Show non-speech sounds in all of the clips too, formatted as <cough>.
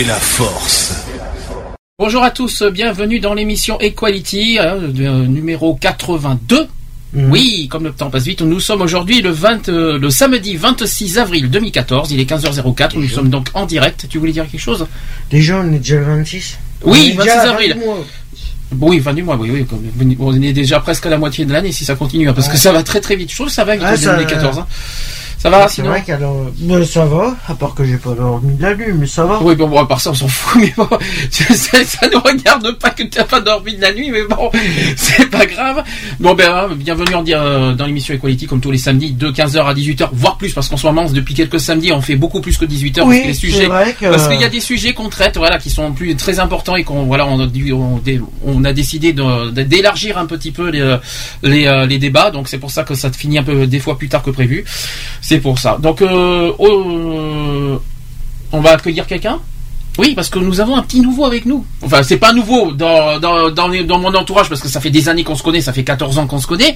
fait la force. Bonjour à tous, bienvenue dans l'émission Equality hein, euh, numéro 82. Oui, comme le temps passe vite, nous sommes aujourd'hui le 20, euh, le samedi 26 avril 2014, il est 15h04, nous sommes donc en direct. Tu voulais dire quelque chose? Déjà, on est déjà le 26 Oui, On est déjà 26 à la fin avril. Oui, fin du mois, oui, oui. On est déjà presque à la moitié de l'année si ça continue, hein, parce que ça va très très vite. Je trouve que ça va vite Ah, en ça- 2014. hein. Ça va, C'est sinon vrai qu'alors. Ben, ça va, à part que j'ai pas dormi de la nuit, mais ça va. Oui, bon, bon, à part ça, on s'en fout, <laughs> mais bon, ça, ne regarde pas que tu n'as pas dormi de la nuit, mais bon, <laughs> c'est pas grave. Bon, ben, hein, bienvenue en, di- euh, dans l'émission Equality, comme tous les samedis, de 15h à 18h, voire plus, parce qu'en ce moment, depuis quelques samedis, on fait beaucoup plus que 18h, Oui, parce que les c'est sujets, vrai que- parce qu'il y a des sujets qu'on traite, voilà, qui sont plus très importants et qu'on, voilà, on a, dû- on, dé- on a décidé d'élargir un petit peu les, euh, les, euh, les débats, donc c'est pour ça que ça finit un peu des fois plus tard que prévu. C'est pour ça. Donc, euh, on va accueillir quelqu'un? Oui, parce que nous avons un petit nouveau avec nous. Enfin, c'est pas nouveau dans, dans, dans, les- dans mon entourage, parce que ça fait des années qu'on se connaît, ça fait 14 ans qu'on se connaît.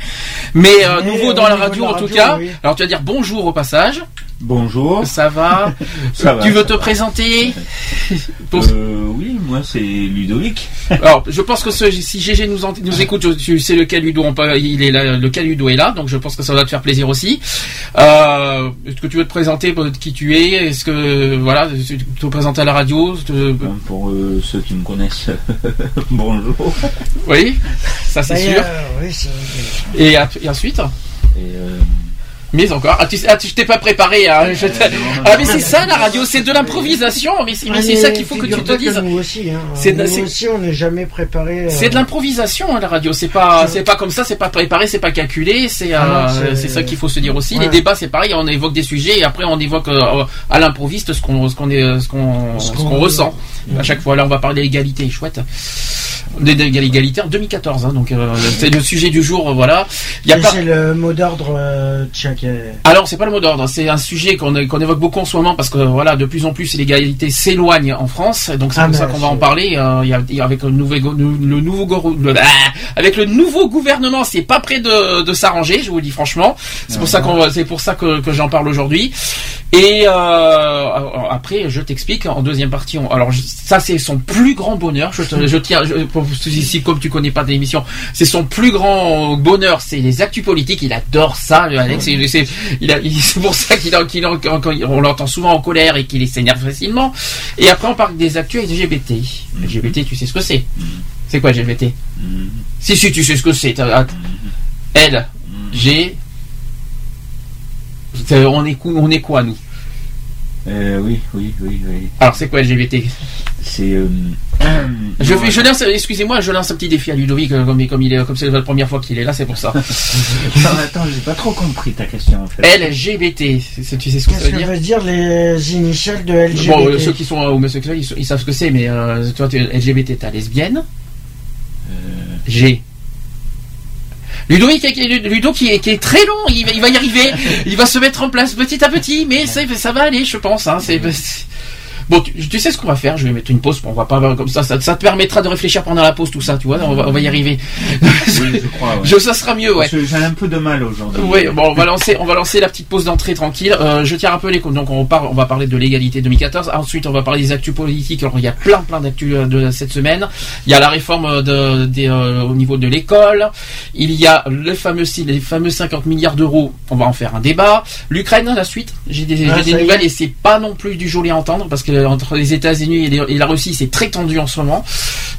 Mais, euh, Mais nouveau au dans la radio en tout cas. oui. Alors tu vas dire bonjour au passage. Bonjour. Ça va <laughs> Ça va, Tu veux ça te va. présenter Pour- Euh, oui, moi c'est Ludovic. Alors, je pense que ce- si GG nous, écoute, tu sais lequel Ludo, on peut- il est là, lequel Ludo est là, donc je pense que ça va te faire plaisir aussi. Euh, Est-ce que tu veux te présenter qui tu es? Est-ce que voilà, tu- te présenter à la radio? Bon, Pour euh, ceux qui me connaissent, <laughs> bonjour. Oui, ça c'est sûr. Oui, Et, ensuite Et, euh, Mais encore. Ah, tu, ah, tu- je t'ai pas préparé. Hein, je Euh, ah, mais c'est ça la radio, c'est de l'improvisation. Mais c'est mais c'est ça qu'il faut que tu te dises. nous aussi, hein. C'est nous aussi, on n'est jamais préparé. euh, C'est de l'improvisation hein, la radio. C'est pas, c'est pas comme ça. C'est pas préparé, c'est pas calculé. C'est, Ah euh, c'est- ça qu'il faut se dire aussi. Ouais. Les débats, c'est pareil. On évoque des sujets et après on évoque euh, à l'improviste ce qu'on, ce qu'on est, ce qu'on, Ce ressent. À chaque fois, là, on va parler d'égalité. Chouette. D'égalité en 2014. Hein, donc euh, c'est le sujet du jour. euh, Voilà. Il y a et pas. C'est le mot d'ordre euh, euh, Alors c'est pas le mot d'ordre, c'est un sujet qu'on évoque beaucoup en ce moment parce que voilà de plus en plus l'égalité s'éloigne en France, donc c'est Ah, pour ça mais qu'on va en parler. euh, avec le nouveau le nouveau le- ah, avec le nouveau gouvernement, c'est pas prêt de, de s'arranger, je vous le dis franchement. C'est pour ça qu'on c'est pour ça que, que j'en parle aujourd'hui. Et euh, après je t'explique en deuxième partie. on- alors ça c'est son plus grand bonheur. Je, te- je tiens je- pour ici comme tu connais pas d'émission, c'est son plus grand bonheur, c'est les actus politiques. Il adore ça, le Alex. C'est- il a- il- <laughs> C'est pour ça qu'il on l'entend souvent en colère et qu'il s'énerve facilement. Et après, on parle des actus LGBT. LGBT, tu sais ce que c'est C'est quoi LGBT mm, Si, si, tu sais ce que c'est. att- L, G. On est, on est quoi, nous? Euh, oui, oui, oui, oui. Alors, c'est quoi LGBT C'est. euh, Je, fais, je lance, excusez-moi, je lance un petit défi à Ludovic, euh, comme, comme il est, comme c'est la première fois qu'il est là, c'est pour ça. <laughs> Non, attends, j'ai pas trop compris ta question en fait. LGBT, c'est- tu sais ce que ça Qu'est-ce veut que dire? veut dire les initiales de LGBT Bon, euh, ceux qui sont euh, homosexuels, ils, ils savent ce que c'est, mais euh, toi, tu es LGBT, t'as lesbienne, Euh, G. Ludo qui est, très long, il va, y arriver, il va se mettre en place petit à petit, mais ça, ça va aller, je pense. Hein, c'est, Bon, tu, tu sais ce qu'on va faire, je vais mettre une pause, on va pas comme ça, ça, ça te permettra de réfléchir pendant la pause, tout ça, tu vois, on va, on va y arriver. oui, je <laughs> crois. Ouais. Je, ça sera mieux, ouais. J'ai un peu de mal aujourd'hui. Oui, bon, on va lancer, on va lancer la petite pause d'entrée tranquille. Euh, je tiens à rappeler donc on parle, on va parler de l'égalité 2014. Ensuite, on va parler des actus politiques. Alors, il y a plein, plein d'actus euh, de cette semaine. Il y a la réforme euh, de, euh, au niveau de l'école. Il y a le fameux, les fameux 50 milliards d'euros. On va en faire un débat. L'Ukraine, la suite. J'ai des, Ah, des nouvelles et c'est pas non plus du joli à entendre parce que entre les États-Unis et, la Russie, c'est très tendu en ce moment.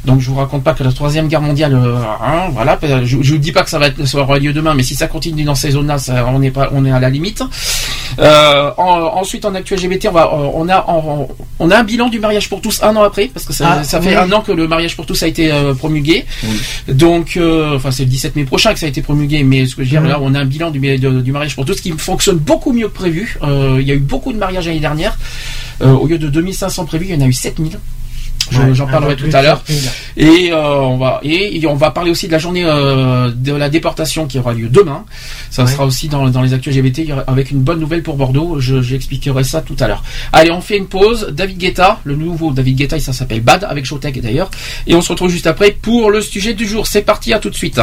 Donc je vous raconte pas que la troisième guerre mondiale, euh, hein, voilà. Je, je vous dis pas que ça va être, ça aura lieu demain, mais si ça continue dans ces zones-là, on est pas, on est à la limite. Euh, en- ensuite, en actu LGBT, on va, euh, on a, on a un bilan du mariage pour tous un an après, parce que ça, Ah, ça fait oui. un an que le mariage pour tous a été euh, promulgué. Donc, euh, enfin, c'est le 17 mai prochain que ça a été promulgué, mais ce que je veux dire, là, on a un bilan du, mariage pour tous qui fonctionne beaucoup mieux que prévu. Euh, il y a eu beaucoup de mariages l'année dernière. Euh, au lieu de 2500 prévus, il y en a eu 7000. Je- Ouais, J'en parlerai tout à l'heure. Et euh, on va et on va parler aussi de la journée euh, de la déportation qui aura lieu demain. Ça Ouais. sera aussi dans, dans les actus LGBT avec une bonne nouvelle pour Bordeaux. Je j'expliquerai ça tout à l'heure. Allez, on fait une pause. David Guetta, le nouveau David Guetta, ça s'appelle Bad avec Showtech d'ailleurs. Et on se retrouve juste après pour le sujet du jour. C'est parti, à tout de suite.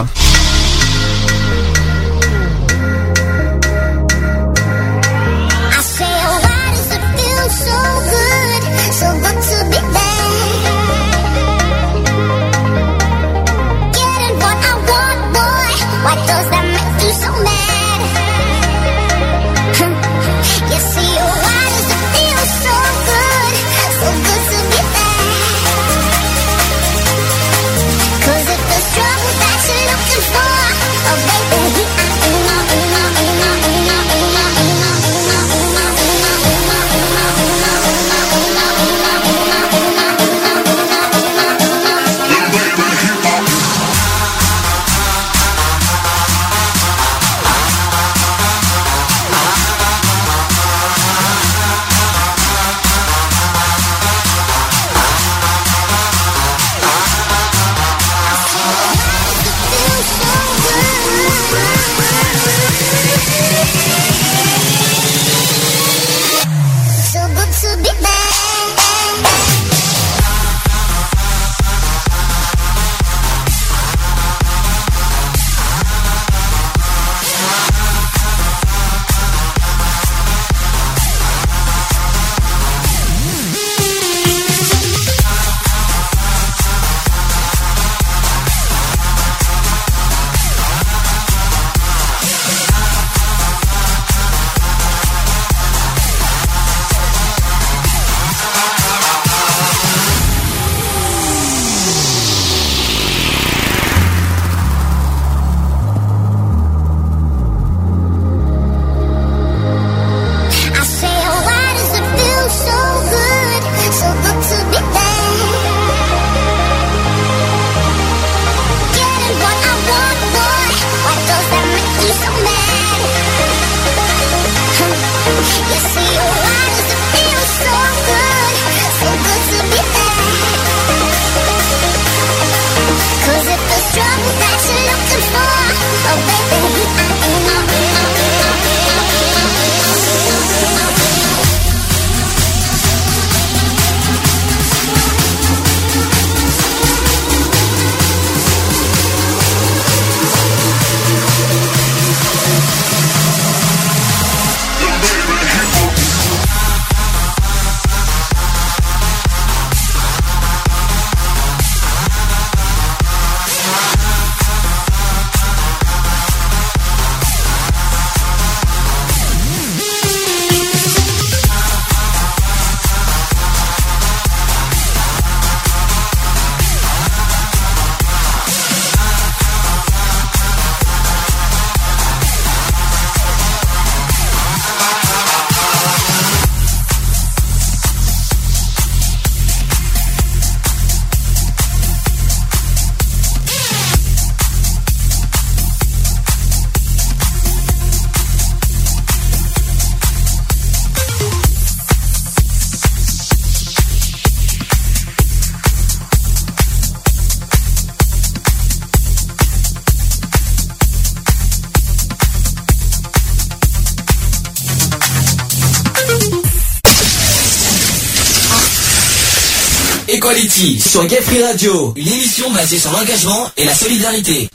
Sur Gay Free Radio, une émission basée sur l'engagement et la solidarité.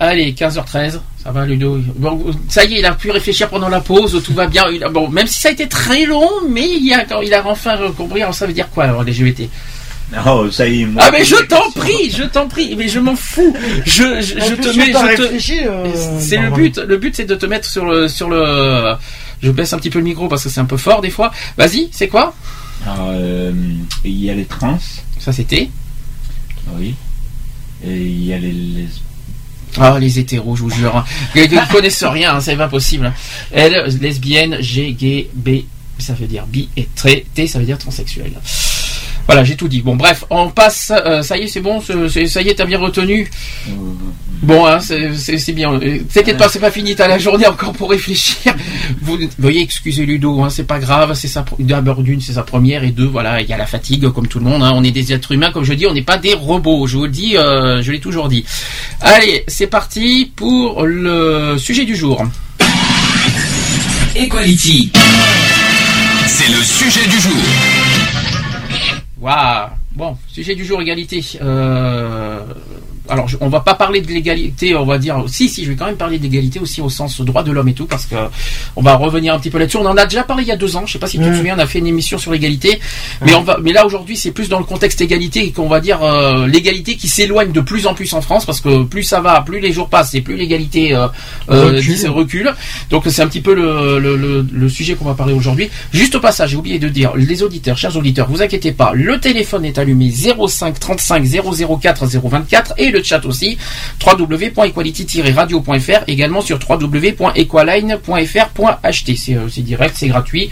Allez, 15h13. Ça va, Ludo? Bon, ça y est, il a pu réfléchir pendant la pause. Tout va bien. Il a- bon, même si ça a été très long, mais il a, il a enfin compris. Alors, ça veut dire quoi, alors, les LGBT Oh, ça y est, moi. Ah, mais je t'en prie, je t'en prie. Mais je m'en fous. Je, je, En je plus, te mets. Je te... euh, C'est le but. Le but, c'est de te mettre sur le, sur le. Je baisse un petit peu le micro parce que c'est un peu fort des fois. Vas-y, c'est quoi? Alors, euh, il y a les trans, Ça c'était. oui. Et il y a les, les- Ah, les hétéros, je vous jure. hein. Ils ne connaissent rien, hein, c'est pas possible. Elle, lesbienne, G, gay, B, ça veut dire bi et très, T, ça veut dire transsexuel. Voilà, j'ai tout dit. Bon, bref, on passe. euh, ça y est, c'est bon. c'est- ça y est, t'as bien retenu. euh, Bon, hein, c'est c'est- c'est bien. T'inquiète pas, c'est pas fini. T'as la journée encore pour réfléchir. Vous veuillez excuser Ludo. Hein, c'est pas grave. C'est sa d'abord d'une, c'est sa première et deux, voilà, il y a la fatigue comme tout le monde. Hein, on est des êtres humains, comme je dis. On n'est pas des robots. Je vous le dis. euh, je l'ai toujours dit. Allez, c'est parti pour le sujet du jour. Equality. C'est le sujet du jour. Waouh Bon, sujet du jour égalité. Euh, alors, je- on va pas parler de l'égalité, on va dire. Si, si, je vais quand même parler d'égalité aussi au sens droit de l'homme et tout, parce que on va revenir un petit peu là-dessus. On en a déjà parlé il y a deux ans. Je sais pas si tu te Mm. souviens, on a fait une émission sur l'égalité, mais on va, mais là aujourd'hui, c'est plus dans le contexte égalité qu'on va dire euh, l'égalité qui s'éloigne de plus en plus en France, parce que plus ça va, plus les jours passent, et plus l'égalité euh, euh, Recule. recule. Donc c'est un petit peu le, le, le- le sujet qu'on va parler aujourd'hui. Juste au passage, j'ai oublié de dire, les auditeurs, chers auditeurs, vous inquiétez pas, le téléphone est allumé 05 35 004 024 et le chat aussi www.equality-radio.fr également sur www.equaline.fr.ht. C'est euh, c'est direct, c'est gratuit.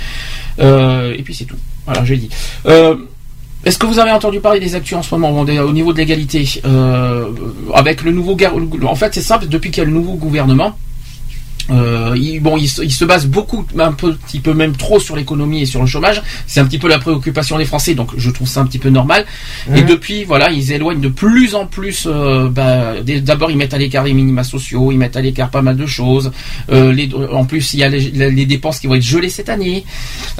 Euh, et puis c'est tout. Voilà, je dit. Euh, est-ce que vous avez entendu parler des actus en ce moment au niveau de l'égalité euh, avec le nouveau en fait c'est simple depuis qu'il y a le nouveau gouvernement euh, il, bon, il, se- il se base beaucoup, un petit peu même trop sur l'économie et sur le chômage. C'est un petit peu la préoccupation des Français, donc je trouve ça un petit peu normal. Et Mhm. depuis, voilà, ils éloignent de plus en plus. euh, bah, D'abord, ils mettent à l'écart les minima sociaux, ils mettent à l'écart pas mal de choses. Euh, les, en plus, il y a les, les dépenses qui vont être gelées cette année.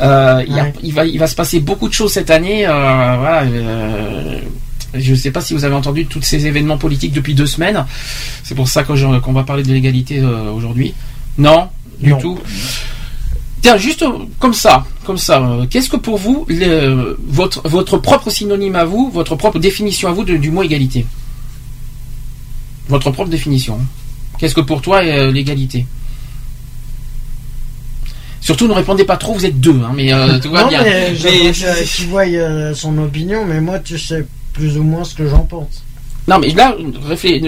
Euh, il, a- va, il va se passer beaucoup de choses cette année. voilà. je ne sais pas si vous avez entendu tous ces événements politiques depuis deux semaines. C'est pour ça qu'on va parler de l'égalité euh, aujourd'hui. Non, du Non. tout. Tiens, juste comme ça, comme ça. euh, Qu'est-ce que pour vous, le- votre votre propre synonyme à vous, votre propre définition à vous de- du mot égalité? Votre propre définition. Qu'est-ce que pour toi est euh, l'égalité? Surtout, ne répondez pas trop. Vous êtes deux, hein, mais euh, tout va non, bien. mais Mais- euh, son opinion, mais moi, tu sais plus ou moins ce que j'en pense. Non, mais là,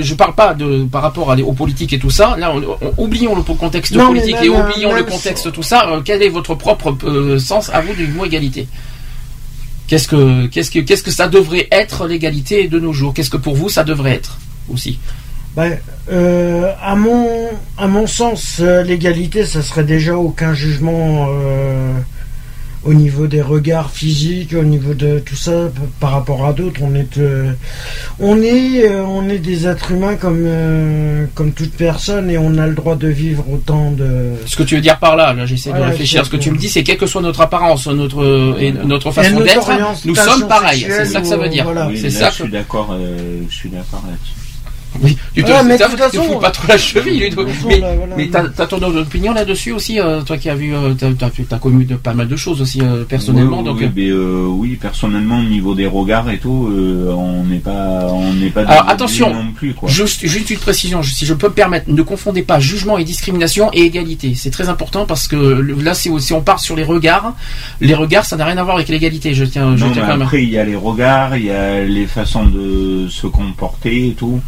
je parle pas de par rapport à, aux politiques et tout ça. Là, on- on- oublions le contexte Non, politique et oublions le contexte tout ça. Euh, quel est votre propre euh, sens à vous du mot égalité? Qu'est-ce que qu'est-ce que qu'est-ce que ça devrait être l'égalité de nos jours? Qu'est-ce que pour vous ça devrait être aussi? Ben, euh, à mon à mon sens, l'égalité, ça serait déjà aucun jugement au niveau des regards physiques, au niveau de tout ça par rapport à d'autres. On est euh, on est euh, on est des êtres humains comme euh, comme toute personne et on a le droit de vivre autant de Ce que tu veux dire par là, là j'essaie de réfléchir. Ce que tu me dis, c'est quelle que soit notre apparence, notre et notre façon d'être, nous sommes pareils. C'est ça que ça veut dire. voilà. oui, C'est ça je que. suis d'accord, euh, je suis d'accord là-dessus. Oui, tu te, Ouais, mais de toute façon- fous pas trop la cheville, façon, Mais, là, voilà. mais t'as, t'as ton opinion là-dessus aussi, euh, toi qui as vu, euh, t'as, t'as connu de, pas mal de choses aussi euh, personnellement. oui, donc, oui, euh, mais, euh, oui, personnellement, au niveau des regards et tout, euh, on n'est pas, on n'est pas. Alors, attention, non plus quoi. Juste, juste une précision, si je peux me permettre, ne confondez pas jugement et discrimination et égalité. C'est très important parce que là, si, si on part sur les regards, les regards, ça n'a rien à voir avec l'égalité. Je tiens, je Non, tiens mais quand même. après, il y a les regards, il y a les façons de se comporter et tout.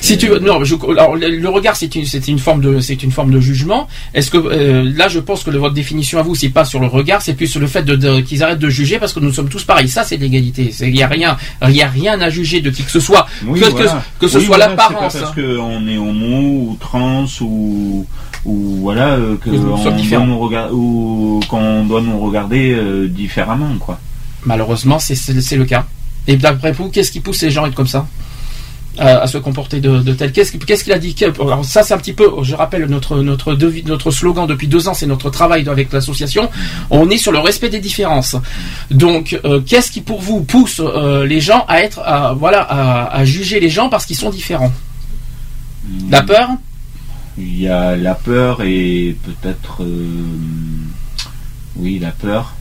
Si tu veux, non, je, alors, le, regard, c'est une, c'est une forme de, c'est une forme de jugement. Est-ce que euh, là, je pense que le- votre définition à vous, c'est pas sur le regard, c'est plus sur le fait de, de- qu'ils arrêtent de juger parce que nous sommes tous pareils. Ça, c'est l'égalité. Il y a rien, il y a rien à juger de qui que ce soit. Oui, que, voilà. que, que ce Oui, soit l'apparence. Pas hein. parce qu'on est homo ou trans ou ou voilà euh, que Que nous on sommes doit différents. nous regarder ou qu'on doit nous regarder euh, différemment quoi. Malheureusement, c'est le cas. Et d'après vous, qu'est-ce qui pousse les gens à être comme ça? À, à se comporter de, de tel Qu'est-ce, qu'il- a dit Alors ça, c'est un petit peu, je rappelle, notre, notre, devis- notre slogan depuis deux ans, c'est notre travail avec l'association. On est sur le respect des différences. Donc, euh, qu'est-ce qui pour vous pousse euh, les gens à être, à, voilà, à, à juger les gens parce qu'ils sont différents? La peur? Il y a la peur et peut-être euh, oui la peur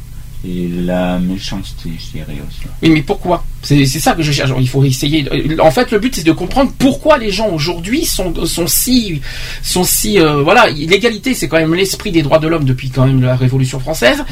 et la méchanceté je dirais aussi. Oui, mais pourquoi? C'est c'est ça que je cherche. Il faut essayer. de- En fait, le but c'est de comprendre pourquoi les gens aujourd'hui sont sont si sont si euh, voilà. L'égalité, c'est quand même l'esprit des droits de l'homme depuis quand même la Révolution française,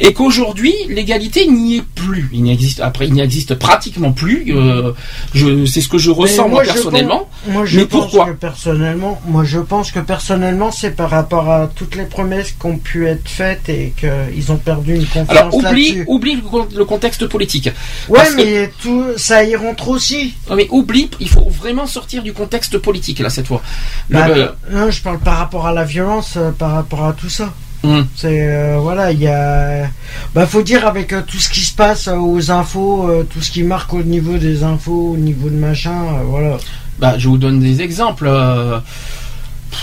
et qu'aujourd'hui l'égalité n'y est plus. Il n'existe après, il n'existe pratiquement plus. Euh, je c'est ce que je ressens moi, je personnellement. pense- moi, je Mais pense pourquoi que personnellement, moi, je pense que personnellement, c'est par rapport à toutes les promesses qui ont pu être faites et qu'ils ont perdu une confiance Alors oublie oublie le, con- le contexte politique. Ouais, Parce que- mais tout, ça y rentre aussi. Non, mais oublie, il faut vraiment sortir du contexte politique là cette fois. Le- Bah, non, je parle par rapport à la violence, euh, par rapport à tout ça. hum. C'est euh, voilà, il y a. Bah, faut dire avec euh, tout ce qui se passe euh, aux infos, tout ce qui marque au niveau des infos, au niveau de machin, voilà. Bah, je vous donne des exemples.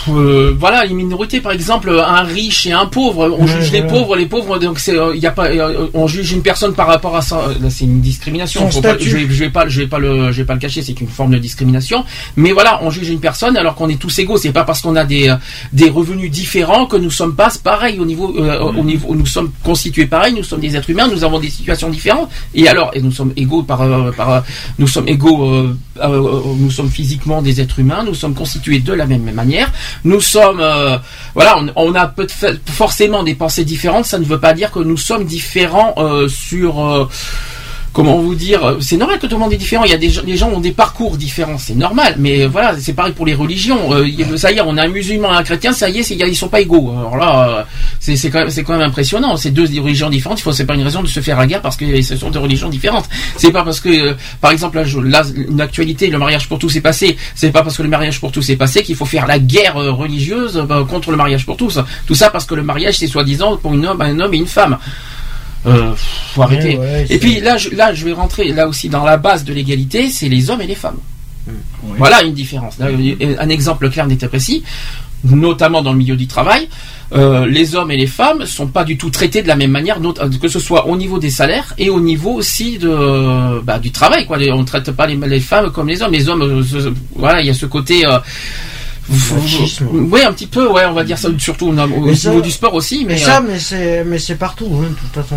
Euh, euh, voilà, une minorité, par exemple, un riche et un pauvre. On Ouais, juge les pauvres, les pauvres. Donc c'est, euh, il y a pas, euh, on juge une personne par rapport à ça. euh, c'est une discrimination. Pas- je, vais, je vais pas, je vais pas le, je vais pas le cacher. C'est une forme de discrimination. Mais voilà, on juge une personne alors qu'on est tous égaux. C'est pas parce qu'on a des, euh, des revenus différents que nous sommes pas pareils au niveau, euh, au niveau, nous sommes constitués pareils. Nous sommes des êtres humains. Nous avons des situations différentes. Et alors, et nous sommes égaux par, euh, par, euh, nous sommes égaux, euh, euh, nous sommes physiquement des êtres humains. Nous sommes constitués de la même manière. Nous sommes, euh, voilà, on, on a peut forcément des pensées différentes. Ça ne veut pas dire que nous sommes différents euh, sur euh, comment vous dire, euh, c'est normal que tout le monde est différent. Il y a des les gens ont des parcours différents, c'est normal. Mais euh, voilà, c'est pareil pour les religions. Euh, il y ça est, on a un musulman, un chrétien, ça y est, ils sont pas égaux. Alors là, euh, c'est quand même, c'est quand même impressionnant. C'est deux religions différentes. Il faut, c'est pas une raison de se faire la guerre parce que ce sont deux religions différentes. C'est pas parce que, euh, par exemple, là, une actualité, le mariage pour tous est passé. C'est pas parce que le mariage pour tous est passé qu'il faut faire la guerre euh, religieuse euh, contre le mariage pour tous. Tout ça parce que le mariage, c'est soi-disant pour une homme, un homme et une femme. Euh, faut arrêter. Ouais, ouais, et puis là, je, là, je vais rentrer là aussi dans la base de l'égalité, c'est les hommes et les femmes. Oui. Voilà une différence. Là, Un exemple clair, net et précis, notamment dans le milieu du travail. euh, les hommes et les femmes sont pas du tout traités de la même manière, que ce soit au niveau des salaires et au niveau aussi de bah, du travail. Quoi. On ne traite pas les, les femmes comme les hommes. Les hommes, euh, voilà, il y a ce côté. Euh, Machisme. oui, un petit peu, ouais, on va dire ça, surtout au, au Mais ça- niveau du sport aussi, mais Mais euh, ça, mais c'est, mais c'est partout, hein, de toute façon.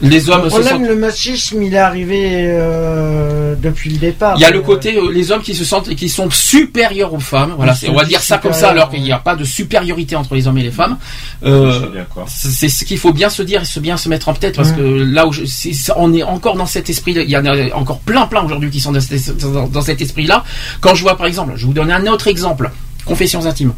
les hommes Le se problème, sentent le machisme, il est arrivé euh, depuis le départ. Il y a le côté euh, les hommes qui se sentent qui sont supérieurs aux femmes. Voilà, on va dire ça comme ça alors qu'il n'y a pas de supériorité entre les hommes et les femmes. Euh, Je suis d'accord. c'est ce qu'il faut bien se dire et se bien se mettre en tête parce Mm. que là où je, c'est- on est encore dans cet esprit, il y en a encore plein plein aujourd'hui qui sont dans cet, dans- dans cet esprit-là. Quand je vois par exemple, je vais vous donner un autre exemple, confessions intimes.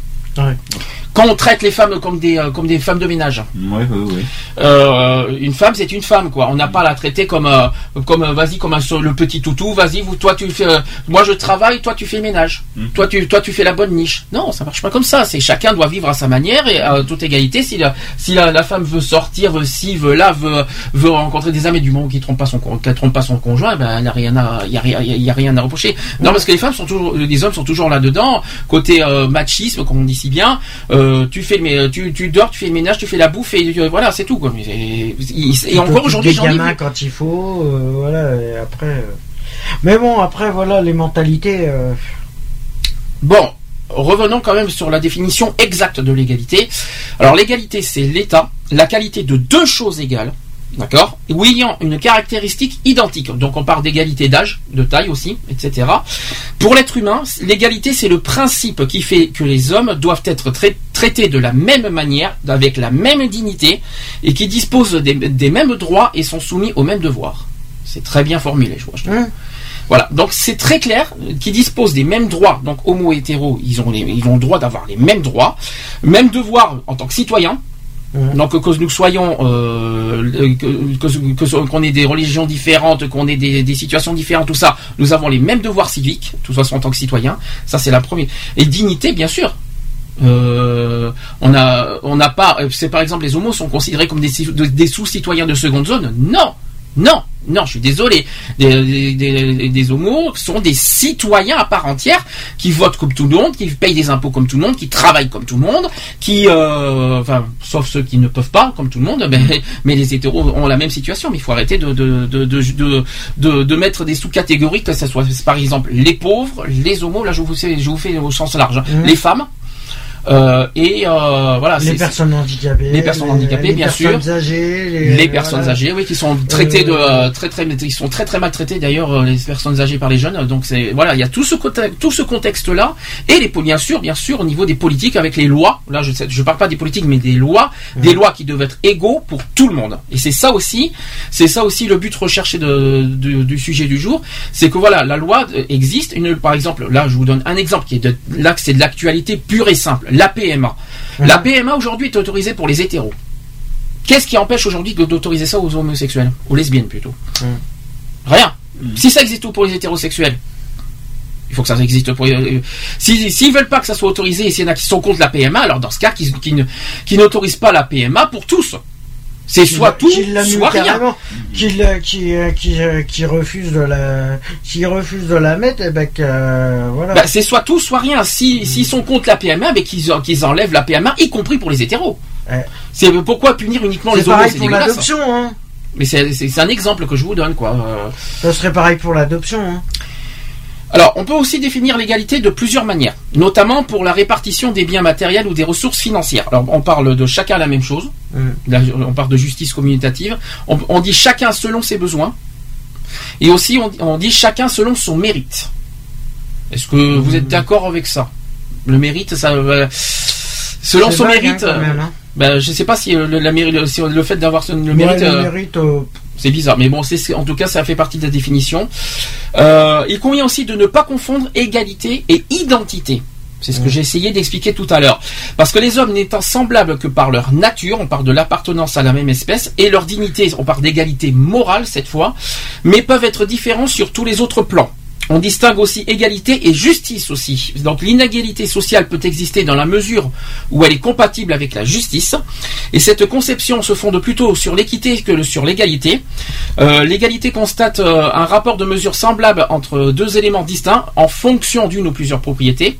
Quand on traite les femmes comme des euh, comme des femmes de ménage, Oui, oui, oui. euh, une femme c'est une femme quoi. On n'a pas à la traiter comme euh, comme euh, vas-y comme un, le petit toutou. Vas-y vous toi tu fais moi je travaille toi tu fais le ménage. Mhm. Toi tu toi tu fais la bonne niche. Non ça marche pas comme ça. C'est chacun doit vivre à sa manière et à toute égalité. Si la si la, la femme veut sortir veut ci veut là veut veut rencontrer des amis du moment qui trompe pas son qu'elle trompe pas son conjoint ben a rien à il y a rien y a rien à reprocher. Non parce que les femmes sont toujours les hommes sont toujours là dedans côté euh, machisme comme on dit si bien. Euh, tu fais le tu tu dors tu fais le ménage tu fais la bouffe et euh, voilà c'est tout quoi. Et, et il encore aujourd'hui j'en ai vu. quand il faut, euh, voilà, et après. euh. Mais bon, après, voilà, les mentalités. euh, Bon, revenons quand même sur la définition exacte de l'égalité. Alors l'égalité, c'est l'état, la qualité de deux choses égales, d'accord, ou ayant une caractéristique identique. Donc on parle d'égalité d'âge, de taille aussi, etc. Pour l'être humain, l'égalité, c'est le principe qui fait que les hommes doivent être trai- traités de la même manière, avec la même dignité, et qui disposent des, des mêmes droits et sont soumis aux mêmes devoirs. C'est très bien formulé, je vois. je. Hein Voilà, donc c'est très clair, euh, qui disposent des mêmes droits, donc homo et hétéro, ils ont, les, ils ont le droit d'avoir les mêmes droits, mêmes devoirs en tant que citoyens, Mhm. donc que nous soyons, euh, que- qu'on ait des religions différentes, qu'on ait des, situations différentes, tout ça, nous avons les mêmes devoirs civiques, de toute en tant que citoyens, ça c'est la première. Et dignité, bien sûr. Euh, on a, on n'a pas, euh, c'est par exemple les homos sont considérés comme des sous-citoyens de seconde zone. Non, non, non, je suis désolé. Des, des, homos sont des citoyens à part entière qui votent comme tout le monde, qui payent des impôts comme tout le monde, qui travaillent comme tout le monde, qui, euh, enfin, sauf ceux qui ne peuvent pas, comme tout le monde. <laughs> Mais, mais les hétéros ont la même situation. Mais il faut arrêter de de de de de, de, de mettre des sous-catégories que ce soit par exemple les pauvres, les homos. Là, je vous fais, je vous fais au sens large. Mhm. Les femmes. Euh, et euh, voilà, Les personnes handicapées. Les personnes handicapées, les bien sûr. personnes âgées. Les, les personnes voilà. âgées, oui, qui sont traitées de Euh, euh, très très, ils sont très très maltraités d'ailleurs euh, les personnes âgées par les jeunes. Donc c'est voilà, il y a tout ce contexte, tout ce contexte là, et les bien sûr, bien sûr, au niveau des politiques avec les lois. Là, je je parle pas des politiques, mais des lois, des lois qui devaient être égaux pour tout le monde. Et c'est ça aussi, c'est ça aussi le but recherché de, de- du sujet du jour, c'est que voilà, la loi euh, existe. Une, par exemple, là, je vous donne un exemple qui est de, là, que c'est de l'actualité pure et simple. La PMA. La PMA aujourd'hui est autorisée pour les hétéros. Qu'est-ce qui empêche aujourd'hui d'autoriser ça aux homosexuels? Aux lesbiennes plutôt Rien. Si ça existe tout pour les hétérosexuels, il faut que ça existe pour. euh, si s'ils veulent pas que ça soit autorisé et s'il y en a qui sont contre la PMA, alors dans ce cas, qui, qui n'autorisent pas la PMA pour tous. C'est soit tout, soit rien. euh, qui, euh, qui, euh, qui refuse de la, qui refuse de la mettre, et ben que, euh, voilà. Bah, c'est soit tout, soit rien. Si s'ils sont contre la PMA, mais qu'ils qu'ils enlèvent la PMA, y compris pour les hétéros. Ouais. C'est pourquoi punir uniquement les homos, c'est pour l'adoption, hein. Mais c'est c'est- c'est un exemple que je vous donne, quoi. Ça serait pareil pour l'adoption, hein. Alors, on peut aussi définir l'égalité de plusieurs manières, notamment pour la répartition des biens matériels ou des ressources financières. Alors, on parle de chacun la même chose. Mm. On parle de justice communicative. On, on dit chacun selon ses besoins. Et aussi, on, on dit chacun selon son mérite. Est-ce que vous êtes d'accord avec ça? Le mérite, ça. euh, selon son vague, mérite. hein, quand même, hein. Ben, je sais pas si euh, le, la méri- le- si le fait d'avoir le mérite. euh, mérite, euh, c'est bizarre, mais bon, c'est en tout cas, ça fait partie de la définition. Euh, il convient aussi de ne pas confondre égalité et identité. C'est ce que j'ai essayé d'expliquer tout à l'heure. Parce que les hommes n'étant semblables que par leur nature, on parle de l'appartenance à la même espèce, et leur dignité, on parle d'égalité morale cette fois, mais peuvent être différents sur tous les autres plans. On distingue aussi égalité et justice aussi. Donc l'inégalité sociale peut exister dans la mesure où elle est compatible avec la justice. Et cette conception se fonde plutôt sur l'équité que sur l'égalité. Euh, l'égalité constate euh, un rapport de mesure semblable entre deux éléments distincts en fonction d'une ou plusieurs propriétés.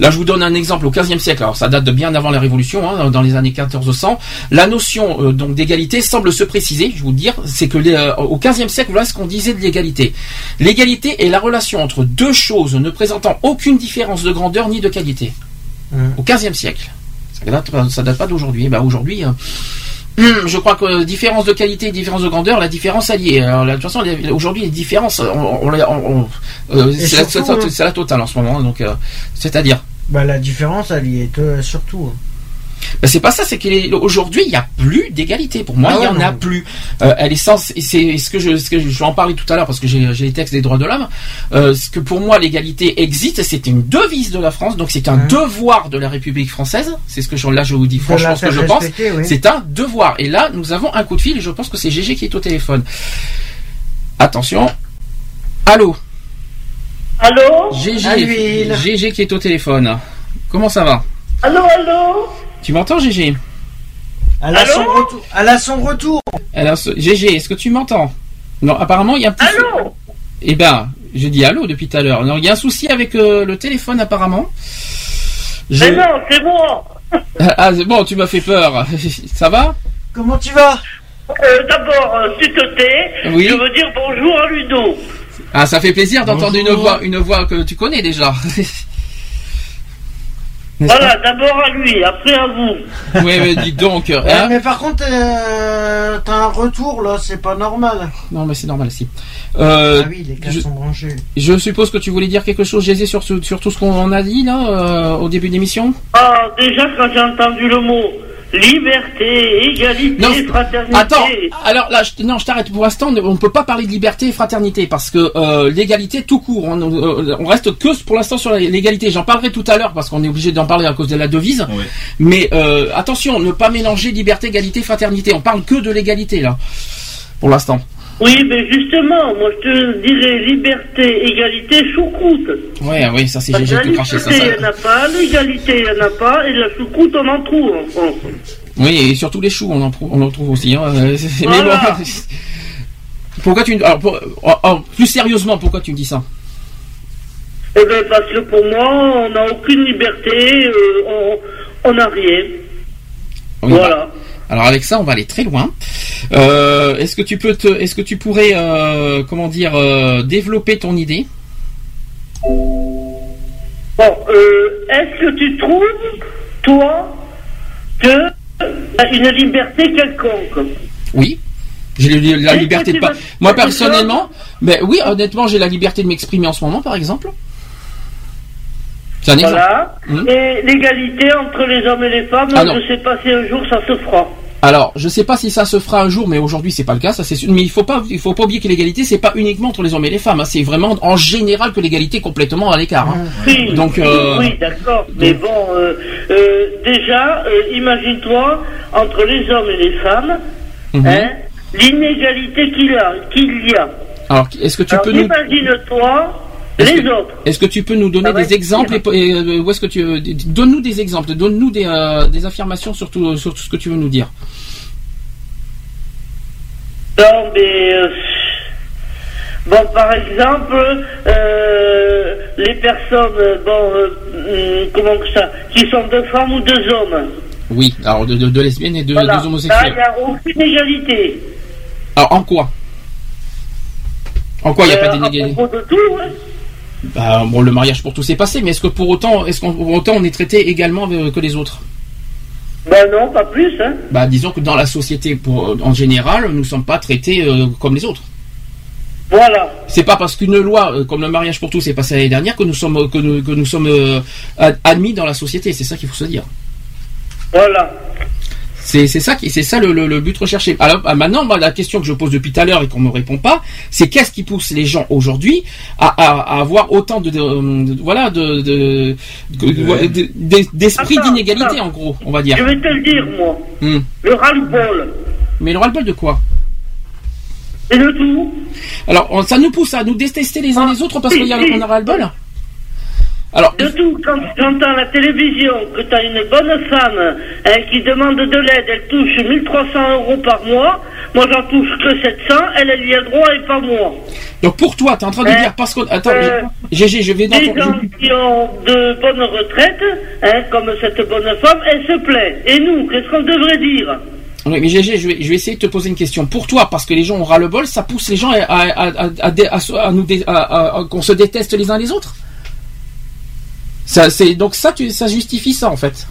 Là, je vous donne un exemple au XVe siècle. Alors, ça date de bien avant la Révolution, hein, dans les années 1400. La notion euh, donc d'égalité semble se préciser. Je vous dire, c'est que les, euh, au XVe siècle, voilà ce qu'on disait de l'égalité. L'égalité est la relation entre deux choses ne présentant aucune différence de grandeur ni de qualité. Hum. Au XVe siècle. Ça date, ça date pas d'aujourd'hui. Eh ben, aujourd'hui. euh, hum, Je crois que différence de qualité différence de grandeur, la différence est. Alors, là, de toute façon, aujourd'hui, les différences, on, euh, la, hein. c'est la totale en ce moment. Donc, euh, c'est-à-dire. Bah, la différence, elle y est euh, surtout. Ben, c'est pas ça, c'est qu'aujourd'hui il n'y a plus d'égalité. Pour moi, Ah il y ouais, en a plus. Euh, elle est sans, c'est ce que je, ce que je, je vais en parler tout à l'heure parce que j'ai les textes des droits de l'homme. Euh, ce que pour moi l'égalité existe, c'est une devise de la France, donc c'est un devoir de la République française. C'est ce que je, là je vous dis franchement ce que je pense. oui. C'est un devoir. Et là, nous avons un coup de fil et je pense que c'est GG qui est au téléphone. Attention. Allô, Allô? GG. GG qui est au téléphone. Comment ça va? Allô, allô? Tu m'entends, GG Elle a son retour. Elle a son retour. Alors, ce- GG, est-ce que tu m'entends? Non, apparemment, il y a un petit. Allô? Eh ben, je dis allô depuis tout à l'heure. Alors, il y a un souci avec euh, le téléphone, apparemment. Je- Mais non, c'est moi <laughs> Ah, c'est bon, tu m'as fait peur. <laughs> Ça va? Comment tu vas? Euh, D'abord, s'il te plaît, Oui. je veux dire bonjour à Ludo. Ah, ça fait plaisir d'entendre une voix, une voix que tu connais déjà. <laughs> Voilà, d'abord à lui, après à vous. Oui, mais dis donc. Ouais, hein Mais par contre, euh, t'as un retour là, c'est pas normal. non, mais c'est normal, si. Euh, ah oui, les câbles je- sont branchés. je suppose que tu voulais dire quelque chose, Gégé, sur, ce- sur tout ce qu'on a dit là euh, au début d'émission. Ah, déjà, quand j'ai entendu le mot liberté, égalité, Non, fraternité. Attends, alors là, je, non, je t'arrête pour l'instant. On ne peut pas parler de liberté et fraternité parce que euh, l'égalité tout court. On, euh, on reste que pour l'instant sur la- l'égalité. J'en parlerai tout à l'heure parce qu'on est obligé d'en parler à cause de la devise. Ouais. Mais euh, attention, ne pas mélanger liberté, égalité, fraternité. On parle que de l'égalité là, pour l'instant. Oui, mais justement, moi je te dirais liberté, égalité, choucroute. Ouais, oui, ça c'est Gégé la qui craché ça. liberté, il n'y en a pas, l'égalité, il n'y en a pas, et la choucroute, on en trouve en France. Oui, et surtout les choux, on en, trouve- on en trouve aussi. Hein. <laughs> Mais bon. <laughs> Pourquoi tu alors, pour- oh, oh, plus sérieusement pourquoi tu me dis ça? Eh bien, parce que pour moi, on n'a aucune liberté, euh, on- n'a rien. Oui, voilà. Alors avec ça, on va aller très loin. Euh, est-ce que tu peux te, est-ce que tu pourrais, euh, comment dire, euh, développer ton idée? Bon, euh, est-ce que tu trouves toi, que une liberté quelconque? Oui. J'ai la liberté de pas. Moi personnellement, mais oui, honnêtement, j'ai la liberté de m'exprimer en ce moment, par exemple. C'est un exemple. Voilà. Mhm. Et l'égalité entre les hommes et les femmes, Ah je sais pas si un jour ça se fera. Alors, je sais pas si ça se fera un jour, mais aujourd'hui c'est pas le cas, ça c'est sûr. Mais il faut pas, il faut pas oublier que l'égalité c'est pas uniquement entre les hommes et les femmes, hein. c'est vraiment en général que l'égalité est complètement à l'écart. hein. Oui, Donc, euh, oui, d'accord. Mais bon, euh, euh, déjà, euh, imagine-toi entre les hommes et les femmes, Mhm. hein, l'inégalité qu'il a, qu'il y a. Alors, est-ce que tu Alors, peux nous, imagine-toi Est-ce les que- autres. est-ce que tu peux nous donner des exemples et, et, euh, où est-ce que tu, euh, donne-nous des exemples, donne-nous des, euh, des affirmations sur tout, sur tout ce que tu veux nous dire. Non, mais euh, bon, par exemple, euh, les personnes, bon, euh, hum, comment que ça, qui sont deux femmes ou deux hommes. Oui, alors de, de, de lesbiennes et de, Voilà. des Là, il homosexuels. n'y a aucune égalité. Alors en quoi? En quoi il n'y a Euh, pas d'inégalité de tout, hein. Bah, bon, le mariage pour tous est passé, mais est-ce que pour autant, est-ce qu'on pour autant on est traité également euh, que les autres? Ben non, pas plus, hein. Bah, disons que dans la société, pour, en général, nous ne sommes pas traités euh, comme les autres. Voilà. C'est pas parce qu'une loi euh, comme le mariage pour tous est passée l'année dernière que nous sommes euh, que nous, que nous sommes euh, ad- admis dans la société. C'est ça qu'il faut se dire. Voilà. C'est c'est ça qui c'est ça le, le- le but recherché. Alors ah, maintenant, moi, la question que je pose depuis tout à l'heure et qu'on me répond pas, c'est qu'est-ce qui pousse les gens aujourd'hui à, à- à avoir autant de, voilà de de- de- de- de- d'esprit d'inégalité en gros, on va dire. Je vais te le dire, moi. Hmm. Le ras-le-bol. Mais le ras-le-bol de quoi? C'est de tout. Alors on- ça nous pousse à nous détester les uns les autres parce si, qu'on y a, si. on a ras-le-bol? Alors De tout. Quand j'entends à la télévision que tu as une bonne femme hein, qui demande de l'aide, elle touche 1300 euros par mois. Moi, j'en touche que 700. Elle, elle y a droit et pas moi. donc pour toi, tu es en train de Euh, dire parce qu'on attends, euh, GG, je vais dans Les ton- gens qui ont de bonnes retraites, hein, comme cette bonne femme, elle se plaint. Et nous, qu'est-ce qu'on devrait dire? Oui, mais GG, je vais, je vais essayer de te poser une question. Pour toi, parce que les gens ont ras le bol, ça pousse les gens à, à, à, à, dé- à se- à nous dé- à- à- à- qu'on se déteste les uns les autres? Ça, c'est donc ça, tu, ça justifie ça en fait.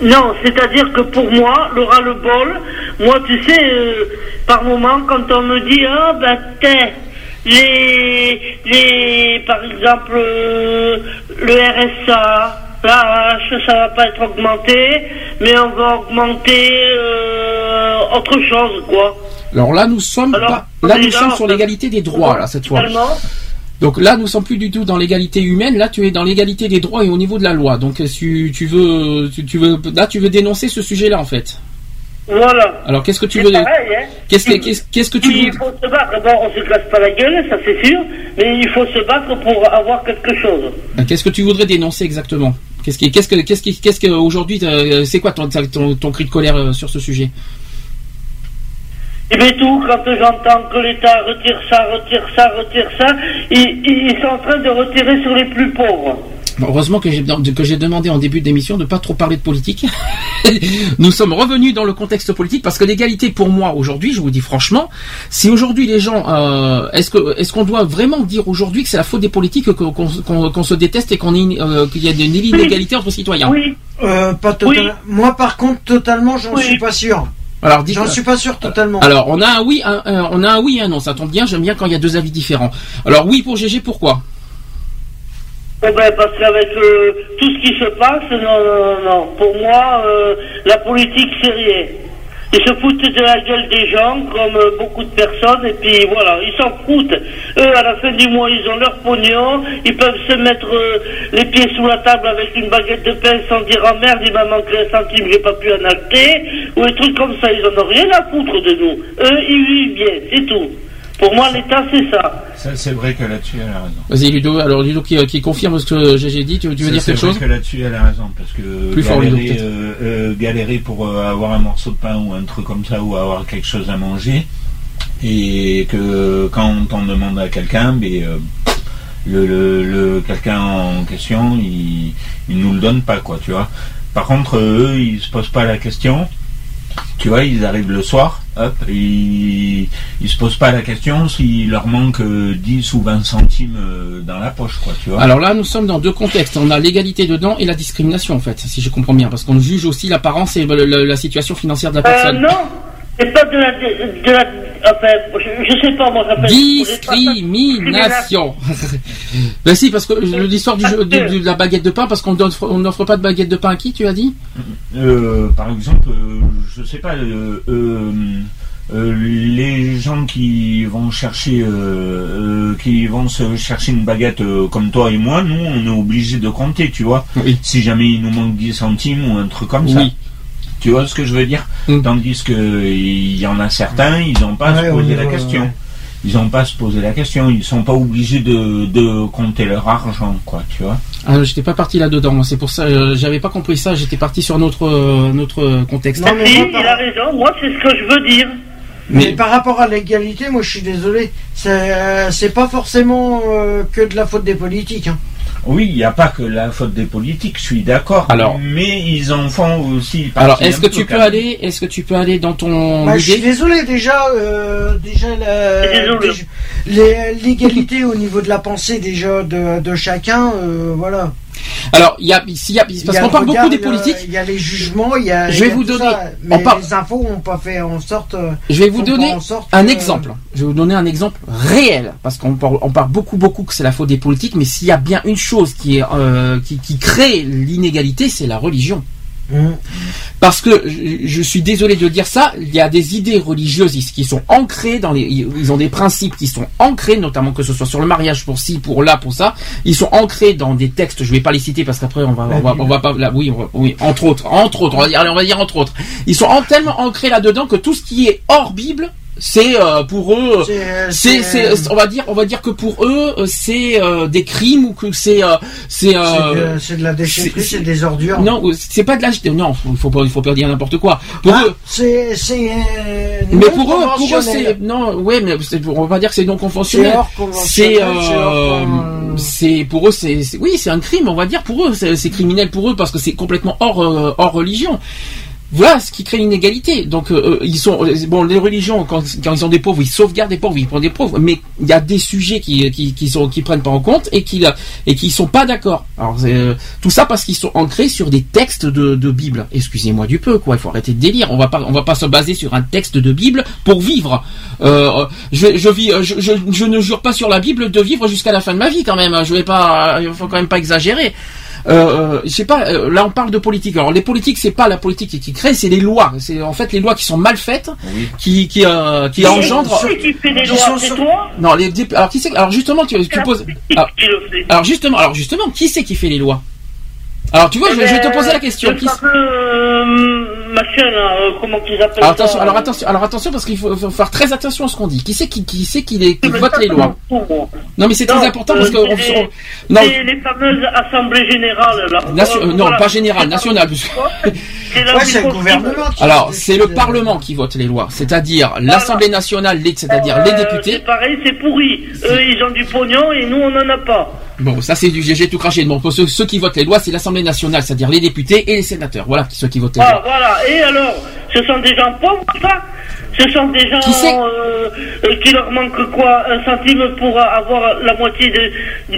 Non, c'est-à-dire que pour moi, le ras-le-bol, moi, tu sais, euh, par moment, quand on me dit, ah, ben, t'es, les, les, par exemple, euh, le RSA, là, ça va pas être augmenté, mais on va augmenter euh, autre chose, quoi. Alors là, nous sommes Alors, pas, là, nous sommes sur l'égalité des droits là cette fois. Donc là, nous sommes plus du tout dans l'égalité humaine. Là, tu es dans l'égalité des droits et au niveau de la loi. Donc, euh, tu, tu veux, tu, tu veux, là, tu veux dénoncer ce sujet-là en fait. voilà. Alors, qu'est-ce que tu veux pareil, hein. Qu'est-ce que, qu'est-ce, qu'est-ce que tu Il veux faut se battre. Bon, on se casse pas la gueule, ça c'est sûr, mais il faut se battre pour avoir quelque chose. Euh, Qu'est-ce que tu voudrais dénoncer exactement? Qu'est-ce qui, qu'est-ce que, qu'est-ce qui, qu'est-ce que aujourd'hui, euh, c'est quoi ton, ton, ton cri de colère sur ce sujet? Et bien tout, quand j'entends que l'État retire ça, retire ça, retire ça, ils, ils sont en train de retirer sur les plus pauvres. Bon, Heureusement que j'ai que j'ai demandé en début d'émission de pas trop parler de politique. <laughs> Nous sommes revenus dans le contexte politique parce que l'égalité pour moi aujourd'hui, je vous dis franchement, si aujourd'hui les gens, euh, est-ce que est-ce qu'on doit vraiment dire aujourd'hui que c'est la faute des politiques qu'on qu'on- qu'on- qu'on se déteste et qu'on euh, qu'il y a une inégalité entre citoyens? Oui, Euh, pas totalement. Moi, par contre, totalement, j'en Oui. suis pas sûr. Alors dites- J'en suis pas sûr totalement. Alors on a un oui, un, un- on a un oui et un non. Ça tombe bien. J'aime bien quand il y a deux avis différents. Alors oui pour GG, pourquoi? Eh ben, parce qu'avec euh, tout ce qui se passe, non, non, non, non. Pour moi, euh, la politique, c'est rien. Ils se foutent de la gueule des gens, comme beaucoup de personnes, et puis voilà, ils s'en foutent. Eux, à la fin du mois, ils ont leur pognon, ils peuvent se mettre euh, les pieds sous la table avec une baguette de pain sans dire oh merde, il m'a manqué un centime, j'ai pas pu en acheter, ou des trucs comme ça, ils en ont rien à foutre de nous. Eux, ils vivent bien, c'est tout. Pour moi, l'État, c'est ça. Ça, c'est vrai que là-dessus, elle a raison. Vas-y Ludo. Alors Ludo qui, qui confirme ce que GG dit. Tu, tu veux C'est- dire c'est quelque vrai chose que là-dessus, elle a raison, parce que Plus fort, Ludo, galérer, euh, euh, galérer pour euh, avoir un morceau de pain ou un truc comme ça, ou avoir quelque chose à manger, et que quand on t'en demande à quelqu'un, ben, euh, le, le, le- quelqu'un en question, il, il nous le donne pas, quoi, tu vois. Par contre, eux, ils se posent pas la question. Tu vois, ils arrivent le soir, hop, ils, ils se posent pas la question s'il leur manque euh, 10 ou 20 centimes euh, dans la poche, quoi, tu vois. Alors là, nous sommes dans deux contextes. On a l'égalité dedans et la discrimination, en fait, si je comprends bien, parce qu'on juge aussi l'apparence et le- le- la situation financière de la Euh, personne. non, c'est pas de la, de la, enfin, je, je sais pas, moi j'appelle. Discrimination. <laughs> ben si, parce que l'histoire du jeu- de, de la baguette de pain, parce qu'on n'offre on n'offre pas de baguette de pain à qui, tu as dit? Euh, par exemple, euh, je sais pas, euh, euh, les gens qui vont chercher, euh, euh, qui vont se chercher une baguette euh, comme toi et moi, nous, on est obligé de compter, tu vois. Oui. Si jamais il nous manque 10 centimes ou un truc comme ça. Tu vois ce que je veux dire Mm. Tandis que il y en a certains, ils n'ont pas à Ouais, se poser la question. ouais. Ils n'ont pas à se poser la question. Ils sont pas obligés de, de compter leur argent, quoi, tu vois. Ah, j'étais pas parti là-dedans. moi, C'est pour ça, euh, j'avais pas compris ça. J'étais parti sur notre euh, notre contexte. Non, mais moi, il a raison, moi c'est ce que je veux dire. Mais, Mais- par rapport à l'égalité, moi je suis désolé, c'est euh, pas forcément euh, que de la faute des politiques. hein. Oui, il n'y a pas que la faute des politiques, je suis d'accord. Alors- mais ils en font aussi. Alors, partie est-ce que tu peux aller, est-ce que tu peux aller dans ton Bah, je suis idée désolé déjà, euh, déjà la- Désolé. déjà- les- l'égalité au niveau de la pensée déjà de, de chacun, euh, voilà. Alors, il y a, s'il y a, parce qu'on le parle beaucoup des a- politiques. Il y a les jugements, il y a. Je vais il y a vous donner- ça, on parle- les infos pas fait en sorte. euh, Je vais vous donner un que- exemple. Je vais vous donner un exemple réel, parce qu'on parle, on parle beaucoup, beaucoup que c'est la faute des politiques, mais s'il y a bien une chose qui est, euh, qui, qui crée l'inégalité, c'est la religion. Parce que je, suis désolé de dire ça, il y a des idées religieuses qui sont ancrées dans les, ils ont des principes qui sont ancrés, notamment que ce soit sur le mariage pour ci, pour là, pour ça. Ils sont ancrés dans des textes. Je vais pas les citer parce qu'après on va, on va, pas, là, oui, oui, entre autres, entre autres, on va dire, on va dire entre autres. Ils sont en- tellement ancrés là-dedans que tout ce qui est hors Bible, c'est euh, pour eux. C'est- C'est, c'est- on va dire, on va dire que pour eux, euh, c'est euh, des crimes ou que c'est, euh, c'est, C'est euh, de, c'est de la déchetterie, c'est- des ordures. non, c'est pas de l'âge. Non, il faut pas, il faut pas dire n'importe quoi. Pour Ah, eux, c'est c'est euh, mais pour eux, pour eux, c'est non, ouais, mais on va pas dire que c'est non conventionnel. C'est, c'est euh, euh, pour eux, c'est, oui, c'est un crime, on va dire pour eux, c'est, criminel pour eux parce que c'est complètement hors, euh, hors religion. Voilà ce qui crée l'inégalité. Donc euh, ils sont euh, bon les religions quand, quand ils ont des pauvres ils sauvegardent des pauvres ils prennent des pauvres mais il y a des sujets qui qui, qui sont qui prennent pas en compte et qui et qui sont pas d'accord. Alors euh, tout ça parce qu'ils sont ancrés sur des textes de, de Bible. Excusez-moi du peu quoi. Il faut arrêter de délire. On va pas on va pas se baser sur un texte de Bible pour vivre. Euh, je je vis je, je, je ne jure pas sur la Bible de vivre jusqu'à la fin de ma vie quand même. Je vais pas il faut quand même pas exagérer. Euh, euh, je sais pas. euh, là, on parle de politique. Alors, les politiques, c'est pas la politique qui, crée, c'est les lois. C'est en fait les lois qui sont mal faites, Oui. qui qui euh, qui Qui engendrent. c'est qui fait les Qui lois sont C'est sur- toi Non, les alors qui c'est Alors justement, tu, tu poses. alors justement, alors justement, qui c'est qui fait les lois? Alors tu vois, je, je vais te poser la question. Qui euh, machin, là, euh, comment qu'ils appellent alors attention, ça alors attention, alors attention parce qu'il faut, faut faire très attention à ce qu'on dit. Qui c'est qui qui c'est qui, les, qui vote les lois. Non, mais c'est très important euh, parce que on- les- non. c'est les fameuses assemblées générales, là. Nation- Euh, non, voilà. pas générale, nationale. <laughs> C'est Ouais, le gouvernement Alors, c'est le euh, Parlement qui vote les lois, c'est-à-dire l'Assemblée nationale, c'est-à-dire les Euh, députés. C'est pareil, c'est pourri. Eux, ils ont du pognon et nous, on n'en a pas. Bon, ça c'est du GG tout craché. Bon, pour ceux, ceux qui votent les lois, c'est l'Assemblée nationale, c'est-à-dire les députés et les sénateurs. Voilà ceux qui votent les Voilà, lois. voilà. Et alors, ce sont des gens pauvres, ça Ce sont des gens Qui euh, euh, qui leur manque quoi? Un centime pour avoir la moitié de-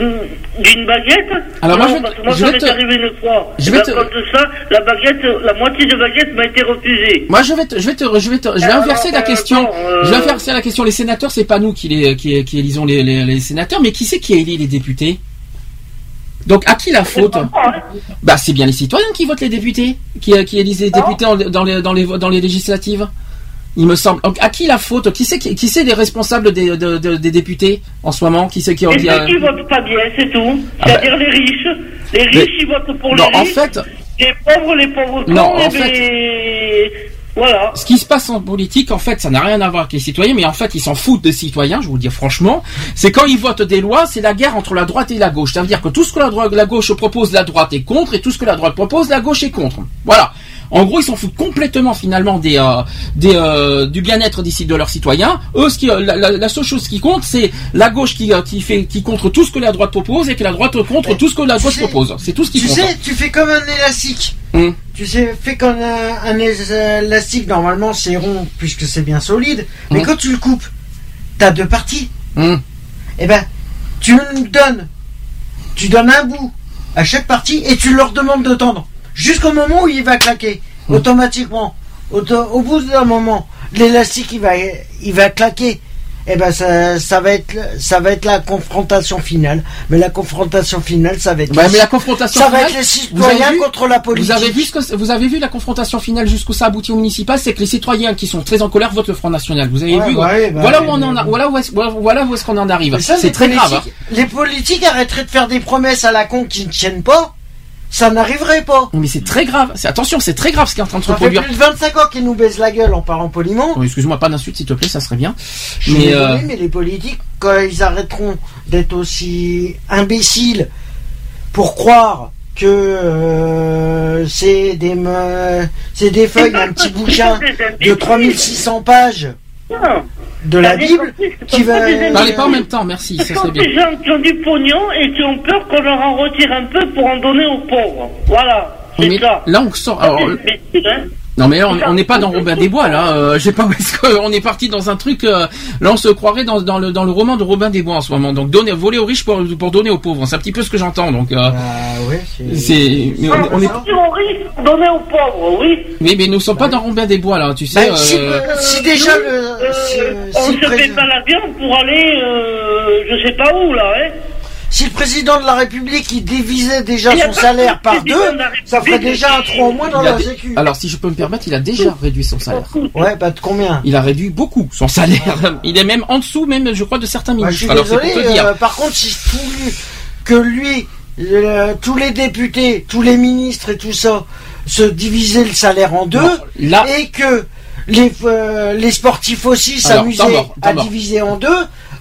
d'une baguette? Alors, moi, je vais- parce que moi, je ça m'est te- arrivé une fois. je vais te- de ça, la baguette, la moitié de baguette m'a été refusée. Moi, je vais, te, je vais te, je vais te, je vais Alors, inverser la euh, question. euh, Je vais inverser la question. Les sénateurs, c'est pas nous qui les, qui, qui élisons les, les, les sénateurs, mais qui c'est qui élit les députés? Donc, à qui la faute hein. Bah, c'est bien les citoyens qui votent les députés, qui, qui élisent les députés en- dans les, dans les, dans les législatives. Il me semble. Donc, à qui la faute Qui c'est qui, les responsables des, de- de- des députés en ce moment Qui c'est qui, a- ceux qui votent pas bien, c'est tout. Ah C'est-à-dire les riches. Les Mais- riches, ils votent pour Non, les en riches. fait, Les pauvres, les pauvres Non, en fait- ben, Ce qui se passe en politique, en fait, ça n'a rien à voir avec les citoyens, mais en fait, ils s'en foutent des citoyens, je vous le dis franchement. C'est quand ils votent des lois, c'est la guerre entre la droite et la gauche. Ça veut dire que tout ce que la, droite, la gauche propose, la droite est contre, et tout ce que la droite propose, la gauche est contre. Voilà. En gros, ils s'en foutent complètement finalement des, euh, des euh, du bien-être d'ici de leurs citoyens. Eux, ce qui, euh, la, la- la seule chose qui compte, c'est la gauche qui, qui fait qui contre tout ce que la droite propose et que la droite contre tout ce que la gauche propose. C'est tout ce qui Tu compte. sais, tu fais comme un élastique. Hum. Tu sais, fais comme un, un élastique, normalement c'est rond puisque c'est bien solide. Mais Hum. quand tu le coupes, t'as deux parties. Hum. Eh ben, tu me donnes, tu donnes un bout à chaque partie et tu leur demandes de tendre. Jusqu'au moment où il va claquer, Hum. automatiquement. Auto- au bout d'un moment, l'élastique il va, il va claquer. Eh ben ça, ça va être, ça va être la confrontation finale. Mais la confrontation finale, ça va être. Ouais, les- mais la confrontation ça va être les citoyens vu contre la politique. Vous avez vu ce que vous avez vu la confrontation finale jusqu'où ça aboutit au municipal, c'est que les citoyens qui sont très en colère votent le Front National. Vous avez Ouais, vu ouais, bah, Voilà où on en a, voilà où est-ce voilà où est-ce qu'on en arrive. C'est très grave. hein. Les politiques arrêteraient de faire des promesses à la con qui ne tiennent pas. Ça n'arriverait pas. Mais c'est très grave. C'est attention, c'est très grave ce qui est en train de se Ça fait produire. plus de 25 ans qu'ils nous baissent la gueule en parlant poliment. Oh, Excuse-moi, pas d'insulte s'il te plaît, ça serait bien. Je suis Mais désolé, euh, mais les politiques, quand ils arrêteront d'être aussi imbéciles pour croire que euh, c'est des me- c'est des feuilles, un petit <laughs> bouquin de 3600 pages Non. de la Bible qui va. des parlez pas en même temps, merci, Ce ça sont serait bien. des gens qui ont du pognon et qui ont peur qu'on leur en retire un peu pour en donner aux pauvres. Voilà, c'est ça. là on sort. alors. Non mais là, on n'est pas dans Robin des Bois là. Euh, je sais pas où est-ce qu'on est parti dans un truc. euh, là on se croirait dans, dans le dans le roman de Robin des Bois en ce moment. Donc donner voler aux riches pour pour donner aux pauvres. C'est un petit peu ce que j'entends. Donc euh, Ah ouais, c'est. on, on est. On risque de donner aux pauvres, oui. Oui, mais nous sommes pas dans Robin des Bois là. Tu sais. Bah, si, euh, si déjà le. Euh, si- on si se fait pas l'avion pour aller, euh, je sais pas où là, hein. Si le président de la République il divisait déjà Il son salaire de par deux, de ça ferait déjà un trou en moins dans la dé- sécu. Alors si je peux me permettre, il a déjà réduit son salaire. Ouais, bah de combien? Il a réduit beaucoup son salaire. <laughs> Il est même en dessous, même je crois, de certains Bah, ministres. Je suis Alors désolé, pour te dire. euh, par contre, si lui- que lui, euh, tous les députés, tous les ministres et tout ça, se divisaient le salaire en deux, Non, là- et que les, euh, les sportifs aussi s'amusaient à diviser en deux,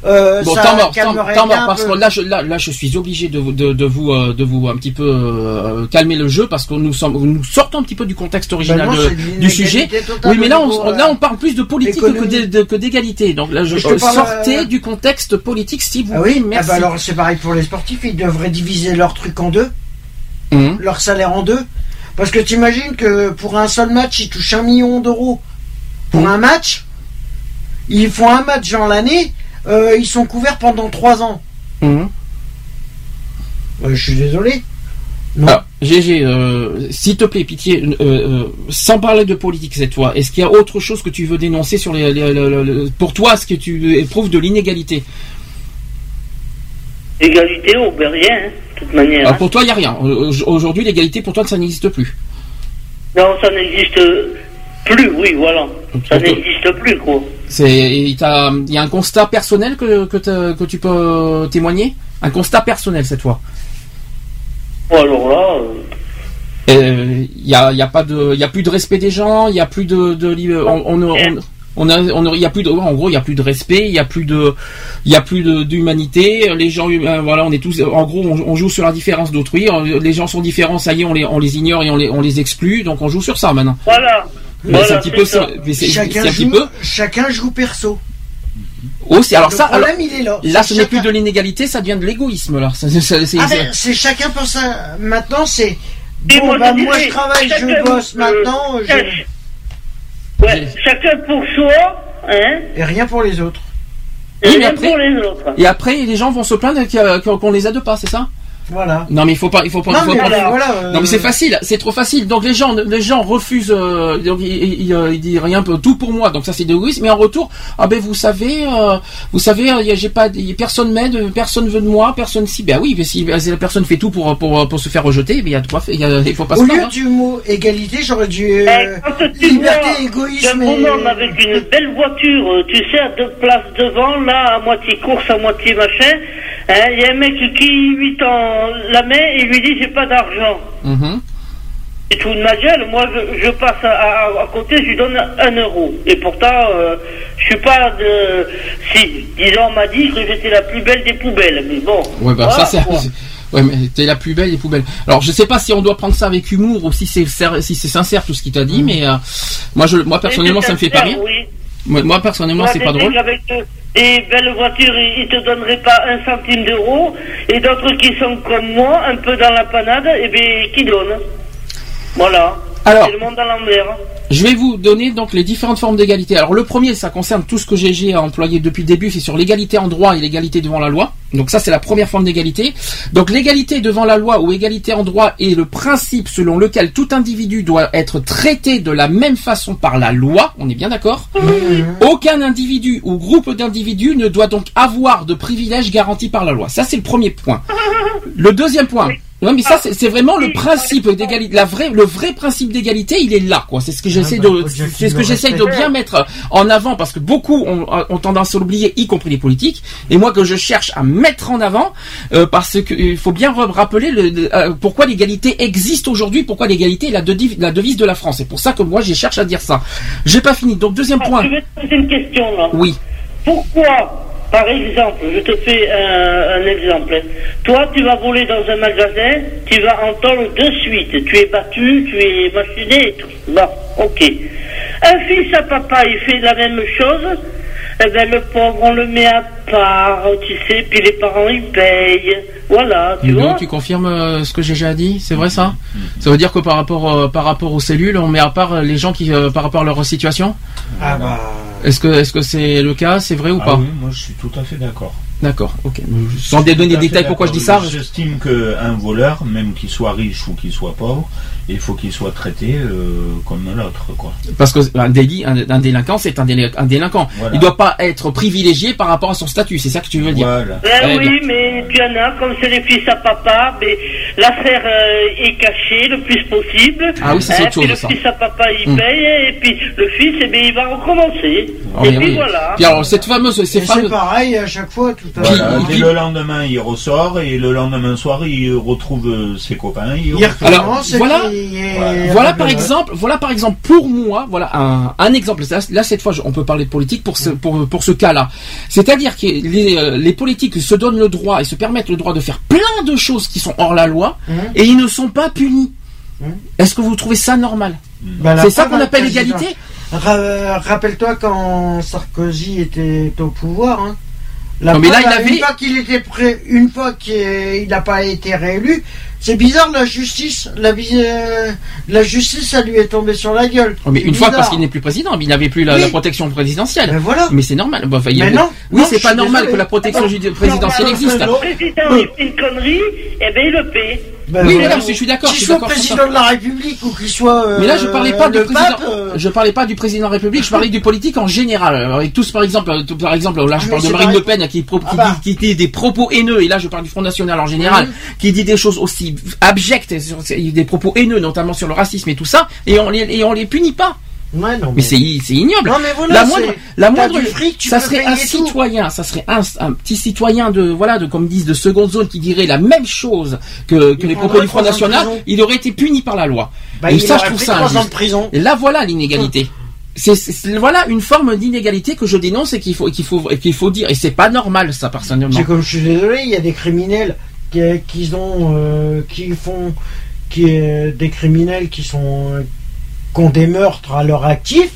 euh, Bon, temps mort, bien mort, parce peu. que là, je, là, là, je suis obligé de, vous- de, de vous, euh, de vous un petit peu euh, calmer le jeu parce que nous sommes, nous sortons un petit peu du contexte original Ben non, de- c'est de du sujet. Oui, mais là, on, niveau, là, on parle plus de politique que d'égalité. Donc là, je, Je parle, sortez du contexte politique, si vous Ah oui, voulez. ah Merci. bah alors c'est pareil pour les sportifs, ils devraient diviser leur truc en deux, Hum. leur salaire en deux. Parce que t'imagines que pour un seul match, ils touchent un million d'euros. Pour Mhm. un match, ils font un match dans l'année, euh, ils sont couverts pendant trois ans. Hum. Euh, je suis désolé. Non. GG, euh, s'il te plaît, pitié, euh, sans parler de politique cette fois, est-ce qu'il y a autre chose que tu veux dénoncer sur les, les- le- le- le- pour toi, ce que tu éprouves de l'inégalité? Égalité, oh, ben rien, hein, de toute manière. Alors hein. pour toi, il n'y a rien. Aujourd'hui, l'égalité pour toi, ça n'existe plus. Non, ça n'existe plus, oui, voilà. Ça n'existe plus, quoi. C'est, il y a un constat personnel que que, tu peux témoigner, un constat personnel cette fois. Alors là, euh, Euh, Il y a, y a pas de, il y a plus de respect des gens, il y a plus de, on, on, on, on a, on a- y a plus de, en gros, il y a plus de respect, il y a plus de, il y a plus d'humanité. Les gens, euh, voilà, on est tous, en gros, on, on joue sur la différence d'autrui. Les gens sont différents, ça y est, on les, on les ignore et on les, on les exclut. Donc on joue sur ça maintenant. voilà. Mais Voilà, c'est un petit c'est peu ça. chacun, c'est un petit joue, peu. chacun joue perso. Oh, c'est alors le ça. alors- problème, il est là. Là, C'est ce n'est plus de l'inégalité, ça devient de l'égoïsme. Là, C'est- c'est- c'est- Ah c'est- ben, c'est chacun pour ça. Maintenant, c'est. Bon, moi, bah, je moi, dirais, je travaille, chacun, je bosse euh, maintenant, je... Ouais, chacun pour soi, hein, et rien pour les autres. et rien après- pour les autres. Et après, les gens vont se plaindre qu'on les aide pas, c'est ça? Voilà. Non, mais il faut pas, il faut pas. Non, faut mais pas- voilà, voilà, euh, Non mais c'est facile, c'est trop facile. Donc les gens, les gens refusent, euh, donc ils, ils, euh, ils disent rien, tout pour moi. Donc ça c'est de l'égoïsme. Mais en retour, ah ben vous savez, euh, vous savez, euh, y a- j'ai pas, personne m'aide, personne veut de moi, personne si. Ben oui, mais si, si la personne fait tout pour pour, pour se faire rejeter, mais il y a de quoi, faire, il faut pas se Au plaindre. lieu du mot égalité, j'aurais dû. Euh, tu liberté, égoïsme. bonhomme et- avec une belle voiture, euh, tu sais, à deux places devant, là, à moitié course, à moitié machin, hein, il y a un mec qui lui tend la main et lui dit j'ai pas d'argent. Mhm. Et tout de ma gueule, moi je, je passe à, à- à côté, je lui donne un euro. Et pourtant, euh, je suis pas de. Si, disons, on m'a dit que j'étais la plus belle des poubelles, mais bon. Ouais, bah voilà, ça c'est. <laughs> Ouais, mais t'es la plus belle des poubelles. Alors, je sais pas si on doit prendre ça avec humour ou si c'est si c'est sincère tout ce qu'il t'a dit, mais euh, moi, je, moi personnellement, ça me fait pas rire. Oui. Moi, moi, personnellement, c'est pas drôle. Avec euh, des belles voitures, ils ils te donneraient pas un centime d'euro, et d'autres qui sont comme moi, un peu dans la panade, et bien qui donnent. Voilà. Alors. Le monde l'envers. Je vais vous donner donc les différentes formes d'égalité. Alors le premier, ça concerne tout ce que j'ai- j'ai employé depuis le début, c'est sur l'égalité en droit et l'égalité devant la loi. Donc ça, c'est la première forme d'égalité. Donc l'égalité devant la loi ou égalité en droit est le principe selon lequel tout individu doit être traité de la même façon par la loi. On est bien d'accord? Aucun individu ou groupe d'individus ne doit donc avoir de privilèges garantis par la loi. Ça, c'est le premier point. Le deuxième point. Non, mais ça, c'est c'est vraiment le principe d'égalité. La vraie, le vrai principe d'égalité, il est là, quoi. C'est ce que j'essaie bah, de, c'est ce que j'essaie de bien mettre en avant parce que beaucoup ont, ont tendance à l'oublier, y compris les politiques. Et moi, que je cherche à mettre en avant, euh, parce que il faut bien rappeler le, euh, pourquoi l'égalité existe aujourd'hui, pourquoi l'égalité est la, la devise de la France. C'est pour ça que moi, je cherche à dire ça. J'ai pas fini. Donc deuxième point. Je vais te poser une question là. Oui. Pourquoi, par exemple, je te fais un, exemple. Toi, tu vas voler dans un magasin, tu vas en tôle de suite. Tu es battu, tu es machiné et tout. Bon, ok. Un fils à papa, il fait la même chose. Eh ben, le pauvre, on le met à part, tu sais, puis les parents, ils payent. Voilà, tu Donc, vois. tu confirmes euh, ce que j'ai déjà dit? C'est vrai ça? Ça veut dire que par rapport euh, par rapport aux cellules, on met à part euh, les gens qui euh, par rapport à leur situation? Ah bah. Est-ce que est-ce que c'est le cas? C'est vrai ou Ah pas? oui, moi je suis tout à fait d'accord. D'accord. Ok. Sans donner des détails pourquoi je dis ça. J'estime qu'un voleur, même qu'il soit riche ou qu'il soit pauvre, il faut qu'il soit traité euh, comme l'autre, quoi. Parce que un délit, un, un délinquant, c'est un, déli- un délinquant. Voilà. Il doit pas être privilégié par rapport à son statut. C'est ça que tu veux dire Voilà. Ben Très oui, bien. mais tu en as, comme c'est les fils à papa, mais l'affaire euh, est cachée le plus possible. Ah oui, c'est Hein, autre puis chose, ça. Le fils à papa, il Hmm. paye, et puis le fils, eh bien, il va recommencer. Oh, et puis oui. voilà. Puis alors cette fameuse, c'est pareil à chaque fois, tout Voilà, dès le lendemain, il ressort et le lendemain soir, il retrouve euh, ses copains. Il Alors, voilà. Voilà. Voilà par bah, exemple, voilà par exemple pour moi, voilà un, un exemple. Là, là, cette fois, je- on peut parler de politique pour ce pour, pour ce cas-là. C'est-à-dire que les, euh, les politiques se donnent le droit et se permettent le droit de faire plein de choses qui sont hors la loi Mhm. et ils ne sont pas punis. Mhm. Est-ce que vous trouvez ça normal Bah, la C'est ça preuve, qu'on le appelle président. égalité Ra- Rappelle-toi quand Sarkozy était au pouvoir. Hein. La Non, mais là, il avait- Une fois qu'il était prêt, une fois qu'il n'a pas été réélu, c'est bizarre la justice. La, euh, la justice, ça lui est tombé sur la gueule. Oh, Mais une fois parce qu'il n'est plus président, mais il n'avait plus la, Oui. la protection présidentielle. Ben voilà. Mais c'est normal. Mais non, oui, c'est pas normal désolé. que la protection Non, présidentielle non, existe. Le président, une connerie, eh bien, il le paie. Ben Oui, voilà. mais là, je suis d'accord, je Qu'il suis soit président de la République ou qu'il soit. euh, Mais là, je parlais pas du président. pape, euh, Je parlais pas du président de la République. Je parlais du politique en général. Alors, Avec tous, par exemple, euh, tout- par exemple, là, je Ah, parle de Marine Le. Pen qui, pro- Ah bah. dit, qui dit des propos haineux. Et là, je parle du Front National en général, Mhm. qui dit des choses aussi abjectes, sur- des propos haineux, notamment sur le racisme et tout ça. Et on les, et on les punit pas. Ouais, non, Mais c'est c'est ignoble. Non, mais voilà, la moindre, la moindre, fric, tu ça serait un tout. citoyen, ça serait un, un petit citoyen de voilà de comme disent de seconde zone qui dirait la même chose que, les propos du Front National, il aurait été puni par la loi. Bah, et il ça, je trouve ça injuste. prison. Et là, voilà l'inégalité. C'est, voilà une forme d'inégalité que je dénonce et qu'il faut, qu'il faut, qu'il faut dire. Et c'est pas normal, ça, personnellement. C'est comme je suis désolé, il y a des criminels qui, qui ont, euh, qui font, qui euh, des criminels qui sont, euh, qui ont des meurtres à leur actif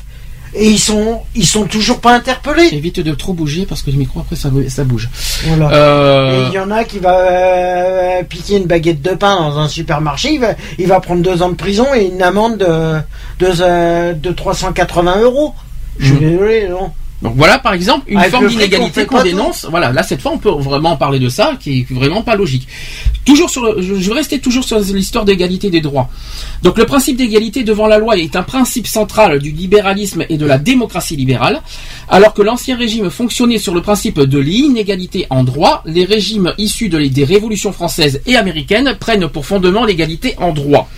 et ils sont, ils sont toujours pas interpellés. Évite de trop bouger parce que le micro après ça, ça bouge. Voilà. Et Euh, il y en a qui va euh, piquer une baguette de pain dans un supermarché, il va, il va prendre deux ans de prison et une amende de, de, euh, de 380 euros. Je suis Mhm. désolé, non. Donc voilà par exemple une Avec forme d'inégalité qu'on dénonce. Voilà, là cette fois on peut vraiment parler de ça qui est vraiment pas logique. Toujours sur le- je je vais rester toujours sur l'histoire d'égalité des droits. Donc le principe d'égalité devant la loi est un principe central du libéralisme et de la démocratie libérale. Alors que l'ancien régime fonctionnait sur le principe de l'inégalité en droit, les régimes issus de- des révolutions françaises et américaines prennent pour fondement l'égalité en droit.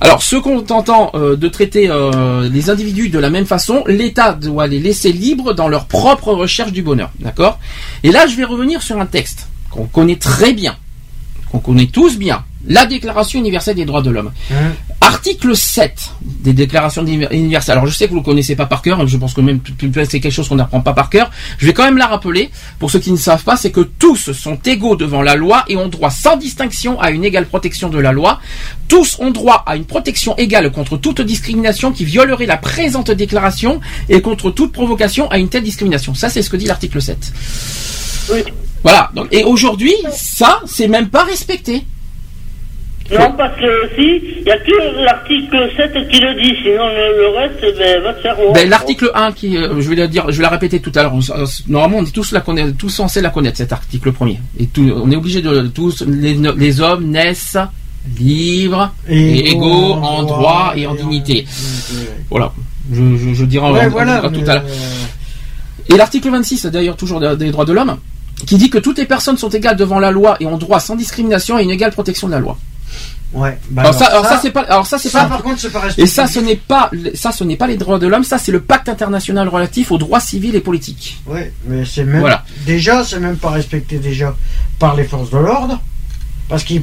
Alors, se contentant euh, de traiter euh, les individus de la même façon, l'État doit les laisser libres dans leur propre recherche du bonheur. D'accord? Et là, je vais revenir sur un texte qu'on connaît très bien, qu'on connaît tous bien, la Déclaration universelle des droits de l'homme. Hein Article 7 des déclarations universelles. Alors je sais que vous ne le connaissez pas par cœur, je pense que même c'est quelque chose qu'on n'apprend pas par cœur. Je vais quand même la rappeler, pour ceux qui ne savent pas, c'est que tous sont égaux devant la loi et ont droit sans distinction à une égale protection de la loi. Tous ont droit à une protection égale contre toute discrimination qui violerait la présente déclaration et contre toute provocation à une telle discrimination. Ça c'est ce que dit l'article 7. Oui. Voilà. Donc, et aujourd'hui, ça, c'est même pas respecté. Non, parce que si, il n'y a que l'article 7 qui le dit, sinon le, le reste ben, va te faire voir. Ben, l'article 1 qui, euh, je vais la dire, je vais la répéter tout à l'heure. Euh, Normalement, on est tous la tous censés la connaître cet article premier. Et tout, on est obligé de tous les, les hommes naissent libres et, égaux en droit et en dignité. Voilà. Je, je, je dirai, Ouais, on voilà, tout à l'heure. Et l'article 26, d'ailleurs toujours des des droits de l'homme, qui dit que toutes les personnes sont égales devant la loi et ont droit sans discrimination à une égale protection de la loi. Ouais. bah alors, ça, alors ça, c'est pas, alors ça c'est ça, pas. par contre, c'est pas respecté. Et ça, ce n'est pas, ça, ce n'est pas les droits de l'homme. Ça, c'est le pacte international relatif aux droits civils et politiques. Ouais, mais c'est même Voilà. déjà, c'est même pas respecté déjà par les forces de l'ordre, parce que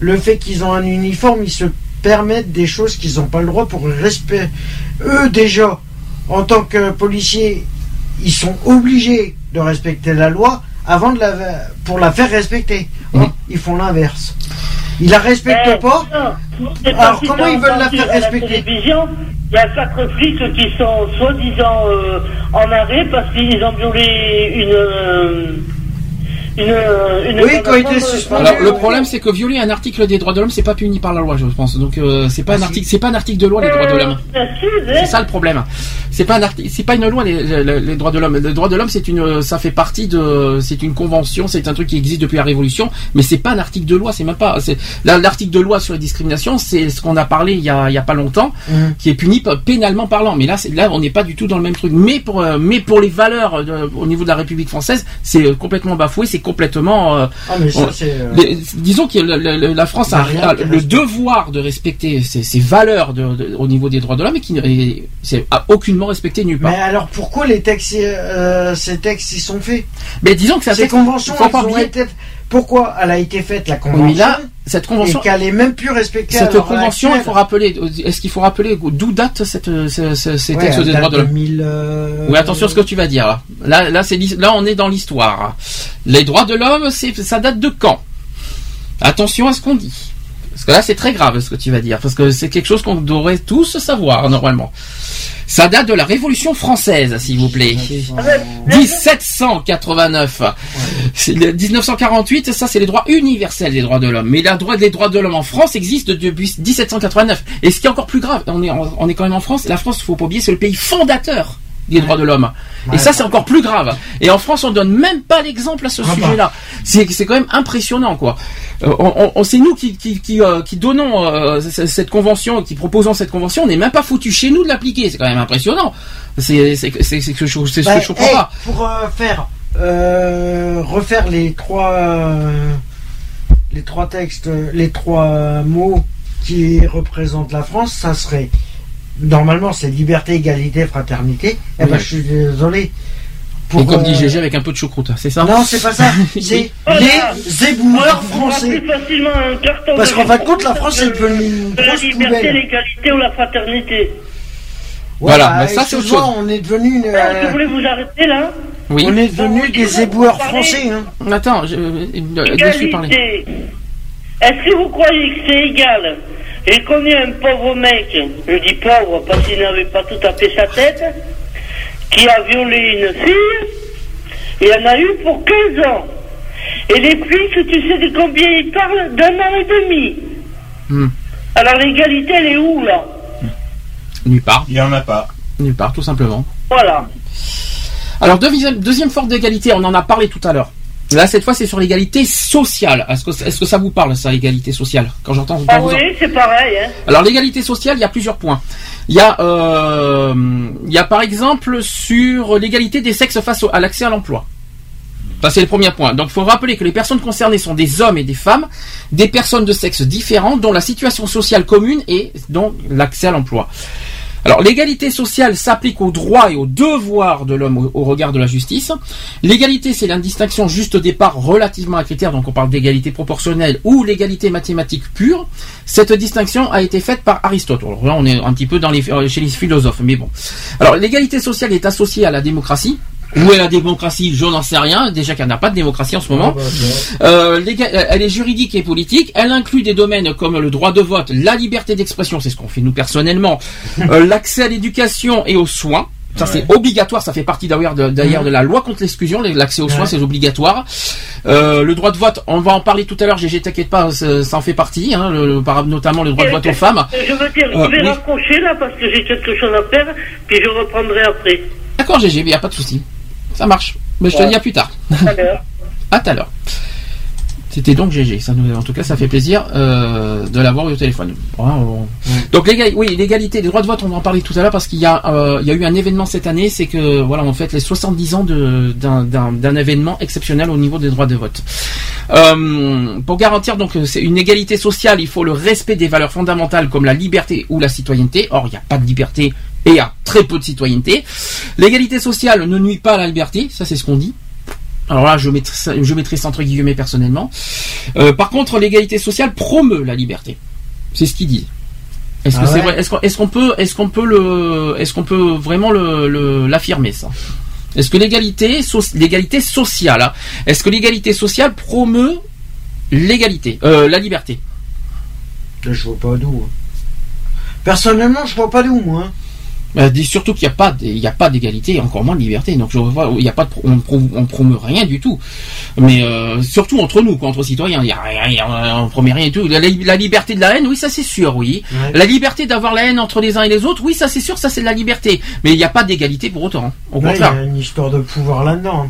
le fait qu'ils ont un uniforme, ils se permettent des choses qu'ils n'ont pas le droit pour respect. Eux déjà, en tant que policiers, ils sont obligés de respecter la loi avant de la pour la faire respecter. Mhm. Ils font l'inverse. Ils la respectent Eh, pas. non, Alors, si comment ils veulent la faire respecter? Il y a quatre flics qui sont soi-disant euh, en arrêt parce qu'ils ont violé une. euh, une, une Oui, quand ils étaient femme, suspendus. Alors, le problème, c'est que violer un article des droits de l'homme, c'est pas puni par la loi, je pense. Donc, euh, c'est pas un article, c'est pas un article de loi les droits de l'homme. Euh, C'est ça le problème. C'est pas un article, c'est pas une loi les, les- les droits de l'homme. Les droits de l'homme, c'est une, ça fait partie de, c'est une convention, c'est un truc qui existe depuis la Révolution, mais c'est pas un article de loi. C'est même pas. C'est l'article de loi sur la discrimination, c'est ce qu'on a parlé il y a, il y a pas longtemps, Mhm. qui est puni pénalement parlant. Mais là, c'est, là, on n'est pas du tout dans le même truc. Mais pour, euh, mais pour les valeurs euh, au niveau de la République française, c'est euh, complètement bafoué, c'est complètement. euh, Ah, mais ça, on- c'est. euh, les- disons que le- le- le- la France a, le respecte. devoir de respecter ses, ses valeurs de- de- au niveau des droits de l'homme et qui c'est aucunement respecté nulle part. Mais alors pourquoi les textes, euh, ces textes y sont faits? Mais disons que un Ces conventions, elles ont été... pourquoi elle a été faite la convention là, cette convention, et qu'elle est même plus respectée cette convention, il faut rappeler. Est-ce qu'il faut rappeler d'où date cette, ce- ce- ces Ouais, textes droits de l'homme 1000, euh, Oui, attention à ce que tu vas dire. Là, là, là, c'est l'his- là, on est dans l'histoire. Les droits de l'homme, c'est ça date de quand? Attention à ce qu'on dit. Là, c'est très grave ce que tu vas dire, parce que c'est quelque chose qu'on devrait tous savoir normalement. Ça date de la Révolution française, s'il vous plaît. 1789. C'est le 1948, ça c'est les droits universels des droits de l'homme. Mais la droit des droits de l'homme en France existe depuis 1789. Et ce qui est encore plus grave, on est, on est quand même en France. La France, faut pas oublier, c'est le pays fondateur des droits de l'homme. Et ça, c'est encore plus grave. Et en France, on donne même pas l'exemple à ce Ah sujet-là. C'est, quand même impressionnant, quoi. Euh, on, c'est nous qui, qui, qui, euh, qui donnons euh, cette convention, qui proposons cette convention. On n'est même pas foutu chez nous de l'appliquer. C'est quand même impressionnant. C'est, ce que je, Bah, comprends hey, pas. Pour faire refaire les trois les trois textes, les trois mots qui représentent la France, ça serait normalement c'est liberté, égalité, fraternité. Eh ben Oui. je suis désolé. Et comme euh, dit GG avec un peu de choucroute, c'est ça Non, c'est pas ça. <laughs> C'est Voilà. les éboueurs français. plus facilement un carton Parce qu'en fin de compte, la France est devenue une de la liberté, l'égalité ou la fraternité. Voilà, bah, mais ça, c'est autre chose. On est devenu une, euh, je voulais vous arrêter là. Oui. on est devenu Bon, des vous éboueurs français. Hein. Attends, je, euh, laisse-lui parler. Égalité. Est-ce que vous croyez que c'est égal J'ai connu un pauvre mec, je dis pauvre parce qu'il n'avait pas tout à fait sa tête, qui a violé une fille, il en a eu pour 15 ans. Et les flics, tu sais de combien ils parlent? D'un an et demi. Hmm. Alors l'égalité, elle est où là? Nulle part. Il n'y en a pas. Nulle part, tout simplement. Voilà. Alors, deuxième, deuxième forme d'égalité, on en a parlé tout à l'heure. Là, cette fois, c'est sur l'égalité sociale. Est-ce que, est-ce que ça vous parle, ça, l'égalité sociale Quand j'entends Ah en- oui, c'est pareil. Hein. Alors, l'égalité sociale, il y a plusieurs points. Il y a, euh, il y a par exemple sur l'égalité des sexes face à l'accès à l'emploi. Ça, c'est le premier point. Donc, il faut rappeler que les personnes concernées sont des hommes et des femmes, des personnes de sexe différents, dont la situation sociale commune et dont l'accès à l'emploi. Alors, l'égalité sociale s'applique aux droits et aux devoirs de l'homme au, regard de la justice. L'égalité, c'est la distinction juste au départ relativement à critères, donc on parle d'égalité proportionnelle ou l'égalité mathématique pure. Cette distinction a été faite par Aristote. Alors là, on est un petit peu dans euh, chez les philosophes, mais bon. Alors, l'égalité sociale est associée à la démocratie. Où est la démocratie? Je n'en sais rien. Déjà qu'il n'y en a pas de démocratie en ce moment. Ah, bah. Euh, elle est juridique et politique. Elle inclut des domaines comme le droit de vote, la liberté d'expression, c'est ce qu'on fait nous personnellement, <laughs> euh, l'accès à l'éducation et aux soins. Ça c'est obligatoire, ça fait partie d'ailleurs de, la loi contre l'exclusion, l'accès aux soins Ouais. c'est obligatoire. Euh, le droit de vote, on va en parler tout à l'heure, GG t'inquiète pas, ça, en fait partie, hein, le- le- par- notamment le droit de vote aux femmes. Je veux dire, Euh, je vais oui. raccrocher là parce que j'ai quelque chose à faire, puis je reprendrai après. D'accord GG, il n'y a pas de souci. Ça marche. Mais je te dis à plus tard. <laughs> À tout à l'heure. C'était donc GG. Ça nous, en tout cas, ça fait plaisir euh, de l'avoir au téléphone. Donc oui, l'égalité des droits de vote, on va en parler tout à l'heure parce qu'il y a, euh, y a eu un événement cette année, c'est que voilà, on fête les 70 ans d'un- événement exceptionnel au niveau des droits de vote. Euh, pour garantir donc une égalité sociale, il faut le respect des valeurs fondamentales comme la liberté ou la citoyenneté. Or, il n'y a pas de liberté et a très peu de citoyenneté. L'égalité sociale ne nuit pas à la liberté, ça c'est ce qu'on dit. Alors là, je mettrai, je mettrai ça entre guillemets personnellement. Euh, par contre, l'égalité sociale promeut la liberté. C'est ce qu'ils disent. Est-ce que Ah c'est vrai Est-ce qu'on peut, est-ce qu'on peut le, est-ce qu'on peut vraiment le- l'affirmer ça? Est-ce que l'égalité, so- l'égalité sociale, hein, est-ce que l'égalité sociale promeut l'égalité, euh, la liberté? Je vois pas d'où. hein. Personnellement, je vois pas d'où, moi. Hein. Dis surtout qu'il n'y a pas, d- il y a pas d'égalité, et encore moins de liberté. Donc je vois, il y a pas, de, pro- on, on promeut rien du tout. Mais euh, surtout entre nous, quoi, entre citoyens, il y a rien, on promet rien du tout. La, la liberté de la haine, oui, ça c'est sûr, oui. Ouais. La liberté d'avoir la haine entre les uns et les autres, oui, ça c'est sûr, ça c'est de la liberté. Mais il n'y a pas d'égalité pour autant. hein. Au Ouais, il y a une histoire de pouvoir là-dedans.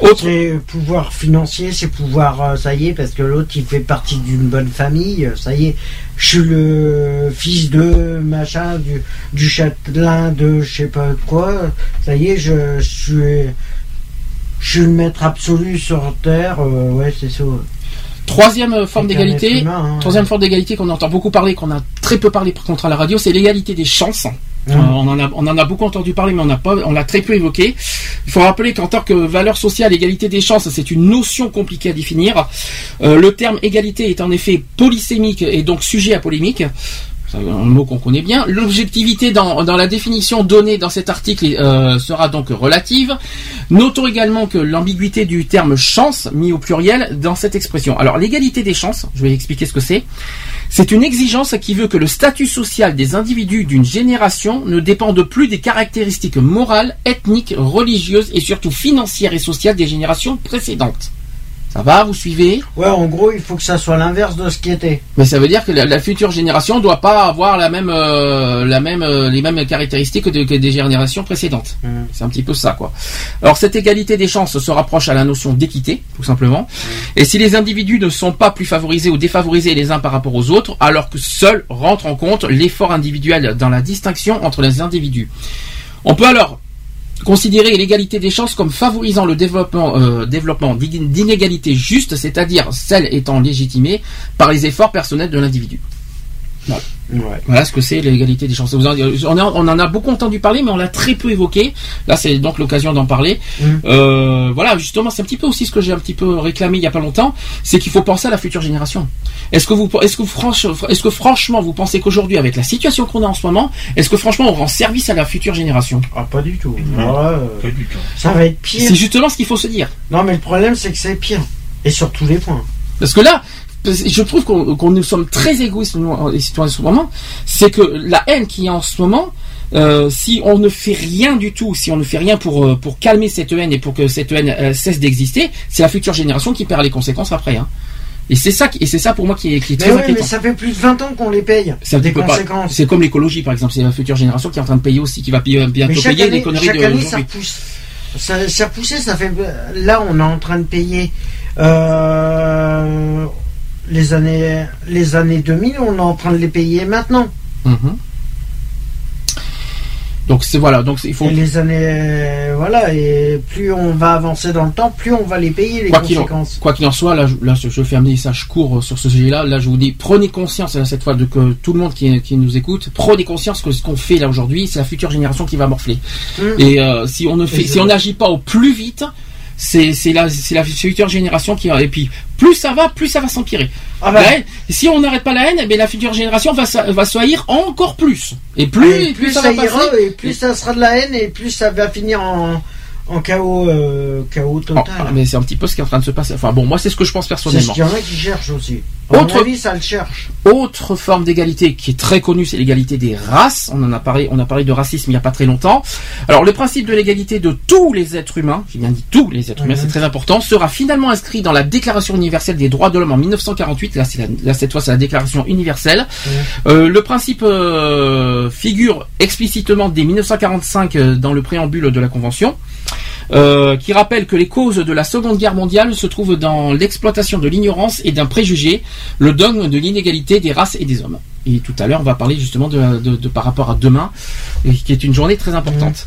Autre, C'est pouvoir financier, c'est pouvoir, euh, ça y est, parce que l'autre il fait partie d'une bonne famille, euh, ça y est, je suis le fils de machin, du, du châtelain de je sais pas quoi, ça y est, je, je suis. Je suis le maître absolu sur Terre, euh, ouais, c'est ça. troisième euh, forme d'égalité. hein. Troisième forme d'égalité qu'on entend beaucoup parler, qu'on a très peu parlé par contre à la radio, c'est l'égalité des chances. Euh, on, en a, beaucoup entendu parler, mais on l'a très peu évoqué. Il faut rappeler qu'en tant que valeur sociale, égalité des chances, c'est une notion compliquée à définir. Euh, le terme égalité est en effet polysémique et donc sujet à polémique. Un mot qu'on connaît bien. L'objectivité dans, dans la définition donnée dans cet article euh, sera donc relative. Notons également que l'ambiguïté du terme chance mis au pluriel dans cette expression. Alors l'égalité des chances, je vais expliquer ce que c'est. C'est une exigence qui veut que le statut social des individus d'une génération ne dépende plus des caractéristiques morales, ethniques, religieuses et surtout financières et sociales des générations précédentes. Ça va, vous suivez Ouais, en gros, il faut que ça soit l'inverse de ce qui était. Mais ça veut dire que la, la future génération doit pas avoir la même, euh, la même, euh, les mêmes caractéristiques que, de- que des générations précédentes. Mm. C'est un petit peu ça, quoi. Alors cette égalité des chances se rapproche à la notion d'équité, tout simplement. Et si les individus ne sont pas plus favorisés ou défavorisés les uns par rapport aux autres, alors que seul rentre en compte l'effort individuel dans la distinction entre les individus. On peut alors considérer l'égalité des chances comme favorisant le développement, euh, développement d'inégalités justes, c'est-à-dire celles étant légitimées par les efforts personnels de l'individu. Ouais. Voilà ce que c'est l'égalité des chances. On, en- on en a beaucoup entendu parler, mais on l'a très peu évoqué. Là, c'est donc l'occasion d'en parler. Mhm. Euh, voilà, justement, c'est un petit peu aussi ce que j'ai un petit peu réclamé il y a pas longtemps, c'est qu'il faut penser à la future génération. Est-ce que vous, est-ce que franch- est-ce que franchement, vous pensez qu'aujourd'hui, avec la situation qu'on a en ce moment, est-ce que franchement, on rend service à la future génération? Ah, pas du tout. Alors là, euh, Pas du tout. ça va être pire. C'est justement ce qu'il faut se dire. Non, mais le problème, c'est que c'est pire. Et sur tous les points. Parce que là, je trouve qu'on nous sommes très égoïstes nous, les citoyens en ce moment. C'est que la haine qu'il y a en ce moment, euh, si on ne fait rien du tout, si on ne fait rien pour euh, pour calmer cette haine et pour que cette haine euh, cesse d'exister, c'est la future génération qui perd les conséquences après. Hein. Et c'est ça, qui- et c'est ça pour moi qui est, qui est Mais très mais inquiétant. ça fait plus de 20 ans qu'on les paye. C'est un des conséquences. C'est comme l'écologie par exemple, c'est la future génération qui est en train de payer aussi, qui va payer- Mais bientôt payer année, les conneries chaque de année ça repousse. Ça, ça repoussé, ça fait. Là, on est en train de payer euh, les années les années 2000. On est en train de les payer maintenant. Mhm. Donc c'est voilà, donc il faut Et les années, euh, voilà, et plus on va avancer dans le temps, plus on va les payer les quoi qu'il en, conséquences. quoi qu'il en soit, là, je, là, je fais un message court sur ce sujet-là. Là, je vous dis, prenez conscience là, cette fois de que tout le monde qui, qui nous écoute, prenez conscience que ce qu'on fait là aujourd'hui, c'est la future génération qui va morfler. Mm. Et euh, si on ne fait, Et si on n'agit pas au plus vite, c'est la future génération qui et puis plus ça va, plus ça va s'empirer. Ah bah, si on n'arrête pas la haine, eh la future génération va se- va se haïr encore plus. Et plus et plus, plus ça ça, va ira, passer. et plus ça sera de la haine, et plus ça va finir en, en chaos, euh, chaos Oh, total. mais c'est un petit peu ce qui est en train de se passer. Enfin bon, moi c'est ce que je pense c'est ce personnellement. qu'il y en a qui cherchent aussi. Autre- avis, ça le cherche. Autre forme d'égalité qui est très connue, c'est l'égalité des races. On en a parlé, on a parlé de racisme il n'y a pas très longtemps. Alors le principe de l'égalité de tous les êtres humains, j'ai bien dit tous les êtres humains, c'est très important, sera finalement inscrit dans la Déclaration universelle des droits de l'homme en 1948. Là, la- là, cette fois, c'est la Déclaration universelle. Euh, le principe euh, figure explicitement dès 1945 euh, dans le préambule de la Convention. Euh, qui rappelle que les causes de la Seconde Guerre mondiale se trouvent dans l'exploitation de l'ignorance et d'un préjugé, le dogme de l'inégalité des races et des hommes. Et tout à l'heure, on va parler justement de, de- de- par rapport à demain, qui est une journée très importante.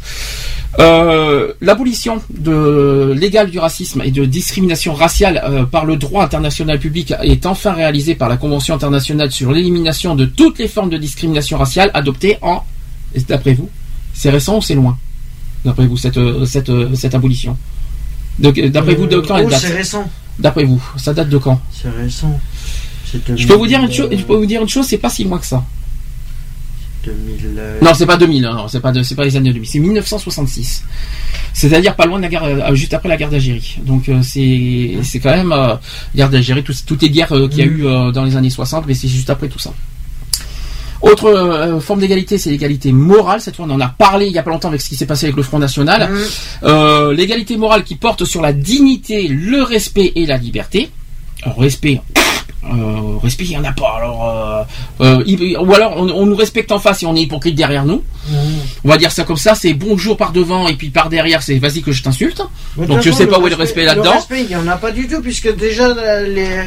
Euh, L'abolition de légale du racisme et de discrimination raciale euh, par le droit international public est enfin réalisée par la Convention internationale sur l'élimination de toutes les formes de discrimination raciale adoptée en, d'après vous, c'est récent ou c'est loin? D'après vous, cette, euh, cette, euh, cette abolition De- D'après vous, de Euh, quand elle oh, date c'est récent. D'après vous, ça date de quand C'est récent. Je peux vous dire une 2000, chose, je peux vous dire une chose, c'est pas si loin que ça. 2000, euh, Non, c'est pas 2000, non, non, c'est pas de, pas les années 2000, c'est 1966. C'est-à-dire pas loin de la guerre, euh, juste après la guerre d'Algérie. Donc euh, c'est, c'est quand même euh, guerre d'Algérie, tout- toutes les guerres euh, qu'il y a Mhm. eu euh, dans les années 60, mais c'est juste après tout ça. Autre euh, forme d'égalité, c'est l'égalité morale. Cette fois, on en a parlé il y a pas longtemps avec ce qui s'est passé avec le Front National. Mhm. Euh, l'égalité morale qui porte sur la dignité, le respect et la liberté. Alors, respect, euh, respect, il n'y en a pas. Alors, euh, euh, ou alors, on, on nous respecte en face et on est hypocrite derrière nous. Mhm. On va dire ça comme ça, c'est bonjour par devant et puis par derrière, c'est vas-y que je t'insulte. Donc, toute je façon, sais pas où est le respect là-dedans. Le respect, il n'y en a pas du tout, puisque déjà, euh, les...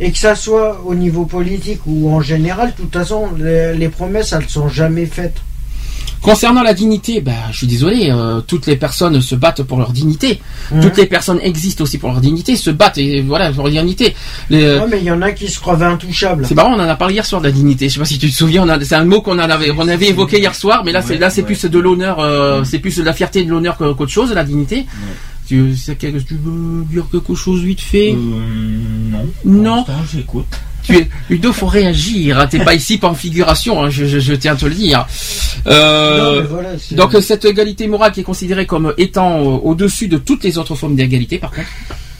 et que ça soit au niveau politique ou en général, de toute façon, les, les promesses, elles sont jamais faites. Concernant la dignité, bah, je suis désolé, euh, toutes les personnes se battent pour leur dignité. Mhm. Toutes les personnes existent aussi pour leur dignité, se battent et voilà pour leur dignité. Les, euh, Ouais, mais il y en a qui se croient intouchables. C'est marrant, on en a parlé hier soir de la dignité. Je sais pas si tu te souviens, on a- c'est un mot qu'on en avait, on avait évoqué hier soir, mais là c'est là c'est ouais. plus de l'honneur, euh, c'est plus de la fierté et de l'honneur qu'autre chose, la dignité. Tu, c'est quelque- tu veux dire quelque chose vite fait? Non. Non. J'écoute. tu es, Ludo, faut réagir. hein, T'es pas ici par figuration. hein, je, je, je tiens à te le dire. Euh, Non, voilà, donc cette égalité morale qui est considérée comme étant euh, au-dessus de toutes les autres formes d'égalité, par contre.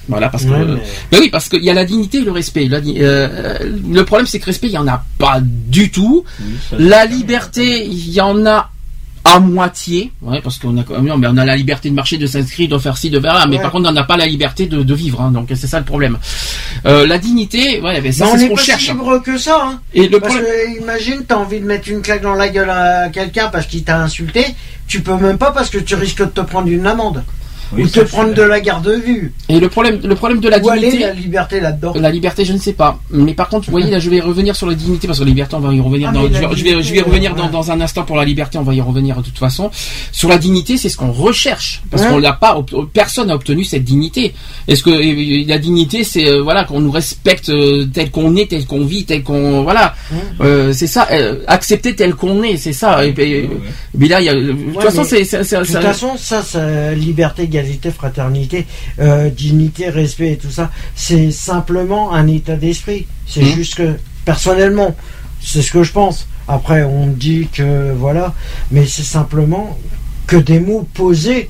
Voilà, parce que Ouais, euh, mais- ben oui, parce qu'il y a la dignité et le respect. La euh, le problème, c'est que respect, il y en a pas du tout. Oui, La liberté, il y en a à moitié, ouais, parce qu'on a quand même, on a la liberté de marcher, de s'inscrire, de faire ci, de faire là, mais Ouais. par contre, on n'a pas la liberté de, de vivre, hein, donc c'est ça le problème. Euh, la dignité, ouais, mais ça Mais on c'est ce n'est qu'on pas cherche. si libre que ça. Hein. Et le Parce problème, que imagine, t'as envie de mettre une claque dans la gueule à quelqu'un parce qu'il t'a insulté, tu peux même pas parce que tu risques de te prendre une amende Oui, ou te prendre de la garde de vue. et le problème, le problème de la Où aller dignité. la liberté là-dedans La liberté, je ne sais pas. Mais par contre, vous voyez, là, je vais revenir sur la dignité, parce que la liberté, on va y revenir Ah, dans, je, vais- je vais, je revenir ouais. dans, dans un instant pour la liberté, on va y revenir de toute façon. Sur la dignité, c'est ce qu'on recherche. Parce Ouais. qu'on l'a pas, personne n'a obtenu cette dignité. Est-ce que la dignité, c'est, euh, voilà, qu'on nous respecte euh, tel qu'on est, tel qu'on vit, tel qu'on, voilà. Euh, c'est ça, euh, accepter tel qu'on est, c'est ça. Et, mais là, il y a, de toute façon, c'est, De toute ça- façon, ça, ça, liberté, égalité, fraternité, euh, dignité, respect et tout ça, c'est simplement un état d'esprit. C'est Mhm. juste que, personnellement, c'est ce que je pense. Après, on dit que voilà, mais c'est simplement que des mots posés.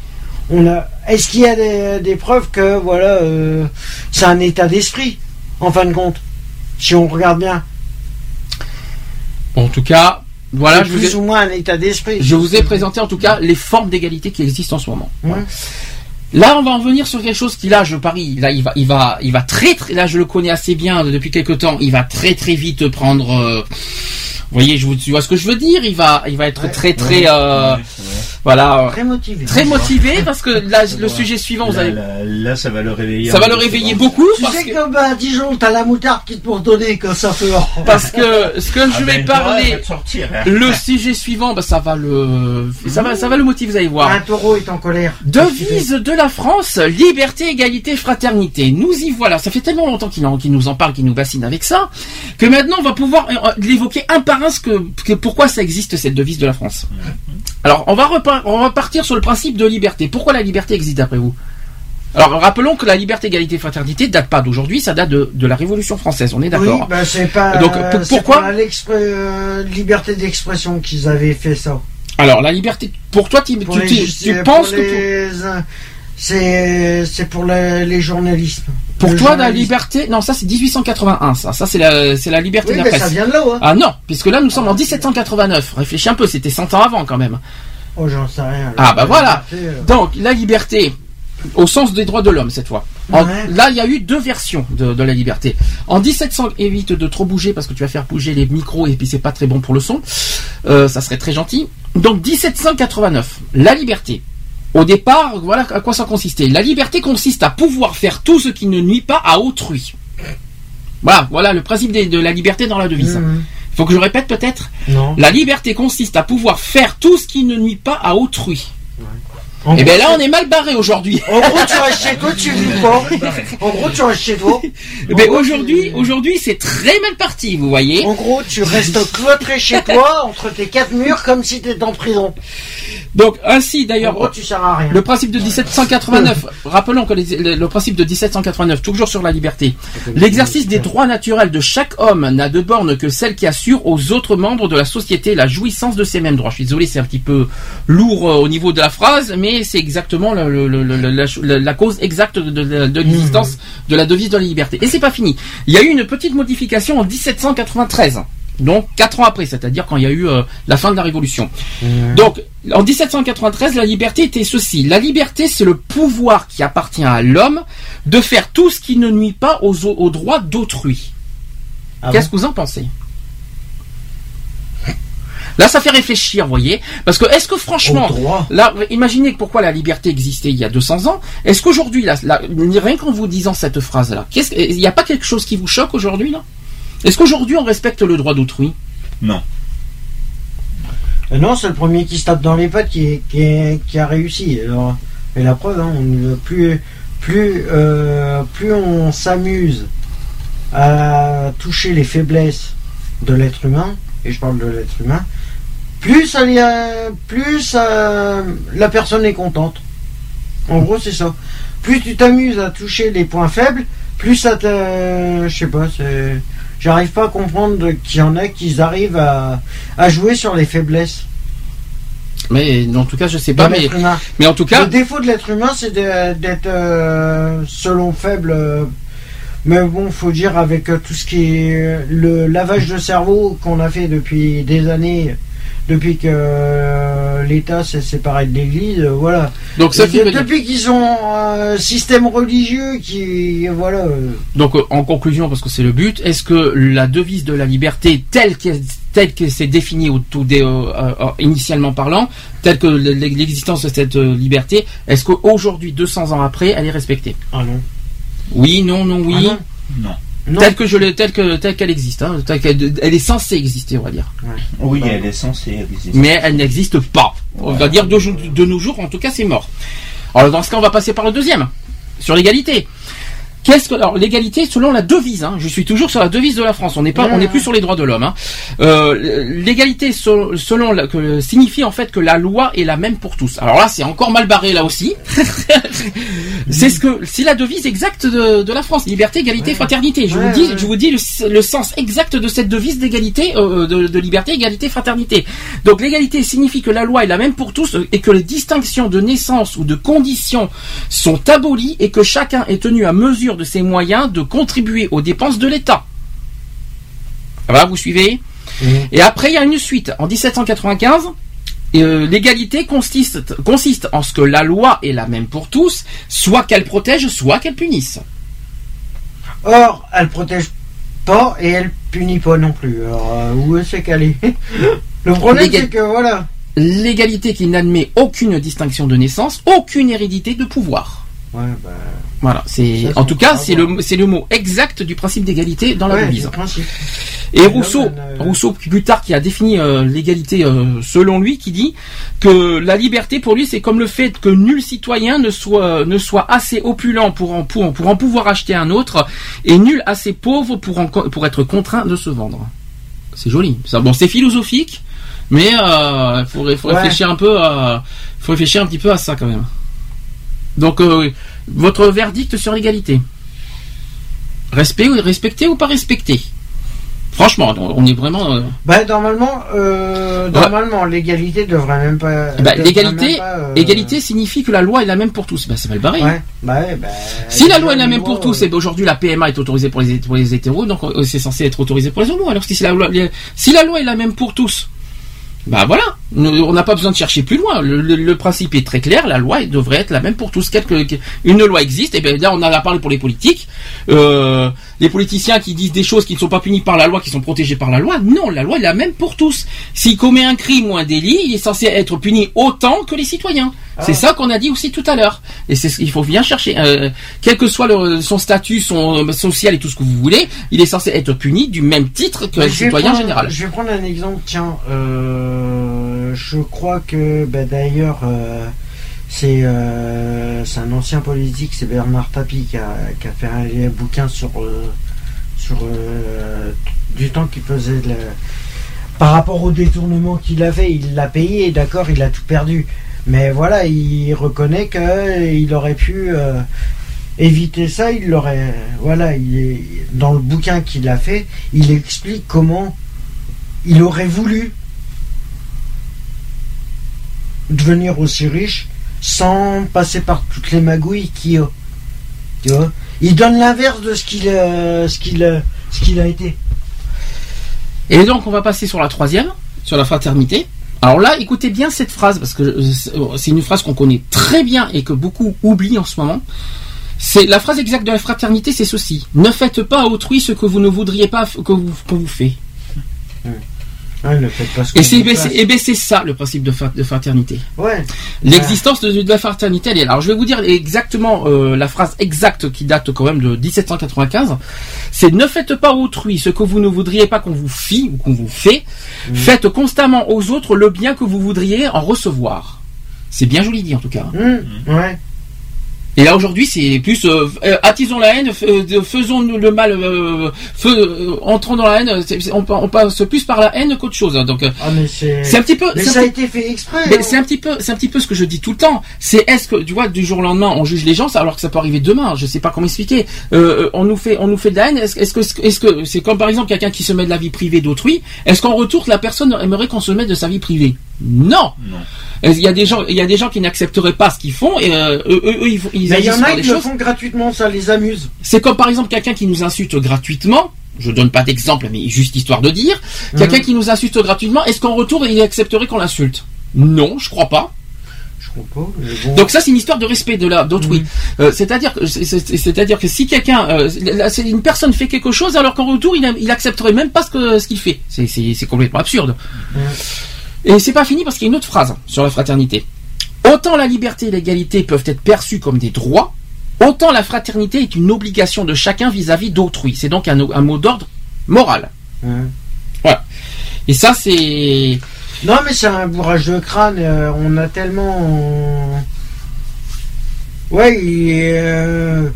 On a. Est-ce qu'il y a des, des preuves que voilà, euh, c'est un état d'esprit en fin de compte, si on regarde bien, en tout cas, voilà, je vous plus ai, ou moins un état d'esprit. je vous ai présenté en tout cas les formes d'égalité qui existent en ce moment. Voilà. Là, on va en venir sur quelque chose qui, là, je parie, là, il va, il va, il va très, très, là, je le connais assez bien depuis quelque temps. Il va très, très vite prendre. euh, voyez, je vous, tu vois ce que je veux dire Il va, il va être Ouais. très, très. euh, Ouais. Voilà. Très motivé. Très motivé parce que là, le sujet suivant, vous allez. là, là, ça va le réveiller. Ça va le réveiller beaucoup Tu parce sais que, que bah, à Dijon, t'as la moutarde qui te pour donner quand ça fait. <laughs> parce que ce que Ah je vais ben, parler, va sortir, hein. le sujet suivant, bah, ça va le, ça va, ça va le motiver, vous allez voir. Un taureau est en colère. Devise de la France, liberté, égalité, fraternité. Nous y voilà. Ça fait tellement longtemps qu'il nous en parle, qu'il nous bassine avec ça, que maintenant on va pouvoir euh, l'évoquer un par que, que- pourquoi ça existe cette devise de la France. Alors on va repa- on va partir sur le principe de liberté. Pourquoi la liberté existe d'après vous? Alors rappelons que la liberté, égalité, fraternité date pas d'aujourd'hui, ça date de, de la Révolution française. On est Oui, d'accord bah, c'est pas. Donc, euh, pourquoi pour euh, liberté d'expression qu'ils avaient fait ça. Alors la liberté, pour toi, tu, Pour tu, les tu- justi- tu pour penses que les, euh, c'est c'est pour les, les journalistes. pour Le toi la liberté, non ça c'est 1881, ça, ça c'est la, c'est la liberté Oui, de la mais presse. ça vient de là, hein. Ah non, puisque là nous sommes en 1789. Réfléchis un peu, c'était 100 ans avant quand même. Oh, j'en sais rien. Ah, bah voilà. liberté, euh, Donc la liberté, au sens des droits de l'homme cette fois. En- Ouais. Là il y a eu deux versions de, de la liberté. En 1700, évite de trop bouger parce que tu vas faire bouger les micros et puis c'est pas très bon pour le son. Euh, ça serait très gentil. Donc 1789, la liberté. Au départ, voilà à quoi ça consistait. La liberté consiste à pouvoir faire tout ce qui ne nuit pas à autrui. Voilà, voilà le principe de la liberté dans la devise. Mhm. Faut que je répète peut-être? Non. La liberté consiste à pouvoir faire tout ce qui ne nuit pas à autrui. En Et bien là, on est mal barré aujourd'hui. En gros, tu restes chez toi, tu vis pas. <laughs> En gros, tu restes chez toi. Mais En gros, aujourd'hui, c'est très mal parti, vous voyez. En gros, tu restes cloîtré chez toi, entre tes quatre murs, comme si t'étais en prison. Donc ainsi, En d'ailleurs, gros, tu sers à rien. le principe de 1789. rappelons que les- le, le principe de 1789, toujours sur la liberté. L'exercice des droits naturels de chaque homme n'a de borne que celle qui assure aux autres membres de la société la jouissance de ces mêmes droits. Je suis désolé, c'est un petit peu lourd euh, au niveau de la phrase, mais c'est exactement la, la- la cause exacte de, l'existence de la devise de la liberté. Et c'est pas fini. Il y a eu une petite modification en 1793. Donc quatre ans après, c'est-à-dire quand il y a eu euh, la fin de la Révolution. Donc en 1793, la liberté était ceci. La liberté, c'est le pouvoir qui appartient à l'homme de faire tout ce qui ne nuit pas aux, aux droits d'autrui. Ah Qu'est-ce que vous en pensez? Là, ça fait réfléchir, vous voyez, parce que est-ce que franchement, là, imaginez pourquoi la liberté existait il y a 200 ans. Est-ce qu'aujourd'hui, là, là, rien qu'en vous disant cette phrase-là, qu'est-ce, il n'y a pas quelque chose qui vous choque aujourd'hui, là? Est-ce qu'aujourd'hui on respecte le droit d'autrui? Non. Euh, non, c'est le premier qui se tape dans les pattes qui, qui, qui a réussi. Alors, et la preuve, hein, on- plus, plus, euh, plus on s'amuse à toucher les faiblesses de l'être humain, et je parle de l'être humain, plus, ça y a- plus euh, la personne est contente. En gros, c'est ça. Plus tu t'amuses à toucher les points faibles, plus ça te. Je sais pas, c'est. J'arrive pas à comprendre qu'il y en a qui arrivent à, à jouer sur les faiblesses. Mais en tout cas, je sais pas, mais, mais en tout cas, Le défaut de l'être humain, c'est d'être euh, selon faible. euh, mais bon, faut dire avec euh, tout ce qui est euh, le lavage de cerveau qu'on a fait depuis des années, depuis que euh, l'État s'est séparé de l'Église, euh, voilà. donc ça depuis qu'ils ont un système religieux qui, voilà. euh, Donc euh, en conclusion, parce que c'est le but, est-ce que la devise de la liberté telle qu'elle telle que c'est définie au tout dé- euh, euh, euh, initialement parlant, telle que l'existence de cette euh, liberté, est-ce qu'aujourd'hui, 200 ans après, elle est respectée? Ah non. Oui, non, non, oui. Ah non. Non. Telle que je l'ai, telle que telle qu'elle existe, hein, telle qu'elle elle est censée exister, on va dire. Oui, elle est censée exister. Mais elle n'existe pas. On va dire de nos jours, en tout cas, c'est mort. Alors dans ce cas, on va passer par le deuxième, sur l'égalité. Qu'est-ce que alors l'égalité selon la devise hein, Je suis toujours sur la devise de la France. On n'est pas, on n'est plus sur les droits de l'homme. Hein. Euh, l'égalité so- selon la, que signifie en fait que la loi est la même pour tous. Alors là, c'est encore mal barré là aussi. <laughs> c'est ce que c'est la devise exacte de, de la France liberté, égalité, fraternité. Je Ouais, vous dis, ouais. je vous dis le, le sens exact de cette devise d'égalité, euh, de, de liberté, égalité, fraternité. Donc l'égalité signifie que la loi est la même pour tous euh, et que les distinctions de naissance ou de condition sont abolies et que chacun est tenu à mesure de ses moyens de contribuer aux dépenses de l'État. Va, vous suivez? Et après, il y a une suite. En 1795, euh, l'égalité consiste, consiste en ce que la loi est la même pour tous, soit qu'elle protège, soit qu'elle punisse. Or, elle protège pas et elle punit pas non plus. Alors, euh, où c'est qu'elle est? <laughs> Le problème, c'est que voilà. l'égalité qui n'admet aucune distinction de naissance, aucune hérédité de pouvoir. Ouais, bah. Voilà, c'est en tout cas c'est le c'est le mot exact du principe d'égalité dans la ouais, devise. Et Rousseau, euh, Rousseau plus tard qui a défini euh, l'égalité euh, selon lui, qui dit que la liberté pour lui c'est comme le fait que nul citoyen ne soit ne soit assez opulent pour en pour, pour en pouvoir acheter un autre et nul assez pauvre pour en, pour être contraint de se vendre. C'est joli. Ça, bon, c'est philosophique, mais euh, faut, faut Ouais. réfléchir un peu à faut réfléchir un petit peu à ça quand même. Donc euh, votre verdict sur l'égalité. Respect ou respecter ou pas respecter Franchement, on est vraiment. euh, Bah, normalement, euh, normalement, l'égalité devrait même pas. bah, l'égalité, euh, égalité signifie que la loi est la même pour tous. Bah, c'est mal barré. Ouais, bah, ouais, bah, Si la loi est la même loi, pour tous, et ben aujourd'hui la PMA est autorisée pour les, pour les hétéros, donc c'est censé être autorisé pour les homos. Alors si la loi, si la loi est la même pour tous, bah voilà, on n'a pas besoin de chercher plus loin. Le, principe est très clair, la loi devrait être la même pour tous. Quelque, que- une loi existe, et bien là on en a parlé pour les politiques, euh, les politiciens qui disent des choses qui ne sont pas punies par la loi, qui sont protégées par la loi. Non, la loi est la même pour tous. S'il commet un crime ou un délit, il est censé être puni autant que les citoyens. C'est ça qu'on a dit aussi tout à l'heure. Et c'est ce qu'il faut bien chercher. Euh, quel que soit le- son statut, son euh, social et tout ce que vous voulez, il est censé être puni du même titre que Mais le je vais citoyen prendre- général. Je vais prendre un exemple, tiens. euh, je crois que, bah, d'ailleurs, euh, c'est euh, c'est un ancien politique, c'est Bernard Tapie qui a, qui a fait un, bouquin sur, euh, sur euh, du temps qu'il faisait. par rapport au détournement qu'il avait, il l'a payé, d'accord, il a tout perdu. Mais voilà, il reconnaît qu'il aurait pu éviter ça, il l'aurait. Voilà, il est, dans le bouquin qu'il a fait, il explique comment il aurait voulu devenir aussi riche sans passer par toutes les magouilles a. Tu vois? Il donne l'inverse de ce qu'il euh, ce qu'il euh, ce qu'il a été. Et donc on va passer sur la troisième, sur la fraternité. Alors là, écoutez bien cette phrase parce que euh, c'est- une phrase qu'on connaît très bien et que beaucoup oublient en ce moment. C'est la phrase exacte de la fraternité, c'est ceci ne faites pas à autrui ce que vous ne voudriez pas que vous, qu'on vous fait. Ouais, ne faites pas ce Et c'est eh ben, eh ben, c'est ça le principe de, fa- de fraternité. Ouais. L'existence de, de la fraternité, elle est là. Alors je vais vous dire exactement euh, la phrase exacte qui date quand même de 1795. C'est ne faites pas autrui ce que vous ne voudriez pas qu'on vous fit ou qu'on vous fait. Faites constamment aux autres le bien que vous voudriez en recevoir. C'est bien joli dit en tout cas. Hum, ouais. Et là aujourd'hui c'est plus euh, euh, attisons la haine, euh, faisons le mal, euh, euh, entrons dans la haine. on, on passe plus par la haine qu'autre chose. hein. Donc Ah, mais c'est. un petit peu. Mais ça a été fait exprès. hein. c'est un petit peu, c'est un petit peu ce que je dis tout le temps. C'est est-ce que tu vois du jour au lendemain on juge les gens, alors que ça peut arriver demain. Je sais pas comment expliquer. Euh, on nous fait, on nous fait de la haine. Est-ce est-ce que, est-ce que c'est comme par exemple quelqu'un qui se met de la vie privée d'autrui. Est-ce qu'en retour la personne aimerait qu'on se mette de sa vie privée? Non. Non. Il y a des gens, il y a des gens qui n'accepteraient pas ce qu'ils font et euh, eux, eux, eux, ils, font- ils Mais il y en a qui des le choses. font gratuitement, ça les amuse. C'est comme par exemple quelqu'un qui nous insulte gratuitement. Je donne pas d'exemple, mais juste histoire de dire. Quelqu'un Mhm. qui nous insulte gratuitement, est-ce qu'en retour il accepterait qu'on l'insulte? Non, je crois pas. Bon. Donc ça c'est une histoire de respect de la d'autrui. Euh, c'est-à-dire que c'est-à-dire si quelqu'un euh, une personne fait quelque chose alors qu'en retour il, a- il accepterait même pas ce que ce qu'il fait. C'est complètement absurde. Et c'est pas fini parce qu'il y a une autre phrase sur la fraternité. Autant la liberté et l'égalité peuvent être perçues comme des droits, autant la fraternité est une obligation de chacun vis-à-vis d'autrui. C'est donc un, un mot d'ordre moral. Ouais. Voilà. Et ça c'est Non, mais c'est un bourrage de crâne. euh, on a tellement. Ouais, il est, euh,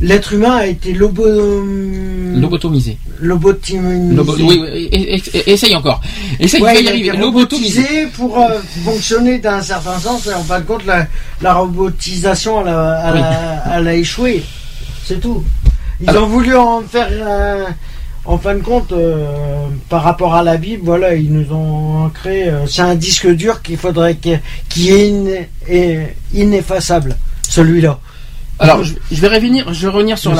l'être humain a été lobo... lobotomisé. lobotomisé. Lobo- oui, oui, et- et- et- essaye encore. Essaye, Ouais, il a été Lobotomisé. pour euh, fonctionner d'un certain sens. Et en fin de compte, la, la robotisation, elle a, elle a- elle a échoué. C'est tout. Ils Alors- ont voulu en faire. euh, en fin de compte, euh, par rapport à la Bible, voilà, ils nous ont créé. c'est un disque dur qu'il faudrait qui est, in- est ineffaçable, celui-là. Alors, je, je vais revenir, je vais revenir sur Le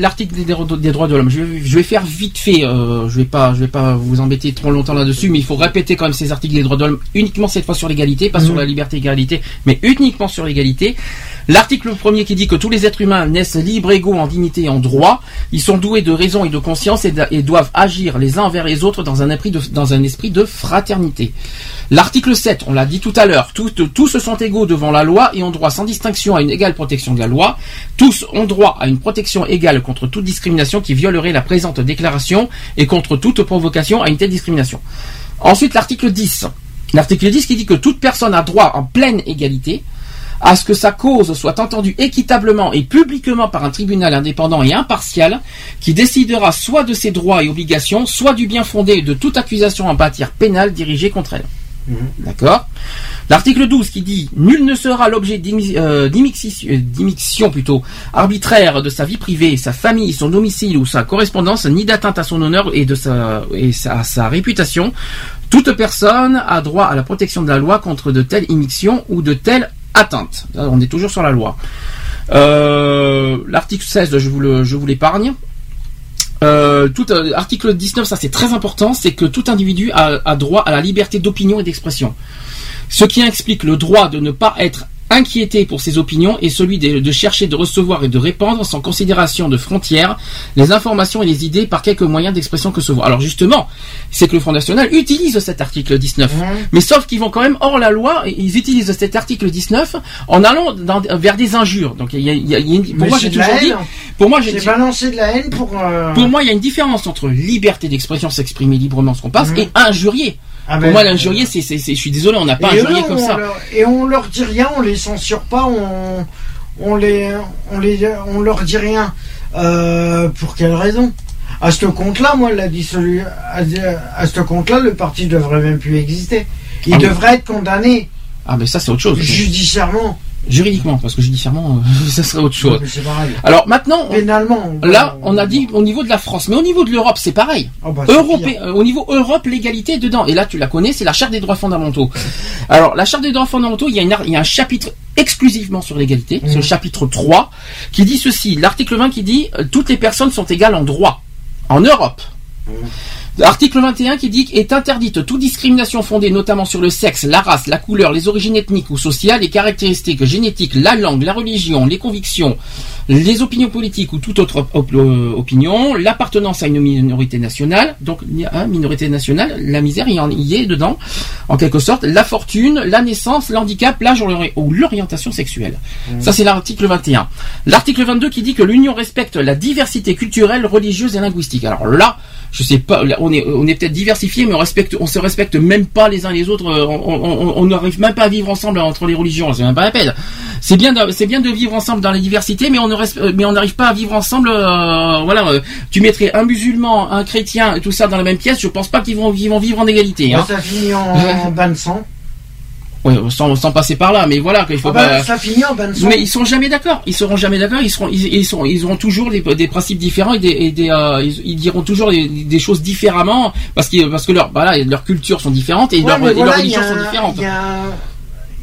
l'article des, droits- des droits de l'homme. Je vais, je vais faire vite fait. euh, je vais pas, je vais pas vous embêter trop longtemps là-dessus, mais il faut répéter quand même ces articles des droits de l'homme uniquement cette fois sur l'égalité, pas sur Mhm. la liberté et l'égalité, mais uniquement sur l'égalité. L'article premier qui dit que tous les êtres humains naissent libres, égaux en dignité et en droit. Ils sont doués de raison et de conscience et, doivent agir les uns envers les autres dans un esprit de, dans un esprit de fraternité. L'article 7, on l'a dit tout à l'heure, tous, tous sont égaux devant la loi et ont droit sans distinction à une égale protection de la loi. Tous ont droit à une protection égale contre toute discrimination qui violerait la présente déclaration et contre toute provocation à une telle discrimination. Ensuite, l'article 10. L'article 10 qui dit que toute personne a droit en pleine égalité à ce que sa cause soit entendue équitablement et publiquement par un tribunal indépendant et impartial qui décidera soit de ses droits et obligations, soit du bien fondé de toute accusation en matière pénale dirigée contre elle. D'accord? L'article 12 qui dit Nul ne sera l'objet d'immi- euh, euh, plutôt arbitraire de sa vie privée, sa famille, son domicile ou sa correspondance, ni d'atteinte à son honneur et de sa, et sa, à sa réputation. Toute personne a droit à la protection de la loi contre de telles immixtions ou de telles atteintes. Là, On est toujours sur la loi. Euh, L'article 16, je vous le- je vous l'épargne. Euh, tout euh, article 19, ça c'est très important, c'est que tout individu a, a droit à la liberté d'opinion et d'expression. Ce qui explique le droit de ne pas être inquiété pour ses opinions et celui de, de chercher de recevoir et de répandre sans considération de frontières les informations et les idées par quelque moyen d'expression que ce soit. Alors justement, c'est que le Front National utilise cet article 19. Mais sauf qu'ils vont quand même hors la loi, ils utilisent cet article 19 en allant dans- vers des injures. Donc il y a, y a- y a une- pour moi dit, pour moi j'ai C'est balancer de la haine pour. euh, pour moi, il y a une différence entre liberté d'expression, s'exprimer librement ce qu'on pense, Mhm. et injurier. Ah pour ben, moi, l'injurier, c'est, je suis désolé, on n'a pas injurié eux, comme on ça. leur- et on leur dit rien, on les censure pas, on, on les, on les, on leur dit rien. Euh, pour quelle raison? À ce compte-là, moi, la dissolu, à, à ce compte-là, le parti devrait même plus exister. Il Ah oui. devrait être condamné Ah, mais ça, c'est autre chose. judiciairement. Juridiquement, parce que judiciairement, euh, <laughs> ça serait autre chose. Pareil. Alors maintenant, on- Pénalement. on- là, on a dit au niveau de la France, mais au niveau de l'Europe, c'est pareil. Ah bah, Europé- euh, au niveau Europe, l'égalité est dedans. Et là, tu la connais, c'est la Charte des droits fondamentaux. Alors, la Charte des droits fondamentaux, il y a, une ar- il y a un chapitre exclusivement sur l'égalité, c'est le chapitre 3, qui dit ceci. L'article 20 qui dit euh, toutes les personnes sont égales en droit. En Europe. Article 21 qui dit est interdite toute discrimination fondée notamment sur le sexe, la race, la couleur, les origines ethniques ou sociales, les caractéristiques génétiques, la langue, la religion, les convictions, les opinions politiques ou toute autre op- euh, opinion, l'appartenance à une minorité nationale, donc hein, minorité nationale, la misère il y, en, y est dedans, en quelque sorte, la fortune, la naissance, l'handicap, l'âge ou l'ori- ou l'orientation sexuelle. Ça c'est l'article 21. L'article 22 qui dit que l'Union respecte la diversité culturelle, religieuse et linguistique. Alors là, je sais pas, on est, on est peut-être diversifié, mais on respecte, on se respecte même pas les uns les autres. euh, On n'arrive même pas à vivre ensemble entre les religions. C'est même pas la peine. C'est bien, de, c'est bien de vivre ensemble dans la diversité, mais on ne respe- euh, mais on n'arrive pas à vivre ensemble. euh, voilà, tu mettrais un musulman, un chrétien et tout ça dans la même pièce. Je pense pas qu'ils vont, qu'ils vont vivre en égalité. Hein. Ça finit en, en <laughs> bain de sang. Ouais, sans, sans passer par là, mais voilà, qu'il faut Ah bah, pas. ça finit en. Mais ils sont jamais d'accord. Ils seront jamais d'accord. Ils seront, ils, ils sont, ils auront toujours des, des principes différents et des, et des euh, ils, ils diront toujours des, des choses différemment parce que parce que leur, voilà, leurs cultures sont différentes et Ouais, leurs, et voilà, leurs a religions sont différentes. Il y a,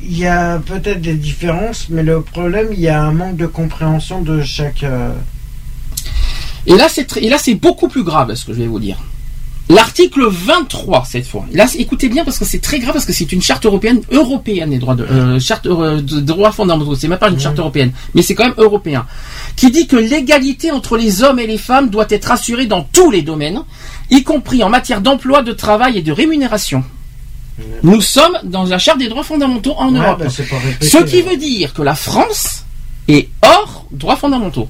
il y a peut-être des différences, mais le problème, il y a un manque de compréhension de chaque. euh, Et là, c'est et là, c'est beaucoup plus grave, ce que je vais vous dire. L'article 23 cette fois. Là, écoutez bien parce que c'est très grave parce que c'est une charte européenne européenne des droits de euh, charte euh, de droits fondamentaux. C'est même pas une charte européenne, mais c'est quand même européen, qui dit que l'égalité entre les hommes et les femmes doit être assurée dans tous les domaines, y compris en matière d'emploi, de travail et de rémunération. Nous sommes dans la charte des droits fondamentaux en ouais, Europe. bah, répété, Ce qui veut dire que la France est hors droits fondamentaux.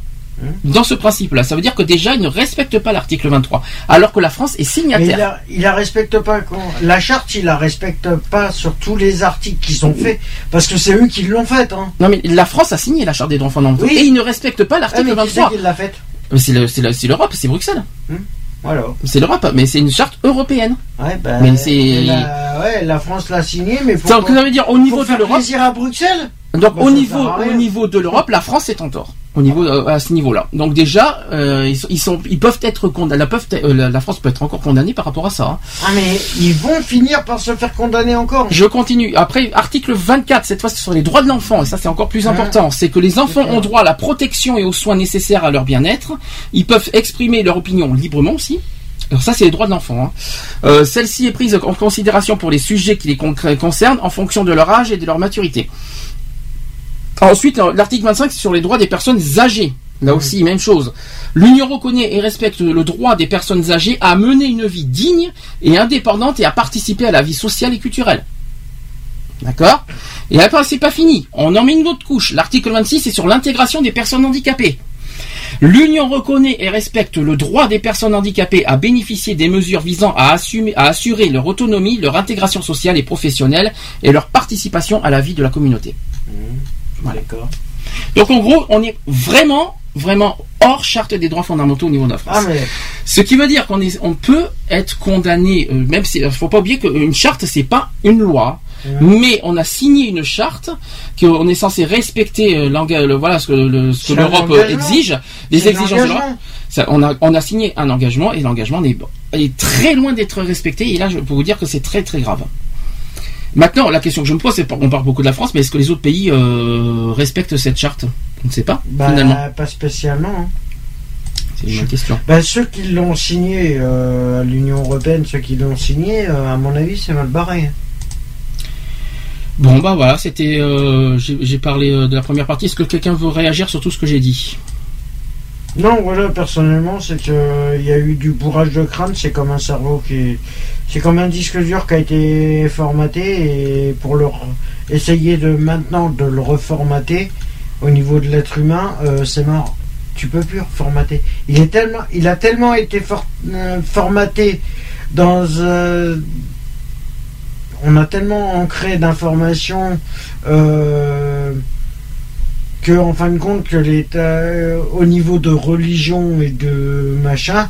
Dans ce principe-là, ça veut dire que déjà il ne respecte pas l'article 23, alors que la France est Mais il signataire. la, il la respecte pas. Quand, la charte, il la respecte pas sur tous les articles qui sont faits, parce que c'est eux qui l'ont faite. Hein. Non mais la France a signé la charte des droits fondamentaux Oui. et il ne respecte pas Ah, l'article c'est 23. qui l'a faite? C'est le- c'est le- c'est l'Europe, c'est Bruxelles. Voilà. C'est l'Europe, mais c'est une charte européenne. Ouais, Mais c'est- et La, ouais, la France l'a signé, mais faut Ça, pas- ça veut dire au niveau de l'Europe. plaisir à Bruxelles? Donc Bah, au niveau au niveau de l'Europe, la France est en tort. Au niveau euh, à ce niveau-là. Donc déjà, euh, ils, sont, ils sont ils peuvent être condamnés. La, peuvent- euh, la- France peut être encore condamnée par rapport à ça. hein. Ah, mais ils vont finir par se faire condamner encore. Je continue. Après, article 24, cette fois, ce sont les droits de l'enfant, et ça, c'est encore plus Hein important. C'est que les enfants C'est ont droit à la protection et aux soins nécessaires à leur bien-être. Ils peuvent exprimer leur opinion librement aussi. Alors ça, c'est les droits de l'enfant. hein. Euh, Celle-ci est prise en considération pour les sujets qui les con- concernent en fonction de leur âge et de leur maturité. Ensuite, l'article 25, c'est sur les droits des personnes âgées. Là aussi, même chose. L'Union reconnaît et respecte le droit des personnes âgées à mener une vie digne et indépendante et à participer à la vie sociale et culturelle. D'accord? Et après, c'est pas fini. On en met une autre couche. L'article 26, c'est sur l'intégration des personnes handicapées. L'Union reconnaît et respecte le droit des personnes handicapées à bénéficier des mesures visant à, assumer- à assurer leur autonomie, leur intégration sociale et professionnelle et leur participation à la vie de la communauté. Voilà. D'accord. Donc en gros, on est vraiment, vraiment hors charte des droits fondamentaux au niveau de la France. Ah, mais Ce qui veut dire qu'on est, on peut être condamné, euh, même si, faut pas oublier qu'une charte c'est pas une loi, mais on a signé une charte qu'on est censé respecter euh, le- voilà ce que, le- ce que C'est un l'Europe euh, exige, les exigences de l'Europe. engagement. Ça, on a, on a signé un engagement et l'engagement est, est très loin d'être respecté. Et là, je peux vous dire que c'est très très grave. Maintenant, la question que je me pose, c'est on parle beaucoup de la France, mais est-ce que les autres pays euh, respectent cette charte? Je ne sais pas. bah, finalement, pas spécialement. hein. c'est une bonne question. Bah, ceux qui l'ont signé euh, l'Union Européenne, ceux qui l'ont signé, euh, à mon avis, c'est mal barré. Bon bah voilà, c'était j'ai parlé de la première partie. Est-ce que quelqu'un veut réagir sur tout ce que j'ai dit? Non, voilà, personnellement, c'est que euh, y a eu du bourrage de crâne, c'est comme un cerveau qui. C'est comme un disque dur qui a été formaté et pour le essayer de maintenant de le reformater au niveau de l'être humain, euh, c'est mort. Tu peux plus reformater. Il est tellement, il a tellement été euh, formaté dans. on a tellement ancré d'informations. Que en fin de compte que l'État euh, au niveau de religion et de machin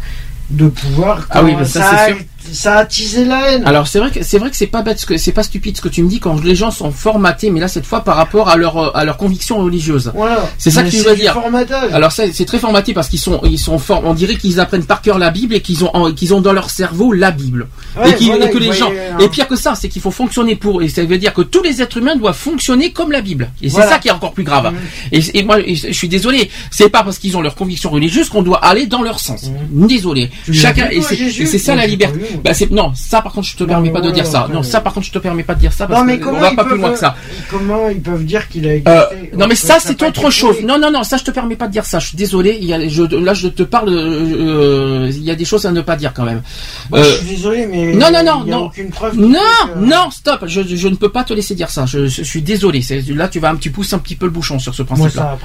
de pouvoir Ah oui, mais ça, ça, c'est a, sûr. Ça a attisé la haine Alors c'est vrai que c'est vrai que c'est pas bête, c'est pas stupide ce que tu me dis quand les gens sont formatés, mais là cette fois par rapport à leur euh, à leur conviction religieuse. voilà C'est ça Mais que tu veux dire. formatage Alors c'est très formaté parce qu'ils sont ils sont forts. On dirait qu'ils apprennent par cœur la Bible et qu'ils ont qu'ils ont dans leur cerveau la Bible. Ouais, et, voilà, et que les gens un- et pire que ça, c'est qu'il faut fonctionner pour et ça veut dire que tous les êtres humains doivent fonctionner comme la Bible. Et c'est ça qui est encore plus grave. Mhm. Et, et moi, je suis désolé, c'est pas parce qu'ils ont leur conviction religieuse qu'on doit aller dans leur sens. Désolé. Tu l'as Chacun et c'est ça la liberté. Bah non, ça par contre je te Non, permets pas de dire ça. Non, ça par contre je te permets pas de dire ça parce non mais que comment on va ils pas plus peuvent- loin que ça. comment ils peuvent dire qu'il a existé Euh, alors non mais ça c'est autre chose. Non non non, ça je te permets pas de dire ça. Je suis désolé. Il y a, je, là je te parle. euh, Il y a des choses à ne pas dire quand même. Moi, Euh, je suis désolé mais non, non, non, il y a non. aucune preuve non que- non stop. Je, je ne peux pas te laisser dire ça. Je, je suis désolé. Là tu vas un petit pousses un petit peu le bouchon sur ce principe-là.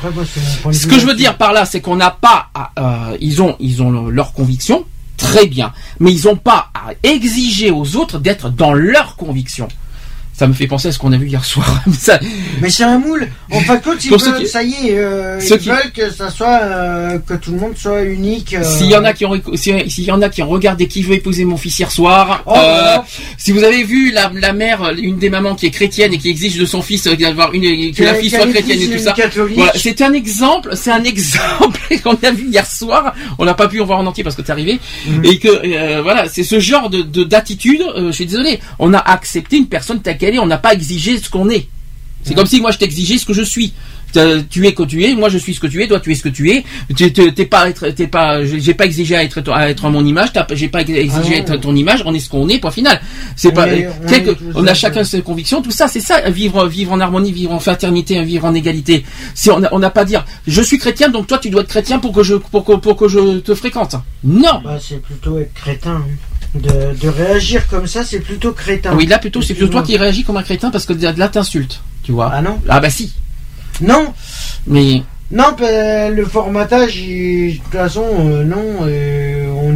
Ce que je veux dire par là, c'est qu'on n'a pas, à- euh, ils ont, ils ont le- leur conviction, très bien, mais ils n'ont pas à exiger aux autres d'être dans leur conviction. Ça me fait penser à ce qu'on a vu hier soir. <laughs> Ça- Mais c'est un moule. En fin de compte, ils Pour veulent, qui- ça y est, euh, ils qui- veulent que ça soit, euh, que tout le monde soit unique. euh. S'il y en a qui ont, s'il y en a qui ont regardé qui veut épouser mon fils hier soir, Oh, euh, non. si vous avez vu la, la mère, une des mamans qui est chrétienne et qui exige de son fils d'avoir une, que la fille soit chrétienne et tout ça. Voilà, c'est un exemple, c'est un <laughs> exemple qu'on a vu hier soir. On n'a pas pu en voir en entier parce que c'est arrivé. Mhm. Et que voilà, c'est ce genre de de- d'attitude. je suis désolé. On a accepté une personne telle est. On n'a pas exigé ce qu'on est. C'est comme si moi je t'exigeais ce que je suis. Tu es que tu es, moi je suis ce que tu es, toi tu es ce que tu es. T'es pas, être- t'es pas, j'ai pas exigé à être, à être à mon image, j'ai pas exigé Ah à être ton image. On est ce qu'on est, point final. C'est On pas, on quelque- tous on a un chacun ses convictions, tout ça, c'est ça, vivre, vivre en harmonie, vivre en fraternité, vivre en égalité. Si on a- on n'a pas à dire, je suis chrétien, donc toi tu dois être chrétien pour que je, pour que, pour que je te fréquente. Non. Bah, c'est plutôt être crétin. hein. De, de réagir comme ça, c'est plutôt crétin. Oui, là plutôt, c'est plutôt toi qui réagis comme un crétin parce que là t'insultes, tu vois. Ah non Ah bah si. Non Mais Non, bah, le formatage, de toute façon, euh, non, euh,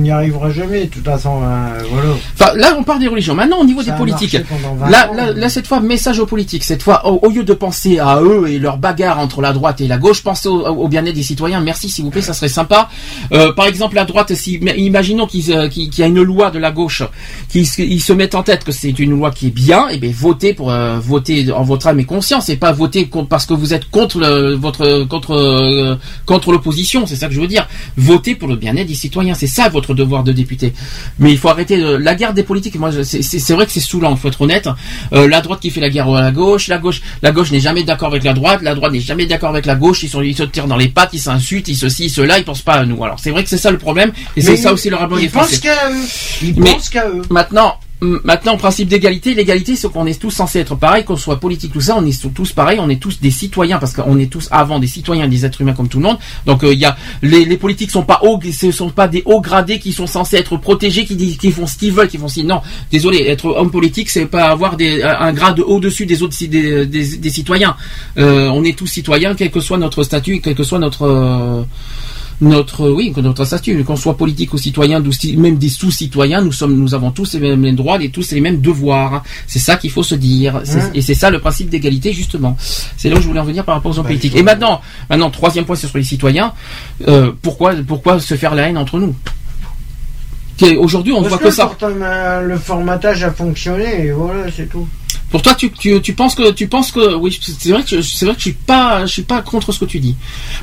n'y arrivera jamais, de toute façon, hein, voilà. Enfin, là, on parle des religions. Maintenant, au niveau Ça des politiques. marché pendant 20 Là, ans, là, cette fois, message aux politiques. Cette fois, au, au lieu de penser à eux et leur bagarre entre la droite et la gauche, pensez au, au bien-être des citoyens. Merci, s'il vous plaît, ça serait sympa. Euh, par exemple, la droite, si, imaginons euh, qu'il y a une loi de la gauche, qu'ils se- mettent en tête que c'est une loi qui est bien, et bien votez pour euh, voter en votre âme et conscience, et pas voter parce que vous êtes contre le- votre contre euh, contre l'opposition. C'est ça que je veux dire. Votez pour le bien-être des citoyens. C'est ça votre devoir de député. Mais il faut arrêter euh, la guerre des politiques. Moi, c'est vrai que c'est saoulant. Il faut être honnête. Euh, la droite qui fait la guerre à la gauche, la gauche, la gauche n'est jamais d'accord avec la droite, la droite n'est jamais d'accord avec la gauche. Ils sont, ils se tirent dans les pattes, ils s'insultent, ils ceci, cela. Ils pensent pas à nous. Alors c'est vrai que c'est ça le problème. Et c'est ça aussi le rapport des Ils pensent qu'à eux. Ils pensent qu'à eux. Maintenant, Maintenant, principe d'égalité, l'égalité, c'est qu'on est tous censés être pareils, qu'on soit politique, tout ça, on est tous pareils, on est tous des citoyens, parce qu'on est tous avant des citoyens, des êtres humains comme tout le monde. Donc, euh, il y a les, les politiques sont pas hauts, ce sont pas des hauts gradés qui sont censés être protégés, qui, qui font ce qu'ils veulent, qui font si. Non, désolé, être homme politique, c'est pas avoir des, un grade au-dessus des autres des, des, des citoyens. Euh, on est tous citoyens, quel que soit notre statut, quel que soit notre euh, notre oui que notre statut qu'on soit politique ou citoyen même des sous-citoyens nous sommes nous avons tous les mêmes les droits et tous les mêmes devoirs hein. c'est ça qu'il faut se dire Ouais. et c'est ça le principe d'égalité justement c'est là où je voulais en venir par rapport aux hommes Bah, politiques et maintenant maintenant troisième point c'est sur les citoyens euh, pourquoi pourquoi se faire la haine entre nous? Que- aujourd'hui on ne voit que ça pourtant, euh, le formatage a fonctionné et voilà, c'est tout. Pour toi tu, tu, tu penses que tu penses que oui c'est vrai que je- c'est vrai que je suis pas je suis pas contre ce que tu dis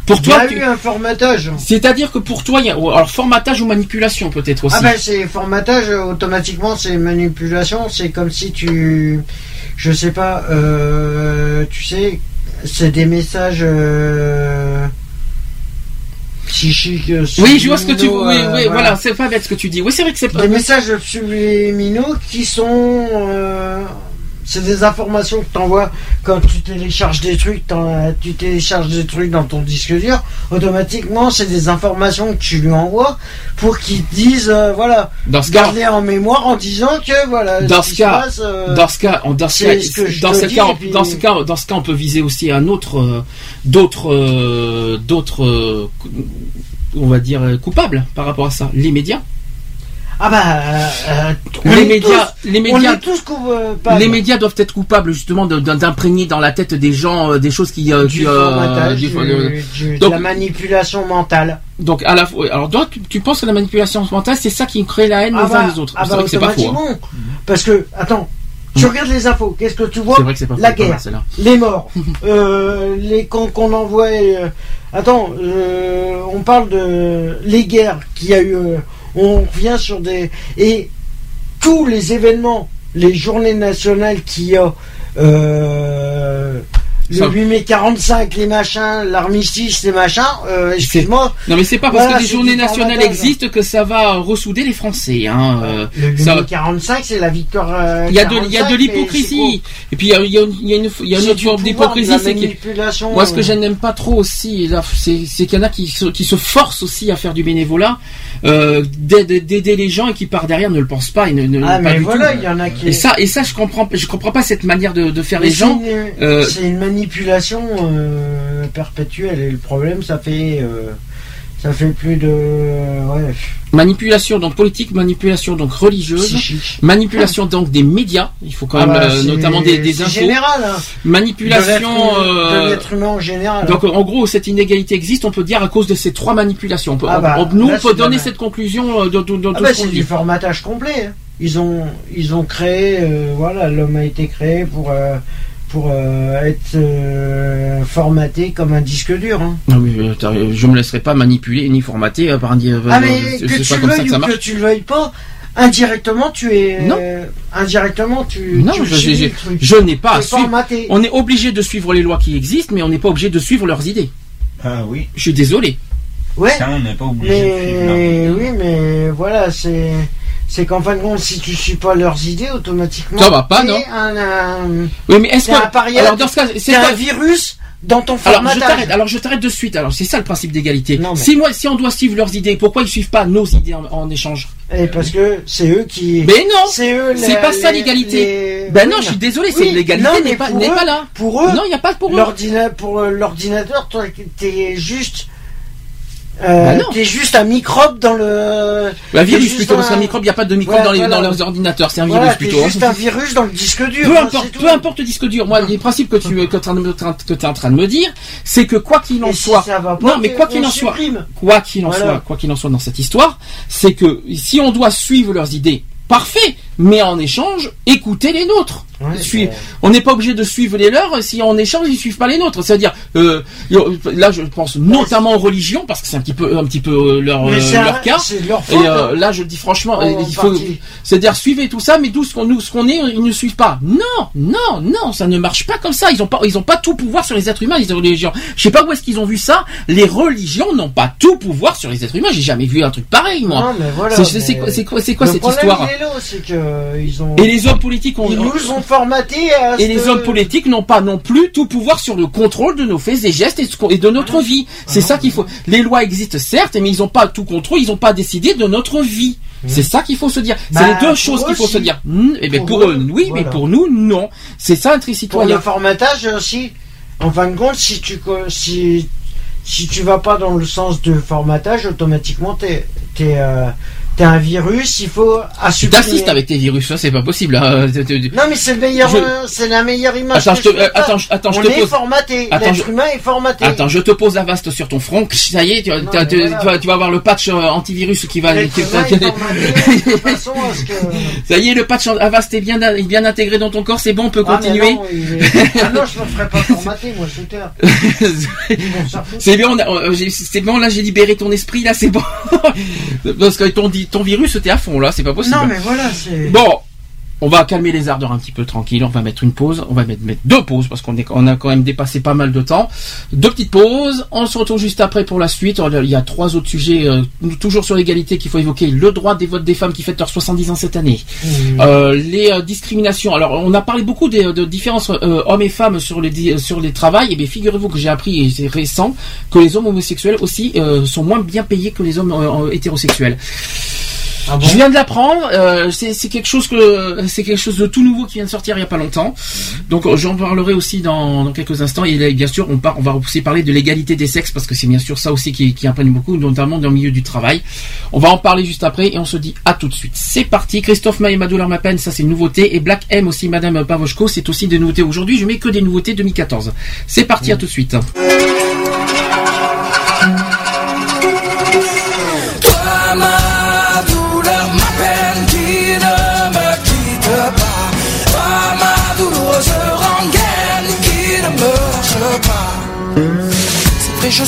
pour Il y toi a tu- eu un formatage. c'est-à-dire que pour toi il y a alors formatage ou manipulation peut-être aussi Ah ben c'est formatage automatiquement c'est manipulation c'est comme si tu je sais pas euh, tu sais c'est des messages euh, psychiques euh, Oui, je vois ce que tu. Oui, euh, oui, voilà, c'est pas bête ce que tu dis. Oui, c'est vrai que c'est pas. des messages subliminaux qui sont c'est des informations que tu envoies quand tu télécharges des trucs tu télécharges des trucs dans ton disque dur automatiquement c'est des informations que tu lui envoies pour qu'il te dise euh, voilà Dans ce cas, garder en mémoire en disant que voilà Dans ce cas- se passe, euh, dans ce cas, en- dans ce cas, ce que je dans ce cas, puis- dans ce cas, dans ce cas, on peut viser aussi un autre, euh, d'autres, d'autres, on va dire coupables par rapport à ça. Les médias. Ah bah euh, euh, on Les médias, tous- les médias. tous. Les médias doivent être coupables justement d'imprégner dans la tête des gens euh, des choses qui, euh, du qui, euh, formatage, du- du- du- de donc- la manipulation mentale. donc à la fois. Alors toi, tu, tu penses que la manipulation mentale, c'est ça qui crée la haine Ah les uns bah, des autres. ah c'est bah, vrai que c'est pas faux. hein. Parce que, attends, tu regardes les infos, qu'est-ce que tu vois C'est vrai que c'est pas. La pas mal, guerre, celle-là. les morts, <laughs> euh, les camps qu'on envoie. euh, attends, euh, on parle de les guerres qu'il y a eu. Euh, on revient sur des et tous les événements, les journées nationales qu'il y a. le Ça- 8 mai 45, les machins, l'armistice, les machins, euh, excuse-moi, Non mais c'est pas parce Voilà, que les journées nationales existent que ça va ressouder les Français. Hein. euh. le 8 ça- mai 45, c'est la victoire. euh, Il y a de, il y a de 45, mais l'hypocrisie. Et puis il y a, y une, y a autre forme d'hypocrisie, c'est que moi ce que euh. je n'aime pas trop aussi, c'est qu'il y en a qui se, qui se forcent aussi à faire du bénévolat, euh, d'aider les gens et qui par derrière ne le pensent pas et ne, ne Ah pas mais du voilà, il y en a qui. Et ça, et ça, je comprends, je comprends pas cette manière de, de faire Mais les gens. C'est une manipulation euh, perpétuelle et le problème, ça fait, euh, ça fait plus de, ouais, Manipulation donc politique, manipulation donc religieuse, psychique. manipulation donc des médias. Il faut quand Ah même, bah, euh, notamment des, des infos. général. Hein, Manipulation. de l'être humain- en général. Donc en gros, cette inégalité existe, on peut dire à cause de ces trois manipulations. On peut- Ah bah, on- nous, là, on peut c'est donner cette conclusion de Ah tout bah, ce c'est du formatage complet. hein. Ils ont, ils ont créé, voilà, l'homme a été créé pour, pour euh, être euh, formaté comme un disque dur. hein. T'as- je me laisserai pas manipuler ni formater euh, par un dire. Ah mais que tu comme ça veuilles que ça tu le veuilles pas, indirectement tu es, Non. euh, indirectement tu, Non, tu je, n'ai pas à suivre. formaté. On est obligé de suivre les lois qui existent, mais on n'est pas obligé de suivre leurs idées. Ah oui, Je suis désolé. Ouais. ça on n'est pas obligé de suivre. Mais oui, mais voilà, c'est c'est qu'en fin de compte, si tu suis pas leurs idées, automatiquement, Ça va pas, non un, un, Oui, mais est-ce un que paria, alors dans ce cas, c'est un virus dans ton alors formatage. je t'arrête. Alors je t'arrête de suite. Alors c'est ça le principe d'égalité. Mais- Si moi, si on doit suivre leurs idées, pourquoi ils suivent pas nos idées en, en échange? Et parce que c'est eux qui. Mais non. c'est eux. C'est les- pas ça l'égalité. les- Ben oui, non, je suis désolé. Oui, c'est l'égalité n'est pas n'est là. Pour eux, Non, il n'y a pas pour eux. pour euh, l'ordinateur, toi, t'es juste. Euh, non. t'es juste un microbe dans le. Bah, t'es virus plutôt, parce un- qu'un microbe, il n'y a pas de microbe Ouais, dans, les, voilà. dans leurs ordinateurs, c'est un Voilà, virus plutôt. hein. juste un virus dans le disque dur. Peu hein, importe, peu le disque dur. Moi, les principes que tu que es en train de me dire, c'est que quoi qu'il en Et soit, ça va pas, non, mais quoi qu'il en soit, supprime. quoi qu'il en Voilà. soit, quoi qu'il en soit dans cette histoire, c'est que si on doit suivre leurs idées, parfait, mais en échange, écoutez les nôtres. Ouais, on n'est pas obligé de suivre les leurs si en échange ils suivent pas les nôtres. C'est-à-dire, euh, là, je pense notamment aux religions parce que c'est un petit peu, un petit peu euh, leur, euh, leur cas. Et euh, là, je dis franchement, En il faut, partie. c'est-à-dire suivez tout ça, mais d'où ce qu'on nous, ce qu'on est, ils ne suivent pas. Non, non, non, ça ne marche pas comme ça. Ils ont pas, ils ont pas tout pouvoir sur les êtres humains, les religions. Je sais pas où est-ce qu'ils ont vu ça. Les religions n'ont pas tout pouvoir sur les êtres humains. J'ai jamais vu un truc pareil, moi. Voilà. C'est- quoi, quoi, cette histoire là, que ils ont. Et les hommes politiques ont. Ils nous ont formatés à Et les hommes politiques n'ont pas non plus tout pouvoir sur le contrôle de nos faits et gestes et, et de notre vie. C'est ça qu'il faut. Les lois existent certes, mais ils n'ont pas tout contrôle, ils n'ont pas décidé de notre vie. C'est ça qu'il faut se dire. C'est Bah, les deux pour choses qu'il faut se dire. Hmm, eh ben, Pour pour, eux, eux, oui, voilà. mais pour nous, non. C'est ça être Pour citoyen. le formatage aussi. En fin de compte, si tu si si tu vas pas dans le sens de formatage, automatiquement t'es t'es euh, t'es un virus. Il faut Tu assumer. t'assistes avec tes virus, ça c'est pas possible. hein. <laughs> Non mais c'est le meilleur, Je- euh, c'est la meilleure image. Attends, que je te- peux euh, attends, je- attends, je On te est pose- formaté. Attends, L'être je- humain est formaté. Attends, je te pose la vaste sur ton front. Ça y est, tu, Non, tu- tu- voilà. tu vas, tu vas avoir le patch euh, antivirus qui va. Qui- humain est formaté de façon à ce que. <laughs> Ça y est, le patch Avast est bien, est bien intégré dans ton corps, c'est bon, on peut Ah, continuer. non, est- ah non, je me ferais pas formater, moi, shooter. <laughs> C'est bien, on a- j'ai- c'est bon, là j'ai libéré ton esprit, là c'est bon. Parce que ton, di- ton virus t'es à fond là, c'est pas possible. Non, mais voilà, c'est. Bon, on va calmer les ardeurs un petit peu tranquille, on va mettre une pause, on va mettre, mettre deux pauses parce qu'on est, on a quand même dépassé pas mal de temps. Deux petites pauses, on se retrouve juste après pour la suite. Il y a trois autres sujets, euh, toujours sur l'égalité qu'il faut évoquer. Le droit des votes des femmes qui fêtent leurs 70 ans cette année. Euh, les euh, discriminations. Alors, on a parlé beaucoup des, de différences hommes et femmes sur les sur les travails. Et bien, figurez-vous que j'ai appris, et c'est récent, que les hommes homosexuels aussi sont moins bien payés que les hommes hétérosexuels. Ah bon Je viens de l'apprendre. euh, c'est quelque chose que c'est quelque chose de tout nouveau qui vient de sortir il y a pas longtemps. Donc euh, j'en parlerai aussi dans, dans quelques instants. Et là, bien sûr, on, par- on va aussi parler de l'égalité des sexes parce que c'est bien sûr ça aussi qui, qui imprègne beaucoup, notamment dans le milieu du travail. On va en parler juste après et on se dit à tout de suite. C'est parti. Christophe Maé Madouleur Mapen, ça c'est une nouveauté. Et Black M aussi, Madame Pavoshko, c'est aussi des nouveautés aujourd'hui. Je mets que des nouveautés 2014. C'est parti, à tout de suite.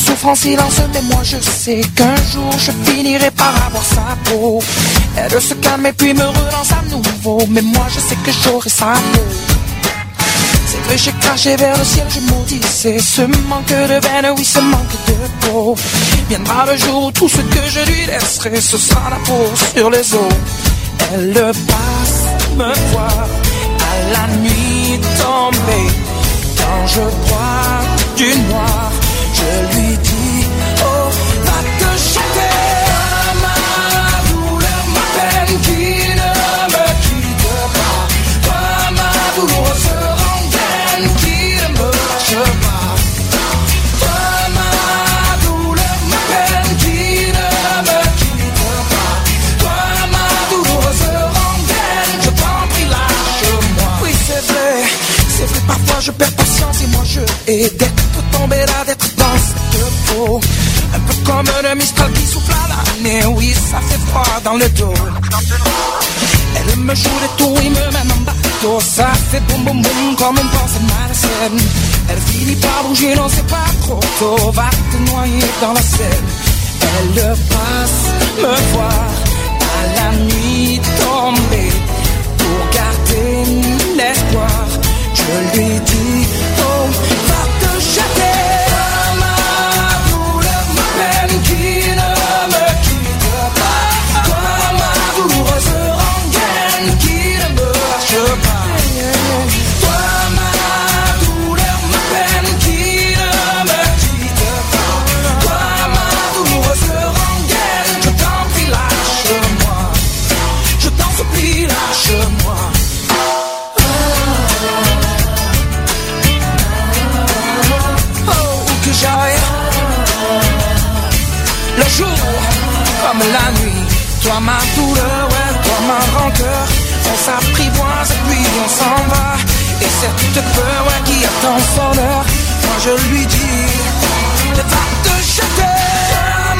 Souffre en silence, mais moi je sais qu'un jour je finirai par avoir sa peau. Elle se calme et puis me relance à nouveau. Mais moi je sais que j'aurai sa peau. C'est vrai, j'ai craché vers le ciel, je maudissais ce manque de veine, oui, ce manque de peau. Viendra le jour où tout ce que je lui laisserai, ce sera la peau sur les os. Elle passe me voir à la nuit tombée. Quand je crois du noir, je lui patience et d'être tombé là, d'être dans cette peau. Un peu comme le mistral qui souffle à l'année, oui, ça fait froid dans le dos. Elle me joue des tours, il me mène en bateau. Ça fait boum boum boum comme une pensée malsaine. Elle finit par bouger, non, c'est pas trop tôt. Va te noyer dans la Seine. Elle passe me voir à la nuit tombée. Pour garder l'espoir, je lui dis je lui dis, va te jeter.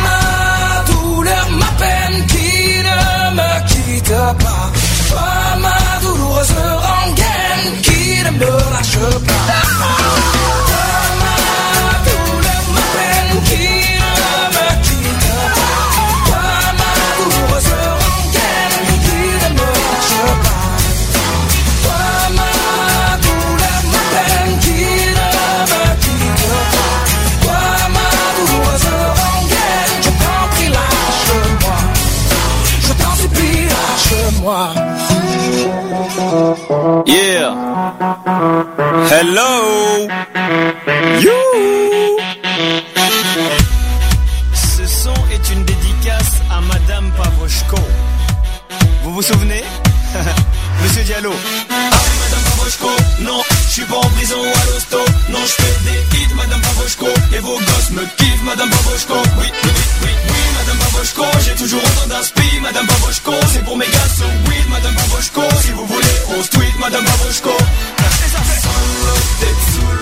Ma douleur, ma peine qui ne me quitte pas. Toi ma douloureuse rengaine qui ne me lâche pas. Hello. You. Ce son est une dédicace à Madame Pavoshko. Vous vous souvenez? <laughs> Monsieur Diallo. Ah, Madame Pavoshko, non, je suis pas en prison ou à l'hosto. Vos gosses me kiffent, Madame Pavoshko. Oui, oui, oui, oui, oui, Madame Pavoshko. J'ai toujours autant d'inspi, Madame Pavoshko. C'est pour mes gars, so weed, Madame Pavoshko. Si vous voulez, on se tweet, Madame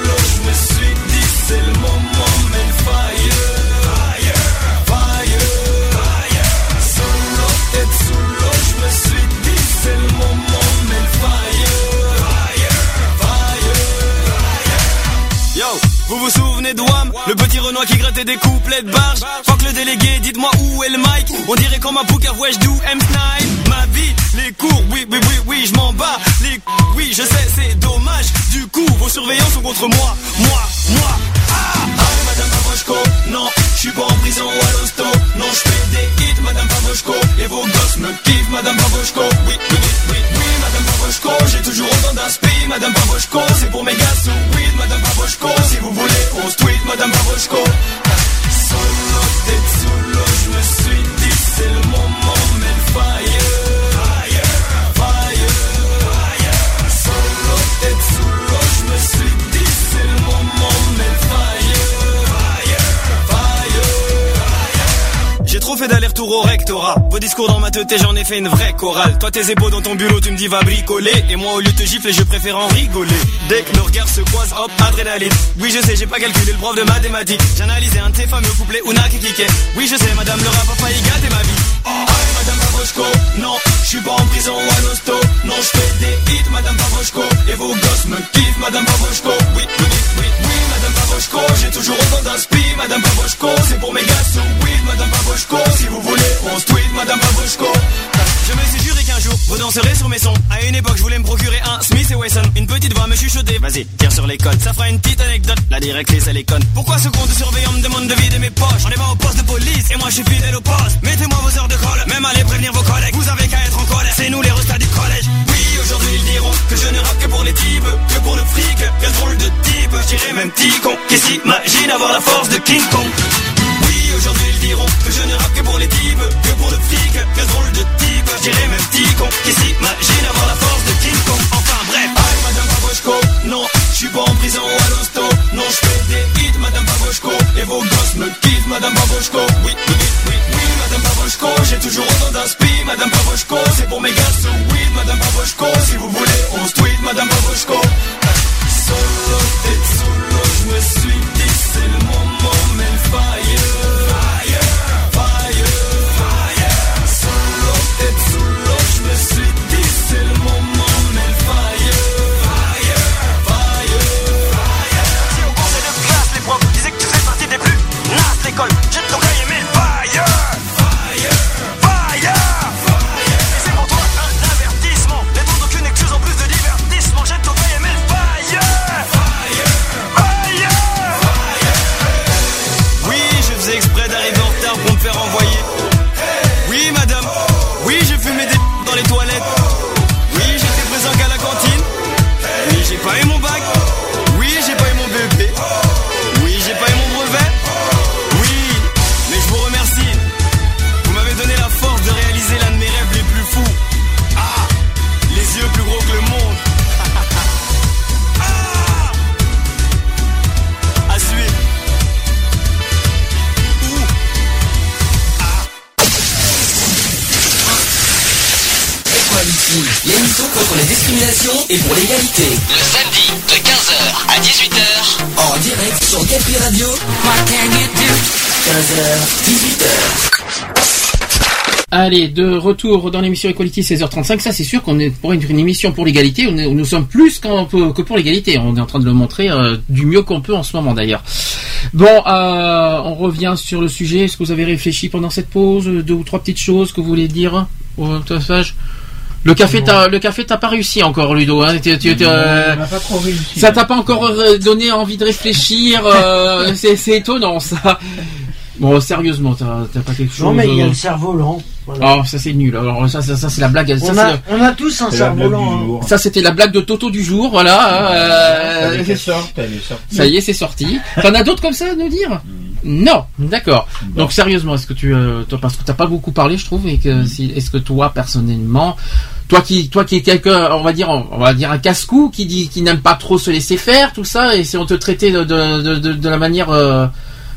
l'eau, Le petit Renoir qui grattait des couplets de barge. Fuck le délégué, dites-moi où est le mic. On dirait comme un bouc à wesh do M-Snipe Ma vie, les cours, oui, oui, oui, oui, je m'en bats Les oui, je sais, c'est dommage. Du coup, vos surveillants sont contre moi. Moi, moi, ah Allez, Madame Pavoshko, non, je suis pas en prison ou à l'hosto. Non, je fais des hits, Madame Pavoshko Et vos gosses me kiffent, Madame Pavoshko Oui, oui, oui, oui, J'ai toujours autant d'inspi, Madame Pavoshko C'est pour mes gars, so weed, Madame Pavoshko Si vous voulez, on se tweet, Madame Pavoshko Solo, tête sous l'eau, je me suis dit c'est le moment, trop fait d'aller-retour au rectorat. Vos discours dans ma tête j'en ai fait une vraie chorale. Toi tes épaules dans ton bulot tu me dis va bricoler. Et moi au lieu de te gifler je préfère en rigoler. Dès que nos regards se croisent hop adrénaline. Oui je sais j'ai pas calculé le prof de mathématiques. J'ai analysé un de tes fameux couplets Una qui kickait. Oui je sais madame le rap a failli ma vie. Allez madame Pavoshko Non je suis pas en prison ou à l'hosto Non je fais des hits madame Pavoshko Et vos gosses me kiffent madame Pavoshko Oui oui oui oui oui madame Pavoshko J'ai toujours autant d'inspi madame Pavoshko C'est pour mes gars weed madame Pavoshko Si vous voulez on se tweet madame Pavoshko Je me suis juré qu'un jour vous danserez sur mes sons. À une époque je voulais me procurer un Smith et Wesson. Une petite voix me chuchoter Vas-y tire sur les codes Ça fera une petite anecdote. La directrice elle est conne. Pourquoi ce compte de surveillant me demande de vider mes poches? On est pas au poste de police. Et moi je suis fidèle au poste. Mettez-moi vos heures de colle. Même allez prévenir vos collègues. Vous avez qu'à être en colère C'est nous les restats du collège. Oui aujourd'hui ils diront Que je ne rappe que pour les types Que pour le fric. Quel drôle de type. Je dirais même petit con Qui s'imagine avoir la force de King Kong que je ne rappe que pour les types, que pour le fric, quel drôle de type. Je dirais même petit con qui s'imagine avoir la force de King Kong. Enfin bref, aïe Madame Pavoshko, non, je suis pas en prison à l'hosto. Non, je fais des hits, Madame Pavoshko, et vos gosses me kiffent, Madame Pavoshko. Oui, oui, oui, oui, Madame Pavoshko, j'ai toujours autant d'inspi, Madame Pavoshko. C'est pour mes gars, so weed, Madame Pavoshko. Si vous voulez, on se tweet, Madame Pavoshko. Solo, tête sous l'eau, je me suis dit, c'est le moment, mais le et pour l'égalité. Le samedi de 15h à 18h. En direct sur Capi Radio. 15h, 18h. Allez, de retour dans l'émission Equality 16h35. Ça, c'est sûr qu'on est pour une, une émission pour l'égalité. Nous sommes plus que pour l'égalité. On est en train de le montrer euh, du mieux qu'on peut en ce moment, d'ailleurs. Bon, euh, on revient sur le sujet. Est-ce que vous avez réfléchi pendant cette pause? Deux ou trois petites choses que vous voulez dire? Au passage? Le café, t'as, le café, t'as pas réussi encore, Ludo. Hein, euh, on n'a pas trop réussi. ça t'a pas encore euh, donné envie de réfléchir. euh, <laughs> c'est, c'est étonnant, ça. Bon, sérieusement, t'as t'as pas quelque chose. Non, mais il y a le cerf-volant. Voilà. Oh, ça c'est nul. Alors ça, ça, ça, c'est la blague. On, a, on a tous un cerf-volant. hein. ça, c'était la blague de Toto du jour. Voilà. euh, sortie. ça y est, c'est sorti. T'en as d'autres comme ça à nous dire? Non, d'accord. Bon. Donc sérieusement, est-ce que tu, euh, toi, parce que t'as pas beaucoup parlé, je trouve, et que si, est-ce que toi personnellement, toi qui, toi qui es quelqu'un, on va dire, on va dire un casse-cou, qui dit, qui n'aime pas trop se laisser faire, tout ça, et si on te traitait de, de, de, la manière, euh,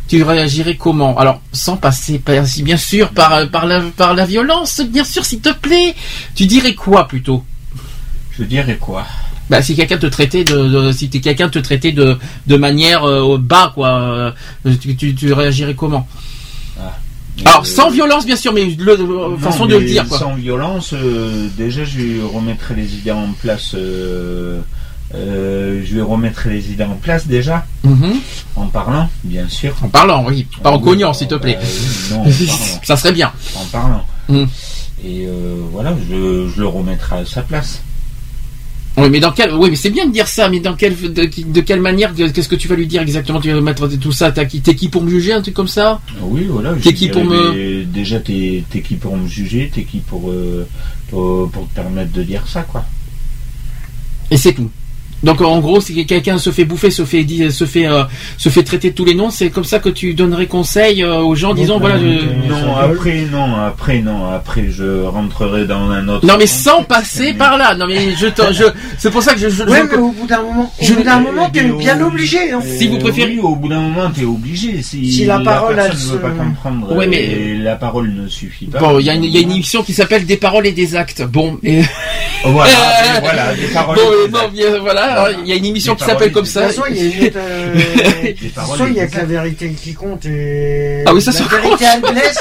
tu réagirais comment? Alors, sans passer, bien sûr, par, par la, par la violence, bien sûr, s'il te plaît. Tu dirais quoi plutôt? Je dirais quoi? Bah, si quelqu'un te traitait de, de- si quelqu'un te traitait de, de manière euh, bas, quoi, euh, tu, tu, tu réagirais comment? Alors, sans violence, bien sûr, mais le, non, façon de le dire, quoi. Sans violence, euh, déjà je lui remettrai les idées en place. euh, euh, je lui remettrai les idées en place déjà, Mhm. en parlant, bien sûr. En parlant, oui, pas en cognant, s'il te plaît. bah oui, non, en <laughs> parlant. Ça serait bien. en parlant. Mm. Et voilà, je, je le remettrai à sa place. Oui, mais dans quel, oui, mais c'est bien de dire ça, mais dans quelle, de, de quelle manière, qu'est-ce que tu vas lui dire exactement? Tu vas mettre tout ça, t'as qui- t'es qui pour me juger, un truc comme ça? Oui, voilà. T'es qui dirais, pour me- mais Déjà, t'es t'es qui pour me juger T'es qui pour, euh, pour, pour te permettre de dire ça, quoi Et c'est tout. Donc en gros, si quelqu'un se fait bouffer, se fait di- se fait euh, se fait traiter de tous les noms, c'est comme ça que tu donnerais conseil euh, aux gens, disons voilà. je- Non, après, non, après, non, après, je rentrerai dans un autre. Non mais sans passer par là. Non mais je, je c'est pour ça que je. je, Ouais, je- mais au bout d'un moment, au Je- bout d'un moment, t'es bien obligé. hein. Si vous préférez- Oui, au bout d'un moment, t'es obligé. Si, Si la parole, personne elle ne veut se- pas comprendre, Ouais, mais- et la parole ne suffit pas. Bon, il y, a une- il y a une émission qui s'appelle Des paroles et des actes. Bon, et... Voilà, <laughs> voilà, des paroles. bon, et euh, des non, actes. bien, voilà, Voilà. il y a une émission qui s'appelle comme ça. Il y a <laughs> euh, façon, il y a que la vérité qui compte et Ah oui, ça, la vérité blesse.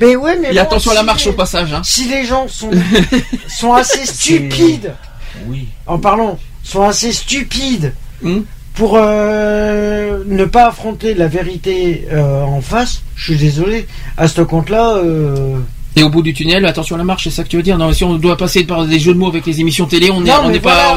Mais ouais, mais Et bon, attention à la marche les- au passage. Hein. Si les gens sont <laughs> sont assez stupides, Oui. en parlant, sont assez stupides Hmm. pour euh, ne pas affronter la vérité euh, en face, je suis désolé. À ce compte-là, euh, Et au bout du tunnel, attention à la marche, c'est ça que tu veux dire? Non, si on doit passer par des jeux de mots avec les émissions télé, on n'est pas, on n'est pas,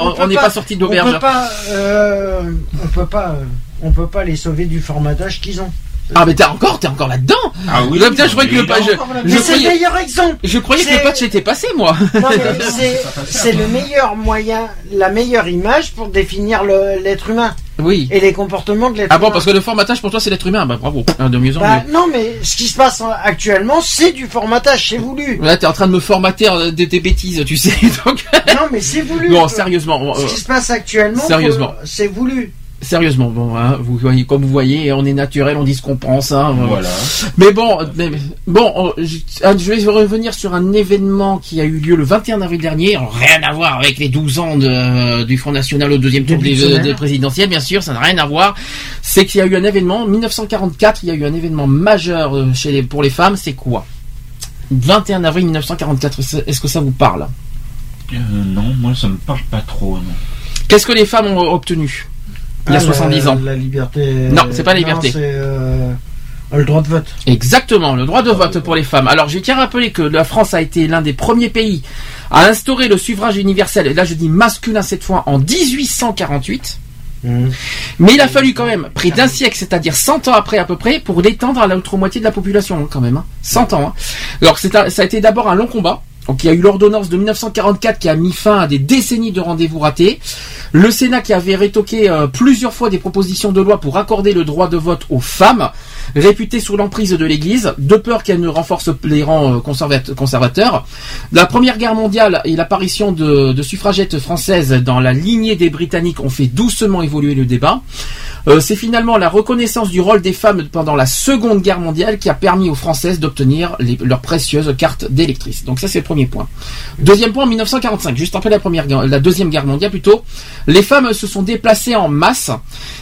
on- n'est pas- pas sorti de on l'auberge. peut pas, euh, on peut pas, euh, on peut pas les sauver du formatage qu'ils ont. Ah mais t'es encore, t'es encore là-dedans. Ah oui. Là, putain, je croyais que le est je- c'est le meilleur exemple. Je croyais que le patch était passé, moi. Non, mais <laughs> c'est- c'est le meilleur moyen, la meilleure image pour définir l'être humain Oui. et les comportements de l'être Ah humain. bon, parce que le formatage pour toi c'est l'être humain. Bah bravo, Ah, de mieux en Bah, mieux. non, mais ce qui se passe actuellement, c'est du formatage, c'est voulu. Là, t'es en train de me formater euh, de tes bêtises, tu sais. <laughs> Donc, Non, mais c'est voulu. non, sérieusement, Ce euh, qui se passe actuellement, Sérieusement. c'est voulu. Sérieusement, bon, hein, vous voyez, comme vous voyez, on est naturel, on dit ce qu'on pense. Hein, euh. Voilà. Mais bon, mais- bon, euh, je ah, je vais revenir sur un événement qui a eu lieu le 21 avril dernier. Alors, rien à voir avec les 12 ans de- du Front National au deuxième tour des, semaine. des présidentielles, bien sûr, ça n'a rien à voir. C'est qu'il y a eu un événement, en 1944, il y a eu un événement majeur euh, chez les, pour les femmes, c'est quoi? 21 avril 1944, est-ce- est-ce que ça vous parle? Euh, non, moi ça me parle pas trop. Non. Qu'est-ce que les femmes ont obtenu? Il y a Ah, la- 70 ans La liberté. Non, c'est pas la liberté. Non, c'est euh, le droit de vote. Exactement, le droit de vote pour les femmes. Alors, je tiens à rappeler que la France a été l'un des premiers pays à instaurer le suffrage universel, et là je dis masculin cette fois, en 1848. Mhm. Mais il a fallu quand même près d'un siècle, c'est-à-dire 100 ans après à peu près, pour l'étendre à l'autre moitié de la population hein, quand même. hein. 100 ans. hein. Alors ça a été d'abord un long combat. Donc il y a eu l'ordonnance de 1944 qui a mis fin à des décennies de rendez-vous ratés. Le Sénat qui avait rétoqué euh, plusieurs fois des propositions de loi pour accorder le droit de vote aux femmes, réputées sous l'emprise de l'Église, de peur qu'elle ne renforce les rangs euh, conservat- conservateurs. La Première Guerre mondiale et l'apparition de, suffragettes françaises dans la lignée des Britanniques ont fait doucement évoluer le débat. Euh, c'est finalement la reconnaissance du rôle des femmes pendant la Seconde Guerre mondiale qui a permis aux Françaises d'obtenir leurs précieuses cartes d'électrice. Donc ça premier point. Deuxième point, en 1945, juste après la deuxième guerre mondiale plutôt, les femmes se sont déplacées en masse,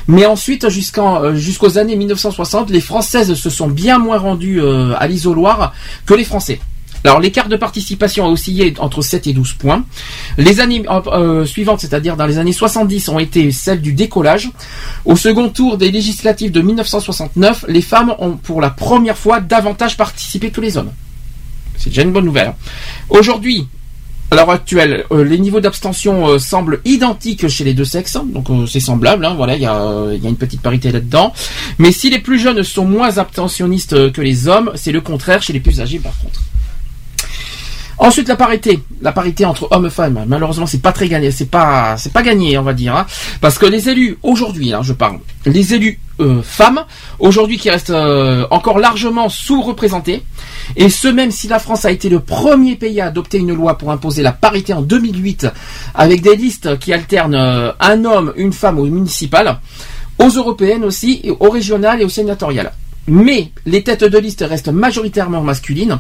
mais ensuite euh, jusqu'aux années 1960, les Françaises se sont bien moins rendues euh, à l'isoloir que les Français. Alors l'écart de participation a oscillé entre 7 et 12 points. Les années euh, suivantes, c'est-à-dire dans les années 70, ont été celles du décollage. Au second tour des législatives de 1969, les femmes ont pour la première fois davantage participé que les hommes. C'est déjà une bonne nouvelle. hein. Aujourd'hui, À l'heure actuelle, euh, les niveaux d'abstention euh, semblent identiques chez les deux sexes, donc euh, c'est semblable. hein, voilà, il y a, une petite parité là-dedans. Mais si les plus jeunes sont moins abstentionnistes que les hommes, c'est le contraire chez les plus âgés, par contre. Ensuite, la parité, la parité entre hommes et femmes. Malheureusement, c'est pas très gagné, c'est pas, c'est pas gagné, on va dire, hein. parce que les élus aujourd'hui, hein, je parle, les élus euh, femmes aujourd'hui qui restent euh, encore largement sous-représentés, et ce même si la France a été le premier pays à adopter une loi pour imposer la parité en 2008, avec des listes qui alternent euh, un homme, une femme aux municipales, aux européennes aussi, aux régionales et aux sénatoriales. Mais les têtes de liste restent majoritairement masculines.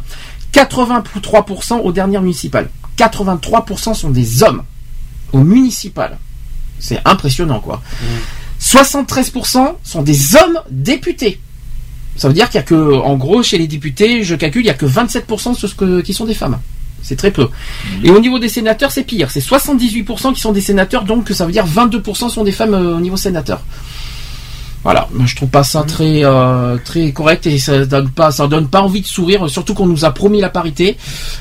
83% aux dernières municipales. 83% sont des hommes aux municipales. C'est impressionnant quoi. 73% sont des hommes députés. Ça veut dire qu'il y a que, en gros, chez les députés, je calcule, il y a que 27% sur ce que- qui sont des femmes. C'est très peu. Et au niveau des sénateurs, c'est pire. C'est 78% qui sont des sénateurs, donc ça veut dire 22% sont des femmes euh, au niveau sénateur. Voilà, Moi, je trouve pas ça très euh, très correct et ça donne pas ça donne pas envie de sourire. Surtout qu'on nous a promis la parité.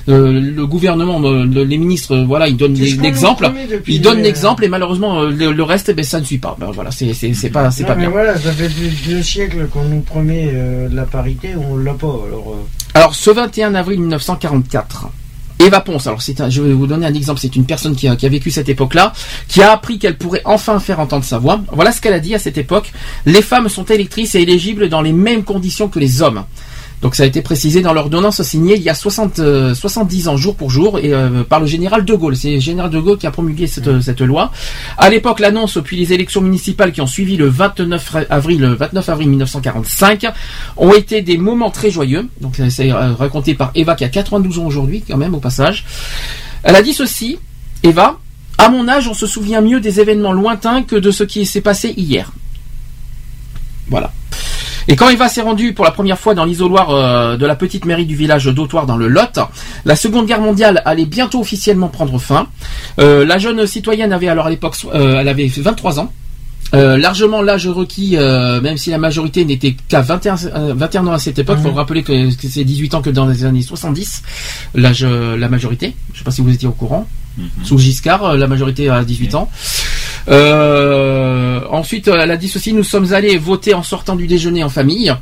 Euh, le gouvernement, euh, le- les ministres, voilà, ils donnent l'exemple. Ils donnent l'exemple et malheureusement le, le reste, eh ben, ça ne suit pas. Ben, voilà, c'est pas c'est pas mais bien. voilà, ça fait deux, siècles qu'on nous promet euh, de la parité, on l'a pas. Alors, euh, Alors, ce 21 avril 1944, Eva Ponce, alors c'est un- je vais vous donner un exemple, c'est une personne qui a, qui a vécu cette époque-là, qui a appris qu'elle pourrait enfin faire entendre sa voix. Voilà ce qu'elle a dit à cette époque. Les femmes sont électrices et éligibles dans les mêmes conditions que les hommes. Donc ça a été précisé dans l'ordonnance signée il y a 60, euh, 70 ans jour pour jour et euh, par le général de Gaulle. C'est le général de Gaulle qui a promulgué cette, cette loi. À l'époque, l'annonce puis les élections municipales qui ont suivi le 29 avril, le 29 avril 1945 ont été des moments très joyeux. Donc c'est- c'est euh, raconté par Eva qui a 92 ans aujourd'hui quand même au passage. Elle a dit ceci, Eva, à mon âge, on se souvient mieux des événements lointains que de ce qui s'est passé hier. Voilà. Et quand Eva s'est rendue pour la première fois dans l'isoloir euh, de la petite mairie du village d'Autoire dans le Lot, la Seconde Guerre mondiale allait bientôt officiellement prendre fin. Euh, la jeune citoyenne avait alors à l'époque, euh, elle avait 23 ans. Euh, largement l'âge requis, euh, même si la majorité n'était qu'à 21, euh, 21 ans à cette époque. Il faut rappeler que, que c'est 18 ans que dans les années 70, l'âge, euh, la majorité. Je ne sais pas si vous étiez au courant. Sous Giscard, euh, la majorité à 18 ans. Euh, ensuite, elle a dit ceci, nous sommes allés voter en sortant du déjeuner en famille.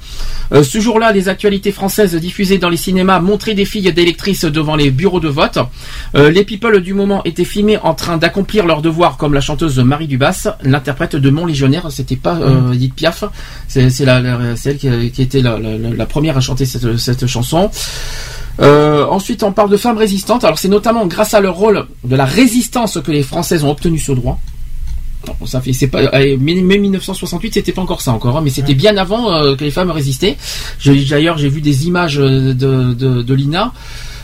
Euh, ce jour-là, les actualités françaises diffusées dans les cinémas montraient des filles d'électrices devant les bureaux de vote. Euh, les people du moment étaient filmés en train d'accomplir leur devoir comme la chanteuse Marie Dubas, l'interprète de Mon Légionnaire. C'était pas euh, Edith Piaf, c'est elle qui, qui était la, la- la première à chanter cette, cette chanson. Euh, ensuite, on parle de femmes résistantes. Alors, c'est notamment grâce à leur rôle de la résistance que les Françaises ont obtenu ce droit. Non, ça fait, c'est pas, mais mais 1968, c'était pas encore ça encore, hein, mais c'était bien avant euh, que les femmes résistaient. J'ai- D'ailleurs, j'ai vu des images euh, de, de, de l'INA.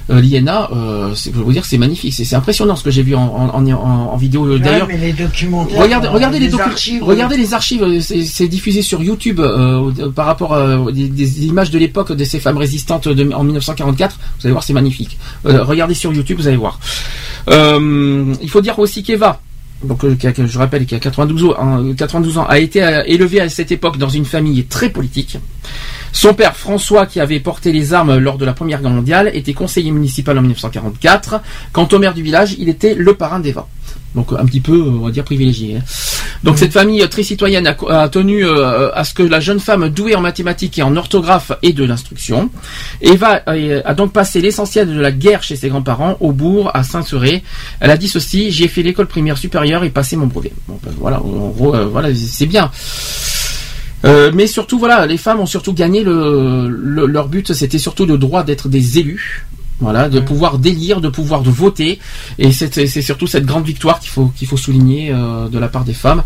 Euh, L'INA, euh, c'est- je veux vous dire, c'est magnifique, c'est c'est impressionnant ce que j'ai vu en, en, en, en vidéo. ouais, D'ailleurs, mais les documentaires. Regardez, euh, regardez les, docu- archives. regardez les archives, euh, c'est c'est diffusé sur YouTube euh, euh, par rapport à des, des images de l'époque de ces femmes résistantes de- en 1944. Vous allez voir, c'est magnifique. Euh, regardez sur YouTube, vous allez voir. Euh, il faut dire aussi qu'Eva, donc euh, je rappelle, qui a 92 ans, hein, 92 ans, a été euh, élevée à cette époque dans une famille très politique. Son père François, qui avait porté les armes lors de la Première Guerre mondiale, était conseiller municipal en 1944. Quant au maire du village, il était le parrain d'Eva. Donc un petit peu, on va dire, privilégié. hein. Donc cette famille très citoyenne a, tenu euh, à ce que la jeune femme douée en mathématiques et en orthographe ait de l'instruction. Eva euh, a donc passé l'essentiel de la guerre chez ses grands-parents au bourg à Saint-Seuré. Elle a dit ceci j'ai fait l'école primaire supérieure et passé mon brevet. Bon, ben, voilà, en gros, euh, voilà, c'est bien. Euh, mais surtout, voilà, les femmes ont surtout gagné le, le- leur but, c'était surtout le droit d'être des élus. Voilà, de pouvoir délire, de pouvoir de voter, et c'est c'est surtout cette grande victoire qu'il faut qu'il faut souligner euh, de la part des femmes.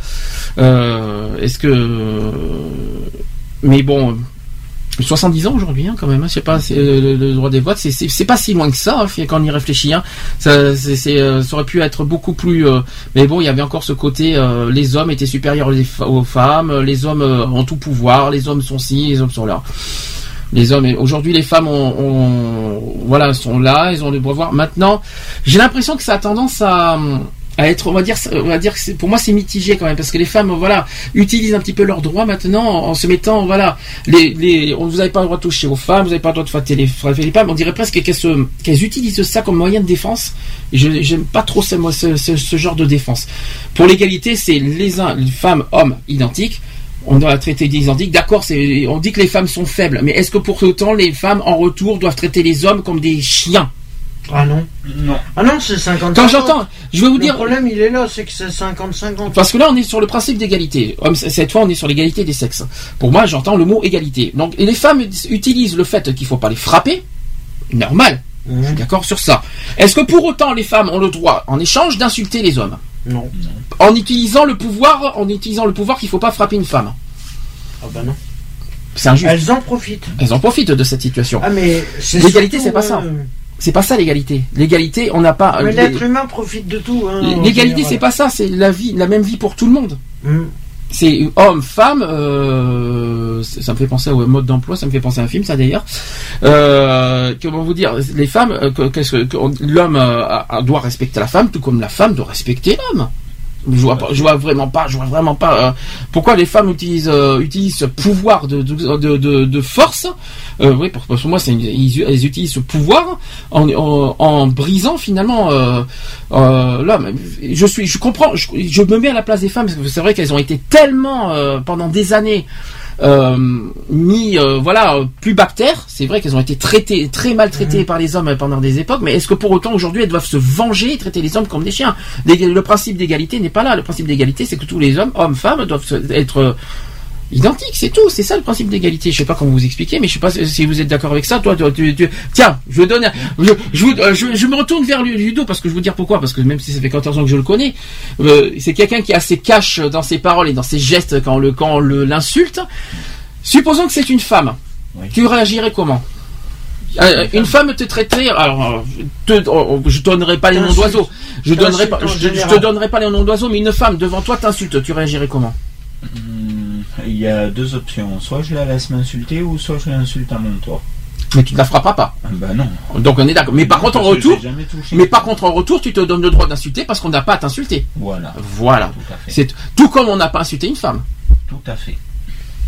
Euh, Est-ce que, mais bon, 70 ans aujourd'hui, hein, quand même. Hein, sais pas, c'est, euh, le, droit des votes, c'est- c'est c'est pas si loin que ça hein, quand on y réfléchit. Hein. Ça, c'est- c'est, euh, ça aurait pu être beaucoup plus. euh, mais bon, il y avait encore ce côté, euh, les hommes étaient supérieurs aux, femmes, les hommes ont tout pouvoir, les hommes sont ci, les hommes sont là. Les hommes, aujourd'hui, les femmes ont, ont- voilà, sont là, ils ont le pouvoir. Maintenant, j'ai l'impression que ça a tendance à, à être, on va dire, on va dire que pour moi c'est mitigé quand même parce que les femmes, voilà, utilisent un petit peu leurs droits maintenant en se mettant, voilà, on vous avez pas le droit de toucher aux femmes, vous avez pas le droit de frapper les, femmes. On dirait presque qu'elles se, qu'elles utilisent ça comme moyen de défense. Je j'aime pas trop ce, genre de défense. Pour l'égalité, c'est les uns, les femmes, hommes identiques. On doit traiter d'identiques. D'accord, c'est, on dit que les femmes sont faibles, mais est-ce que pour autant les femmes en retour doivent traiter les hommes comme des chiens? Ah non. Non. Ah non, c'est 50 Quand j'entends, je vais vous Le dire, problème, il est là, c'est que c'est 50-50. Parce que là, on est sur le principe d'égalité. Homme, Cette fois, on est sur l'égalité des sexes. Pour moi, j'entends le mot égalité. Donc, et les femmes utilisent le fait qu'il faut pas les frapper. Normal. Je suis d'accord sur ça. Est-ce que pour autant les femmes ont le droit, en échange, d'insulter les hommes? Non. En utilisant le pouvoir, en utilisant le pouvoir qu'il faut pas frapper une femme? Ah bah non. C'est injuste. Elles en profitent. Elles en profitent de cette situation. Ah mais c'est L'égalité, c'est pas ça. Euh, C'est pas ça l'égalité. L'égalité, on n'a pas. Mais les- l'être humain profite de tout. Hein, L'égalité, c'est pas ça. C'est la vie, la même vie pour tout le monde. Mm. C'est homme, femme. euh, ça me fait penser au mode d'emploi. Ça me fait penser à un film, ça d'ailleurs. Euh, comment vous dire Les femmes, euh, que- qu'est-ce que que- l'homme euh, doit respecter la femme, tout comme la femme doit respecter l'homme. Je vois, pas, je vois vraiment pas, je vois vraiment pas euh, pourquoi les femmes utilisent euh, utilisent ce pouvoir de de, de, de- force. Euh, oui, pour, parce que moi, c'est une- ils, ils utilisent ce pouvoir en, en, en brisant finalement euh, euh, l'homme. Je suis, je comprends, je, je me mets à la place des femmes parce que c'est vrai qu'elles ont été tellement euh, pendant des années euh, mis euh, voilà plus bactères. C'est vrai qu'elles ont été traitées très maltraitées par les hommes pendant des époques, mais est-ce que pour autant aujourd'hui elles doivent se venger et traiter les hommes comme des chiens? Le principe d'égalité n'est pas là. Le principe d'égalité, c'est que tous les hommes, hommes, femmes, doivent être identiques. C'est tout. C'est ça le principe d'égalité. Je sais pas comment vous expliquer, mais je sais pas si vous êtes d'accord avec ça. Toi, toi, tu, tu- tiens, je vous- euh, je, je me retourne vers Ludo parce que je vais vous dire pourquoi. Parce que même si ça fait 14 ans que je le connais, euh, c'est quelqu'un qui a ses caches dans ses paroles et dans ses gestes quand on le quand on le l'insulte. Supposons que c'est une femme. Tu réagirais comment? Euh, une femme te traiterait, alors, te- oh, je donnerai pas les noms d'oiseaux. Je donnerai pas, je, je te donnerai pas les noms d'oiseaux, mais une femme devant toi t'insulte, tu réagirais comment? Hmm, Il y a deux options. Soit je la laisse m'insulter ou soit je l'insulte à mon tour. Mais tu ne la frapperas pas. Ah Bah non. Donc on est d'accord. Mais par contre en retour, mais par contre en retour, tu te donnes le droit d'insulter parce qu'on n'a pas à t'insulter. Voilà. Voilà. C'est tout comme on n'a pas insulté une femme. Tout à fait.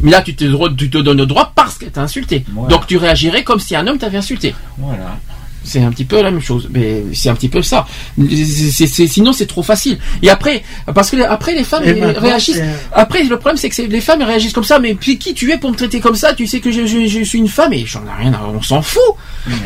Mais là, tu te, tu te donnes le droit parce qu'elle t'a insulté. Voilà. Donc tu réagirais comme si un homme t'avait insulté. Voilà. C'est un petit peu la même chose, mais c'est un petit peu ça. Sinon, c'est trop facile. Et après, parce que les- après les femmes elles maintenant, réagissent. Après, le problème, c'est que les femmes réagissent comme ça. Mais qui tu es pour me traiter comme ça? Tu sais que je, je- je suis une femme et j'en ai rien. à- On s'en fout.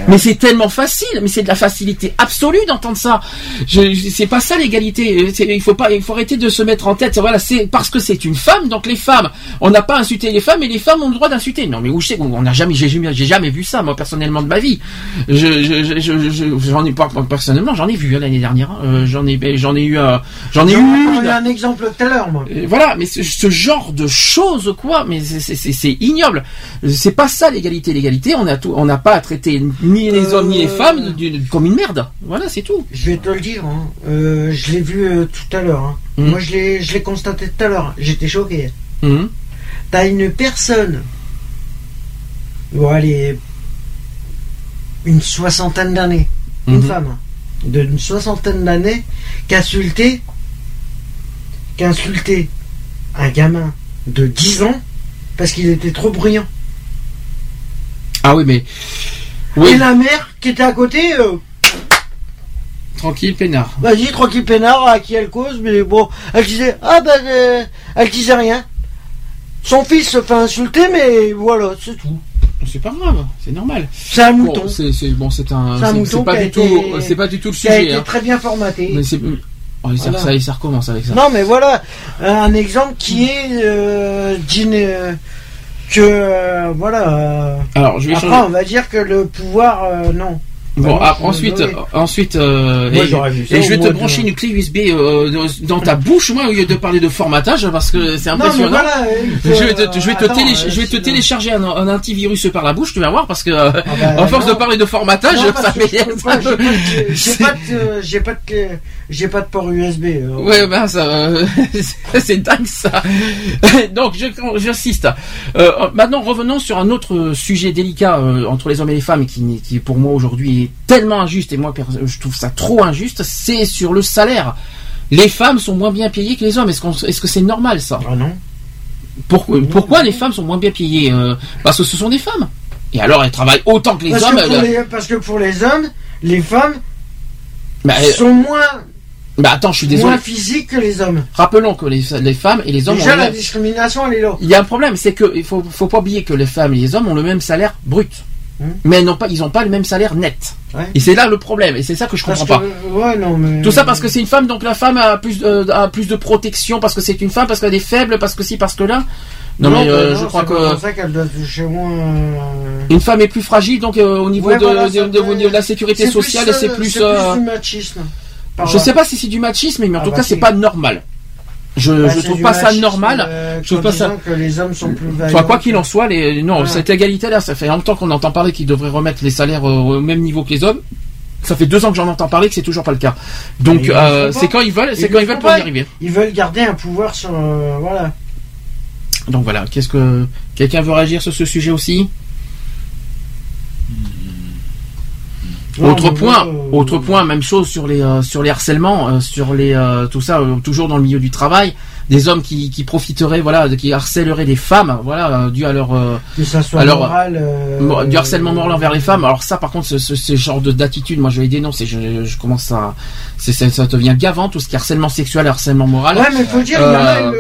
Mais c'est tellement facile. Mais c'est de la facilité absolue d'entendre ça. Je, je- c'est pas ça l'égalité. Il faut pas. Il faut arrêter de se mettre en tête. Voilà, c'est parce que c'est une femme. Donc les femmes, on n'a pas insulté les femmes et les femmes ont le droit d'insulter. Non, mais où je sais On n'a jamais. J'ai jamais, j'ai jamais vu ça moi personnellement de ma vie. Je, je, je, je- je- j'en ai pas personnellement. J'en ai vu hein, l'année dernière. hein. Euh, j'en ai, ben, j'en ai eu. euh, j'en ai eu. Un exemple tout à l'heure, moi. Euh, Voilà, mais ce, genre de choses, quoi, mais c'est- ignoble. C'est pas ça l'égalité. L'égalité, on a tout, on n'a pas à traiter ni les hommes ni les femmes comme une merde. Voilà, c'est tout. Je vais te le dire, hein. Je l'ai vu tout à l'heure. hein. Mhm. Moi, je l'ai, je l'ai constaté tout à l'heure. J'étais choqué. Mhm. T'as une personne, bon, allez, une soixantaine d'années, une Mhm. femme d'une soixantaine d'années, qui insulté un gamin de 10 ans parce qu'il était trop bruyant. Ah oui, mais oui, Et la mère qui était à côté, euh, tranquille, peinard. Vas-y, tranquille peinard, à qui elle cause, mais bon, elle disait, ah ben, euh, elle disait rien. Son fils se fait insulter, mais voilà, c'est tout. C'est pas grave, c'est normal. C'est un mouton. Bon, c'est bon, c'est un, C'est pas du tout, été- c'est pas du tout le qui a sujet. été hein. très bien formaté. Mais c'est, oh, ça, Voilà. ça, ça recommence avec ça? Non, mais voilà, un exemple qui est euh, d'une, euh, que, euh, voilà. euh, Alors, je vais après, changer. on va dire que le pouvoir, euh, non. Bon, Bah non, ah, ensuite, euh, ensuite, euh, Moi, et, j'aurais vu ça et je vais te brancher une clé USB euh, dans- ta bouche, moi, au lieu de parler de formatage, parce que c'est Non, impressionnant. voilà, il faut, je vais te, je vais te, attends, télé- euh, je vais te sinon- télécharger un, un antivirus par la bouche, tu vas voir, parce que euh, bah, <laughs> à force non. de parler de formatage, Non, ça me- J'ai pas de, j'ai pas de, j'ai pas de port USB. euh. Ouais, ben ça, euh, <laughs> c'est dingue ça. <laughs> Donc, j'insiste. Euh, maintenant, revenons sur un autre sujet délicat euh, entre les hommes et les femmes, qui, pour moi aujourd'hui est tellement injuste et moi je trouve ça trop injuste. C'est sur le salaire Les femmes sont moins bien payées que les hommes. Est-ce qu'on- est-ce que c'est normal ça? Ah non. Pourquoi, pourquoi les femmes sont moins bien payées Euh, Parce que ce sont des femmes? Et alors elles travaillent autant que les Parce hommes. que, pour elles- les, parce que pour les hommes, les femmes Bah, euh, sont moins, bah, attends, je suis désolé. moins physiques que les hommes. Rappelons que les, les femmes et les hommes Déjà, ont la même- discrimination, elle est là. Il y a un problème, c'est que il faut, faut pas oublier que les femmes et les hommes ont le même salaire brut. Mais elles n'ont pas, ils n'ont pas le même salaire net. Ouais. Et c'est là le problème, et c'est ça que je comprends Parce pas. ouais, non, mais... Tout ça parce que c'est une femme, donc la femme a plus, euh, a plus de protection parce que c'est une femme, parce qu'elle est faible, parce que si, parce que là. Non, mais bah euh, non, je crois c'est pas que pour ça qu'elle doit toucher moins. euh, une femme est plus fragile, donc euh, au niveau Ouais, de, voilà, de- la sécurité c'est sociale, plus, c'est euh, plus. c'est euh, du machisme. Je sais pas si c'est du machisme, mais en Ah tout bah cas, c'est pas normal. Je, Bah, je c'est trouve pas ça normal. euh, je trouve pas ça. que les hommes sont plus Enfin, quoi qu'il en soit, les, non, Voilà. cette égalité-là, ça fait longtemps qu'on entend parler qu'ils devraient remettre les salaires au, même niveau que les hommes. Ça fait deux ans que j'en entends parler que c'est toujours pas le cas. Donc, le euh, c'est quand ils veulent, c'est quand ils veulent pour y arriver. Ils veulent garder un pouvoir sur. euh, voilà. Donc voilà, qu'est-ce que quelqu'un veut réagir sur ce sujet aussi? Non, Autre point, euh, autre point, même chose sur les euh, sur les harcèlements, euh, sur les tout ça, toujours dans le milieu du travail, des hommes qui, qui profiteraient, voilà, qui harcèleraient des femmes, voilà, dû à leur euh, Que ça soit alors, moral. euh, Mo- du harcèlement moral envers les femmes. Alors ça, par contre, ce, ce, ce genre de- d'attitude, moi, je les dénonce et je, je commence à, ça, ça devient gavant tout ce qui est harcèlement sexuel, harcèlement moral. Ouais, mais faut dire, y a,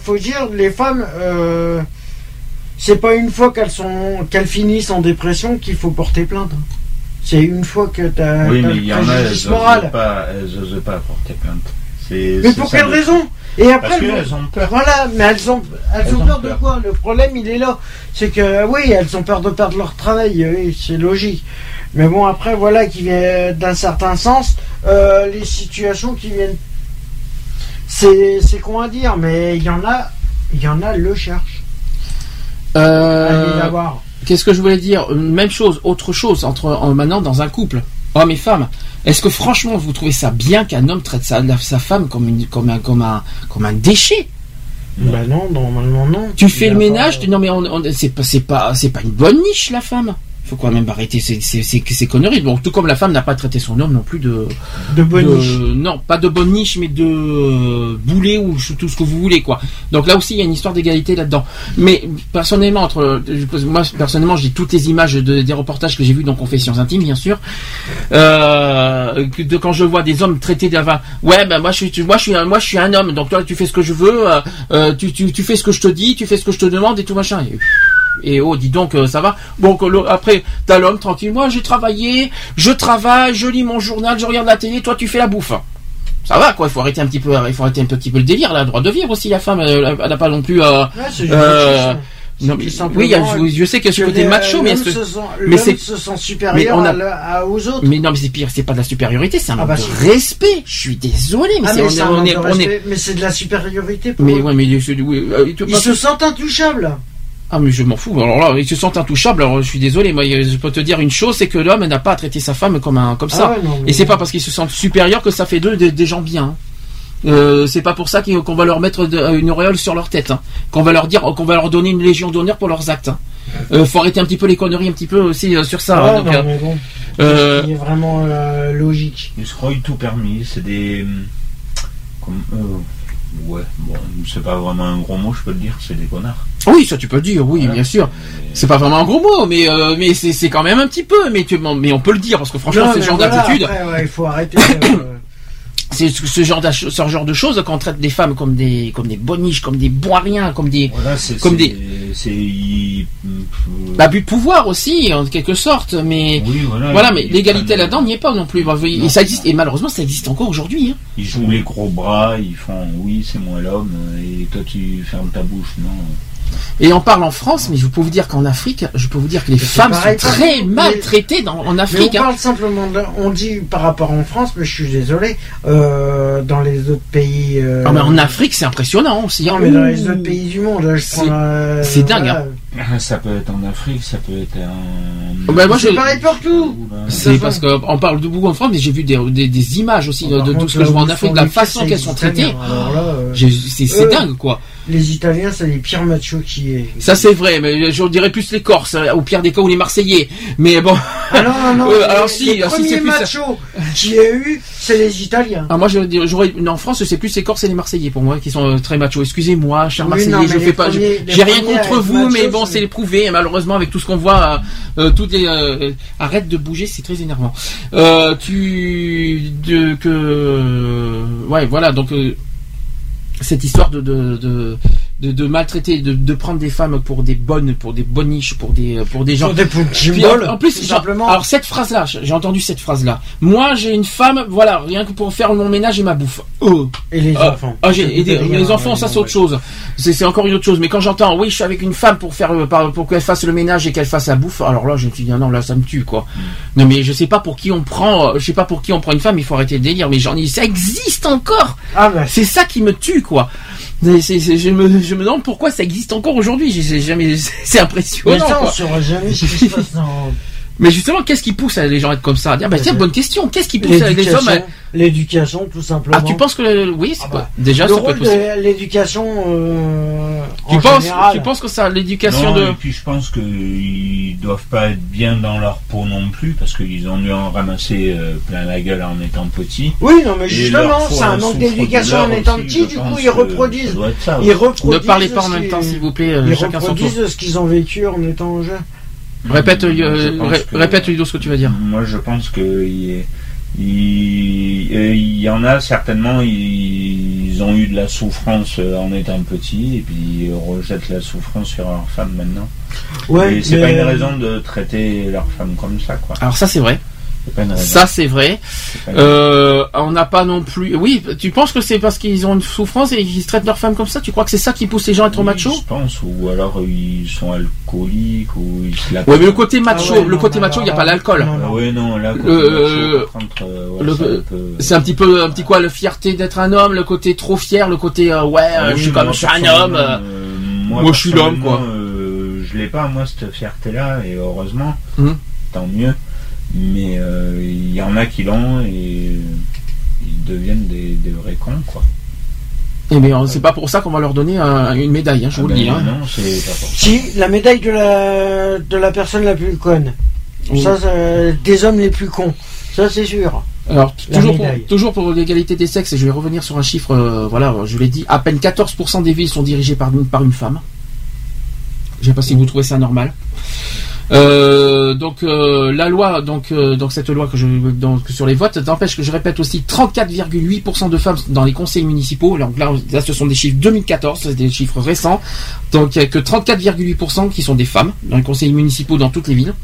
faut dire, les femmes, c'est pas une fois qu'elles sont, qu'elles finissent en dépression qu'il faut porter plainte. C'est une fois que t'as, Oui, t'as mais il y en a, elles n'osent pas, elles osent pas porter plainte. Mais pour quelle le- raison Et après, Parce elles ont peur. Voilà, mais elles ont, elles, Elles ont ont peur de quoi? Le problème, il est là. C'est que, oui, elles ont peur de perdre leur travail, oui, c'est logique. Mais bon, après, voilà, qui vient d'un certain sens, euh, les situations qui viennent. C'est, c'est con à dire, mais il y en a, il y en a, le cherche. euh, Allez la voir. Qu'est-ce que je voulais dire Même chose, autre chose entre en- maintenant dans un couple, hommes et femmes. Est-ce que franchement vous trouvez ça bien qu'un homme traite sa, la- sa femme comme, une, comme, un, comme, un, comme un déchet? Bah non, normalement non. Tu fais le ménage, pas- tu- non mais on, on- c'est pas pas une bonne niche la femme. Faut quand même arrêter ces, ces, ces, ces conneries. Bon, tout comme la femme n'a pas traité son homme non plus de De bonne de- niche. non pas de bonne niche mais de euh, boulet ou tout ce que vous voulez quoi. Donc là aussi il y a une histoire d'égalité là-dedans. Mais personnellement entre moi personnellement j'ai toutes les images de- des reportages que j'ai vus dans Confessions intimes bien sûr. Euh, de, quand je vois des hommes traités d'avant, ouais ben moi je suis moi je suis un, moi je suis un homme donc toi tu fais ce que je veux, euh, euh, tu, tu, tu fais ce que je te dis, tu fais ce que je te demande et tout machin. Et, et oh, dis donc, euh, ça va. Bon, le- après, t'as l'homme tranquille. Moi, j'ai travaillé, je travaille, je lis mon journal, je regarde la télé. Toi, tu fais la bouffe. Ça va, quoi. Il faut arrêter un petit peu, il faut arrêter un petit peu le délire. Elle a le droit de vivre aussi, la femme. Elle elle n'a pas non plus. Euh, Ouais, euh, non, mais, oui, je, je sais qu'il y a ce que côté les- macho, mais, se sent, mais c'est- se sent supérieur mais on a- à la- à- aux autres. mais non, mais c'est pire, c'est pas de la supériorité, c'est un Ah manque bah de respect. Je suis désolé, mais Ah, c'est mais on c'est on de on est- respect, mais c'est de la supériorité pour mais eux. ouais, mais oui, euh, Ils se sentent intouchables. Ah mais je m'en fous. Alors là, ils se sentent intouchables. Alors je suis désolé. Moi, je peux te dire une chose, c'est que l'homme n'a pas à traiter sa femme comme un comme Ah ça. ouais, non, mais- Et c'est pas parce qu'ils se sentent supérieurs que ça fait d'eux des, des gens bien. Euh, c'est pas pour ça qu'on va leur mettre de- une auréole sur leur tête, hein. qu'on va leur dire, qu'on va leur donner une légion d'honneur pour leurs actes. hein. Euh, faut arrêter un petit peu les conneries, un petit peu aussi euh, sur ça. Ouais, hein. Donc, non, euh, mais bon. euh, Il est vraiment euh, logique. Ils se croient tout permis. C'est des. hum, Comme, euh, ouais, bon, c'est pas vraiment un gros mot, je peux te dire, c'est des connards. oui, ça tu peux le dire, oui, bien sûr. C'est pas vraiment un gros mot, mais euh, mais c'est c'est quand même un petit peu. Mais tu, mais on peut le dire parce que franchement, Non, c'est ce genre voilà, d'attitude. ouais, il faut arrêter. C'est ce genre, d'ach- ce genre de choses quand on traite des femmes comme des comme des boniches, comme des bois rien, comme des Voilà. Comme des- C'est. ils- euh, abus de pouvoir aussi en quelque sorte. Mais Oui, voilà. mais l'égalité là-dedans n'y est pas non plus. Bah, Et ça existe et malheureusement ça existe encore aujourd'hui. hein. Ils jouent les gros bras, ils font oui, c'est moi l'homme, et toi tu fermes ta bouche, non Et on parle en France, mais je peux vous dire qu'en Afrique, je peux vous dire que les femmes pareil sont très maltraitées dans, en Mais on Afrique. hein. parle simplement de, on dit par rapport en France, mais je suis désolé, euh, dans les autres pays. euh, Ah, mais en Afrique, c'est impressionnant aussi. hein. Non, mais dans les autres pays du monde, je C'est- prends. euh, c'est dingue, voilà. hein. Ça peut être en Afrique, ça peut être en. Oh, ben, moi, C'est je- pareil partout. C'est parce qu'on parle de beaucoup en France, mais j'ai vu des, des, des images aussi de, de contre, tout ce que je vois en Afrique, de la façon qu'elles sont traitées. euh, C'est dingue quoi. Les Italiens, c'est les pires machos qui est. Ça c'est vrai, mais je dirais plus les Corses, euh, au pire des cas ou les Marseillais. Mais bon. Ah non, non, non. <laughs> Euh, alors si, les si, c'est plus machos qui a eu, c'est les Italiens. Ah, moi, je dirais- j'aurais, en France, c'est plus les Corses et les Marseillais pour moi qui sont euh, très machos. Excusez-moi, cher Oui, Marseillais, non, je fais pas, premiers- j'ai rien contre vous, mais bon, c'est- c'est prouvé. Et malheureusement, avec tout ce qu'on voit, euh, euh, toutes les, euh, arrête de bouger, c'est très énervant. Euh, tu, de, que, ouais, voilà, donc, cette histoire de de, de, de maltraiter, de, de prendre des femmes pour des bonnes, pour des bonnes niches, pour des pour des gens. Pour des Puis, en, en plus, genre, simplement. alors cette phrase-là, j'ai entendu cette phrase-là. Moi, j'ai une femme, voilà, rien que pour faire mon ménage et ma bouffe. Oh. Et les Ah, enfants. Ah, j'ai et des- Rien, les enfants, ça c'est autre chose. C'est encore une autre chose. Mais quand j'entends, oui, je suis avec une femme pour faire euh, pour qu'elle fasse le ménage et qu'elle fasse la bouffe, alors là, je me suis dit ah non, là, ça me tue quoi. Mm. Non, mais je sais pas pour qui on prend, euh, je sais pas pour qui on prend une femme. Il faut arrêter le délire. Mais j'en ai, ça existe encore. Ah bah, C'est ça qui me tue quoi. C'est- c'est- c'est- je, me, je me demande pourquoi ça existe encore aujourd'hui. J'ai- jamais, <laughs> c'est impressionnant. mais ça, on saura jamais ce qui se passe dans Mais justement, qu'est-ce qui pousse les gens à être comme ça? À dire, bah tiens, bonne question. Qu'est-ce qui pousse les hommes l'éducation. à... L'éducation, tout simplement. Ah, tu penses que oui, c'est Ah bah, déjà le ça peut rôle être possible. de l'éducation euh, Tu en penses, général. tu penses que ça, l'éducation Non, de. Et puis je pense qu'ils doivent pas être bien dans leur peau non plus, parce qu'ils ont dû en ramasser euh, plein la gueule en étant petits. Oui, non, mais justement, c'est un manque d'éducation en étant petit, du coup, ils reproduisent. ça Ils reproduisent. Ne parlez pas en même temps, s'il vous plaît. euh, Ils chacun son tour. reproduisent ce qu'ils ont vécu en étant jeunes. Répète, euh, ré- que- répète, Ludo, ce que tu vas dire. Moi, je pense que il, il- euh, il y en a certainement, ils ont eu de la souffrance euh, en étant petits et puis ils rejettent la souffrance sur leur femme maintenant. Ouais, et c'est mais- pas une raison de traiter leur femme comme ça, quoi. Alors ça, c'est vrai. Ça, c'est vrai. Euh, on n'a pas non plus. Oui, tu penses que c'est parce qu'ils ont une souffrance et qu'ils traitent leur femme comme ça? Tu crois que c'est ça qui pousse les gens à être Oui, machos? Je pense, ou alors euh, ils sont alcooliques, ou ils Ouais, mais le côté macho, Ah ouais, le non, côté non, macho, il n'y a pas l'alcool. Non, ouais, non, là, Le- macho, euh, le- c'est un peu- C'est un petit peu, un petit quoi, la fierté d'être un homme, le côté trop fier, le côté euh, ouais, Ah euh, oui, je suis comme je suis un homme. euh. euh, moi, je suis l'homme, quoi. euh, je l'ai pas, moi, cette fierté-là, et heureusement, Mhm. tant mieux. Mais euh, il y en a qui l'ont et ils deviennent des, des vrais cons, quoi. Eh bien, c'est pas pour ça qu'on va leur donner un- une médaille, hein, je Ah vous le ben dis. hein. Non, c'est pas pour ça. Si, la médaille de la, de la personne la plus conne. Oui. Ça, des hommes les plus cons. Ça, c'est sûr. Alors, toujours pour, toujours pour l'égalité des sexes, et je vais revenir sur un chiffre, euh, voilà, je l'ai dit, à peine 14% des villes sont dirigées par une, par une femme. Je sais pas si vous trouvez ça normal. Euh, donc euh, la loi, donc, euh, donc cette loi que je donc, sur les votes, n'empêche que je répète aussi 34,8% de femmes dans les conseils municipaux. Donc là, ce sont des chiffres 2014, c'est des chiffres récents. Donc il n'y a que 34,8% qui sont des femmes dans les conseils municipaux dans toutes les villes.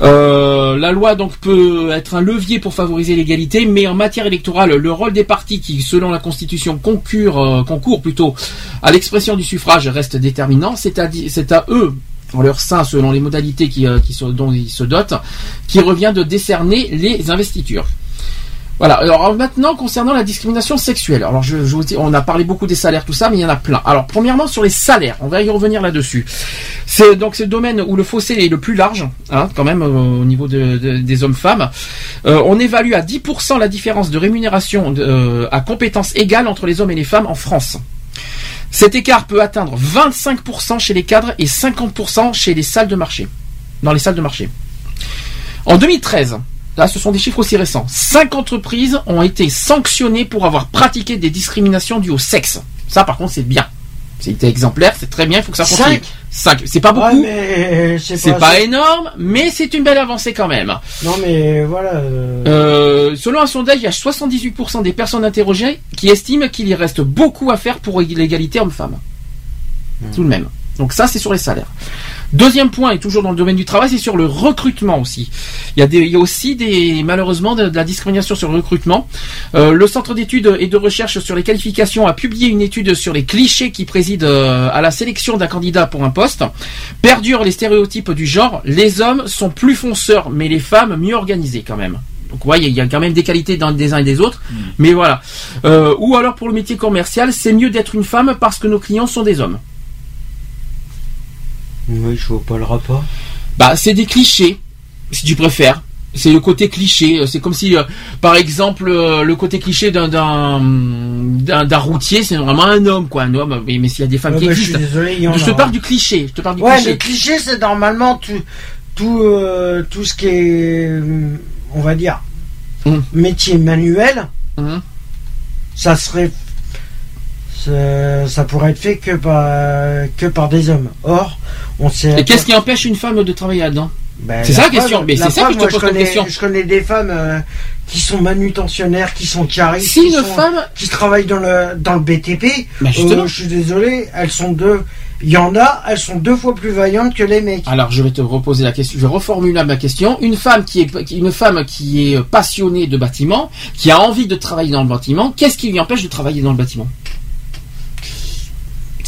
Euh, la loi donc peut être un levier pour favoriser l'égalité, mais en matière électorale, le rôle des partis qui, selon la Constitution, concourent, euh, concourent plutôt à l'expression du suffrage reste déterminant. C'est à, à eux, en leur sein, selon les modalités euh, dont ils se dotent, qui revient de décerner les investitures. Voilà. Alors maintenant concernant la discrimination sexuelle. Alors je, vous dis, on a parlé beaucoup des salaires, tout ça, mais il y en a plein. Alors premièrement sur les salaires, on va y revenir là-dessus. C'est donc ce domaine où le fossé est le plus large, hein, quand même euh, au niveau de- de- des hommes-femmes. Euh, on évalue à 10% la différence de rémunération à compétences égales entre les hommes et les femmes en France. Cet écart peut atteindre 25% chez les cadres et 50% chez les salles de marché. Dans les salles de marché. En 2013, là ce sont des chiffres aussi récents, 5 entreprises ont été sanctionnées pour avoir pratiqué des discriminations dues au sexe. Ça par contre c'est bien. C'était exemplaire, c'est très bien, il faut que ça continue. 5 C'est pas beaucoup, Ouais, mais c'est pas, pas énorme, mais c'est une belle avancée quand même. Non, mais voilà. euh, Euh, selon un sondage, il y a 78% des personnes interrogées qui estiment qu'il y reste beaucoup à faire pour l'égalité homme-femme. Tout de même. Donc ça, c'est sur les salaires. Deuxième point, et toujours dans le domaine du travail, c'est sur le recrutement aussi. Il y a, des, il y a aussi des, malheureusement de, de la discrimination sur le recrutement. Euh, le Centre d'études et de recherche sur les qualifications a publié une étude sur les clichés qui président euh, à la sélection d'un candidat pour un poste. Perdurent les stéréotypes du genre. Les hommes sont plus fonceurs, mais les femmes mieux organisées quand même. Donc ouais, il y a- il y a quand même des qualités dans des uns et des autres. Mais voilà. Euh, ou alors pour le métier commercial, c'est mieux d'être une femme parce que nos clients sont des hommes. Oui, je vois pas le rapport. Bah, c'est des clichés, si tu préfères. C'est le côté cliché. euh, C'est comme si, euh, par exemple, euh, le côté cliché d'un d'un routier, c'est vraiment un homme, quoi, un homme. Mais, mais s'il y a des femmes Ouais, qui bah, je suis existent, désolé, il y en je te parle du cliché. Je te parle du Ouais, cliché. le cliché, c'est normalement tout, tout, euh, tout ce qui est, on va dire, Hum. métier manuel, Hum. ça serait, ça, ça pourrait être fait que par, que par des hommes. Or, on sait. Et qu'est-ce qui empêche une femme de travailler là-dedans Ben, C'est ça la question. Mais c'est ça que je te pose comme question. Je connais des femmes euh, qui sont manutentionnaires, qui sont caristes, Si qui, une sont- femme- qui travaillent dans le dans le BTP. Bah, justement. euh, je suis désolé, elles sont deux. Il y en a, elles sont deux fois plus vaillantes que les mecs. Alors je vais te reposer la question, je reformule ma question. Une femme qui est une femme qui est passionnée de bâtiment, qui a envie de travailler dans le bâtiment, qu'est-ce qui lui empêche de travailler dans le bâtiment?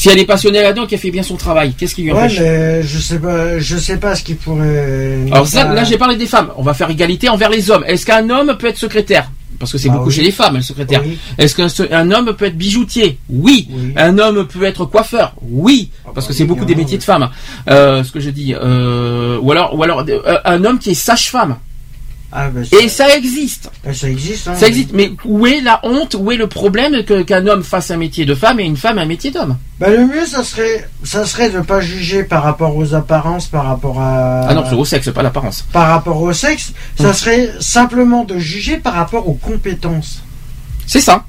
Si elle est passionnée là-dedans, qu'elle fait bien son travail, qu'est-ce qui lui Ouais, empêche mais je sais pas, je sais pas ce qui pourrait. Alors ça, là j'ai parlé des femmes. On va faire égalité envers les hommes. Est-ce qu'un homme peut être secrétaire Parce que c'est Bah beaucoup oui. chez les femmes, le secrétaire. Oui. Est-ce qu'un homme peut être bijoutier Oui. Oui. Un homme peut être coiffeur Oui. Parce bah que c'est beaucoup des métiers de femmes. Euh, ce que je dis. Euh, ou alors, ou alors euh, un homme qui est sage-femme. Ah, bah, Et ça existe. ça, ça existe. Hein, Ça existe. Mais où est la honte Où est le problème que- qu'un homme fasse un métier de femme et une femme un métier d'homme? Bah, le mieux, ça serait, ça serait de pas juger par rapport aux apparences, par rapport à. Ah non, c'est au sexe, pas l'apparence. Par rapport au sexe, ça serait simplement de juger par rapport aux compétences. C'est ça.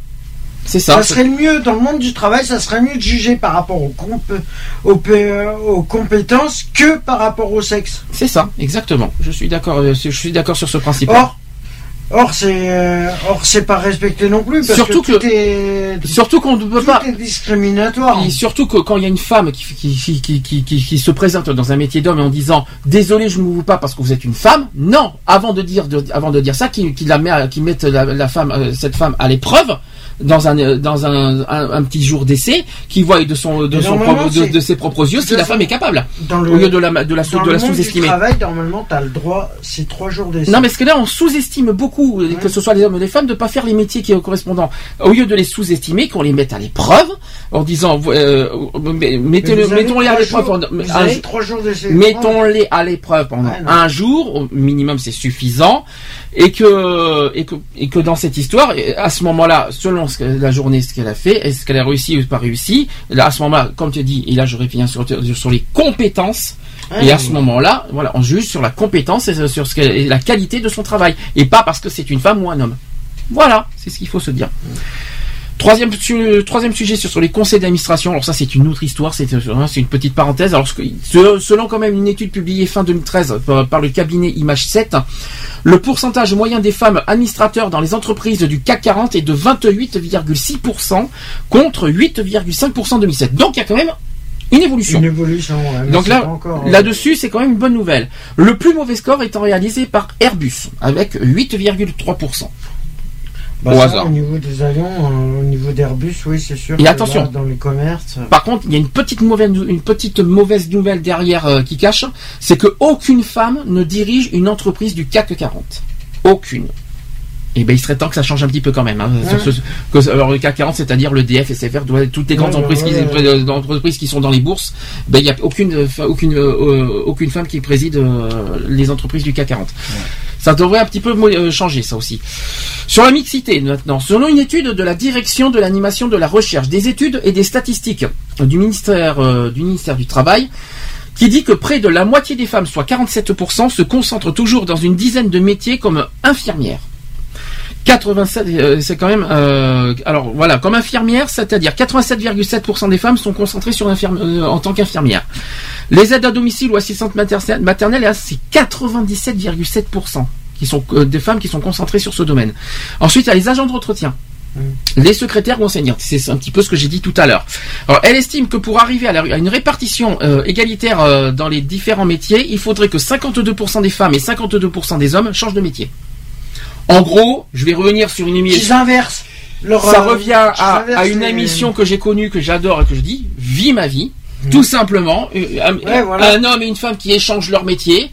C'est ça. Ça serait le mieux dans le monde du travail, ça serait mieux de juger par rapport aux, comp- aux, p- aux compétences que par rapport au sexe. C'est ça, exactement. Je suis d'accord. euh, Je suis d'accord sur ce principe. Or, or c'est, euh, or c'est pas respecté non plus parce Surtout que tout que- est, Surtout qu'on ne peut tout pas. est discriminatoire. Et surtout que quand il y a une femme qui, qui, qui, qui, qui, se présente dans un métier d'homme en disant désolé je ne vous pas parce que vous êtes une femme, non, avant de dire de- avant de dire ça, qui, qui la met qui mette la, la femme euh, cette femme à l'épreuve dans un euh, dans un, un, un petit jour d'essai, qui voit de son de son propre- de, de ses propres yeux si la femme est capable Dans le, au lieu de la de la sous- dans de le la monde du sous-estimer. travail, normalement, t'as le droit, c'est trois jours d'essai. Non, mais parce que là, on sous-estime beaucoup, euh, que ce soit les hommes ou les femmes, de pas faire les métiers qui sont correspondants. Au lieu de les sous-estimer, qu'on les mette à l'épreuve, en disant, euh, mettez-le, mettons-les à l'épreuve. pendant- un jour- trois jours d'essai. Mettons-les à l'épreuve pendant Ouais, non. un jour, au minimum c'est suffisant, et que, et que, et que dans cette histoire, à ce moment-là, selon ce que, la journée, ce qu'elle a fait, est-ce qu'elle a réussi ou pas réussi, là, à ce moment-là, comme tu dis, et là je reviens sur, sur les compétences, Et à ce moment-là, voilà, on juge sur la compétence et sur la qualité de son travail, et pas parce que c'est une femme ou un homme. Voilà, c'est ce qu'il faut se dire. Troisième, su- troisième sujet sur, les conseils d'administration. Alors ça, c'est une autre histoire. C'est hein, une petite parenthèse. Alors selon quand même une étude publiée fin 2013 par, par le cabinet Image 7, le pourcentage moyen des femmes administrateurs dans les entreprises du CAC 40 est de 28,6% contre 8,5% en 2007. Donc il y a quand même une évolution. Une évolution. ouais, mais Donc là, encore, euh, là-dessus, c'est quand même une bonne nouvelle. Le plus mauvais score étant réalisé par Airbus, avec 8,3%. bah, au ça, hasard. Au niveau des avions, euh, au niveau d'Airbus, oui, c'est sûr. Et attention. là, dans les commerces. Par contre, il y a une petite mauvaise, une petite mauvaise nouvelle derrière euh, qui cache, c'est que aucune femme ne dirige une entreprise du CAC 40. Aucune. Et ben il serait temps que ça change un petit peu quand même. hein, sur ce- que- alors le CAC 40, c'est-à-dire le DF, SFR, toutes les grandes Ouais, entreprises, ouais, qui, euh, entreprises qui sont dans les bourses, ben il y a aucune, euh, aucune, euh, aucune femme qui préside euh, les entreprises du CAC 40. Ça devrait un petit peu changer ça aussi. Sur la mixité maintenant, selon une étude de la direction de l'animation de la recherche, des études et des statistiques du ministère euh, du ministère du Travail, qui dit que près de la moitié des femmes, soit 47%, se concentrent toujours dans une dizaine de métiers comme infirmière. 87, euh, c'est quand même. euh, alors voilà, comme infirmière, c'est-à-dire 87,7% des femmes sont concentrées sur euh, en tant qu'infirmière. Les aides à domicile ou assistantes mater- maternelles, c'est 97,7% qui sont euh, des femmes qui sont concentrées sur ce domaine. Ensuite, il y a les agents d'entretien. Les secrétaires ou enseignantes, c'est un petit peu ce que j'ai dit tout à l'heure. Alors, elle estime que pour arriver à, la- à une répartition euh, égalitaire euh, dans les différents métiers, il faudrait que 52% des femmes et 52% des hommes changent de métier. En gros, je vais revenir sur une émission. inversent. Leur, Ça revient à, une émission que j'ai connue, que j'adore et que je dis, Vie ma vie. Tout simplement, Euh, un, Ouais, voilà. un homme et une femme qui échangent leur métier.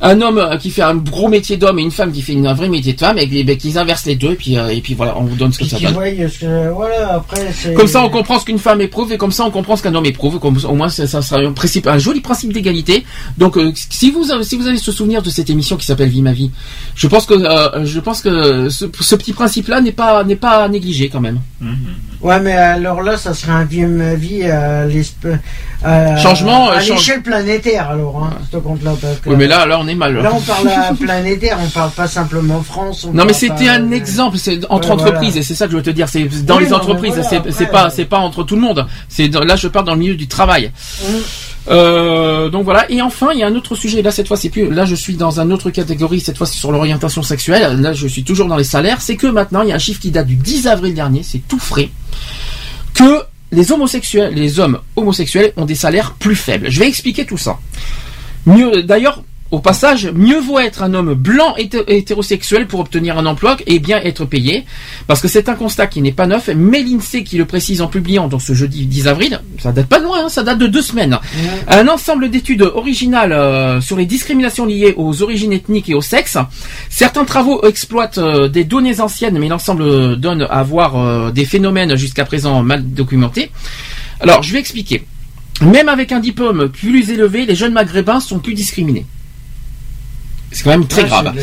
Un homme euh, qui fait un gros métier d'homme et une femme qui fait une- un vrai métier de femme, et, ben, qu'ils inversent les deux, et puis, euh, et puis voilà, on vous donne ce que Puis ça donne. voient ce que- voilà, après, c'est. Comme ça, on comprend ce qu'une femme éprouve et comme ça, on comprend ce qu'un homme éprouve. Comme, au moins, ça, ça sera un, principe, un joli principe d'égalité. Donc, euh, si vous avez- si vous allez se souvenir de cette émission qui s'appelle Vie ma vie, je pense que euh, je pense que ce, ce petit principe-là n'est pas n'est pas négligé quand même. Ouais, mais alors là, ça serait un vieux ma vie à Changement, à change- l'échelle planétaire, alors, hein, ce parce que- Oui, mais là, là, mal. Là, on parle à planétaire, on parle pas simplement France. on Non mais c'était un exemple, c'est entre Ouais, entreprises voilà. et c'est ça que je veux te dire, c'est dans Oui, les non, entreprises, voilà, c'est pas c'est pas entre tout le monde. C'est là je parle dans le milieu du travail. Euh, donc voilà et enfin il y a un autre sujet là cette fois c'est plus là je suis dans une autre catégorie cette fois c'est sur l'orientation sexuelle là je suis toujours dans les salaires c'est que maintenant il y a un chiffre qui date du 10 avril dernier c'est tout frais que les homosexuels les hommes homosexuels ont des salaires plus faibles je vais expliquer tout ça mieux d'ailleurs au passage, mieux vaut être un homme blanc hété- hétérosexuel pour obtenir un emploi et bien être payé, parce que c'est un constat qui n'est pas neuf, mais l'INSEE qui le précise en publiant donc ce jeudi 10 avril, ça date pas de loin, hein, ça date de deux semaines, un ensemble d'études originales euh, sur les discriminations liées aux origines ethniques et au sexe. Certains travaux exploitent euh, des données anciennes, mais l'ensemble euh, donne à voir euh, des phénomènes jusqu'à présent mal documentés. Alors, je vais expliquer. Même avec un diplôme plus élevé, les jeunes maghrébins sont plus discriminés. C'est quand même très grave.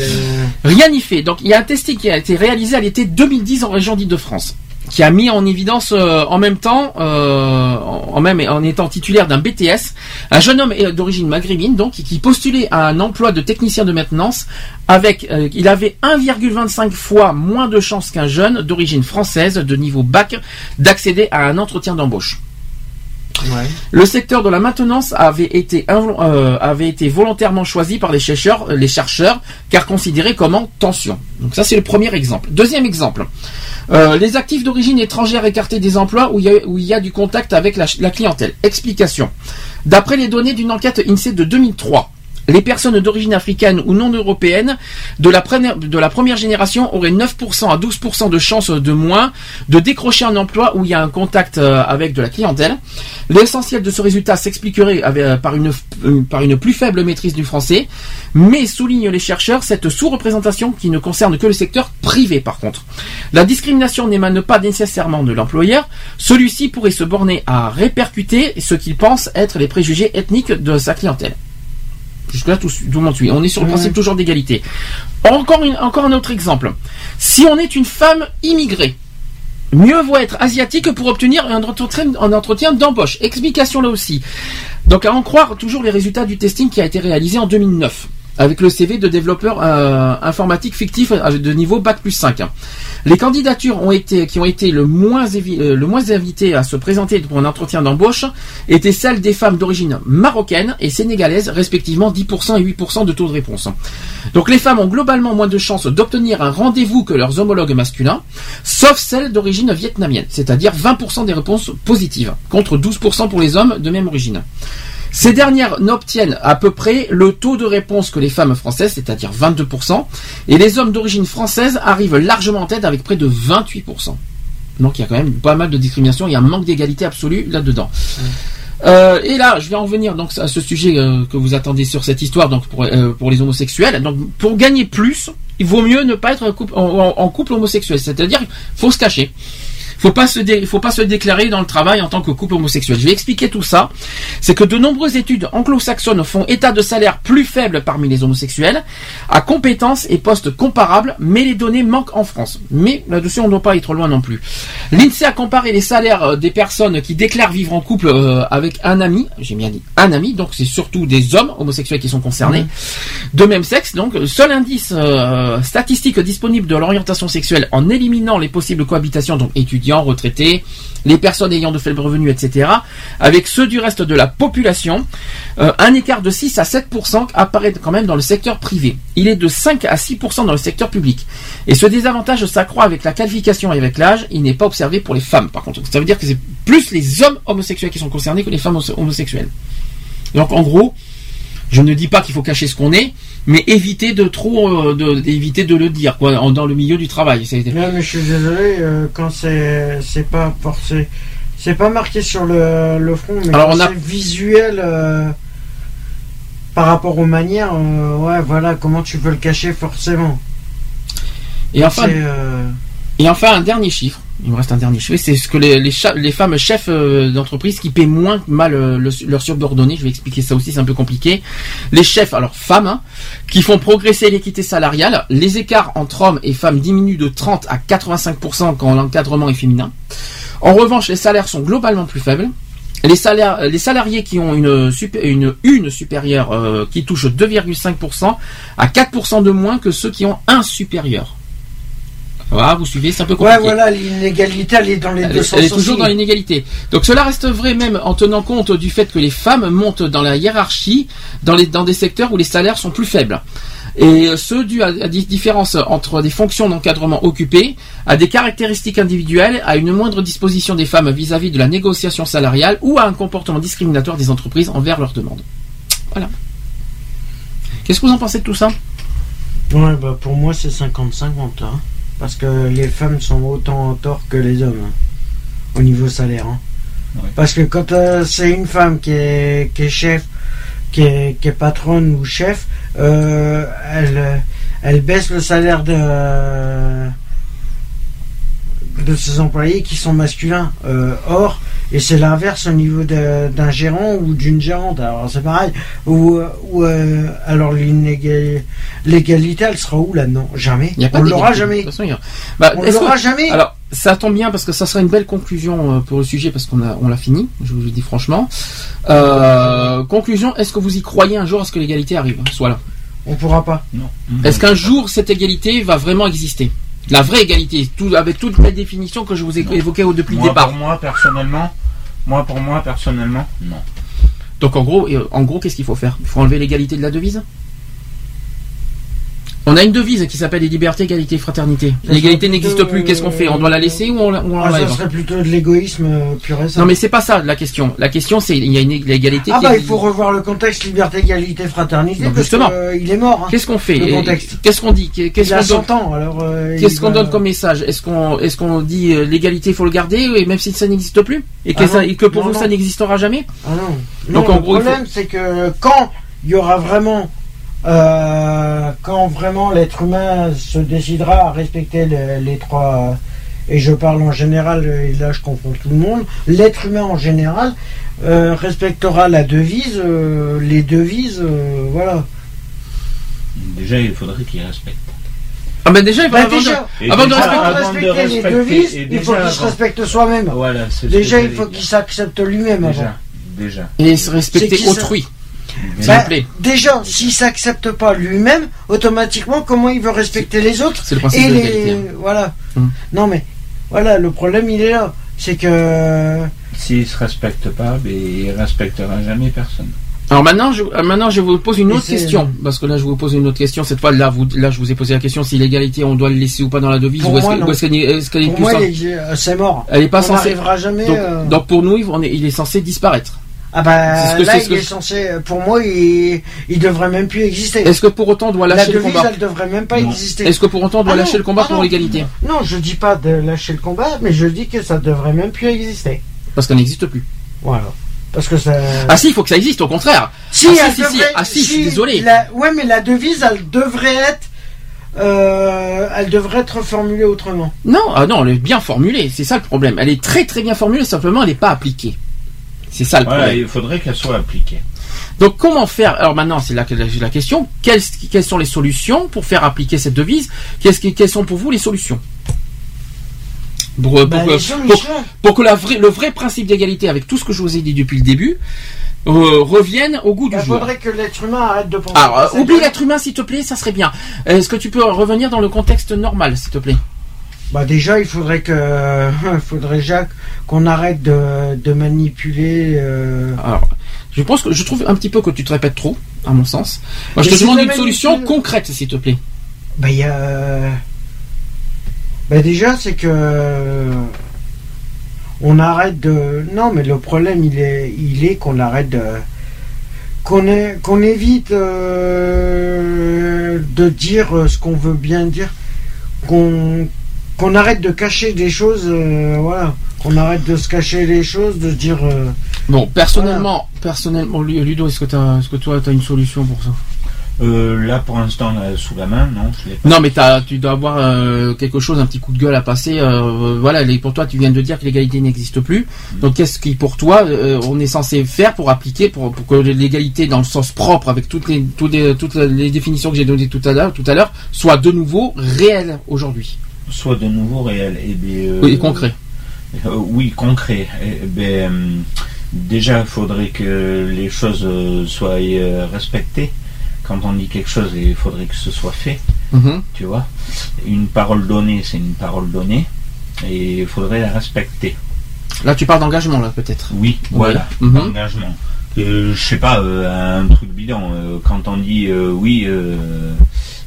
Rien n'y fait. Donc il y a un testing qui a été réalisé à l'été 2010 en région d'Île-de-France, qui a mis en évidence euh, en même temps, euh, en même en étant titulaire d'un BTS, un jeune homme euh, d'origine maghrébine donc qui postulait à un emploi de technicien de maintenance avec, euh, il avait 1,25 fois moins de chances qu'un jeune d'origine française de niveau bac d'accéder à un entretien d'embauche. Le secteur de la maintenance avait été, euh, volontairement choisi par les chercheurs, les chercheurs car considéré comme en tension. Donc ça c'est le premier exemple. Deuxième exemple, Euh, les actifs d'origine étrangère écartés des emplois où il y a, où il y a du contact avec la, la clientèle. Explication. D'après les données d'une enquête INSEE de 2003, les personnes d'origine africaine ou non européenne de la, première, génération auraient 9% à 12% de chances de moins de décrocher un emploi où il y a un contact euh, avec de la clientèle. L'essentiel de ce résultat s'expliquerait euh, par, une, euh, par une plus faible maîtrise du français, mais soulignent les chercheurs cette sous-représentation qui ne concerne que le secteur privé par contre. La discrimination n'émane pas nécessairement de l'employeur, celui-ci pourrait se borner à répercuter ce qu'il pense être les préjugés ethniques de sa clientèle. Jusque-là, tout, tout le monde suit. On est sur le principe toujours d'égalité. Encore, une- encore un autre exemple. Si on est une femme immigrée, mieux vaut être asiatique pour obtenir un entretien, un entretien d'embauche. Explication là aussi. Donc à en croire toujours les résultats du testing qui a été réalisé en 2009 avec le CV de développeur euh, informatique fictif euh, de niveau bac plus 5. Les candidatures qui ont été le moins, euh, le moins invitées à se présenter pour un entretien d'embauche étaient celles des femmes d'origine marocaine et sénégalaise, respectivement 10% et 8% de taux de réponse. Donc les femmes ont globalement moins de chances d'obtenir un rendez-vous que leurs homologues masculins, sauf celles d'origine vietnamienne, c'est-à-dire 20% des réponses positives, contre 12% pour les hommes de même origine. Ces dernières n'obtiennent à peu près le taux de réponse que les femmes françaises, c'est-à-dire 22%, et les hommes d'origine française arrivent largement en tête avec près de 28%. Donc il y a quand même pas mal de discrimination, il y a un manque d'égalité absolue là-dedans. Euh, et là, je vais en venir donc à ce sujet euh, que vous attendez sur cette histoire, donc pour, euh, pour les homosexuels. Donc pour gagner plus, il vaut mieux ne pas être en couple, en couple homosexuel, c'est-à-dire faut se cacher. Faut pas se dé- faut pas se déclarer dans le travail en tant que couple homosexuel. Je vais expliquer tout ça. C'est que de nombreuses études anglo-saxonnes font état de salaires plus faibles parmi les homosexuels, à compétences et postes comparables, mais les données manquent en France. Mais là-dessus, on ne doit pas aller trop loin non plus. L'INSEE a comparé les salaires euh, des personnes qui déclarent vivre en couple euh, avec un ami, j'ai bien dit un ami, donc c'est surtout des hommes homosexuels qui sont concernés, de même sexe. Donc, seul indice euh, statistique disponible de l'orientation sexuelle en éliminant les possibles cohabitations, donc étudiants, retraités, les personnes ayant de faibles revenus, etc., avec ceux du reste de la population, euh, un écart de 6 à 7% apparaît quand même dans le secteur privé. Il est de 5 à 6% dans le secteur public. Et ce désavantage s'accroît avec la qualification et avec l'âge. Il n'est pas observé pour les femmes, par contre. Ça veut dire que c'est plus les hommes homosexuels qui sont concernés que les femmes homo- homosexuelles. Donc, en gros, je ne dis pas qu'il faut cacher ce qu'on est, mais éviter de trop, euh, de, d'éviter de le dire, quoi, en- dans le milieu du travail. C'est- Ouais, mais je suis désolé, euh, quand c'est c'est pas forcé, c'est pas marqué sur le, le front, mais Alors, on a- c'est visuel, euh, par rapport aux manières, euh, ouais, voilà, comment tu veux le cacher forcément. Et enfin, C'est, et enfin un dernier chiffre. Il me reste un dernier chiffre. C'est ce que les, femmes chefs euh, d'entreprise qui paient moins mal euh, le- leurs subordonnés. Je vais expliquer ça aussi, c'est un peu compliqué. Les chefs, alors femmes, hein, qui font progresser l'équité salariale. Les écarts entre hommes et femmes diminuent de 30 à 85% quand l'encadrement est féminin. En revanche, les salaires sont globalement plus faibles. Les, salaires, les salariés qui ont une, une supérieure euh, qui touchent 2,5% à 4% de moins que ceux qui ont un supérieur. Voilà, vous suivez, c'est un peu ouais, compliqué. voilà, l'inégalité, elle est dans les Elle, deux sens. elle est toujours aussi. dans l'inégalité. Donc cela reste vrai même en tenant compte du fait que les femmes montent dans la hiérarchie dans, les, dans des secteurs où les salaires sont plus faibles. Et euh, ce dû à, à des différences entre des fonctions d'encadrement occupées, à des caractéristiques individuelles, à une moindre disposition des femmes vis-à-vis de la négociation salariale ou à un comportement discriminatoire des entreprises envers leurs demandes. Voilà. Qu'est-ce que vous en pensez de tout ça? Ouais, bah pour moi c'est 50-50. hein. Parce que les femmes sont autant en tort que les hommes. hein, au niveau salaire. hein. Ouais. Parce que quand euh, c'est une femme qui est, qui est chef, qui est, qui est patronne ou chef, euh, elle, elle baisse le salaire de, de ses employés qui sont masculins. Euh, or, et c'est l'inverse au niveau d'un gérant ou d'une gérante. Alors c'est pareil. Ou, ou, euh, alors l'égalité, elle sera où là-dedans Jamais. Il y a pas On l'aura jamais. De toute façon, il y a- Bah, On que- l'aura jamais. Alors, ça tombe bien parce que ça serait une belle conclusion euh, pour le sujet parce qu'on a, on l'a fini, je vous le dis franchement. Euh, conclusion, est-ce que vous y croyez un jour à ce que l'égalité arrive? Soit là. On pourra pas. Non. Est-ce qu'un jour cette égalité va vraiment exister? La vraie égalité, tout, avec toutes les définitions que je vous ai évoquées au- depuis le départ. pour moi, personnellement, moi, pour moi, personnellement, non. Donc en gros, en gros, qu'est-ce qu'il faut faire? Il faut enlever l'égalité de la devise? On a une devise qui s'appelle liberté, égalité, fraternité. Ça L'égalité n'existe plus. Qu'est-ce qu'on fait? On doit la laisser ou on, on Ah, ça l'enlève serait plutôt de l'égoïsme euh, pur et simple. Non mais c'est pas ça la question. La question c'est il y a une l'égalité Ah qui bah il faut revoir le contexte liberté, égalité, fraternité. Donc, parce justement. que, euh, il est mort. hein. Qu'est-ce qu'on fait? Qu'est-ce qu'on dit? Il Qu'est-ce qu'on donne 100 ans alors. euh, Qu'est-ce qu'on va- donne comme message? Est-ce qu'on est-ce qu'on dit euh, l'égalité il faut le garder et même si ça n'existe plus? Et que, Ah ça- et que pour Non, vous non. ça n'existera jamais? Ah non. Donc, Non, en le gros, problème c'est que quand il y aura vraiment euh, quand vraiment l'être humain se décidera à respecter le- les trois et je parle en général et là je confonds tout le monde l'être humain en général euh, respectera la devise euh, les devises euh, voilà Déjà, il faudrait qu'il respecte. Ah ben déjà il va Bah, avant déjà, de respecter- avant de avant de respecter les devises il faut qu'il se respecte soi-même Voilà, déjà il faut qu'il s'accepte lui-même avant Déjà, déjà. et se respecter autrui. Bah, déjà, s'il s'accepte pas lui-même, automatiquement, comment il veut respecter les autres C'est le principe et de les l'égalité. hein. voilà. Hum. Non mais voilà, le problème il est là, c'est que S'il se respecte pas, ben, il respectera jamais personne. Alors maintenant, je, euh, maintenant, je vous pose une autre question. Parce que là, je vous pose une autre question. Cette fois, là, vous, là, je vous ai posé la question si l'égalité, on doit le laisser ou pas dans la devise, Pour ou est-ce qu'elle est, plus moi, euh, c'est mort. Elle est pas On censée. n'arrivera jamais. Donc, euh, donc pour nous, il- on est- il est censé disparaître. Ah bah que- là, il que est censé. Pour moi, il, il devrait même plus exister. Est-ce que pour autant on doit lâcher le devise, combat elle devrait même pas Non. exister. Est-ce que pour autant on doit Ah non, lâcher le combat pour l'égalité Non, je dis pas de lâcher le combat, mais je dis que ça devrait même plus exister. Parce qu'elle n'existe plus. Voilà. Parce que ça. Ah si, il faut que ça existe, au contraire. Si, ah, elle si, si, si. devrait- Ah si, je suis désolé. la- ouais, mais la devise, elle devrait être. euh, elle devrait être formulée autrement. Non, ah non, elle est bien formulée. C'est ça le problème. Elle est très très bien formulée, simplement elle n'est pas appliquée. C'est ça le Voilà, problème. il faudrait qu'elle soit appliquée. Donc comment faire? Alors maintenant, c'est là que la, la question. Quelles, quelles sont les solutions pour faire appliquer cette devise? Qu'est-ce Quelles sont pour vous les solutions? Pour, Bah, pour les que- solutions. pour- pour que la vraie- le vrai principe d'égalité, avec tout ce que je vous ai dit depuis le début, euh, revienne au goût du Il jour. faudrait que l'être humain arrête de penser. Alors, oublie l'être humain, s'il te plaît, ça serait bien. Est-ce que tu peux revenir dans le contexte normal, s'il te plaît? Bah déjà, il faudrait que, <laughs> faudrait Jacques qu'on arrête de, de manipuler. euh, Alors, je pense que je trouve un petit peu que tu te répètes trop, à mon sens. Moi, je Mais te demande une solution concrète, s'il te plaît. Bah il y a. Bah déjà, c'est que on arrête de. Non, mais le problème, il est, il est qu'on arrête de. Qu'on est, qu'on évite euh, de dire ce qu'on veut bien dire. Qu'on qu'on arrête de cacher des choses. euh, voilà. Qu'on arrête de se cacher les choses, de dire. euh, Bon, personnellement, personnellement, Lu- Ludo, est-ce que, t'as- est-ce que toi, tu as une solution pour ça? Euh, là, pour l'instant, sous la main, non. je l'ai pas. Non, mais t'as- tu dois avoir euh, quelque chose, un petit coup de gueule à passer. euh, voilà, les- pour toi, tu viens de dire que l'égalité n'existe plus. Donc, qu'est-ce qui, pour toi, euh, on est censé faire pour appliquer, pour, pour que l'égalité, dans le sens propre, avec toutes les, toutes les, toutes les définitions que j'ai données tout à l'heure, tout à l'heure, soit de nouveau réelle aujourd'hui? Soit de nouveau réel. Et, bien, euh, Oui, et concret. Euh, oui, concret. Euh, déjà, il faudrait que les choses soient respectées. Quand on dit quelque chose, il faudrait que ce soit fait. Mhm. Tu vois? Une parole donnée, c'est une parle donnée. Et il faudrait la respecter. Là, tu parles d'engagement, là, peut-être. Oui, voilà, Mhm. engagement. Euh, je sais pas, euh, un truc bidon. euh, quand on dit euh, oui,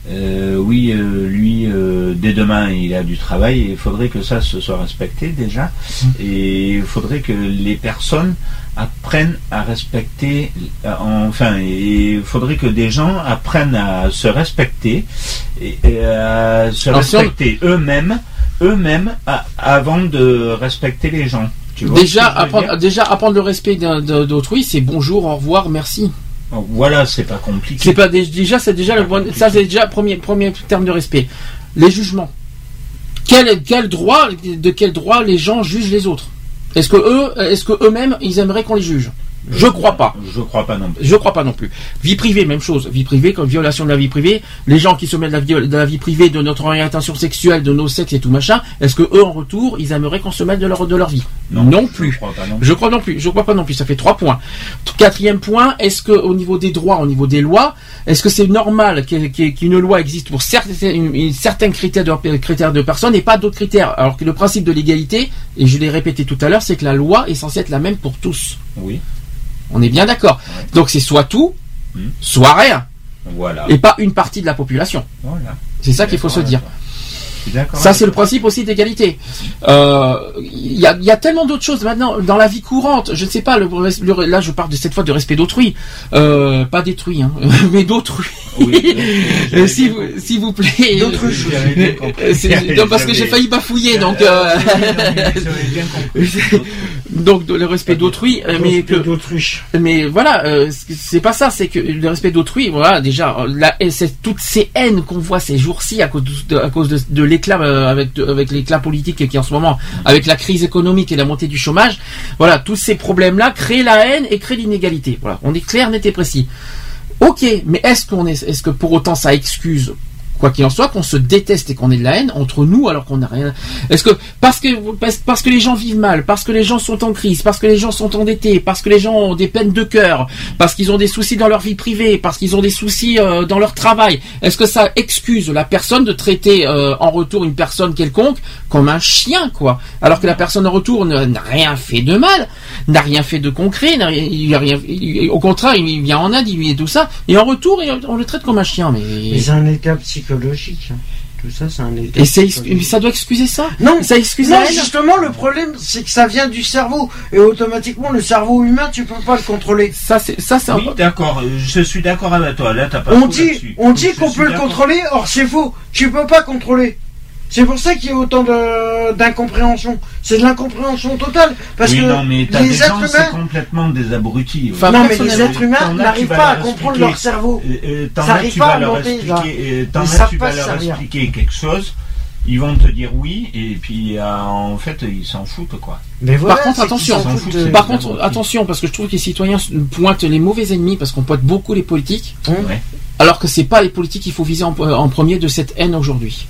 euh, oui, euh, lui, euh, dès demain, il a du travail, il faudrait que ça se soit respecté déjà. Et il faudrait que les personnes apprennent à respecter, enfin, et il faudrait que des gens apprennent à se respecter et, et à se respecter eux-mêmes, eux-mêmes, avant de respecter les gens. Tu vois Déjà, apprendre, déjà, apprendre le respect d'autrui, c'est bonjour, au revoir, merci. Voilà, c'est pas compliqué. C'est pas dé- déjà, c'est déjà le bon, ça c'est déjà premier premier terme de respect. Les jugements. Quel quel droit de quel droit les gens jugent les autres? Est-ce que eux est-ce que eux-mêmes ils aimeraient qu'on les juge? Je crois pas. Je crois pas non plus. Je crois pas non plus. Vie privée, même chose. Vie privée, comme violation de la vie privée. Les gens qui se mêlent de la, vie- de la vie privée, de notre orientation sexuelle, de nos sexes et tout machin, est-ce que eux, en retour, ils aimeraient qu'on se mêle de leur, de leur vie? Non, plus. Je crois pas non. Je crois non plus. Je crois pas non plus. Ça fait trois points. Quatrième point, est-ce que au niveau des droits, au niveau des lois, est-ce que c'est normal qu'une loi existe pour certains, certains critères de, critères de personnes et pas d'autres critères? Alors que le principe de l'égalité, et je l'ai répété tout à l'heure, c'est que la loi est censée être la même pour tous. Oui. On est bien d'accord. Donc c'est soit tout, Hmm. soit rien, Voilà. et pas une partie de la population. Voilà. C'est ça qu'il faut se dire. Ça, c'est le principe aussi d'égalité. Euh, Il y, a, il y a tellement d'autres choses maintenant dans la vie courante. Je ne sais pas. Le, le- là, je parle de cette fois de respect d'autrui, euh, pas détruit, hein, <laughs> mais d'autrui. <laughs> Euh, S'il vous, s'il vous plaît. Euh, non, parce que j'ai failli bafouiller, donc. euh, <laughs> donc le respect d'autrui, euh, mais que. Mais voilà, euh, c'est- pas ça. C'est que le respect d'autrui, voilà, déjà, euh, la, toutes ces haines qu'on voit ces jours-ci à cause de, à cause de, de euh, avec l'éclat politique qui en ce moment, avec la crise économique et la montée du chômage, voilà, tous ces problèmes-là créent la haine et créent l'inégalité. Voilà, on est clair, net et précis. Ok, mais est-ce qu'on est, est-ce que pour autant ça excuse quoi qu'il en soit, qu'on se déteste et qu'on ait de la haine entre nous alors qu'on n'a rien. Est-ce que parce que parce, que les gens vivent mal, parce que les gens sont en crise, parce que les gens sont endettés, parce que les gens ont des peines de cœur, parce qu'ils ont des soucis dans leur vie privée, parce qu'ils ont des soucis euh, dans leur travail, est-ce que ça excuse la personne de traiter euh, en retour une personne quelconque comme un chien quoi? Alors que la personne en retour n'a rien fait de mal, n'a rien fait de concret, n'a rien, il au contraire il vient en aide, il lui est tout ça, et en retour on le traite comme un chien. Mais. Hein. Tout ça, c'est un état et c'est psychologique. ça doit excuser ça? Non, ça excuse non justement, le problème, c'est que ça vient du cerveau. Et automatiquement, le cerveau humain, tu peux pas le contrôler. Ça, c'est, ça, c'est Oui, d'accord. euh, Je suis d'accord avec toi. Là, t'as pas On dit, on dit qu'on peut le contrôler, or c'est faux. Tu peux pas contrôler. C'est pour ça qu'il y a autant de- d'incompréhension. C'est de l'incompréhension totale. Parce oui, que non, mais t'as les des gens, êtres c'est humains, complètement des abrutis. Enfin, non, mais les êtres humains n'arrivent va pas à comprendre leur cerveau. Euh, euh, Ça as, arrive tu pas à leur expliquer, euh, t'en as, tu vas leur servir. expliquer quelque chose. Ils vont te dire oui, et puis euh, en fait, ils s'en foutent, quoi. Mais voilà, Par contre, attention. s'en foutent de- Par contre, attention, parce que je trouve que les citoyens pointent les mauvais ennemis, parce qu'on pointe beaucoup les politiques, Ouais. alors que c'est pas les politiques qu'il faut viser en, en premier de cette haine aujourd'hui.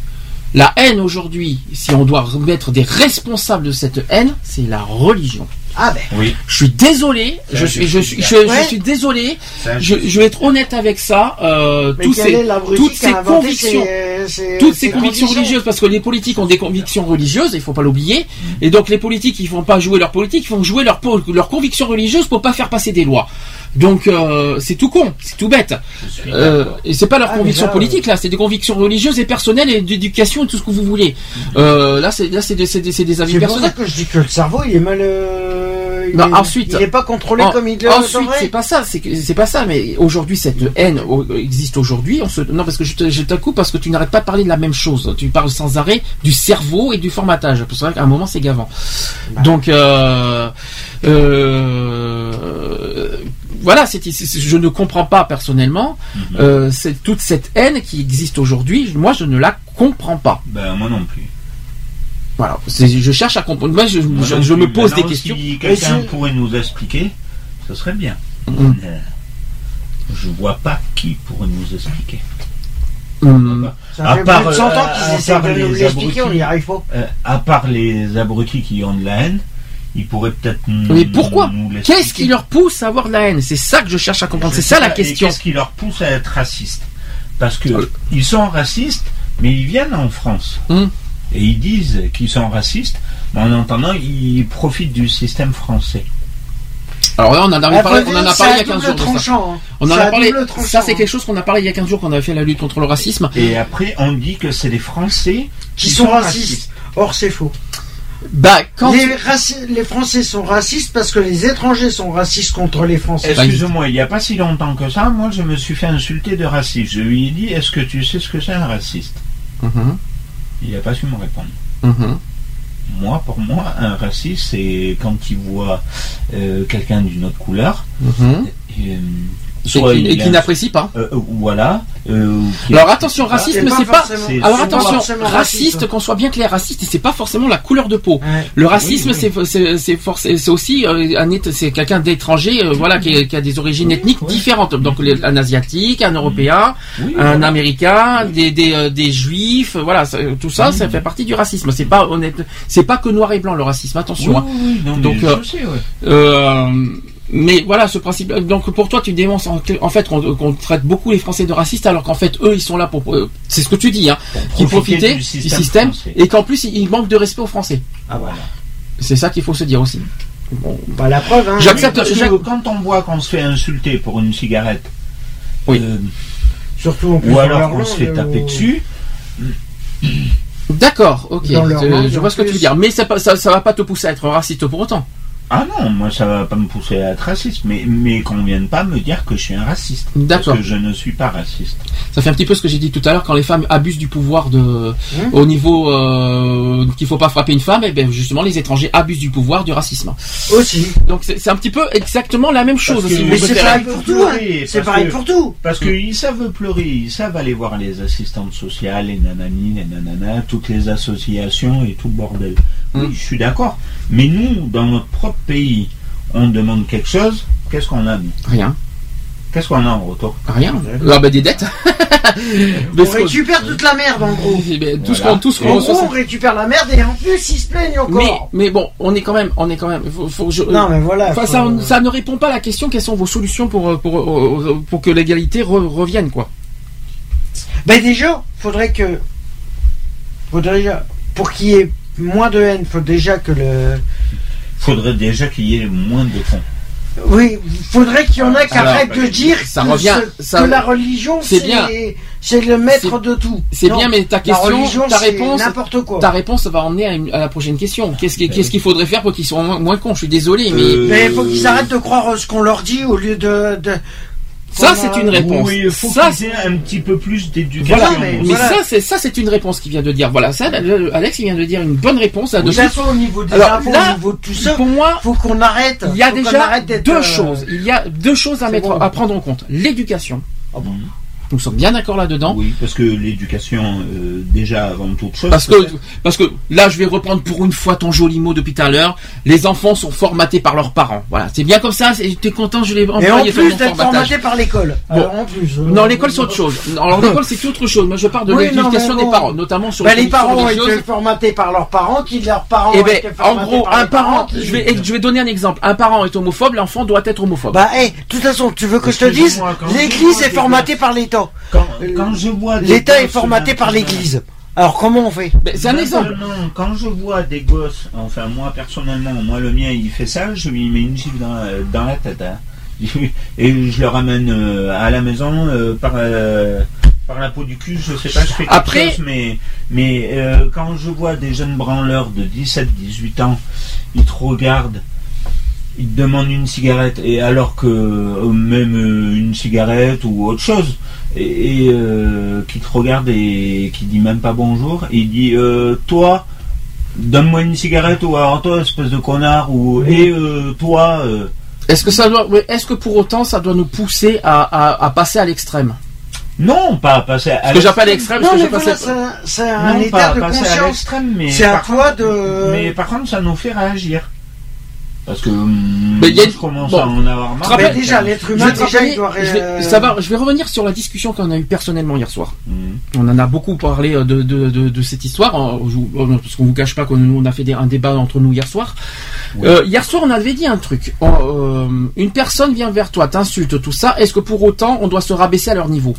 La haine aujourd'hui, si on doit remettre des responsables de cette haine, c'est la religion. Ah ben. Oui. Je suis désolé, je suis, je suis suis, je, d'accord. je Ouais. suis désolé. Je, je vais être honnête avec ça. Euh, tous ces- toutes ces convictions, ces- toutes ces convictions religieuses, parce que les politiques ont des convictions religieuses, il faut pas l'oublier, et donc les politiques, ils font pas jouer leur politique, ils font jouer leur leurs convictions religieuses pour pas faire passer des lois. Donc euh, c'est tout con, c'est tout bête. Euh, et c'est pas leurs Ah, mais convictions là, politiques là, c'est des convictions religieuses et personnelles et d'éducation et tout ce que vous voulez. Euh, là c'est là c'est des, c'est des, c'est des avis C'est pour ça personnels. que je dis que le cerveau, il est mal, euh, il Non, est- ensuite, il n'est pas contrôlé en- comme il le Ensuite, c'est pas ça, c'est que- c'est pas ça, mais aujourd'hui cette haine existe aujourd'hui. On se non parce que je te, je te coupe parce que tu n'arrêtes pas de parler de la même chose. Tu parles sans arrêt du cerveau et du formatage. C'est vrai qu'à un moment c'est gavant. Bah. Donc euh, euh, voilà, je ne comprends pas personnellement Mhm. euh, c'est toute cette haine qui existe aujourd'hui. Moi, je ne la comprends pas. Ben, moi non plus. Voilà, je cherche à comprendre. Moi, je, Moi je- non je plus. me pose des questions. Si quelqu'un pourrait nous expliquer, ce serait bien. Mhm. Euh, Je vois pas qui pourrait nous expliquer. Hum, Ça à fait part, plus de 100 ans euh, qu'ils essaient de nous les l'expliquer, on n'y arrive pas. Euh, à part les abrutis qui ont de la haine, ils pourraient peut-être nous. Mais pourquoi. Qu'est-ce qui leur pousse à avoir de la haine C'est ça que je cherche à comprendre. C'est ça la question. Qu'est-ce qui leur pousse à être racistes Parce que Ah. ils sont racistes, mais ils viennent en France. Hum. Et ils disent qu'ils sont racistes, mais en entendant, ils profitent du système français. Alors là, on en a Ah, parlé, faut on en a parlé il y a 15 double jours. de ça. hein. On en C'est a à parlé. double tranchant, Ça, c'est quelque chose qu'on a parlé il y a 15 jours qu'on avait fait la lutte contre le racisme. Et après, on dit que c'est les Français Qui sont racistes. Or, c'est faux. Bah, quand. Les, raci- les Français sont racistes parce que les étrangers sont racistes contre les Français. Excuse-moi, il n'y a pas si longtemps que ça, moi je me suis fait insulter de raciste. Je lui ai dit, est-ce que tu sais ce que c'est un raciste Mhm, Il n'a pas su me répondre. mhm. Moi, pour moi, un raciste, c'est quand il voit euh, quelqu'un d'une autre couleur, Mhm. et, euh, Et qui- et qui n'apprécie pas. euh, euh, voilà. euh, Alors attention, Ah, racisme, c'est pas pas. Alors attention, raciste, raciste. qu'on soit bien clair, raciste, c'est pas forcément la couleur de peau. Ouais. Le racisme, Oui, oui. c'est c'est aussi un c'est quelqu'un d'étranger, euh, voilà, qui, qui a des origines ethniques différentes. Donc les- un asiatique, un européen, Oui, un voilà. américain, des des, euh, des juifs, voilà, ça- tout ça, ça fait partie du racisme. C'est pas honnête, c'est pas que noir et blanc le racisme. Attention. Oui, hein. non, mais Donc, je euh, sais, ouais. Euh, mais voilà ce principe. Donc pour toi, tu dénonces en, en fait qu'on traite beaucoup les Français de racistes, alors qu'en fait eux, ils sont là pour. euh, C'est ce que tu dis, hein, qui profiter profiter du du système et qu'en plus ils manquent de respect aux Français. Ah voilà. C'est ça qu'il faut se dire aussi. Bon, Bah, la preuve, hein. J'accepte. Quand on voit qu'on se fait insulter pour une cigarette, Oui. euh, Surtout en plus ou alors qu'on se fait langue, taper euh, dessus, D'accord, ok. Je, langue, je en vois ce que tu veux dire, mais ça, ça, ça va pas te pousser à être raciste pour autant. Ah non, moi ça va pas me pousser à être raciste, mais, mais qu'on vienne pas me dire que je suis un raciste. D'accord. Parce que je ne suis pas raciste. Ça fait un petit peu ce que j'ai dit tout à l'heure quand les femmes abusent du pouvoir de Hein au niveau euh, qu'il faut pas frapper une femme, et ben justement les étrangers abusent du pouvoir du racisme. Aussi. Donc c'est un petit peu exactement la même chose que- Mais c'est pareil pour tout. hein. C'est parce pareil que- pour tout. Parce qu'ils savent pleurer, ils savent aller voir les assistantes sociales, les nanani, les nananas, toutes les associations et tout le bordel. Oui, Mm. je suis d'accord. Mais nous, dans notre propre pays, on demande quelque chose, qu'est-ce qu'on a nous Rien, Qu'est-ce qu'on a en retour? Rien. Ah des dettes. <laughs> Mais On récupère toute la merde en gros. Eh ben, tout ce Voilà. qu'on tout ce qu'on En reçoit, gros, on récupère la merde et en plus ils se plaignent mais encore. mais bon, on est quand même on est quand même faut, faut que je- Non mais voilà. Faut- ça, ça ne répond pas à la question quelles sont vos solutions pour pour pour que l'égalité re- revienne quoi? Ben déjà, faudrait que, faudrait déjà, pour qu'il y ait moins de haine, faut déjà que le, Faudrait déjà qu'il y ait moins de fonds. oui, faudrait qu'il y en ait qui Alors, arrêtent de dire ça que, revient- ce- ça- que la religion c'est c'est bien. c'est le maître de tout. C'est Non, bien, mais ta question, religion, ta réponse, n'importe quoi. ta réponse va emmener à, une- à la prochaine question. Qu'est-ce Ben qu'est-ce qu'il faudrait faire pour qu'ils soient moins, moins cons? Je suis désolé, mais Euh, Mais il faut qu'ils arrêtent de croire ce qu'on leur dit au lieu de. de ça c'est une réponse. Oui, il faut ça, aient un petit peu plus d'éducation. Voilà, mais- voilà. ça c'est ça c'est une réponse qu'il vient de dire. Voilà, ça Alex il vient de dire une bonne réponse là De toute dessus. façon, au niveau des Alors, infos, là, au niveau de tout ça, Pour moi, faut qu'on arrête. il y a déjà deux euh, choses. Il y a deux choses à c'est mettre bon. à prendre en compte. L'éducation. Ah bon. Nous sommes bien d'accord là-dedans. Oui, parce que l'éducation, euh, déjà avant toute chose. Parce que, parce que là, je vais reprendre pour une fois ton joli mot depuis tout à l'heure. Les enfants sont formatés par leurs parents. Voilà, c'est bien comme ça. T'es content, je l'ai Et en plus d'être formatage. formaté par l'école. Bon. Alors, en plus. euh, Non, l'école c'est autre chose. Non, Alors l'école c'est autre chose. Moi je parle de Oui, l'éducation des parents, notamment sur Bah, les les parents ont été formatés par leurs parents, qui leurs parents Eh ont ben, été en formatés gros, par un parent, qui- je vais, je vais donner un exemple. Un parent est homophobe, l'enfant doit être homophobe. Bah, eh, de toute façon, tu veux que je te dise, l'église est formatée par l'État. Quand, quand je vois des L'État est formaté par l'église. Alors, comment on fait Ben, c'est un Non, exemple. Non, non, quand je vois des gosses, enfin moi personnellement, moi le mien il fait ça, je lui mets une gifle dans, dans la tête. hein. <laughs> Et je le ramène euh, à la maison euh, par, euh, par la peau du cul, je sais pas, je fais quelque Après- chose, mais, mais euh, quand je vois des jeunes branleurs de 17-18 ans, ils te regardent il te demande une cigarette et alors que euh, même euh, une cigarette ou autre chose et, et, euh, qui te regarde et qui dit même pas bonjour et il dit euh, toi donne-moi une cigarette ou alors toi espèce de connard ou et euh, toi euh, Est-ce que ça doit, est-ce que pour autant ça doit nous pousser à, à- à passer à l'extrême? Non pas passer à Ce que j'appelle l'extrême, Non, ce que mais j'ai voilà, passé. c'est- c'est un Non, état pas de passer à conscience. l'extrême, mais C'est à toi de. mais par contre ça nous fait réagir parce que hum, Mais y a je commence bon. à en avoir marre Mais déjà, l'être humain, vais, te déjà, rappeler- il doit. je vais- euh, ça va, je vais revenir sur la discussion qu'on a eue personnellement hier soir. Hum. On en a beaucoup parlé euh, de, de, de, de cette histoire, hein, vous- euh, parce qu'on vous cache pas qu'on a fait des- un débat entre nous hier soir. Euh, hier soir, on avait dit un truc. Euh, une personne vient vers toi, t'insulte, tout ça. Est-ce que pour autant, on doit se rabaisser à leur niveau?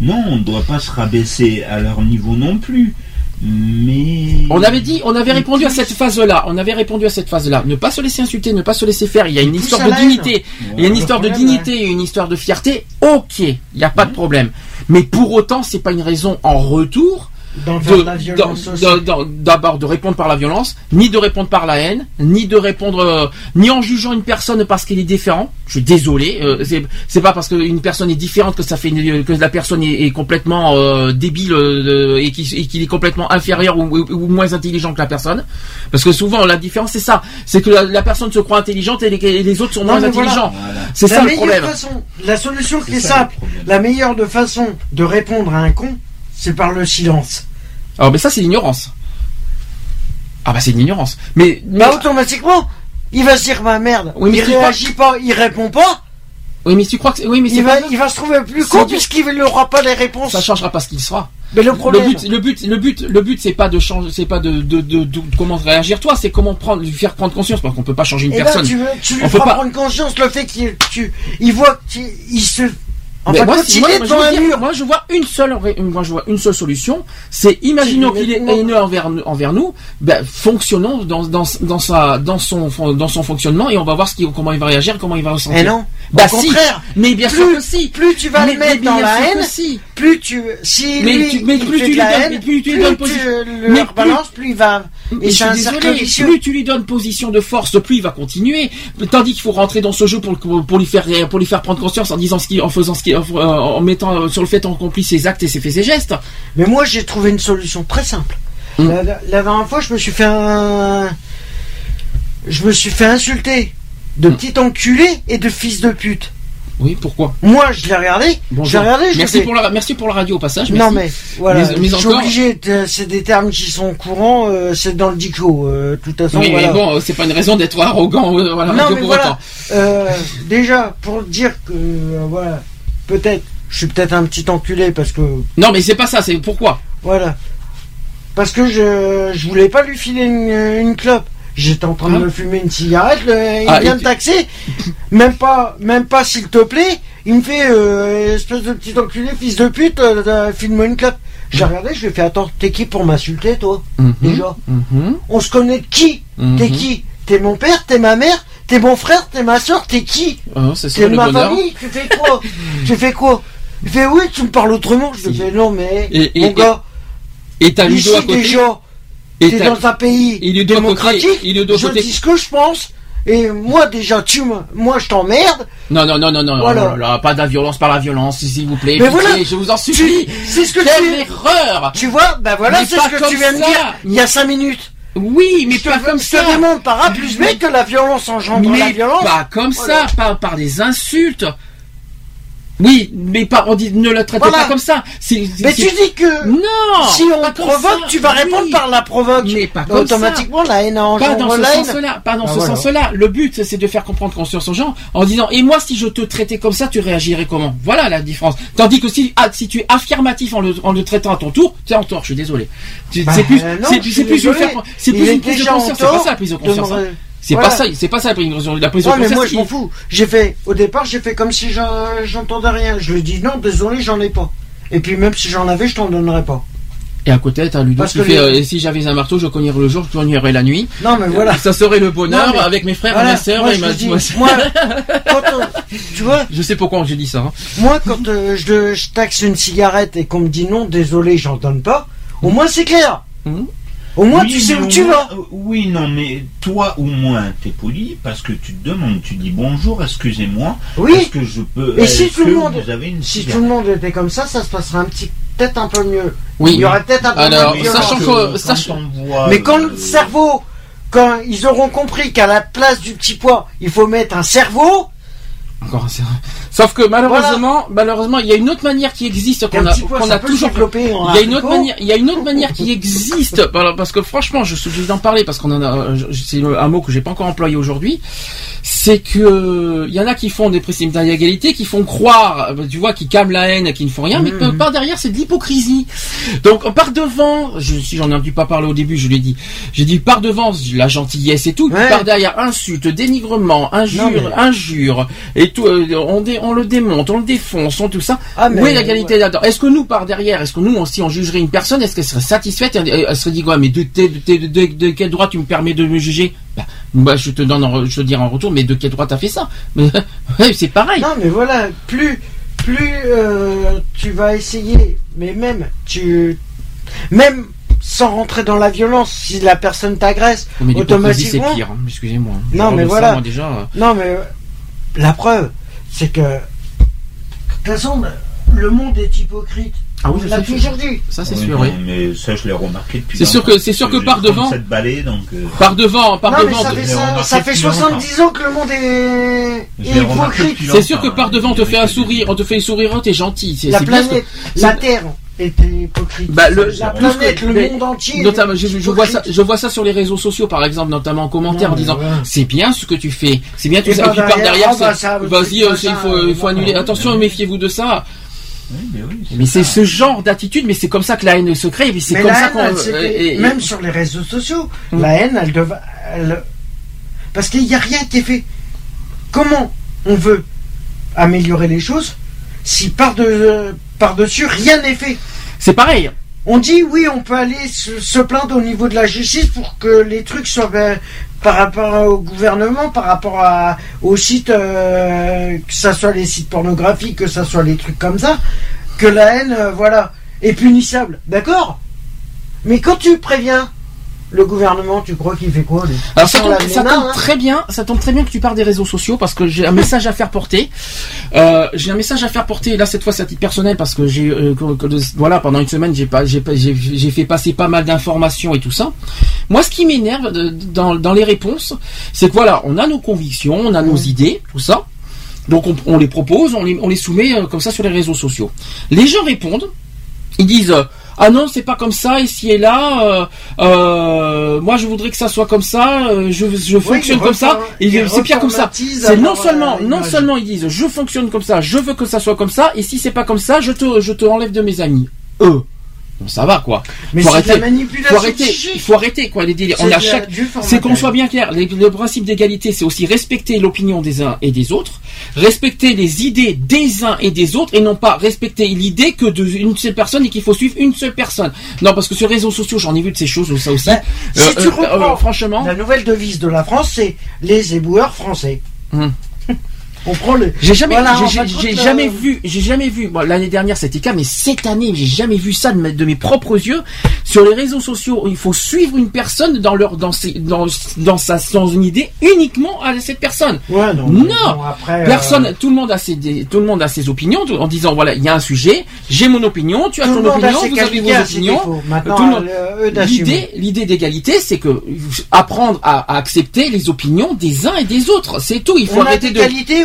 Non, on ne doit pas se rabaisser à leur niveau non plus. Mais. On avait dit, on avait répondu à cette phase-là. On avait répondu à cette phase-là. Ne pas se laisser insulter, ne pas se laisser faire. Il y a une histoire de dignité. Il y a une histoire de dignité et une histoire de fierté. Ok, il n'y a pas de problème. Mais pour autant, c'est pas une raison en retour D'en de- de d'abord répondre par la violence, ni de répondre par la haine, ni de répondre, euh, ni en jugeant une personne parce qu'il est différent. Je suis désolé, euh, c'est c'est pas parce qu'une personne est différente que ça fait une- que la personne est, est complètement euh, débile euh, et qu'il est complètement inférieur ou, ou- ou moins intelligent que la personne. Parce que souvent la différence c'est ça, c'est que la, la personne se croit intelligente et les, et les autres sont Non, moins voilà. intelligents. Voilà. C'est la ça le meilleure problème. façon, la solution qui est simple, la meilleure de façon de répondre à un con, c'est par le silence. Alors mais ça c'est l'ignorance. Ah bah c'est l'ignorance. Mais, mais Bah automatiquement, il va se dire bah merde, Oui, mais il crois- réagit pas, il répond pas, oui mais tu crois que oui mais c'est il va, il va se trouver plus con puisqu'il n'aura pas les réponses. ça changera pas ce qu'il sera. Mais le Le problème, but, le but, le but, le but, c'est pas de changer, c'est pas de, de, de, de- comment réagir toi, c'est comment prendre, lui faire prendre conscience, parce qu'on peut pas changer une eh ben, personne. tu, veux- tu lui On peut feras pas- prendre conscience le fait qu'il tu, il voit qu'il il se. En Mais fait, moi, si- moi, moi, un dire, mur, moi, je vois une seule, moi, je vois une seule solution. C'est imaginons qu'il est haineux envers, envers nous, ben, fonctionnons dans, dans, dans sa, dans son, dans son fonctionnement et on va voir ce qu'il- comment il va réagir, comment il va ressentir. Eh non, Bah au si. contraire, Mais bien plus, sûr que si. plus tu vas Mais- le mettre mais dans la haine, si. plus tu, si Mais lui, tu- mais il plus fait tu de la donnes- haine, mais plus tu lui donnes le mais leur plus- balance, plus il va, Mais et je c'est suis un cercle désolé, vicieux. plus tu lui donnes position de force, plus il va continuer. Tandis qu'il faut rentrer dans ce jeu pour, pour lui faire pour lui faire prendre conscience en disant ce qu'il, en faisant ce qu'il, en, en mettant sur le fait accompli ses actes et ses faits et gestes. Mais moi, j'ai trouvé une solution très simple. Hmm. La, la- la dernière fois, je me suis fait un... Je me suis fait insulter de Hmm. petit enculé et de fils de pute. Oui, pourquoi Moi, je l'ai regardé. Je l'ai regardé, je Merci fait. pour la merci pour la radio au passage. Non mais voilà, Mais- mais je suis encore- obligé, de- c'est des termes qui sont courants, euh, c'est dans le dico, euh, de toute façon. Oui, voilà. mais bon, c'est pas une raison d'être arrogant euh, non mais pour voilà, autant. déjà pour dire que voilà, peut-être, je suis peut-être un petit enculé parce que Non, mais c'est pas ça. C'est pourquoi? Voilà. Parce que je, je voulais pas lui filer une, une clope. J'étais en train de Ah. me fumer une cigarette, le- il Ah, vient et me taxer. Même pas, même pas s'il te plaît. Il me fait, euh, espèce de petit enculé, fils de pute, euh, euh, file-moi une clope. J'ai regardé, je lui ai fait, attends, t'es qui pour m'insulter, toi Mhm, Déjà. mhm, On se connaît de qui T'es mhm. qui T'es mon père, t'es ma mère, t'es mon frère, t'es ma soeur, t'es qui Ah, T'es de ma bonheur. famille, tu fais quoi <laughs> Tu fais quoi Il fait, oui, tu me parles autrement. Je lui fais, non, mais, Et- et- mon gars, Et t'as ici, Ludo à côté. déjà, Et T'es dans un pays à côté. démocratique. Et Ludo à je côté. dis ce que je pense. Et moi déjà, tu me, moi je t'emmerde. Non, non, non, non, non, Voilà. oh là là, pas de la violence par la violence, s'il vous plaît. Mais Pitié, voilà. je vous en supplie. c'est ce que Quelle tu, erreur tu vois. Ben voilà, c'est ce que tu viens de dire il y a cinq minutes. Oui, mais je te, pas comme je ça. te démontre par A plus B que la violence engendre la Mais violence. pas comme Voilà. ça, pas par des insultes. Oui, mais pas, on dit, ne le traitez Voilà. pas comme ça. C'est- c'est- Mais tu c'est- dis que non, si on provoque, ça. tu vas répondre Oui. par la provoque. Mais pas comme ça. automatiquement, la haine Pas dans ce la sens-là, pas dans Ah, ce voilà. sens-là. Le but, c'est de faire comprendre conscience aux gens en disant, et moi, si je te traitais comme ça, tu réagirais comment? Voilà la différence. Tandis que si, ah, si tu es affirmatif en le, en le traitant à ton tour, tu es en tort, je suis désolé. Tu- Bah, c'est plus, non, c'est, c'est plus c'est plus une prise de conscience. C'est pas ça la prise de de conscience. C'est Voilà. pas ça, c'est pas ça la prise de conscience. La prise de mais moi je m'en fous. J'ai fait, au départ, j'ai fait comme si j'en- j'entendais rien. Je lui ai dit non, désolé, j'en ai pas. Et puis même si j'en avais, je t'en donnerais pas. Et à côté, t'as Ludo Parce qui que fait, les- euh, si j'avais un marteau, je cognerais le jour, je cognerais la nuit. Non, mais voilà. Ça serait le bonheur Non, mais- avec mes frères Voilà, et mes sœurs moi, et je ma, dis, moi- quand, euh, <laughs> tu vois, je sais pourquoi j'ai dit ça. hein. moi, quand euh, je, je taxe une cigarette et qu'on me dit non, désolé, j'en donne pas, au moins c'est clair. Mhm. Au moins, Oui, tu sais où tu vas. euh, Oui, non, mais toi au moins t'es poli parce que tu te demandes, tu dis bonjour, excusez-moi, Oui. est-ce que je peux. Et si est-ce tout le que monde, vous avez une si tout le monde était comme ça, ça se passerait un petit, peut-être un peu mieux. Oui. Il y aurait peut-être un peu Alors, violence. sachant que- quand voit, Mais quand euh, le cerveau, quand ils auront compris qu'à la place du petit pois, il faut mettre un cerveau, Encore un cerveau. Sauf que malheureusement, malheureusement, il y a une autre manière qui existe qu'on a, qu'on a toujours. se développer en Il y a une autre manière, il y a une autre manière qui existe. Parce que franchement, je suis obligé d'en parler parce qu'on en a, c'est un mot que j'ai pas encore employé aujourd'hui. C'est que il y en a qui font des principes d'égalité, qui font croire, tu vois, qui calment la haine, qui ne font rien, mais Mhm. par derrière c'est de l'hypocrisie. Donc par devant, je, si j'en ai petit pas parlé au début, je l'ai dit. J'ai dit par devant la gentillesse et tout, Ouais. par derrière insulte, dénigrement, injure, Non, mais- injure et tout. euh, on, on le démonte, on le défonce, on tout ça. Ah, mais- Où est l'égalité là-dedans Est-ce que nous par derrière, est-ce que nous si on jugerait une personne, est-ce qu'elle serait satisfaite Elle serait dit quoi? Mais de, de, quel droit tu me permets de me juger? Bah, bah, je te donne, en je te dirai en retour, mais de quel droit t'as fait ça? <laughs> Ouais, c'est pareil. Non, mais voilà, plus, plus euh, tu vas essayer, mais même, tu, même sans rentrer dans la violence, si la personne t'agresse, mais l'hypocrisie, c'est automatiquement. pire. hein, Excusez-moi. Non, Genre mais voilà. déjà. euh, Non, mais la preuve, c'est que, de toute façon, le monde est hypocrite. Ah oui, On ça, l'a c'est toujours sûr. dit. Ça c'est oui, sûr, non, oui. Mais ça, je l'ai remarqué depuis. C'est sûr que- c'est sûr que J'ai par devant- 37 balais, donc. euh, Par devant, par non, mais devant. ça de- fait, j'ai ça, remarqué ça fait depuis 70 ans que le monde est, hypocrite. C'est sûr que par devant on te hein. fait un sourire, on te fait un sourire, oh, t'es gentil. C'est La planète, la Terre est hypocrite. Bah, le- la que- planète, le monde entier. Notamment, je, vois ça, je vois ça sur les réseaux sociaux, par exemple, notamment en commentaire, Non, en disant ouais. c'est bien ce que tu fais, c'est bien tout Et ça. par Et puis par derrière, ah bah, vas-y, euh, il faut, il faut euh, annuler. Attention, méfiez-vous de ça. Oui, mais oui, Mais c'est ce genre d'attitude, mais c'est comme ça que la haine se crée, mais c'est comme ça qu'on. et- même sur les réseaux sociaux, Mm. la haine, elle devait. elle- Parce qu'il n'y a rien qui est fait. Comment on veut améliorer les choses si par-de- par-dessus rien n'est fait C'est pareil. On dit oui, on peut aller se, se plaindre au niveau de la justice pour que les trucs soient ben, par rapport au gouvernement, par rapport à, aux sites, euh, que ça soit les sites pornographiques, que ça soit les trucs comme ça, que la haine, euh, voilà, est punissable. D'accord? Mais quand tu préviens le gouvernement, tu crois qu'il fait quoi lui? Alors ça tombe, ça hein? très bien, ça tombe très bien que tu parles des réseaux sociaux parce que j'ai un <laughs> message à faire porter. Euh, j'ai un message à faire porter là cette fois c'est à titre personnel parce que j'ai euh, voilà pendant une semaine j'ai pas j'ai j'ai fait passer pas mal d'informations et tout ça. Moi ce qui m'énerve dans dans les réponses c'est que voilà on a nos convictions, on a nos idées tout ça. Donc on, on les propose, on les, on les soumet euh, comme ça sur les réseaux sociaux. Les gens répondent, ils disent ah non c'est pas comme ça ici et là. euh, euh, moi je voudrais que ça soit comme ça. euh, je, je fonctionne comme ça. Et c'est pire comme ça. C'est non seulement non seulement ils disent je fonctionne comme ça, je veux que ça soit comme ça. Et si c'est pas comme ça, je te je te enlève de mes amis. Eux. Bon, ça va quoi. Mais faut c'est de la arrêter. manipulation Faut arrêter. Il faut arrêter quoi les délires. C'est On a chaque c'est qu'on soit bien clair. Les- le principe d'égalité, c'est aussi respecter l'opinion des uns et des autres, respecter les idées des uns et des autres, et non pas respecter l'idée que d'une seule personne et qu'il faut suivre une seule personne. Non, parce que sur les réseaux sociaux, j'en ai vu de ces choses, ça aussi. Bah, si Euh, tu euh, reprends euh, franchement, La nouvelle devise de la France, c'est les éboueurs français. Hum. On prend le. J'ai jamais, Voilà, j'ai- j'ai euh, jamais vu, j'ai jamais vu. Bon, l'année dernière c'était le cas, mais cette année j'ai jamais vu ça de, mes- de mes propres yeux. Sur les réseaux sociaux, il faut suivre une personne dans leur, dans ses, dans, dans sa, dans une idée uniquement à cette personne. Ouais, non. Euh, Personne, tout le monde a ses, tout le monde a ses opinions en disant voilà, il y a un sujet, j'ai mon opinion, tu as ton opinion, vous avez vos opinions. défauts. Maintenant, Tout le monde- euh. L'idée, l'idée d'égalité, c'est que apprendre à, à accepter les opinions des uns et des autres. C'est tout. Il faut on arrêter de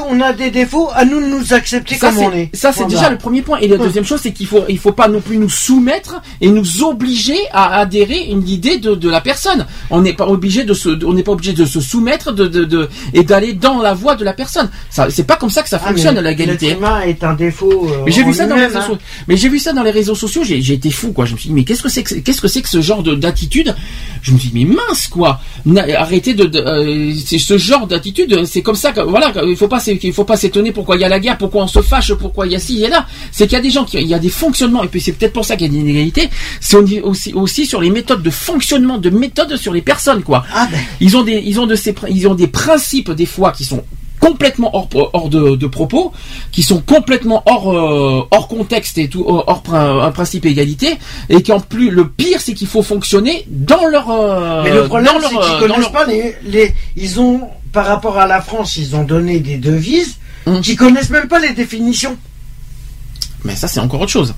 on a des défauts, à nous de nous accepter ça, comme c'est- on est. Ça, c'est Voilà. déjà le premier point. Et la deuxième chose, c'est qu'il faut, il faut pas non plus nous soumettre et nous obliger à adhérer une idée de, de la personne. On n'est pas obligé de se, on n'est pas obligé de se soumettre de, de, de- et d'aller dans la voie de la personne. Ça, c'est pas comme ça que ça Ah, fonctionne mais l'égalité. L'être est un défaut. euh, Mais j'ai vu ça dans les réseaux hein. sociaux. Mais j'ai vu ça dans les réseaux sociaux. J'ai, été fou, quoi. Je me suis dit, mais qu'est-ce que c'est que, qu'est-ce que c'est que ce genre de, d'attitude? Je me suis dit, mais mince, quoi. Arrêtez de, euh, c'est ce genre d'attitude. C'est comme ça que, voilà, il faut pas, s'é- il faut pas s'étonner pourquoi il y a la guerre, pourquoi on se fâche, pourquoi il y a ci et là. C'est qu'il y a des gens qui, il y a des fonctionnements, et puis c'est peut-être pour ça qu'il y a des inégalités. C'est au- aussi, aussi sur les méthodes de fonctionnement, de méthodes sur les personnes, quoi. Ah ben, Ils ont des, ils ont de ces, pr- ils ont des principes des fois qui sont complètement hors, hors de, de propos, qui sont complètement hors, euh, hors contexte et tout, hors prin- un principe égalité, et qu'en plus, le pire, c'est qu'il faut fonctionner dans leur, euh, Mais le problème, c'est qu'ils euh, connaissent leur- pas les, les. Ils ont, par rapport à la France, ils ont donné des devises Hum. qui connaissent même pas les définitions. Mais ça, c'est encore autre chose.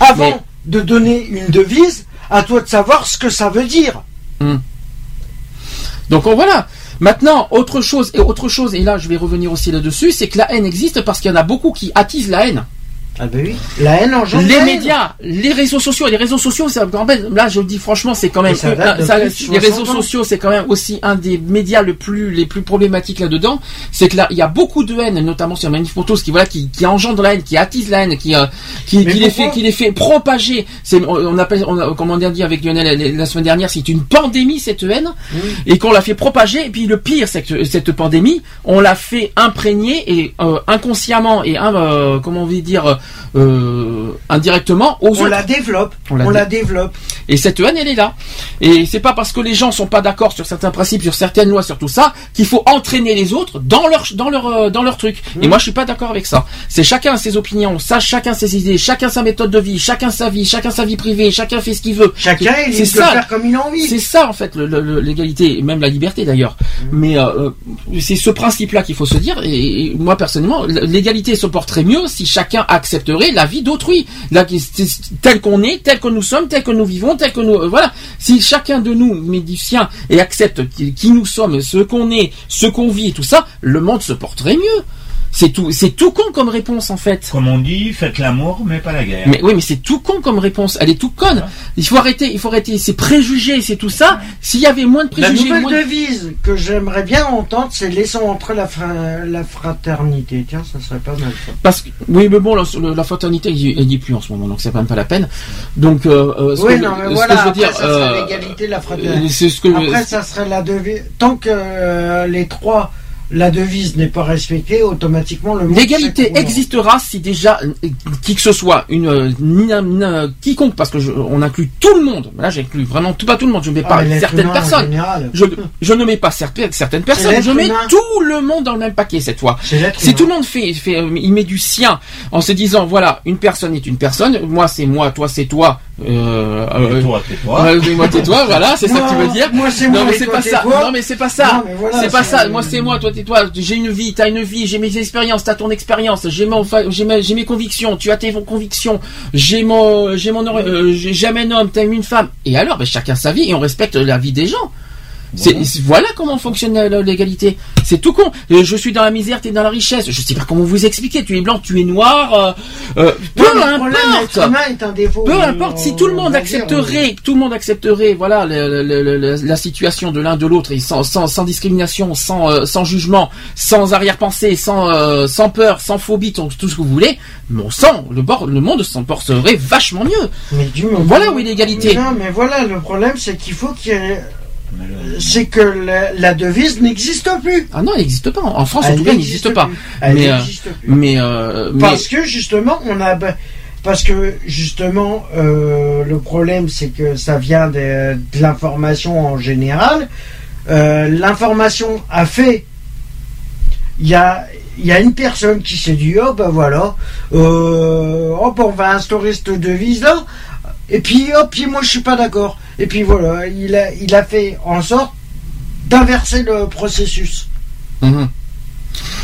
Avant Mais- de donner une devise, à toi de savoir ce que ça veut dire. Donc oh, voilà. Maintenant, autre chose et autre chose, et là je vais revenir aussi là-dessus, c'est que la haine existe parce qu'il y en a beaucoup qui attisent la haine. Ah ben oui. La haine engendre Les la haine. médias, les réseaux sociaux, les réseaux sociaux, c'est quand même, là je le dis franchement, c'est quand même, ça ça- les 60 réseaux sociaux, c'est quand même aussi un des médias le plus, les plus problématiques là-dedans. C'est que là, il y a beaucoup de haine, notamment sur Manif Photos, qui voilà, qui, qui engendre la haine, qui attise la haine, qui, euh, qui, qui les fait, qui les fait propager. C'est, on, appelle, on a, comme on a dit avec Lionel la, la semaine dernière, c'est une pandémie cette haine, et qu'on l'a fait propager. Et puis le pire, c'est que cette pandémie, on l'a fait imprégner et euh, inconsciemment et euh, comment on veut dire euh, indirectement aux On autres. la développe. On On la la, dé- développe. Et cette haine, elle est là. Et c'est pas parce que les gens sont pas d'accord sur certains principes, sur certaines lois, sur tout ça, qu'il faut entraîner les autres dans leur dans leur euh, dans leur truc. Mmh. Et moi, je suis pas d'accord avec ça. C'est chacun ses opinions, ça, chacun ses idées, chacun sa méthode de vie, chacun sa vie, chacun sa vie privée, chacun fait ce qu'il veut. Chacun de ça. faire comme il a envie. C'est ça en fait l'égalité, et même la liberté d'ailleurs. Mais euh, c'est ce principe-là qu'il faut se dire. Et, et moi personnellement, l'égalité se porterait mieux si chacun accepterait la vie d'autrui, tel qu'on est, tel que nous sommes, tel que nous vivons, tel que nous euh, voilà. Si chacun de nous sien et accepte qui, qui nous sommes, ce qu'on est, ce qu'on vit, tout ça, le monde se porterait mieux. C'est tout, c'est tout con comme réponse en fait. Comme on dit, faites l'amour, mais pas la guerre. Mais oui, mais c'est tout con comme réponse. Elle est tout conne. Il faut arrêter, il faut arrêter ces préjugés, c'est tout ça. S'il y avait moins de La préjugés, nouvelle moins de- devise que j'aimerais bien entendre, c'est laissons entrer la, fra- la fraternité. Tiens, ça serait pas mal ça. Parce que oui, mais bon, la, la fraternité, elle n'y est plus en ce moment, donc c'est quand même pas la peine. Donc, euh, euh, ce Oui, que, non, mais ce voilà, que je veux après, dire, ça serait euh, l'égalité, la euh, fraternité. c'est ce que Après, ça serait la devise. Tant que euh, les trois, la devise n'est pas respectée, automatiquement le monde L'égalité existera si déjà euh, qui que ce soit une, euh, quiconque parce que je- on inclut tout le monde. Là, j'inclus vraiment tout pas tout le monde. Je ne mets Ah, pas certaines personnes. Je, je ne mets pas certaines, certaines personnes. Je mets humain. tout le monde dans le même paquet cette fois. Si tout le monde fait, fait, euh, il met du sien en se disant voilà, une personne est une personne. Moi c'est moi, toi c'est toi. Euh, euh, Et toi, t'es toi. Ouais, mais moi t'es toi, voilà, c'est ça que tu veux dire. moi, c'est non moi mais et c'est pas ça. Non mais c'est pas ça. Non, mais voilà, c'est pas c'est- ça. Moi c'est moi, toi t'es toi. J'ai une vie, t'as une vie. J'ai mes expériences, t'as ton expérience. J'ai mon, j'ai mes, j'ai mes convictions. Tu as tes convictions. J'ai mon, j'ai mon, euh, j'ai jamais un homme, t'as une femme. Et alors, ben, chacun sa vie et on respecte la vie des gens. C'est- c'est- Voilà. comment fonctionne la- l'égalité. C'est tout con. Euh, Je suis dans la misère, t'es dans la richesse. Je sais pas comment vous expliquer. Tu es blanc, tu es noir. euh, euh, peu Non, importe. humain est un défaut. Peu importe si tout le on monde dire, accepterait, tout le monde accepterait, voilà, le- le- le- le- la situation de l'un de l'autre et sans, sans, sans discrimination, sans, euh, sans jugement, sans arrière-pensée, sans, euh, sans peur, sans phobie, tout, tout ce que vous voulez, mais on sent, le, bord, le monde s'en porterait vachement mieux. Mais du Voilà où est l'égalité. Non, mais voilà, le problème, c'est qu'il faut qu'il y ait. C'est que la, la devise n'existe plus. Ah non, elle n'existe pas. En France, en tout cas, elle n'existe pas. plus. Elle mais, euh, n'existe plus. mais, euh, mais- Parce que justement, on a. Parce que justement, euh, le problème, c'est que ça vient de, de l'information en général. Euh, l'information a fait. Il y a, il y a une personne qui s'est dit oh ben voilà, oh ben on va instaurer cette devise là. Et puis hop, puis moi je suis pas d'accord. Et puis voilà, il a, il a fait en sorte d'inverser le processus. Mhm.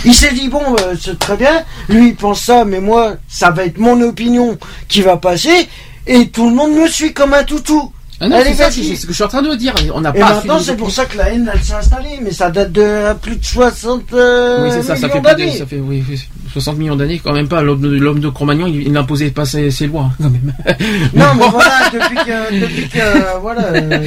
Il s'est dit bon, euh, c'est très bien. Lui il pense ça, mais moi ça va être mon opinion qui va passer. Et tout le monde me suit comme un toutou. Ah non, c'est ça, ce que je suis en train de dire. On n'a Et pas maintenant fait c'est pour ça que la haine elle s'est installée, mais ça date de plus de 60 euh, Oui, c'est ça, ça fait millions de, d'années. ça fait oui, oui, 60 millions d'années, quand même pas. L'homme de, de Cro-Magnon, il, il n'imposait pas ses, ses lois, quand même. <laughs> Non, mais voilà, depuis que, depuis que <laughs> voilà, euh,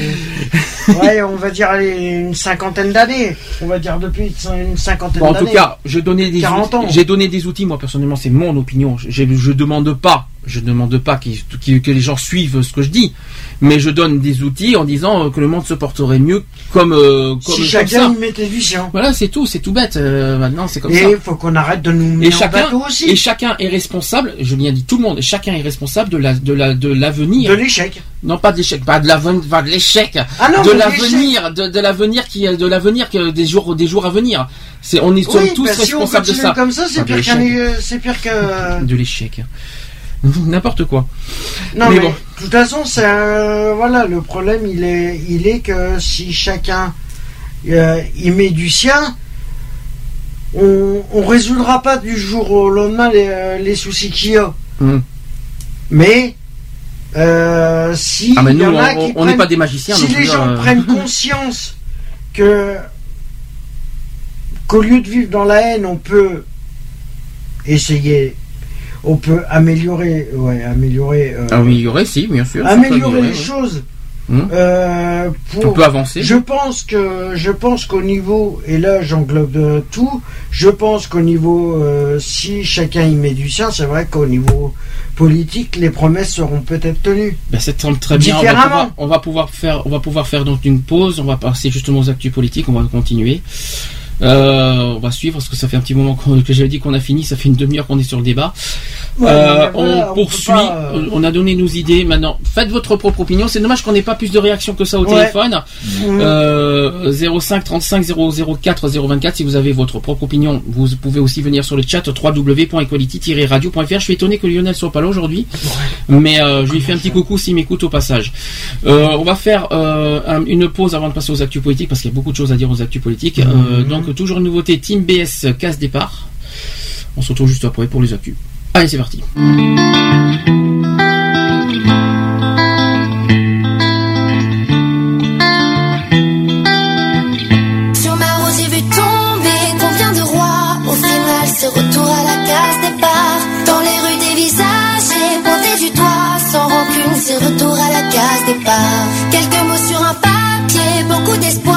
ouais, on va dire une cinquantaine d'années. On va dire depuis une cinquantaine Bon, en d'années. tout cas, j'ai donné des 40 outils, ans. j'ai donné des outils. Moi personnellement, c'est mon opinion. Je, je demande pas je ne demande pas que les gens suivent ce que je dis, mais je donne des outils en disant euh, que le monde se porterait mieux comme euh, comme, Si chacun y mettait du sien. Voilà, c'est tout, c'est tout bête. euh, maintenant, c'est comme ça. Et il faut qu'on arrête de nous Et chacun, bateau aussi. et chacun est responsable. Je viens dit tout le monde. Chacun est responsable de la, de la, de l'avenir. De l'échec. Non, pas de l'échec, pas de l'avenir, pas de l'échec. Ah non, de l'avenir, de, de l'avenir qui, de l'avenir que des jours, des jours à venir. C'est, on est sommes Oui, tous bah, si on responsables de ça. comme ça, c'est de pire qu'un, l'échec. euh, c'est pire que. De l'échec. N'importe quoi. Non, Mais mais, bon. de toute façon, c'est un- voilà, le problème, il est, il est que si chacun euh, y met du sien, on, on résoudra pas du jour au lendemain les, euh, les soucis qu'il y a. Hmm. Mais euh, si Ah, mais y en a on- qui on n'est prennent- pas des magiciens si les gens euh. prennent <laughs> conscience que qu'au lieu de vivre dans la haine, on peut essayer, on peut améliorer, ouais, améliorer. euh, Améliorer, si, bien sûr. améliorer les ouais. choses. Hmm. Euh, pour- On peut avancer. Je pense que je pense qu'au niveau et là j'englobe euh, tout. Je pense qu'au niveau euh, si chacun y met du sien, c'est vrai qu'au niveau politique, les promesses seront peut-être tenues. Ben, ça tombe très bien. On va, Différemment. pouvoir, on va pouvoir faire, on va pouvoir faire donc une pause. On va passer justement aux actus politiques. On va continuer. Euh, on va suivre parce que ça fait un petit moment que j'avais dit qu'on a fini. Ça fait une demi-heure qu'on est sur le débat. Ouais, Euh, voilà, on on poursuit. pas, euh, On a donné nos idées. Maintenant, faites votre propre opinion. C'est dommage qu'on n'ait pas plus de réactions que ça au Ouais. téléphone. Euh, 05 35 004 024. Si vous avez votre propre opinion, vous pouvez aussi venir sur le chat www.equality-radio.fr. Je suis étonné que Lionel soit pas là aujourd'hui, mais euh, je lui fais un petit coucou s'il m'écoute au passage. Euh, on va faire un- une pause avant de passer aux actus politiques parce qu'il y a beaucoup de choses à dire aux actus politiques. Euh, donc toujours une nouveauté. Team BS casse départ. On se retrouve juste après pour les actus. Allez, c'est parti. Sur ma route, j'ai vu tomber combien de rois. Au final, c'est retour à la case départ. Dans les rues des visages, j'ai pointé du doigt. Sans rancune, c'est retour à la case départ. Quelques mots sur un papier, beaucoup d'espoir.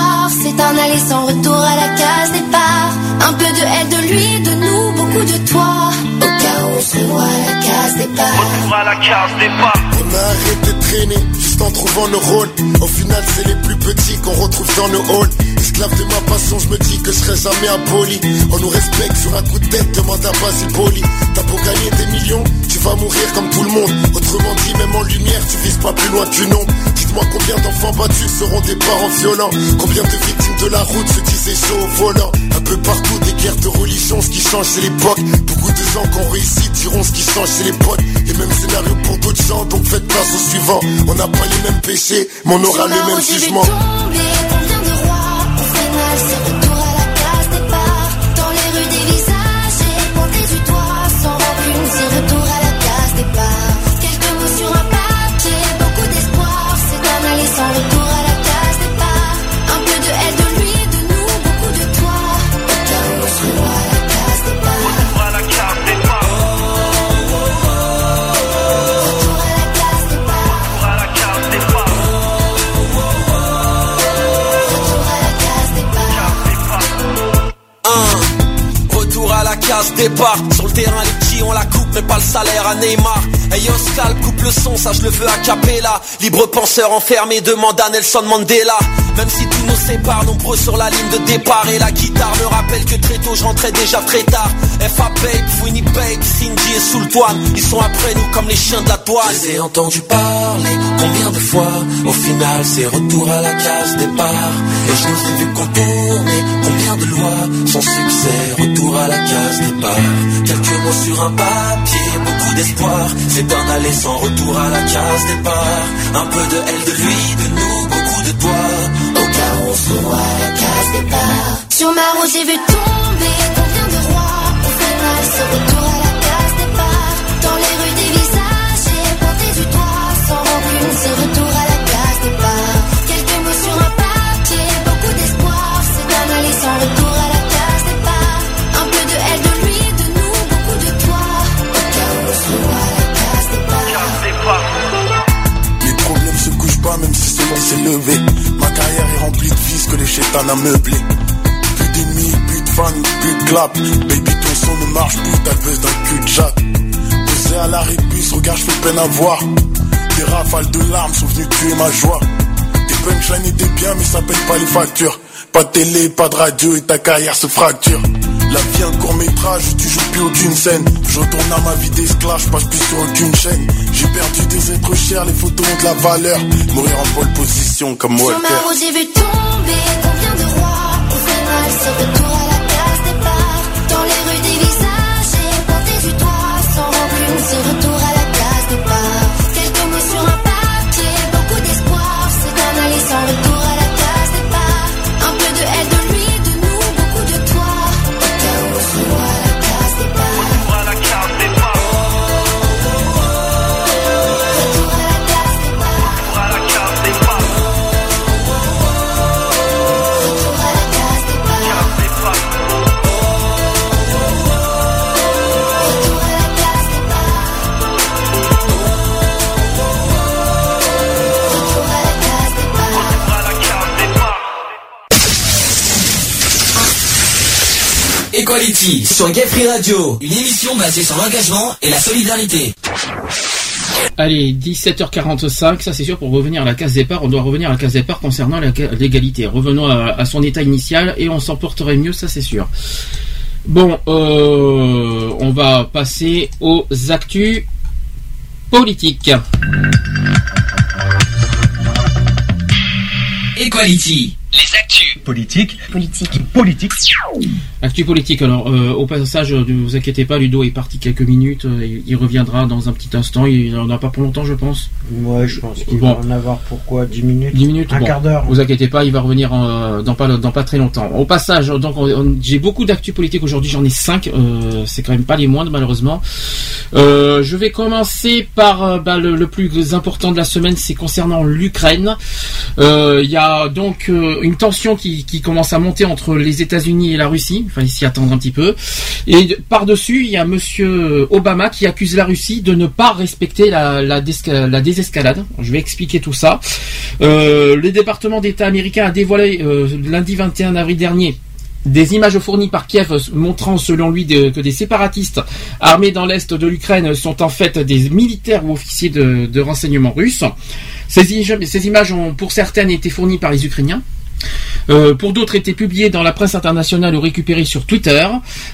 Un aller sans retour à la case départ. Un peu de elle, de lui, de nous, beaucoup de toi. Au cas où on se voit à la case départ. à la case départ. On a arrêté de traîner juste en trouvant nos rôles. Au final, c'est les plus petits qu'on retrouve dans nos halls. Esclave de ma passion, je me dis que je serai jamais aboli. On nous respecte sur un coup de tête, demande à Basile Boli. T'as beau gagner des millions, tu vas mourir comme tout le monde. Autrement dit, même en lumière, tu vises pas plus loin qu'une ombre. Dites-moi combien d'enfants battus seront des parents violents. Combien de victimes de la route se disaient chaud au volant. Un peu partout, des guerres de religion, ce qui change, c'est l'époque. Beaucoup de gens qui ont réussi diront ce qui change, c'est les potes. Et même scénario pour d'autres gens, donc faites place au suivant. On n'a pas les mêmes péchés, mais on aura le même jugement. Départ. Sur le terrain les petits ont la mais pas le salaire à Neymar. Hey Oscar coupe le son ça je le veux à Capella. Libre penseur enfermé demande à Nelson Mandela. Même si tout nous sépare nombreux sur la ligne de départ. Et la guitare me rappelle que très tôt je rentrais déjà très tard. FA Babe, Winnie Babe, Cindy et Sultan Ils sont après nous comme les chiens de la douane Je les ai entendus parler combien de fois. Au final c'est retour à la case départ. Et je les ai vus contourner combien de lois. Sans succès, retour à la case départ. Quelques mots sur un papier, beaucoup d'espoir C'est un aller sans retour à la case départ Un peu de elle, de lui, de nous, beaucoup de toi Au cas où on se revoit à la case départ. Sur ma route, j'ai vu tomber combien de rois. Au final, c'est retour nom s'est levé Ma carrière est remplie de vices que les chétans a meublé Plus d'ennemis, plus de fans, plus de clap Baby ton son ne marche plus, le buzz d'un cul de jatte Posé à de bus, regarde, je fais peine à voir. Des rafales de larmes sont venues tuer ma joie. Des punchlines des biens, mais ça paye pas les factures. Pas de télé, pas de radio et ta carrière se fracture. La vie un court métrage, tu joues plus aucune scène. Je retourne à ma vie d'esclave, je passe plus sur aucune chaîne. J'ai perdu des êtres chers, les photos ont de la valeur. Mourir en pole position comme Sur Walter. ma route, j'ai vu tomber combien de rois On fait mal ce retour à la case départ. Dans les Sur Gay Free Radio, une émission basée sur l'engagement et la solidarité. Allez, 17h45, ça c'est sûr, pour revenir à la case départ, on doit revenir à la case départ concernant l'égalité. Revenons à, à son état initial et on s'en porterait mieux, ça c'est sûr. Bon, euh, on va passer aux actus politiques. Equality. Les actus. Politique. Politique. Politique. Actu politique, alors euh, au passage, euh, ne vous inquiétez pas, Ludo est parti quelques minutes, euh, il, il reviendra dans un petit instant, il n'en a pas pour longtemps je pense. Ouais, je pense qu'il Bon. va en avoir pourquoi 10 minutes? 10 minutes, Un bon, quart d'heure. Vous inquiétez pas, il va revenir dans pas dans pas très longtemps. Au passage, donc on- on- j'ai beaucoup d'actu politique aujourd'hui, j'en ai 5 c'est quand même pas les moindres malheureusement. Euh, je vais commencer par euh, bah, le, le plus important de la semaine, c'est concernant l'Ukraine. Euh, Il y a donc euh, une tension qui, qui commence à monter entre les États-Unis et la Russie. Il fallait s'y attendre un petit peu. Et par-dessus, il y a Monsieur Obama qui accuse la Russie de ne pas respecter la, désescalade. Je vais expliquer tout ça. Euh, le département d'État américain a dévoilé euh, lundi 21 avril dernier des images fournies par Kiev montrant selon lui que des séparatistes armés dans l'est de l'Ukraine sont en fait des militaires ou officiers de, renseignement russes. Ces images ont pour certaines été fournies par les Ukrainiens. Euh, pour d'autres étaient publiées dans la presse internationale ou récupérées sur Twitter.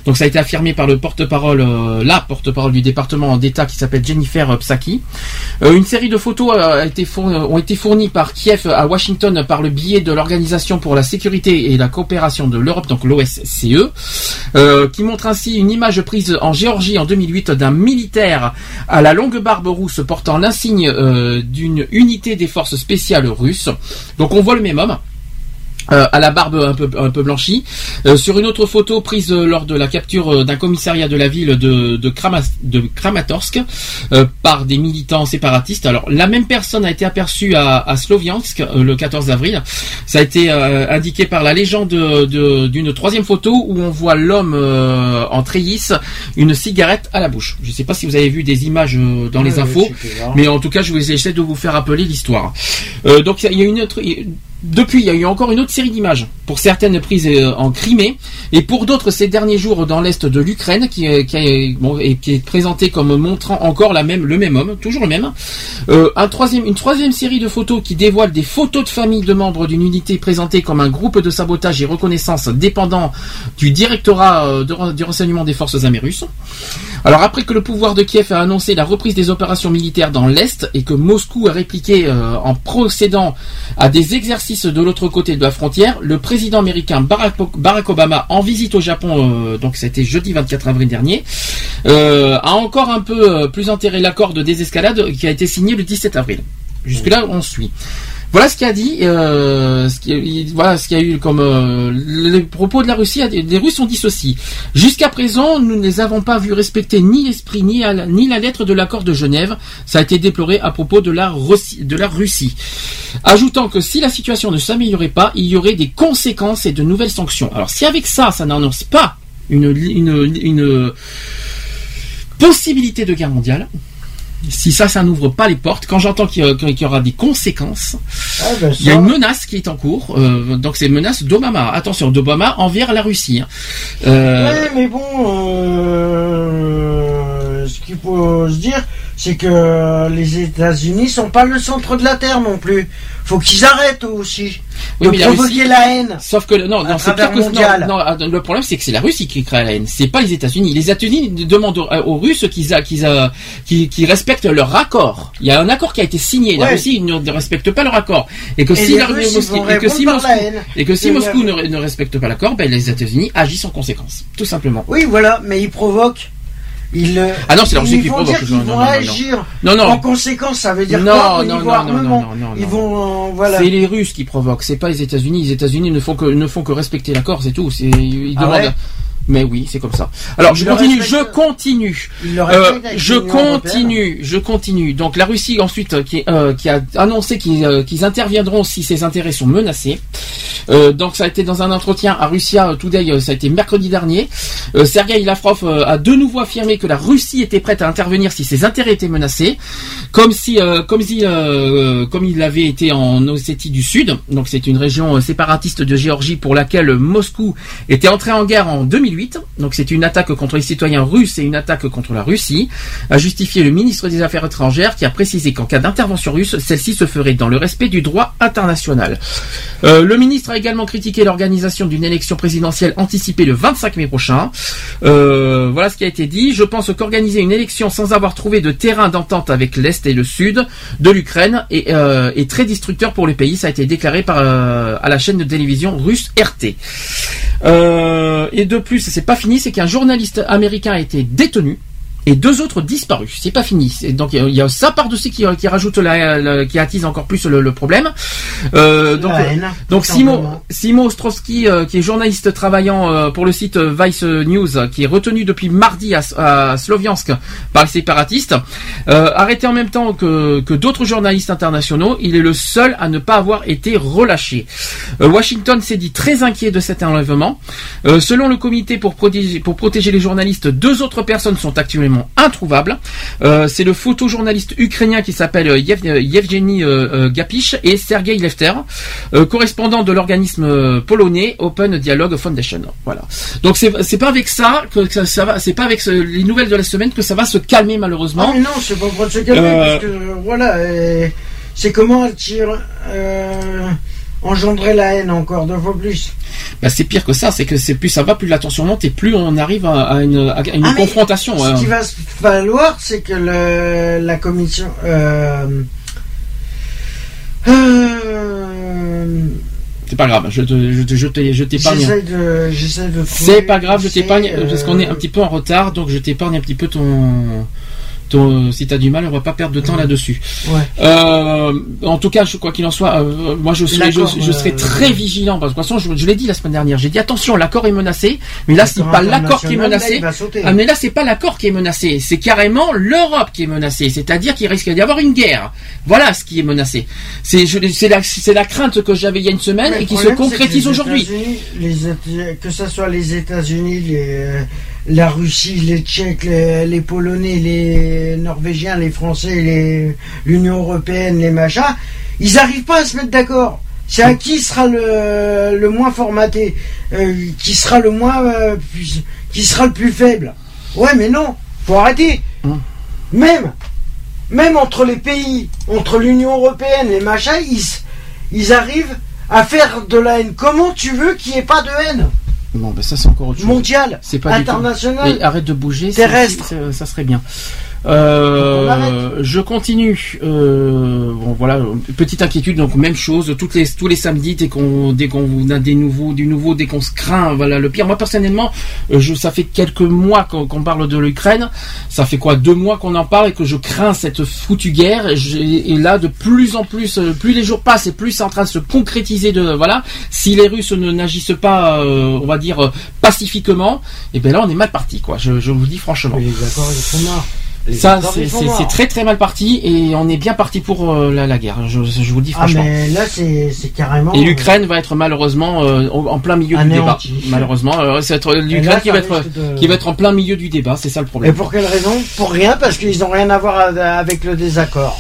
Donc ça a été affirmé par le porte-parole, euh, la porte-parole du département d'État qui s'appelle Jennifer Psaki. Euh, une série de photos a été ont été fournies par Kiev à Washington par le biais de l'Organisation pour la sécurité et la coopération de l'Europe, donc l'OSCE, qui montre ainsi une image prise en Géorgie en 2008 d'un militaire à la longue barbe rousse portant l'insigne d'une unité des forces spéciales russes. Donc on voit le même homme. Euh, à la barbe un peu, un peu blanchie. Euh, sur une autre photo prise euh, lors de la capture euh, d'un commissariat de la ville de, de, Kramas- de Kramatorsk euh, par des militants séparatistes. Alors la même personne a été aperçue à, à Sloviansk euh, le 14 avril. Ça a été euh, indiqué par la légende de- de- d'une troisième photo où on voit l'homme euh, en treillis, une cigarette à la bouche. Je ne sais pas si vous avez vu des images euh, dans les infos, mais en tout cas je vous essaie de vous faire rappeler l'histoire. Euh, donc il y a une autre. Depuis, il y a eu encore une autre série d'images, pour certaines prises euh, en Crimée, et pour d'autres ces derniers jours dans l'est de l'Ukraine, qui, est- qui, est- bon, et qui est présenté comme montrant encore le même homme, toujours le même. Euh, une troisième série de photos qui dévoile des photos de famille de membres d'une unité présentée comme un groupe de sabotage et reconnaissance dépendant du directorat euh, du renseignement des forces armées russes. Alors après que le pouvoir de Kiev a annoncé la reprise des opérations militaires dans l'Est et que Moscou a répliqué euh, en procédant à des exercices de l'autre côté de la frontière, le président américain Barack, Obama en visite au Japon, euh, donc c'était jeudi 24 avril dernier, euh, a encore un peu plus enterré l'accord de désescalade qui a été signé le 17 avril. Jusque-là, on suit. Voilà ce qu'il a dit. Euh, ce voilà ce qu'il y a eu comme euh, les propos de la Russie. Les Russes ont dit ceci. Jusqu'à présent, nous ne les avons pas vus respecter ni l'esprit ni, la- lettre de l'accord de Genève. Ça a été déploré à propos de la, Russie, de la Russie. Ajoutant que si la situation ne s'améliorait pas, il y aurait des conséquences et de nouvelles sanctions. Alors si avec ça, ça n'annonce pas une, une, une possibilité de guerre mondiale, si ça, ça n'ouvre pas les portes, quand j'entends qu'il y, aura des conséquences, Ah, ben, il y a une menace qui est en cours. euh, donc c'est une menace d'Obama. Attention, d'Obama envers la Russie. hein. Euh, Ouais, mais bon, euh, ce qu'il faut se dire, c'est que les États-Unis sont pas le centre de la Terre non plus. Faut qu'ils arrêtent aussi Oui, de mais la provoquer Russie- la haine. Sauf que non, non, c'est pire que non, non, ah, le problème c'est que c'est la Russie qui crée la haine, c'est pas les États-Unis. Les États-Unis demandent aux, aux Russes qu'ils a- qu'ils respectent leur accord. Il y a un accord qui a été signé. La. Russie ne, respecte pas leur accord. Et que Et si la Russes, Moscou, et que si Moscou, et que si Moscou ne, ne respecte pas l'accord, ben les États-Unis agissent en conséquence, tout simplement. Oui, voilà, mais ils provoquent. Ils, euh, Ah non, c'est la Russie ils qui vont provoque. non, vont non. agir. Non, non. En conséquence, ça veut dire Non, quoi non, non, non, non, non, non, Ils vont, euh, voilà. C'est les Russes qui provoquent, c'est pas les États-Unis. Les États-Unis ne font que ne font que respecter l'accord, c'est tout. C'est ils Ah demandent. Mais oui, c'est comme ça. Alors, je continue, respectent- je continue. Euh, je continue, je continue. Donc, la Russie ensuite euh, qui, euh, qui a annoncé qu'ils euh, interviendront si ses intérêts sont menacés. Euh, donc, ça a été dans un entretien à Russia Today, euh, ça a été mercredi dernier. Euh, Sergei Lavrov euh, a de nouveau affirmé que la Russie était prête à intervenir si ses intérêts étaient menacés, comme si, euh, comme si, euh, comme il l'avait été en Ossétie du Sud. Donc, c'est une région euh, séparatiste de Géorgie pour laquelle Moscou était entré en guerre en 2008. Donc, c'est une attaque contre les citoyens russes et une attaque contre la Russie, a justifié le ministre des Affaires étrangères qui a précisé qu'en cas d'intervention russe, celle-ci se ferait dans le respect du droit international. Euh, le ministre a également critiqué l'organisation d'une élection présidentielle anticipée le 25 mai prochain. Euh, voilà ce qui a été dit. Je pense qu'organiser une élection sans avoir trouvé de terrain d'entente avec l'Est et le Sud de l'Ukraine est, euh, très destructeur pour le pays. Ça a été déclaré à la chaîne de télévision russe RT. Et de plus, c'est pas fini, c'est qu'un journaliste américain a été détenu et deux autres disparus. C'est pas fini. Donc il y a- il y a ça par-dessus qui, qui rajoute la, la- qui attise encore plus le, le problème. Euh, donc donc tout Simo Ostrowski, euh, qui est journaliste travaillant euh, pour le site euh, Vice News, euh, qui est retenu depuis mardi à, à Sloviansk par les séparatistes, euh, arrêté en même temps que, que d'autres journalistes internationaux, il est le seul à ne pas avoir été relâché. Euh, Washington s'est dit très inquiet de cet enlèvement. Euh, selon le comité pour protéger, pour protéger les journalistes, deux autres personnes sont actuellement introuvables. Euh, C'est le photojournaliste ukrainien qui s'appelle euh, euh, Yevgeny Gapish et Sergei Lefter, correspondant de l'organisme polonais Open Dialogue Foundation. Voilà. Donc c'est pas avec ça que ça, ça va, c'est pas avec ce- les nouvelles de la semaine que ça va se calmer malheureusement. Ah, mais non, c'est pas pour se calmer, parce que voilà, c'est comment euh, engendrer la haine encore deux fois plus. Bah, c'est pire que ça, c'est que c'est plus ça va, plus la tension monte et plus on arrive à, à une, à une Ah, confrontation. Ce hein. qu'il va se falloir, c'est que le, la commission. Euh, euh, C'est pas grave, je te, je je je t'épargne. J'essaie de, j'essaie de. C'est pas grave, je t'épargne parce qu'on est euh, un petit peu en retard, donc je t'épargne un petit peu ton. Ton si t'as du mal, on va pas perdre de temps là-dessus. Ouais. Euh, en tout cas, je, quoi qu'il en soit, euh, moi je serai, je, L'accord, je serai euh, très vigilant parce que de toute façon, je, je l'ai dit la semaine dernière. J'ai dit attention, l'accord est menacé, mais là c'est pas l'accord qui est là, menacé. sauter. Ah, mais là c'est pas l'accord qui est menacé, c'est carrément l'Europe qui est menacée. C'est-à-dire qu'il risque d'y avoir une guerre. Voilà ce qui est menacé. C'est la, crainte que j'avais il y a une semaine Mais et qui se concrétise aujourd'hui. Que ce soit les États-Unis, les, la Russie, les Tchèques, les, les Polonais, les Norvégiens, les Français, l'Union européenne, les machins, ils n'arrivent pas à se mettre d'accord. C'est à qui sera le, le moins formaté, euh, qui sera le moins, euh, plus- qui sera le plus faible. Ouais, mais non, faut arrêter. Hum. Même, même entre les pays, entre l'Union européenne et machin, ils, ils arrivent à faire de la haine. Comment tu veux qu'il n'y ait pas de haine? Bon, ben ça c'est encore autre chose. mondiale, C'est pas du tout- internationale Et arrête de bouger. c'est- Terrestre. c'est- ça serait bien. Euh, je continue. Euh, bon voilà, petite inquiétude. Donc même chose. Toutes les tous les samedis dès qu'on dès qu'on a des nouveaux du nouveau dès qu'on se craint. Voilà le pire. Moi personnellement, euh, je ça fait quelques mois qu'on parle de l'Ukraine. Ça fait quoi deux mois qu'on en parle et que je crains cette foutue guerre. Et, je- et là de plus en plus, euh, plus les jours passent et plus c'est en train de se concrétiser. De voilà, si les Russes ne n'agissent pas, euh, on va dire pacifiquement, et ben là on est mal parti quoi. Je, je vous dis franchement. Les accords, ils sont morts. Ça, c'est très très mal parti et on est bien parti pour euh, la, la guerre. Je, je vous le dis Ah, franchement. mais là, c'est c'est carrément. Et l'Ukraine va être malheureusement euh, en plein milieu du débat. Anéantie. Malheureusement, euh, c'est être Et l'Ukraine qui va être de- qui va être en plein milieu du débat. C'est ça le Et problème. pour quelle raison? Pour rien, parce qu'ils n'ont rien à voir à- avec le désaccord.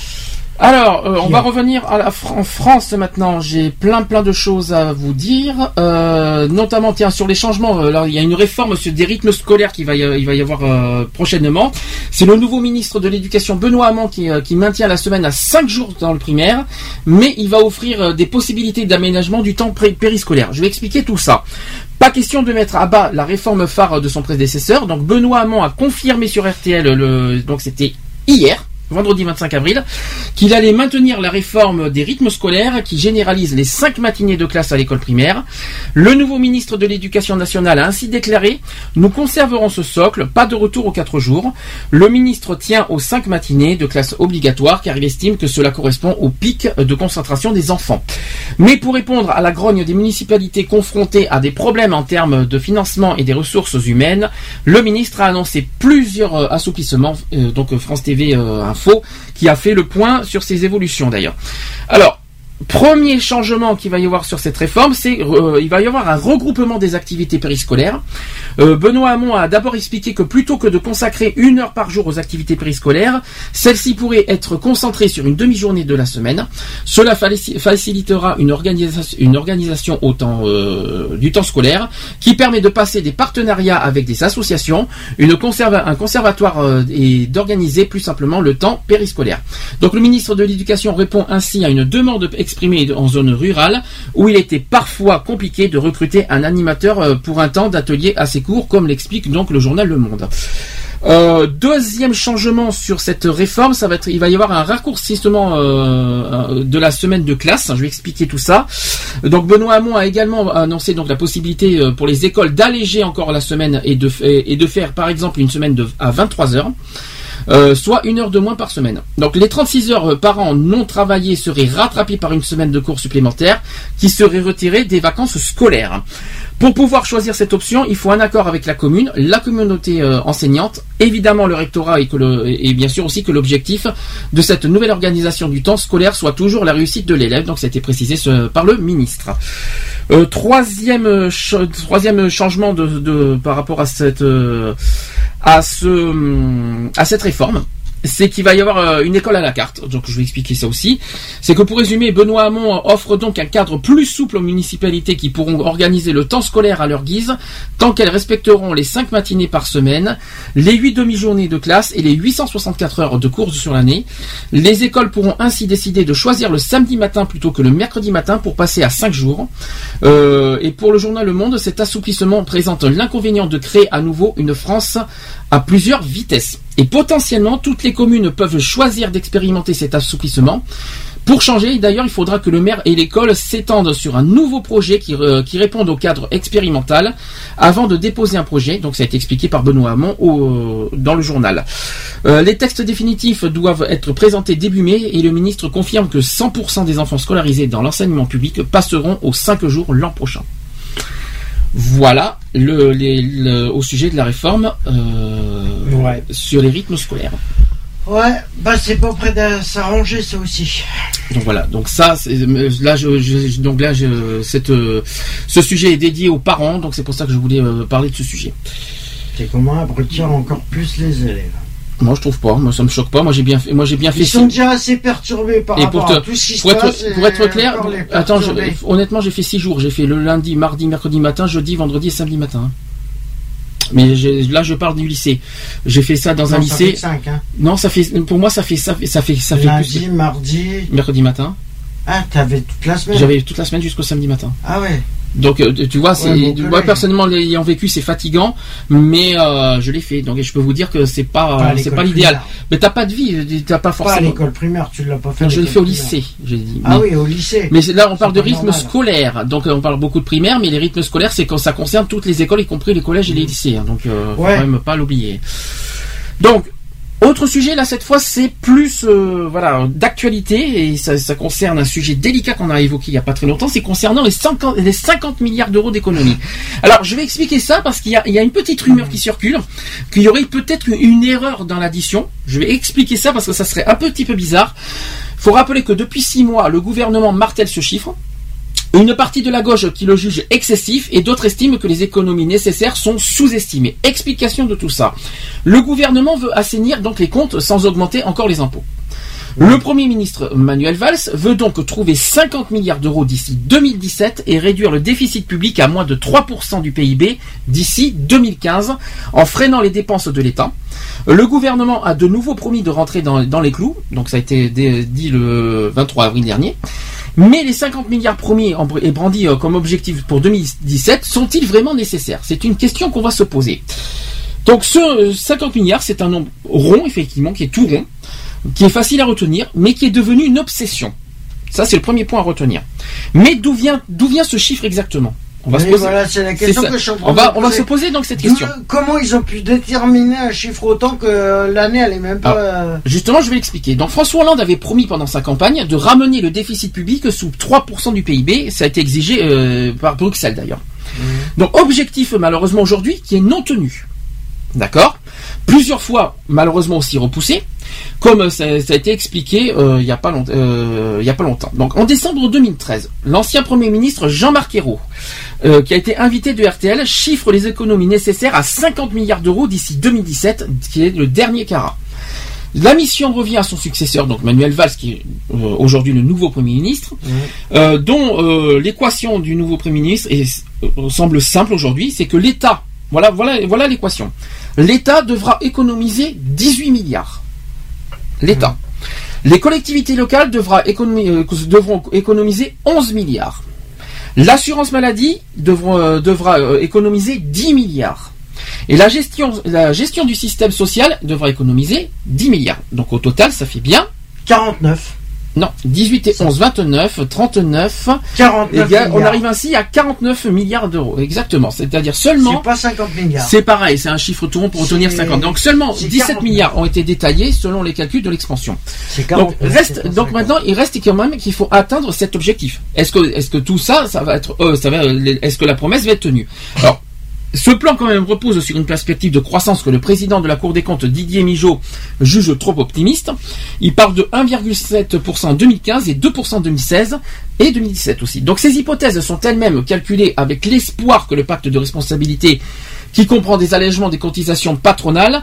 Alors, euh, on va revenir à la Fran- en France maintenant. J'ai plein plein de choses à vous dire, euh, notamment tiens sur les changements. euh, là, il y a une réforme sur des rythmes scolaires qui va y, il va y avoir euh, prochainement. C'est le nouveau ministre de l'Éducation Benoît Hamon qui, euh, qui maintient la semaine à 5 jours dans le primaire, mais il va offrir des possibilités d'aménagement du temps périscolaire. Je vais expliquer tout ça. Pas question de mettre à bas la réforme phare de son prédécesseur. Donc Benoît Hamon a confirmé sur RTL le donc c'était hier vendredi 25 avril, qu'il allait maintenir la réforme des rythmes scolaires qui généralise les cinq matinées de classe à l'école primaire. Le nouveau ministre de l'Éducation nationale a ainsi déclaré Nous conserverons ce socle, pas de retour aux quatre jours. Le ministre tient aux cinq matinées de classe obligatoires car il estime que cela correspond au pic de concentration des enfants. Mais pour répondre à la grogne des municipalités confrontées à des problèmes en termes de financement et des ressources humaines, le ministre a annoncé plusieurs euh, assouplissements, euh, donc euh, France TV euh, Qui a fait le point sur ces évolutions d'ailleurs. Alors, Premier changement qu'il va y avoir sur cette réforme, c'est euh, il va y avoir un regroupement des activités périscolaires. Euh, Benoît Hamon a d'abord expliqué que plutôt que de consacrer une heure par jour aux activités périscolaires, celles-ci pourraient être concentrées sur une demi-journée de la semaine. Cela faci- facilitera une organisation, une organisation au temps, euh, du temps scolaire qui permet de passer des partenariats avec des associations, une un conservatoire euh, et d'organiser plus simplement le temps périscolaire. Donc le ministre de l'Éducation répond ainsi à une demande exprimée en zone rurale où il était parfois compliqué de recruter un animateur euh, pour un temps d'atelier assez court, comme l'explique donc le journal Le Monde. Euh, deuxième changement sur cette réforme, ça va être, il va y avoir un raccourcissement euh, de la semaine de classe. Je vais expliquer tout ça. Donc Benoît Hamon a également annoncé la possibilité pour les écoles d'alléger encore la semaine et de, faire par exemple une semaine à 23 heures. Euh, soit une heure de moins par semaine. Donc les 36 heures euh, par an non travaillées seraient rattrapées par une semaine de cours supplémentaires qui serait retirée des vacances scolaires. Pour pouvoir choisir cette option, il faut un accord avec la commune, la communauté euh, enseignante, évidemment le rectorat et, que le, bien sûr aussi que l'objectif de cette nouvelle organisation du temps scolaire soit toujours la réussite de l'élève. Donc ça a été précisé par le ministre. Euh, troisième, troisième changement de, de- par rapport à cette, euh, à ce, hum, à cette réforme. C'est qu'il va y avoir euh, une école à la carte. Donc je vais expliquer ça aussi. C'est que pour résumer, Benoît Hamon offre donc un cadre plus souple aux municipalités qui pourront organiser le temps scolaire à leur guise, tant qu'elles respecteront les 5 matinées par semaine, les 8 demi-journées de classe et les 864 heures de cours sur l'année. Les écoles pourront ainsi décider de choisir le samedi matin plutôt que le mercredi matin pour passer à 5 jours. Euh, et pour le journal Le Monde, cet assouplissement présente l'inconvénient de créer à nouveau une France à plusieurs vitesses. Et potentiellement, toutes les communes peuvent choisir d'expérimenter cet assouplissement. Pour changer, d'ailleurs, il faudra que le maire et l'école s'étendent sur un nouveau projet qui, euh, qui réponde au cadre expérimental avant de déposer un projet. Donc ça a été expliqué par Benoît Hamon dans le journal. Euh, les textes définitifs doivent être présentés début mai et le ministre confirme que 100% des enfants scolarisés dans l'enseignement public passeront aux 5 jours l'an prochain. Voilà le, les- le- au sujet de la réforme euh, sur les rythmes scolaires. Ouais, bah c'est pas près de s'arranger ça aussi. Donc voilà, donc ça, là, je, je- donc là, je, cette, euh, ce sujet est dédié aux parents, donc c'est pour ça que je voulais euh, parler de ce sujet. C'est comment abrutir encore plus les élèves. Moi, je trouve pas, moi, ça me choque pas. Moi, j'ai bien fait, moi, j'ai bien fait. Ils sont déjà assez perturbés par Et rapport pour, te- à tout ce qui se pour être, passe. et pour être clair, attends, je- honnêtement, j'ai fait six jours. J'ai fait le lundi, mardi, mercredi matin, jeudi, vendredi et samedi matin. Mais j'ai- là, je parle du lycée. J'ai fait ça dans un ça lycée. fait cinq, hein. Non, ça fait, pour moi, ça fait, ça fait, ça fait, ça fait Lundi, plus. mardi. Mercredi matin. Ah, t'avais toute la semaine. J'avais toute la semaine jusqu'au samedi matin. Ah ouais. Donc euh, tu vois, c'est Ouais, bon, moi personnellement l'ayant vécu, c'est fatigant, mais euh, je l'ai fait. Donc je peux vous dire que c'est pas, c'est pas l'idéal. Mais t'as pas de vie, t'as pas Pas à forcément. l'école primaire, tu l'as pas fait. je l'ai fait au lycée, j'ai dit. Ah Mais- oui, au lycée. Mais là, on parle de rythme normal. scolaire. Donc, euh, on parle beaucoup de primaire, mais les rythmes scolaires, c'est quand ça concerne toutes les écoles, y compris les collèges et les lycées. hein. donc, euh, faut quand même pas l'oublier. Donc, autre sujet, là, cette fois, c'est plus, euh, voilà, d'actualité, et ça, ça concerne un sujet délicat qu'on a évoqué il y a pas très longtemps, c'est concernant les 50, les 50 milliards d'euros d'économie. Alors, je vais expliquer ça parce qu'il y y a une petite rumeur qui circule, qu'il y aurait peut-être une erreur dans l'addition. Je vais expliquer ça parce que ça serait un petit peu bizarre. Faut rappeler que depuis six mois, le gouvernement martèle ce chiffre. Une partie de la gauche qui le juge excessif et d'autres estiment que les économies nécessaires sont sous-estimées. Explication de tout ça. Le gouvernement veut assainir donc les comptes sans augmenter encore les impôts. Le Premier ministre Manuel Valls veut donc trouver 50 milliards d'euros d'ici 2017 et réduire le déficit public à moins de 3% du PIB d'ici 2015 en freinant les dépenses de l'État. Le gouvernement a de nouveau promis de rentrer dans, dans les clous, donc ça a été dit le 23 avril dernier. Mais les 50 milliards promis en- et brandis euh, comme objectif pour 2017 sont-ils vraiment nécessaires? C'est une question qu'on va se poser. Donc ce euh, 50 milliards, c'est un nombre rond, effectivement, qui est tout rond, qui est facile à retenir, mais qui est devenu une obsession. Ça, c'est le premier point à retenir. Mais d'où vient ce chiffre exactement? On va Oui, se poser. voilà, c'est la question ça. que je suis en train on va, de on va poser. se poser donc cette question. Comment ils ont pu déterminer un chiffre autant que l'année, elle est même pas. euh, Justement, je vais l'expliquer. Donc François Hollande avait promis pendant sa campagne de ramener le déficit public sous 3% du PIB. Ça a été exigé euh, par Bruxelles d'ailleurs. Donc objectif malheureusement aujourd'hui qui est non tenu. D'accord? Plusieurs fois malheureusement aussi repoussé, comme ça, ça a été expliqué euh, il n'y a, euh, a pas longtemps. Donc en décembre 2013, l'ancien Premier ministre Jean-Marc Ayrault, euh, qui a été invité de RTL, chiffre les économies nécessaires à 50 milliards d'euros d'ici 2017, qui est le dernier carat. La mission revient à son successeur, donc Manuel Valls, qui est euh, aujourd'hui le nouveau Premier ministre, euh, dont euh, l'équation du nouveau Premier ministre est- euh, semble simple aujourd'hui, c'est que l'État, voilà, voilà, voilà l'équation. L'État devra économiser 18 milliards. L'État. Les collectivités locales devra économi- euh, devront économiser 11 milliards. L'assurance maladie devront, euh, devra euh, économiser 10 milliards. Et la gestion, la gestion du système social devra économiser 10 milliards. Donc au total, ça fait bien 49. Non, 18 et 11, 29, 39. 49 égale- on arrive ainsi à 49 milliards d'euros. Exactement. C'est-à-dire seulement. C'est pas 50 milliards. C'est pareil, c'est un chiffre tout rond pour retenir C'est- 50. Donc seulement c'est 17 49. milliards ont été détaillés selon les calculs de l'expansion. Donc 49, reste, donc 50. maintenant il reste quand même qu'il faut atteindre cet objectif. Est-ce que, est-ce que tout ça, ça va être, euh, ça va, est-ce que la promesse va être tenue? Alors. Ce plan quand même repose sur une perspective de croissance que le président de la Cour des comptes Didier Michaud juge trop optimiste. Il parle de 1,7% en 2015 et 2% en 2016 et 2017 aussi. Donc ces hypothèses sont elles-mêmes calculées avec l'espoir que le pacte de responsabilité qui comprend des allègements des cotisations patronales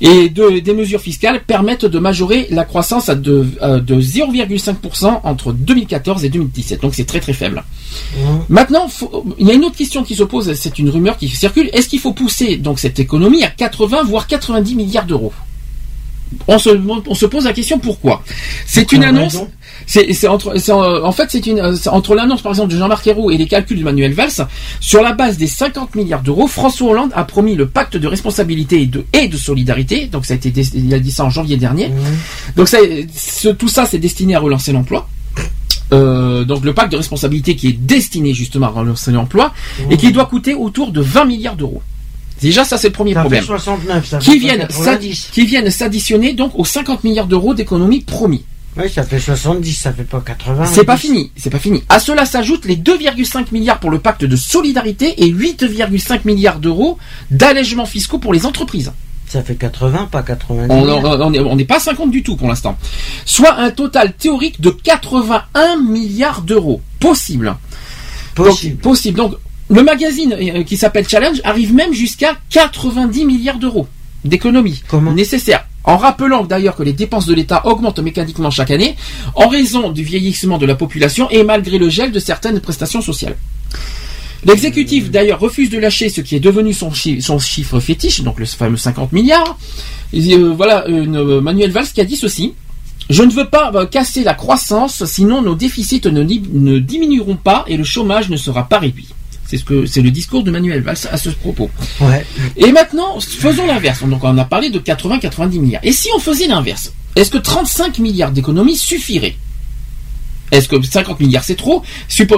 et de- des mesures fiscales permettent de majorer la croissance à de, à de 0,5% entre 2014 et 2017. Donc c'est très très faible. Maintenant, faut- il y a une autre question qui se pose, c'est une rumeur qui circule. Est-ce qu'il faut pousser donc cette économie à 80 voire 90 milliards d'euros? On se, on se pose la question pourquoi? C'est une annonce. C'est entre, euh, en fait, c'est une, entre l'annonce par exemple de Jean-Marc Ayrault et les calculs de Manuel Valls. Sur la base des 50 milliards d'euros, François Hollande a promis le pacte de responsabilité et de, et de solidarité. Donc ça a été, il a dit ça en janvier dernier. Donc ça, ce- tout ça, c'est destiné à relancer l'emploi. Euh, donc le pacte de responsabilité qui est destiné justement à relancer l'emploi et qui doit coûter autour de 20 milliards d'euros. Déjà, ça c'est le premier Ça fait problème. 69, ça fait Qui viennent, 90. s'ad- qui viennent s'additionner donc aux 50 milliards d'euros d'économie promis. Oui, ça fait 70, ça fait pas 80. C'est pas fini, c'est pas fini. À cela s'ajoutent les 2,5 milliards pour le pacte de solidarité et 8,5 milliards d'euros d'allègements fiscaux pour les entreprises. Ça fait 80, pas 90. On on- on est- on n'est pas à 50 du tout pour l'instant. Soit un total théorique de 81 milliards d'euros. Possible. Possible. Donc, possible. Donc, le magazine euh, qui s'appelle Challenge arrive même jusqu'à 90 milliards d'euros d'économies nécessaires. En rappelant d'ailleurs que les dépenses de l'État augmentent mécaniquement chaque année en raison du vieillissement de la population et malgré le gel de certaines prestations sociales. L'exécutif d'ailleurs refuse de lâcher ce qui est devenu son, chi- son chiffre fétiche, donc le fameux 50 milliards. Et, euh, voilà une, euh, Manuel Valls qui a dit ceci. Je ne veux pas euh, casser la croissance, sinon nos déficits ne diminueront pas et le chômage ne sera pas réduit. C'est ce que c'est le discours de Manuel Valls à ce propos. Ouais. Et maintenant, faisons l'inverse. Donc on a parlé de 80-90 milliards. Et si on faisait l'inverse? Est-ce que 35 milliards d'économies suffirait est-ce que 50 milliards c'est trop?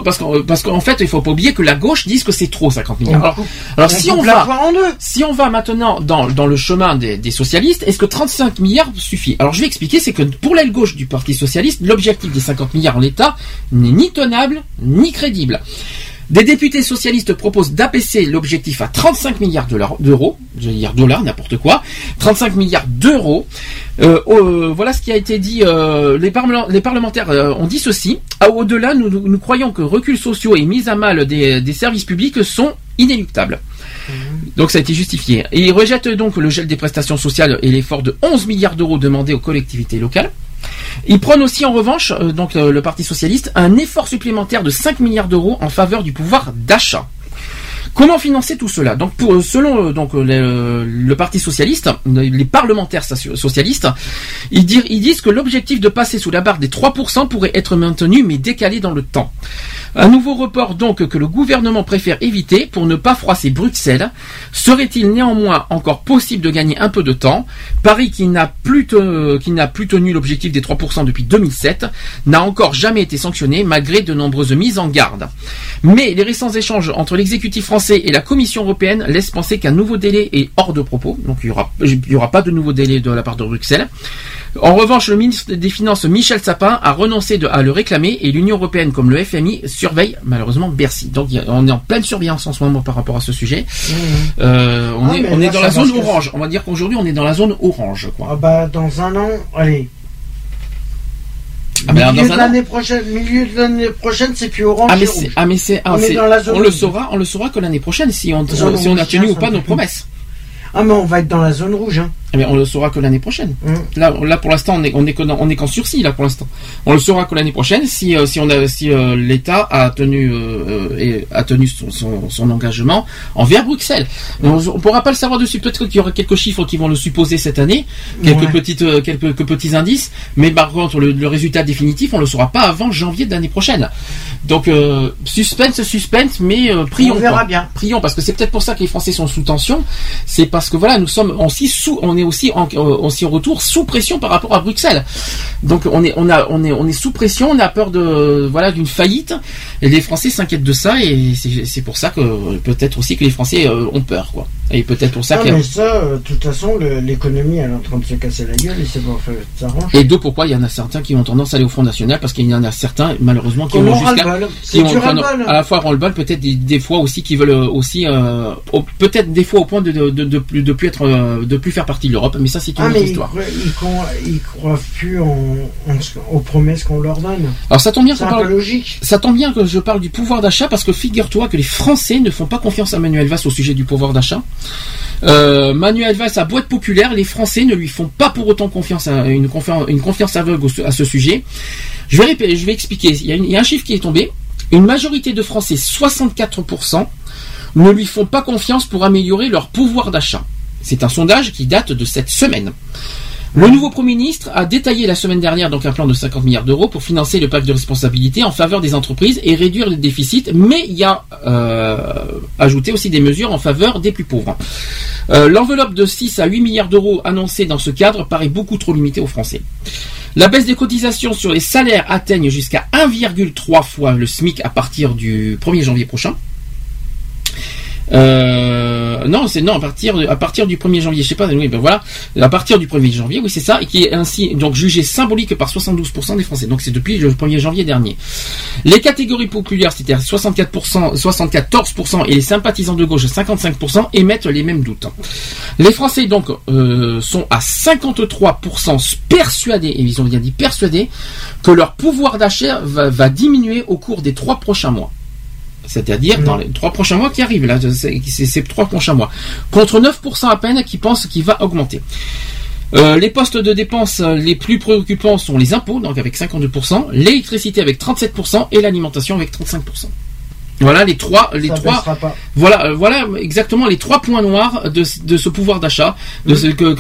Parce qu'en parce qu'en fait, il faut pas oublier que la gauche dit que c'est trop 50 milliards. Alors, coupe- alors on si on va poire en deux. si on va maintenant dans, dans le chemin des, des socialistes, est-ce que 35 milliards suffit? Alors je vais expliquer, c'est que pour l'aile gauche du Parti socialiste, l'objectif des 50 milliards en l'état n'est ni tenable ni crédible. Des députés socialistes proposent d'abaisser l'objectif à 35 milliards d'euros, je veux dire dollars, n'importe quoi, 35 milliards d'euros. Euh, euh, voilà ce qui a été dit. euh, les, parlement- les parlementaires ont dit ceci. Ah, Au-delà, nous, croyons que reculs sociaux et mise à mal des, des services publics sont inéluctables. Donc ça a été justifié. Et il rejette donc le gel des prestations sociales et l'effort de 11 milliards d'euros demandés aux collectivités locales. Il prône aussi en revanche, euh, donc euh, le Parti socialiste, un effort supplémentaire de 5 milliards d'euros en faveur du pouvoir d'achat. Comment financer tout cela Donc, pour, selon euh, donc euh, le, Parti socialiste, les parlementaires socialistes, ils, disent que l'objectif de passer sous la barre des 3% pourrait être maintenu, mais décalé dans le temps. Un nouveau report donc que le gouvernement préfère éviter pour ne pas froisser Bruxelles. Serait-il néanmoins encore possible de gagner un peu de temps? Paris, qui n'a plus, qui n'a plus tenu l'objectif des 3% depuis 2007, n'a encore jamais été sanctionné malgré de nombreuses mises en garde. Mais les récents échanges entre l'exécutif français et la Commission européenne laissent penser qu'un nouveau délai est hors de propos. Donc il n'y aura, il y aura pas de nouveau délai de la part de Bruxelles. En revanche, le ministre des Finances Michel Sapin a renoncé de- à le réclamer et l'Union européenne comme le FMI surveille malheureusement Bercy. Donc on est en pleine surveillance en ce moment par rapport à ce sujet. Euh, on Ah, est, on là, est dans la zone orange. On va dire qu'aujourd'hui on est dans la zone orange. Quoi. Ah bah dans un an, allez. Ah, milieu de l'année prochaine, milieu de l'année prochaine, c'est plus orange. Ah mais c'est ah mais c'est ah, on est dans la zone on le saura on le saura que l'année prochaine si on si on a tenu ou pas nos promesses. Ah mais on va être dans la zone rouge. Hein. Eh bien, on le saura que l'année prochaine. Là, là pour l'instant, on est, on est que dans- on est qu'en sursis là pour l'instant. On le saura que l'année prochaine si euh, si on a si euh, l'État a tenu euh, et a tenu son, son, son engagement envers Bruxelles. Mais on, on pourra pas le savoir dessus. Peut-être qu'il y aura quelques chiffres qui vont le supposer cette année, quelques Ouais. petites quelques, quelques petits indices. Mais par contre, le, le résultat définitif, on le saura pas avant janvier de l'année prochaine. Donc suspense, suspense, mais prions. On verra quoi. bien. Prions parce que c'est peut-être pour ça que les Français sont sous tension. C'est parce que voilà, nous sommes aussi sous, on est aussi en, euh, aussi en retour sous pression par rapport à Bruxelles. Donc on est, on a, on est, on est sous pression. On a peur de, voilà, d'une faillite. Et les Français s'inquiètent de ça et c'est pour ça que peut-être aussi que les Français euh, ont peur, quoi. Et peut-être pour ça Ah, que. mais ça, euh, de toute façon, l'économie, elle est en train de se casser la gueule et c'est bon, ça arrange. Et deux, pourquoi il y en a certains qui ont tendance à aller au Front National? Parce qu'il y en a certains, malheureusement, qui ont jusqu'à, qui ont- à la fois ras-le-bol, peut-être des, des fois aussi qui veulent aussi, euh, au- peut-être des fois au point de, de, de, de plus, de plus être, de plus faire partie de l'Europe. Mais ça, c'est une Ah, autre histoire. ils, croient- ils croient plus en, en ce- aux promesses qu'on leur donne. Alors ça tombe bien qu'on parle. logique. Ça tombe bien que je parle du pouvoir d'achat parce que figure-toi que les Français ne font pas confiance à Manuel Valls au sujet du pouvoir d'achat. Euh, Manuel Valls a beau être populaire, les Français ne lui font pas pour autant confiance à une confiance, une confiance aveugle à ce sujet. Je vais, je vais expliquer. Il y, a une- il y a un chiffre qui est tombé. Une majorité de Français, 64%, ne lui font pas confiance pour améliorer leur pouvoir d'achat. C'est un sondage qui date de cette semaine. Le nouveau Premier ministre a détaillé la semaine dernière donc un plan de 50 milliards d'euros pour financer le pacte de responsabilité en faveur des entreprises et réduire les déficits, mais il a euh, ajouté aussi des mesures en faveur des plus pauvres. Euh, L'enveloppe de 6 à 8 milliards d'euros annoncée dans ce cadre paraît beaucoup trop limitée aux Français. La baisse des cotisations sur les salaires atteigne jusqu'à 1,3 fois le SMIC à partir du 1er janvier prochain. Euh, non, c'est non à partir à partir du 1er janvier. Je sais pas. Oui, ben voilà, à partir du 1er janvier, oui c'est ça, et qui est ainsi donc jugé symbolique par 72% des Français. Donc c'est depuis le 1er janvier dernier. Les catégories populaires, à 64%, 74% et les sympathisants de gauche 55% émettent les mêmes doutes. Les Français donc euh, sont à 53% persuadés, et ils ont bien dit persuadés, que leur pouvoir d'achat va diminuer au cours des trois prochains mois. C'est-à-dire dans les trois prochains mois qui arrivent, là, c'est c'est ces trois prochains mois. Contre 9% à peine qui pensent qu'il va augmenter. Euh, les postes de dépenses euh, les plus préoccupants sont les impôts, donc avec 52%, l'électricité avec 37% et l'alimentation avec 35%. Voilà les trois, les Ça trois, pas. voilà, euh, voilà exactement les trois points noirs de, de ce pouvoir d'achat, de ce que,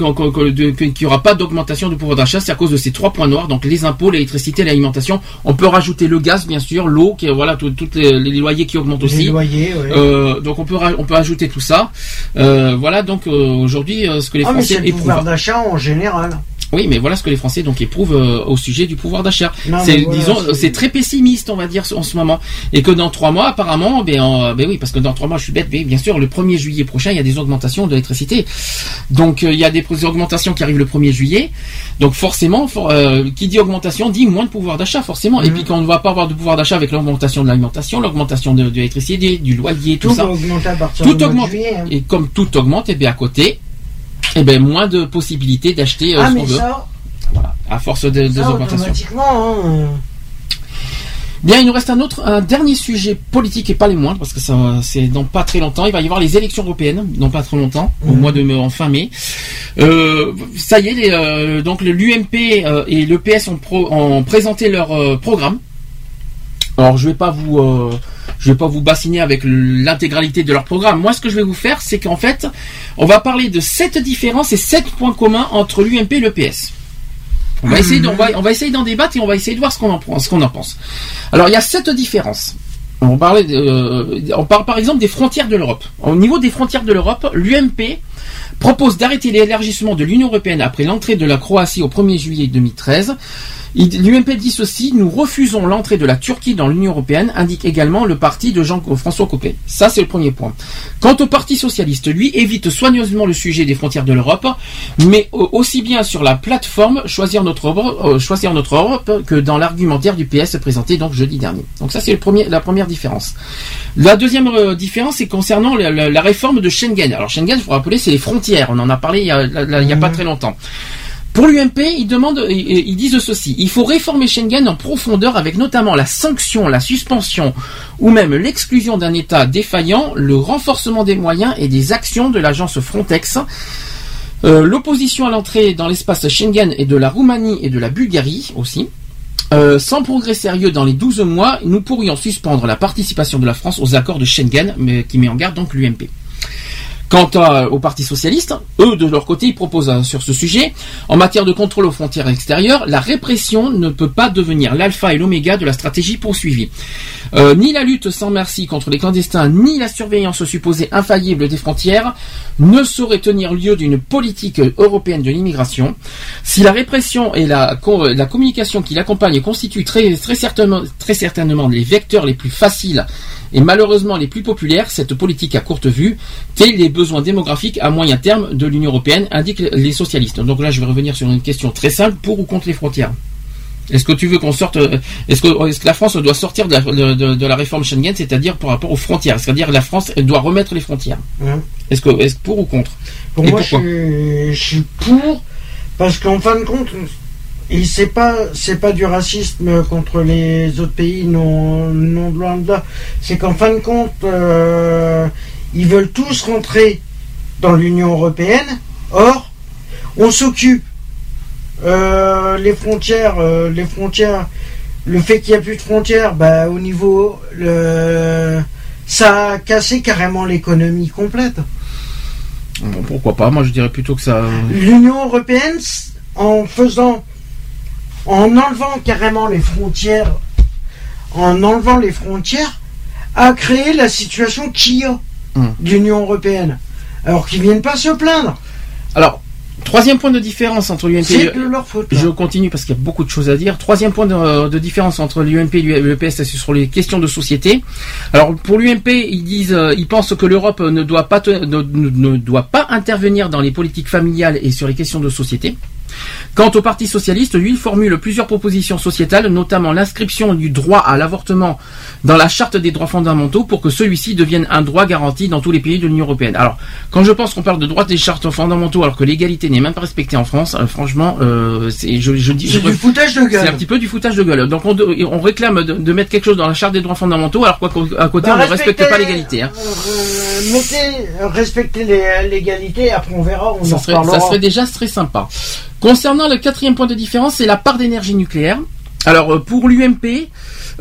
qu'il n'y aura pas d'augmentation du pouvoir d'achat, c'est à cause de ces trois points noirs, donc les impôts, l'électricité, l'alimentation. On peut rajouter le gaz, bien sûr, l'eau, qui voilà, toutes les, les loyers qui augmentent aussi. Les loyers, ouais. Euh, donc on peut on peut ajouter tout ça. Euh, voilà donc euh, aujourd'hui euh, ce que les ah, mais Français c'est le pouvoir d'achat en général. Oui, mais voilà ce que les Français donc éprouvent euh, au sujet du pouvoir d'achat. C'est voilà, disons c'est- très pessimiste on va dire en ce moment. Et que dans trois mois apparemment ben, euh, ben oui parce que dans trois mois je suis bête mais bien sûr le 1er juillet prochain il y a des augmentations de l'électricité donc euh, il y a des augmentations qui arrivent le 1er juillet. Donc forcément for- euh, qui dit augmentation dit moins de pouvoir d'achat forcément. Et puis quand on ne va pas avoir de pouvoir d'achat avec l'augmentation de l'alimentation l'augmentation de, de l'électricité du loyer tout, Tout ça va augmenter à partir tout augmente. juillet, hein. et comme tout augmente et bien à côté et ben moins de possibilités d'acheter euh, Ah, ce qu'on veut ça, voilà, à force de, des ça augmentations. automatiquement, hein, Bien, il nous reste un autre, un dernier sujet politique et pas les moindres, parce que ça, c'est dans pas très longtemps. Il va y avoir les élections européennes, dans pas très longtemps, au Mhm. mois de mai, en fin mai. Euh, ça y est, les, euh, donc l'UMP euh, et le PS ont, pro- ont présenté leur euh, programme. Alors, je vais pas vous, euh, je vais pas vous bassiner avec l'intégralité de leur programme. Moi, ce que je vais vous faire, c'est qu'en fait, on va parler de sept différences et sept points communs entre l'UMP et le PS. On va essayer, d'en débattre et on va essayer de voir ce qu'on en, pense-. Alors, il y a sept différences. Euh, on parle par exemple des frontières de l'Europe. Au niveau des frontières de l'Europe, l'UMP propose d'arrêter l'élargissement de l'Union européenne après l'entrée de la Croatie au 1er juillet 2013. Il- L'UMP dit ceci, nous refusons l'entrée de la Turquie dans l'Union européenne, indique également le parti de Jean-François Copé. Ça, c'est le premier point. Quant au Parti socialiste, lui, évite soigneusement le sujet des frontières de l'Europe, mais au- aussi bien sur la plateforme Choisir notre Europe, euh, Europe que dans l'argumentaire du PS présenté donc jeudi dernier. Donc ça, c'est la première différence. La deuxième euh, différence, c'est concernant la, réforme de Schengen. Alors Schengen, il faut rappeler, c'est les frontières. On en a parlé il y a, pas très longtemps. Pour l'UMP, ils demandent, ils ils disent ceci il faut réformer Schengen en profondeur avec notamment la sanction, la suspension ou même l'exclusion d'un État défaillant, le renforcement des moyens et des actions de l'agence Frontex. Euh, L'opposition à l'entrée dans l'espace Schengen et de la Roumanie et de la Bulgarie aussi. Euh, sans progrès sérieux dans les 12 mois, nous pourrions suspendre la participation de la France aux accords de Schengen, mais qui met en garde donc l'UMP. Quant à- au Parti socialiste, eux de leur côté, ils proposent euh, sur ce sujet, en matière de contrôle aux frontières extérieures, la répression ne peut pas devenir l'alpha et l'oméga de la stratégie poursuivie. Euh, ni la lutte sans merci contre les clandestins, ni la surveillance supposée infaillible des frontières ne sauraient tenir lieu d'une politique européenne de l'immigration. Si la répression et la, co- la communication qui l'accompagne constituent très, certainement, les vecteurs les plus faciles et malheureusement les plus populaires, cette politique à courte vue, tels les besoins démographiques à moyen terme de l'Union européenne, indiquent les socialistes. Donc là, je vais revenir sur une question très simple, pour ou contre les frontières est-ce que tu veux qu'on sorte euh, Est-ce que, est-ce que la France doit sortir de la, de- la réforme Schengen, c'est-à-dire par rapport aux frontières? C'est-à-dire la France doit remettre les frontières. Est-ce que, est-ce pour ou contre? Pour Et moi, je pourquoi suis, je suis pour, parce qu'en fin de compte, et c'est pas, c'est pas du racisme contre les autres pays, non, non loin de là. C'est qu'en fin de compte, euh, ils veulent tous rentrer dans l'Union européenne. Or, on s'occupe euh, les frontières, euh, les frontières, le fait qu'il n'y a plus de frontières, bah, au niveau, le, ça a cassé carrément l'économie complète. Bon, Pourquoi pas? Moi, je dirais plutôt que ça. L'Union européenne, en faisant, en enlevant carrément les frontières, en enlevant les frontières, a créé la situation qu'il y a Hum. de l'Union européenne. Alors qu'ils viennent pas se plaindre. Alors, troisième point de différence entre l'UMP et le- leur faute. là. Je continue parce qu'il y a beaucoup de choses à dire. Troisième point de, de différence entre l'UMP et PS, c'est sur les questions de société. Alors pour l'UMP, ils disent, euh, ils pensent que l'Europe ne doit pas te- ne, ne- ne doit pas intervenir dans les politiques familiales et sur les questions de société. Quant au Parti socialiste, lui, il formule plusieurs propositions sociétales, notamment l'inscription du droit à l'avortement dans la charte des droits fondamentaux pour que celui-ci devienne un droit garanti dans tous les pays de l'Union européenne. Alors, quand je pense qu'on parle de droits des chartes fondamentaux alors que l'égalité n'est même pas respectée en France, euh, franchement, euh, c'est, je, je dis, C'est je- du foutage de gueule. c'est un petit peu du foutage de gueule. Donc on, réclame de, de mettre quelque chose dans la charte des droits fondamentaux alors qu'à côté Bah, on ne respecte pas l'égalité. hein. Euh, mettez, respectez l'égalité, après on verra, on Ça en serait, ça serait déjà très sympa. Concernant le quatrième point de différence, c'est la part d'énergie nucléaire. Alors euh, pour l'UMP,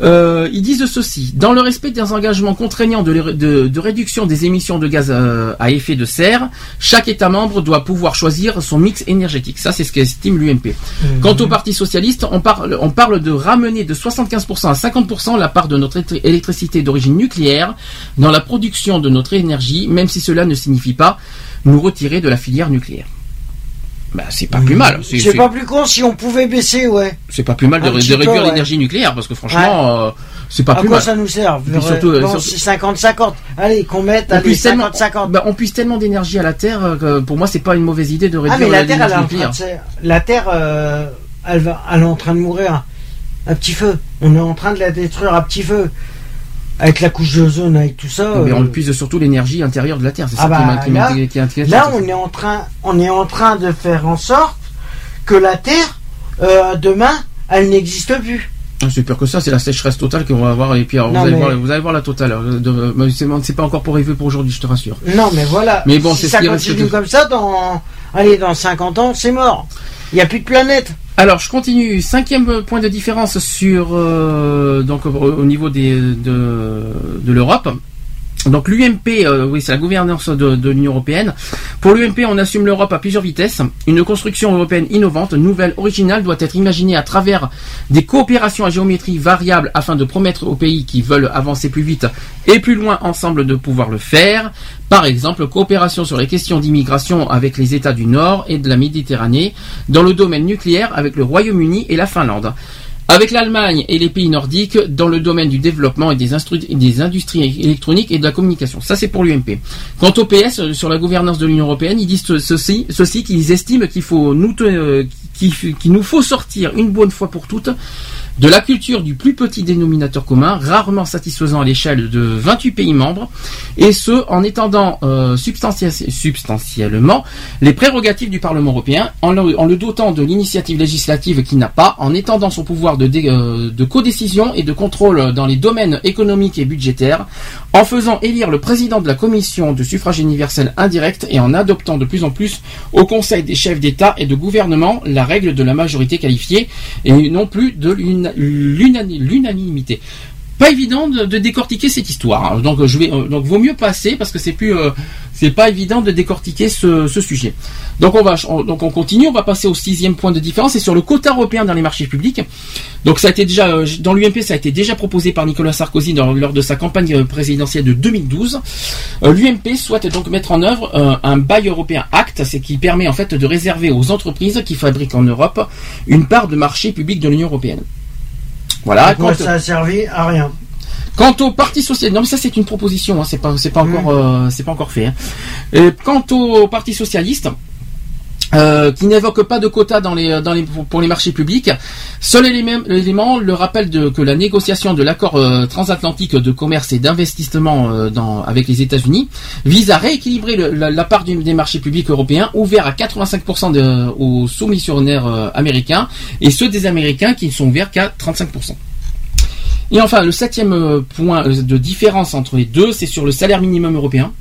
euh, ils disent ceci dans le respect des engagements contraignants de, l'é- de- de réduction des émissions de gaz euh, à effet de serre, chaque État membre doit pouvoir choisir son mix énergétique. Ça, c'est ce qu'estime l'UMP. Quant au Parti socialiste, on parle, on parle de ramener de 75% à 50% la part de notre électri- électricité d'origine nucléaire dans la production de notre énergie, même si cela ne signifie pas nous retirer de la filière nucléaire. Bah, c'est pas plus mal. C'est- pas plus con si on pouvait baisser, ouais. c'est pas plus mal de, réduire ouais. l'énergie nucléaire parce que franchement, euh, c'est pas à plus quoi mal. ça nous sert puis surtout, euh, Bon, surtout- c'est 50-50. Allez, qu'on mette, allez, puise tellement, 50-50. bah, on puise tellement d'énergie à la Terre euh, que pour moi c'est pas une mauvaise idée de Ah, réduire mais la Terre, elle nucléaire. de, la Terre, euh, elle va, elle est en train de mourir à petit feu. On est en train de la détruire à petit feu. Avec la couche d'ozone, avec tout ça. Mais on euh, puise surtout l'énergie intérieure de la Terre. C'est Ah ça qui bah, qui là- qui. Là, on est en train, on est en train de faire en sorte que la Terre, euh, demain, elle n'existe plus. Ah, C'est pire que ça, c'est la sécheresse totale qu'on va avoir et puis alors, Non, vous, allez mais- voir, vous allez voir la totale. euh, de- c'est pas encore pour arriver pour aujourd'hui, je te rassure. Non, mais voilà. Mais bon, si ça continue de- comme ça, dans, allez, dans 50 ans, c'est mort. Il n'y a plus de planète. Alors, je continue. Cinquième point de différence sur euh, donc au, au niveau des, de, de l'Europe. Donc l'UMP, euh, oui, c'est la gouvernance de, de l'Union européenne. Pour l'UMP, on assume l'Europe à plusieurs vitesses. Une construction européenne innovante, nouvelle, originale, doit être imaginée à travers des coopérations à géométrie variable afin de promettre aux pays qui veulent avancer plus vite et plus loin ensemble de pouvoir le faire. Par exemple, coopération sur les questions d'immigration avec les États du Nord et de la Méditerranée, dans le domaine nucléaire avec le Royaume-Uni et la Finlande. Avec l'Allemagne et les pays nordiques dans le domaine du développement et des, industries électroniques et de la communication. Ça, c'est pour l'UMP. Quant au PS, euh, sur la gouvernance de l'Union européenne, ils disent ce- ceci, ceci qu'ils estiment qu'il faut nous, euh, qu'il nous faut sortir une bonne fois pour toutes de la culture du plus petit dénominateur commun, rarement satisfaisant à l'échelle de 28 pays membres, et ce, en étendant euh, substantiellement les prérogatives du Parlement européen, en le, en le dotant de l'initiative législative qu'il n'a pas, en étendant son pouvoir de, euh, de codécision et de contrôle dans les domaines économiques et budgétaires, en faisant élire le président de la commission de suffrage universel indirect et en adoptant de plus en plus au Conseil des chefs d'État et de gouvernement la règle de la majorité qualifiée et non plus de l'unani- l'unanimité. Pas évident de, décortiquer cette histoire. hein. Donc je vais euh, vaut mieux passer parce que c'est plus euh, pas évident de décortiquer ce, sujet. Donc on continue. On va passer au sixième point de différence. C'est sur le quota européen dans les marchés publics. Donc ça a été déjà euh, dans l'UMP ça a été déjà proposé par Nicolas Sarkozy lors de sa campagne présidentielle de 2012. Euh, L'UMP souhaite donc mettre en œuvre un bail européen Act, c'est qui permet en fait de réserver aux entreprises qui fabriquent en Europe une part de marché public de l'Union européenne. Voilà. Quant- ça a servi à rien. Quant au Parti socialiste, non mais ça c'est une proposition, hein, c'est pas c'est pas encore euh, c'est pas encore fait. hein. Et quant au Parti socialiste. Euh, qui n'évoque pas de quotas dans les, les, pour, les marchés publics. Seul élément, le rappel de, que la négociation de l'accord euh, transatlantique de commerce et d'investissement euh, avec les États-Unis vise à rééquilibrer la, part des marchés publics européens ouverts à 85% de- aux soumissionnaires euh, américains et ceux des Américains qui ne sont ouverts qu'à 35%. Et enfin, le septième euh, point euh, de différence entre les deux, c'est sur le salaire minimum européen.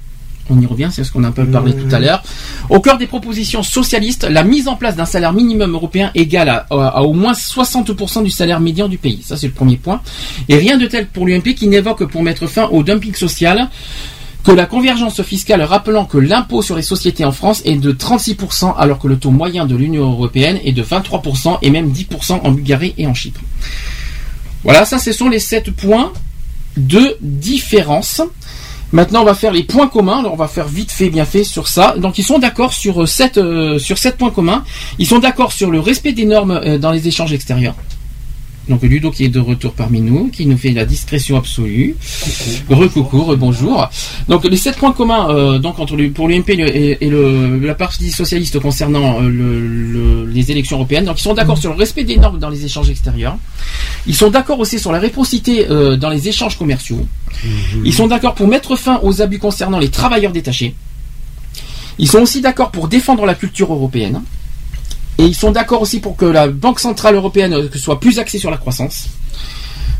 On y revient, c'est ce qu'on a un peu parlé tout à l'heure. Au cœur des propositions socialistes, la mise en place d'un salaire minimum européen égal à, à- au moins 60% du salaire médian du pays. Ça, c'est le premier point. Et rien de tel pour l'UMP qui n'évoque pour mettre fin au dumping social que la convergence fiscale rappelant que l'impôt sur les sociétés en France est de 36% alors que le taux moyen de l'Union européenne est de 23% et même 10% en Bulgarie et en Chypre. Voilà, ça ce sont les sept points de différence. Maintenant, on va faire les points communs. Alors, on va faire vite fait, bien fait sur ça. Donc, ils sont d'accord sur euh, sept euh, sur sept points communs. Ils sont d'accord sur le respect des normes euh, dans les échanges extérieurs. Donc Ludo qui est de retour parmi nous, qui nous fait la discrétion absolue. Recoucou, bonjour. Donc les sept points communs euh, donc entre le, pour l'UMP et, le, la partie socialiste concernant euh, le- le- les élections européennes. Donc ils sont d'accord sur le respect des normes dans les échanges extérieurs. Ils sont d'accord aussi sur la réciprocité euh, dans les échanges commerciaux. Ils sont d'accord pour mettre fin aux abus concernant les travailleurs détachés. Ils sont aussi d'accord pour défendre la culture européenne. Et ils sont d'accord aussi pour que la Banque Centrale Européenne euh, soit plus axée sur la croissance.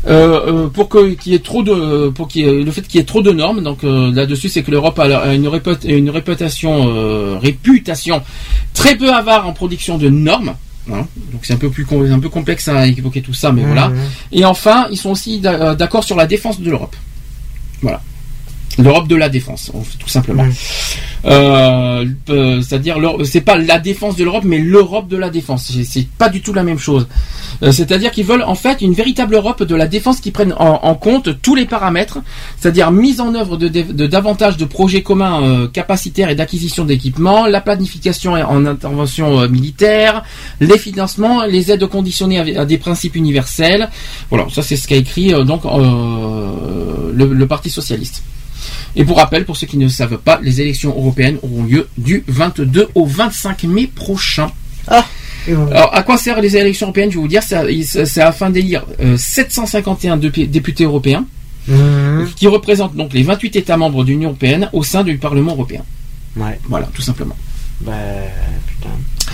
Euh, euh, pour que qu'il y ait trop de pour qu'il le fait qu'il y ait trop de normes donc euh, là-dessus c'est que l'Europe a, une, réput- une réputation réputation très peu avare en production de normes hein. donc c'est un peu plus un peu complexe à évoquer tout ça mais voilà Mhm. et enfin ils sont aussi d'a- d'accord sur la défense de l'Europe voilà l'Europe de la défense tout simplement. Euh, euh, c'est-à-dire c'est pas la défense de l'Europe mais l'Europe de la défense. C'est- pas du tout la même chose. Euh, c'est-à-dire qu'ils veulent en fait une véritable Europe de la défense qui prenne en, en compte tous les paramètres c'est-à-dire mise en œuvre de, de- de davantage de projets communs capacitaires et d'acquisition d'équipements la planification en intervention militaire les financements les aides conditionnées à, à des principes universels. Voilà ça c'est ce qu'a écrit donc le, le Parti socialiste et pour rappel, pour ceux qui ne le savent pas, les élections européennes auront lieu du 22 au 25 mai prochain. Alors, à quoi servent les élections européennes? Je vais vous dire, c'est afin d'élire euh, 751 dé- députés européens qui représentent donc les 28 États membres de l'Union européenne au sein du Parlement européen. Ouais. Voilà, tout simplement. Bah, putain.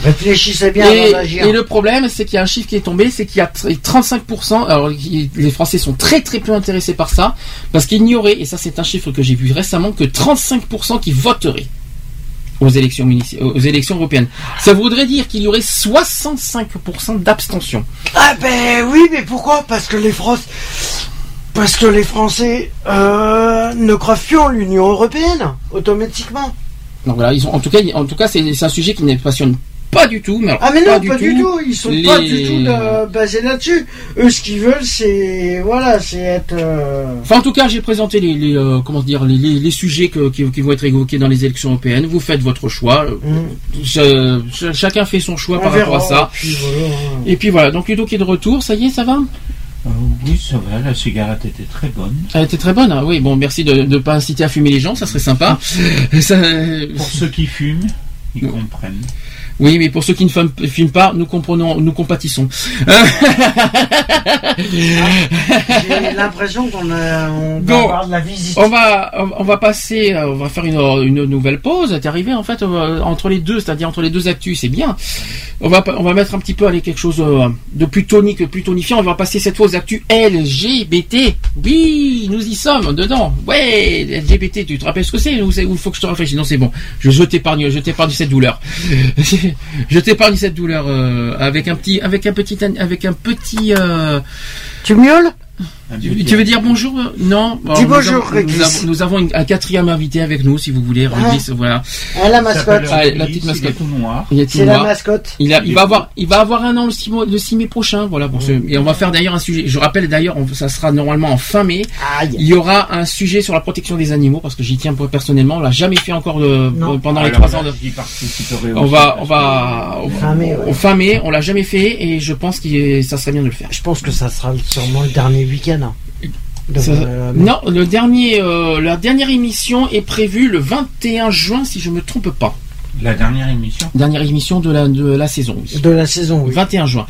Réfléchissez bien Et, avant d'agir. et le problème, c'est qu'il y a un chiffre qui est tombé, c'est qu'il y a tr- 35%, alors les Français sont très très peu intéressés par ça, parce qu'il n'y aurait, et ça c'est un chiffre que j'ai vu récemment, que 35% qui voteraient aux élections, aux élections européennes. Ça voudrait dire qu'il y aurait 65% d'abstention. Ah ben oui, mais pourquoi? Parce que les Français, parce que les Français euh, ne croient plus en l'Union européenne automatiquement. Donc voilà, ils ont, en tout cas, en tout cas, c'est un sujet qui ne passionne pas du tout. Mais alors, Ah mais non, pas, pas, du, tout. Ils sont pas du tout de- basés là-dessus. Eux, ce qu'ils veulent, c'est voilà, c'est être. euh, Enfin, en tout cas, j'ai présenté les, les, euh, comment dire, les, les, les sujets que- qui, qui vont être évoqués dans les élections européennes. Vous faites votre choix. Je- je- chacun fait son choix Mm. On par rapport à ça. puis voilà. Et puis voilà. Donc Ludo qui est de retour. Ça y est, ça va? Euh, oui, ça va, la cigarette était très bonne. Elle était très bonne. hein. Oui, bon, merci de ne pas inciter à fumer les gens. Ça serait sympa. <laughs> Ça- Pour ceux qui fument, ils comprennent. Oui, mais pour ceux qui ne fument pas, nous comprenons, nous compatissons. J'ai l'impression qu'on a, on va Bon, avoir de la visite. On va, on va passer, euh, on va faire une, une nouvelle pause. T'es arrivé en fait euh, entre les deux, c'est-à-dire entre les deux actus, c'est bien. On va, on va mettre un petit peu aller quelque chose euh, de plus tonique, plus tonifiant. On va passer cette fois aux actus LGBT. Oui, nous y sommes dedans. Ouais, LGBT. Tu te rappelles ce que c'est ou il faut que je te réfléchisse Non, c'est bon. Je, je t'épargne, je t'épargne cette douleur. <laughs> <laughs> je t'épargne cette douleur euh, avec un petit, avec un petit, avec un petit. euh, Tu miaules? Tu, tu veux dire bonjour euh, Non. Dis bonjour. Nous avons, nous avons une- un quatrième invité avec nous, si vous voulez. Régis, voilà. Ah, la mascotte. Ah, la petite mascotte. Il est tout noir. C'est la mascotte. Il, a, il va avoir, il va avoir un an le 6 mois, le 6 mai prochain, voilà pour ce. Et on va faire d'ailleurs un sujet. Je rappelle d'ailleurs, on- ça sera normalement en fin mai. Il y aura un sujet sur la protection des animaux parce que j'y tiens personnellement. On l'a jamais fait encore de- pendant les trois ans. De... On va, on va, au- Fin mai, ouais. au fin mai, on l'a jamais fait et je pense que ça serait bien de le faire. Je pense que ça sera sûrement le dernier week-end. Euh, non, le dernier, euh, la dernière émission est prévue le 21 juin, si je me trompe pas. La dernière émission Dernière émission de la, de la saison. oui. De la saison, oui. 21 juin.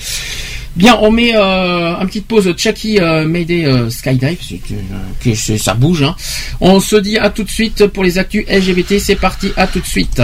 Bien, on met euh, un petite pause Chucky euh, Mayday euh, Skydive, c'est que, euh, que c'est- ça bouge. Hein. On se dit à tout de suite pour les actus LGBT. C'est parti, à tout de suite.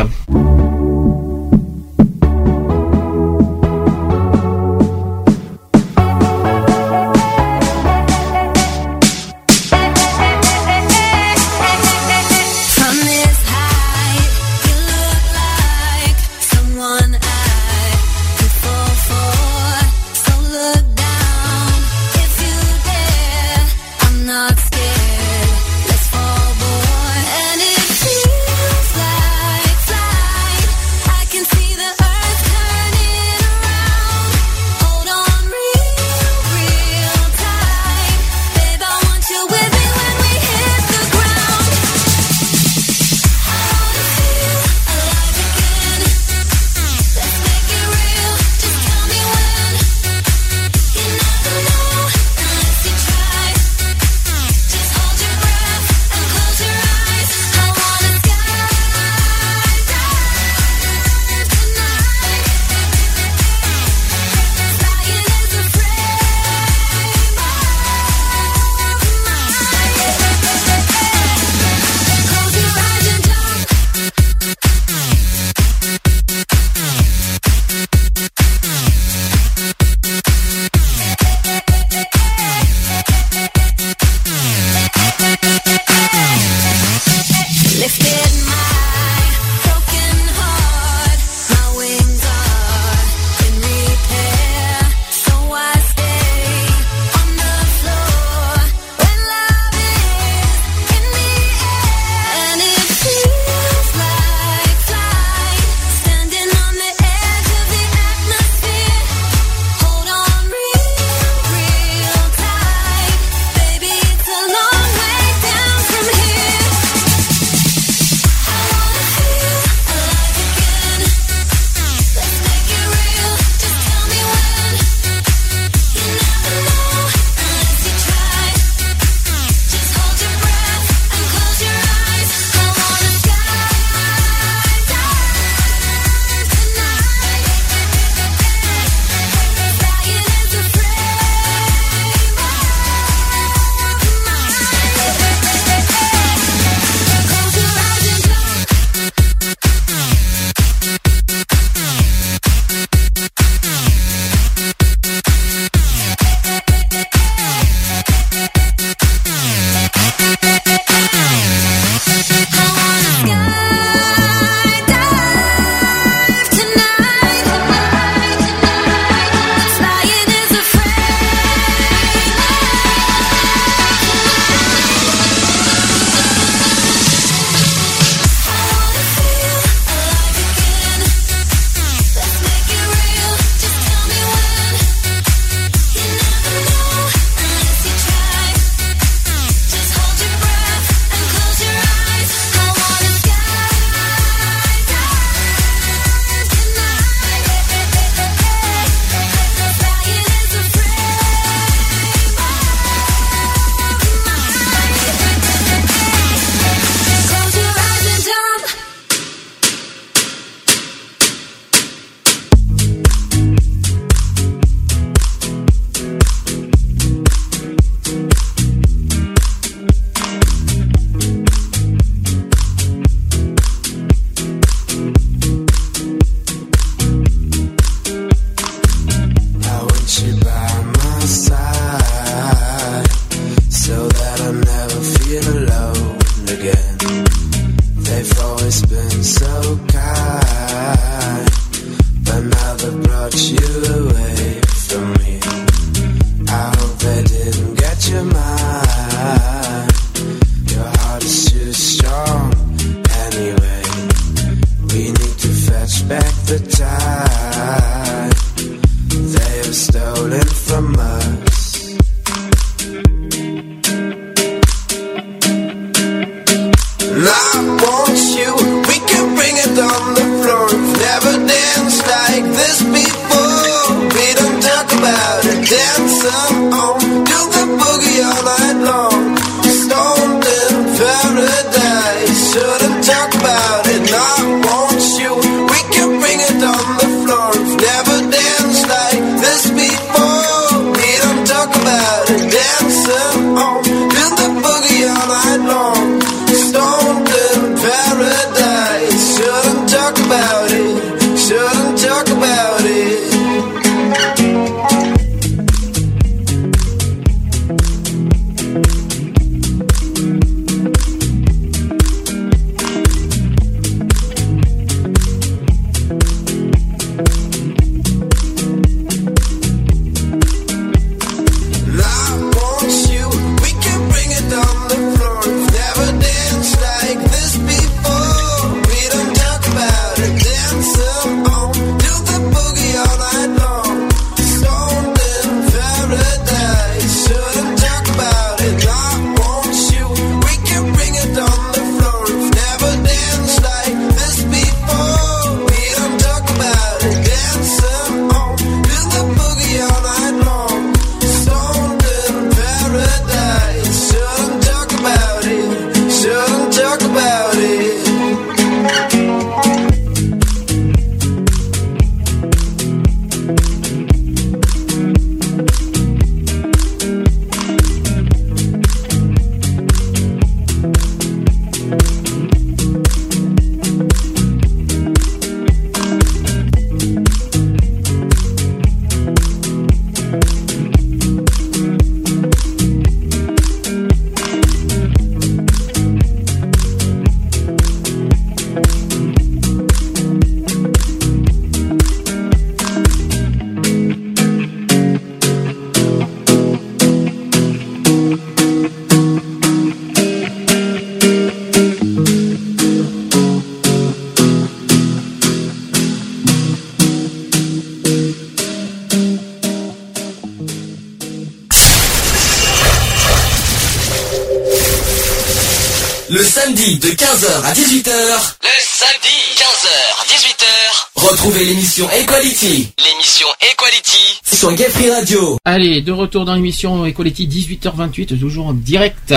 Allez, de retour dans l'émission Equality 18h28, toujours en direct.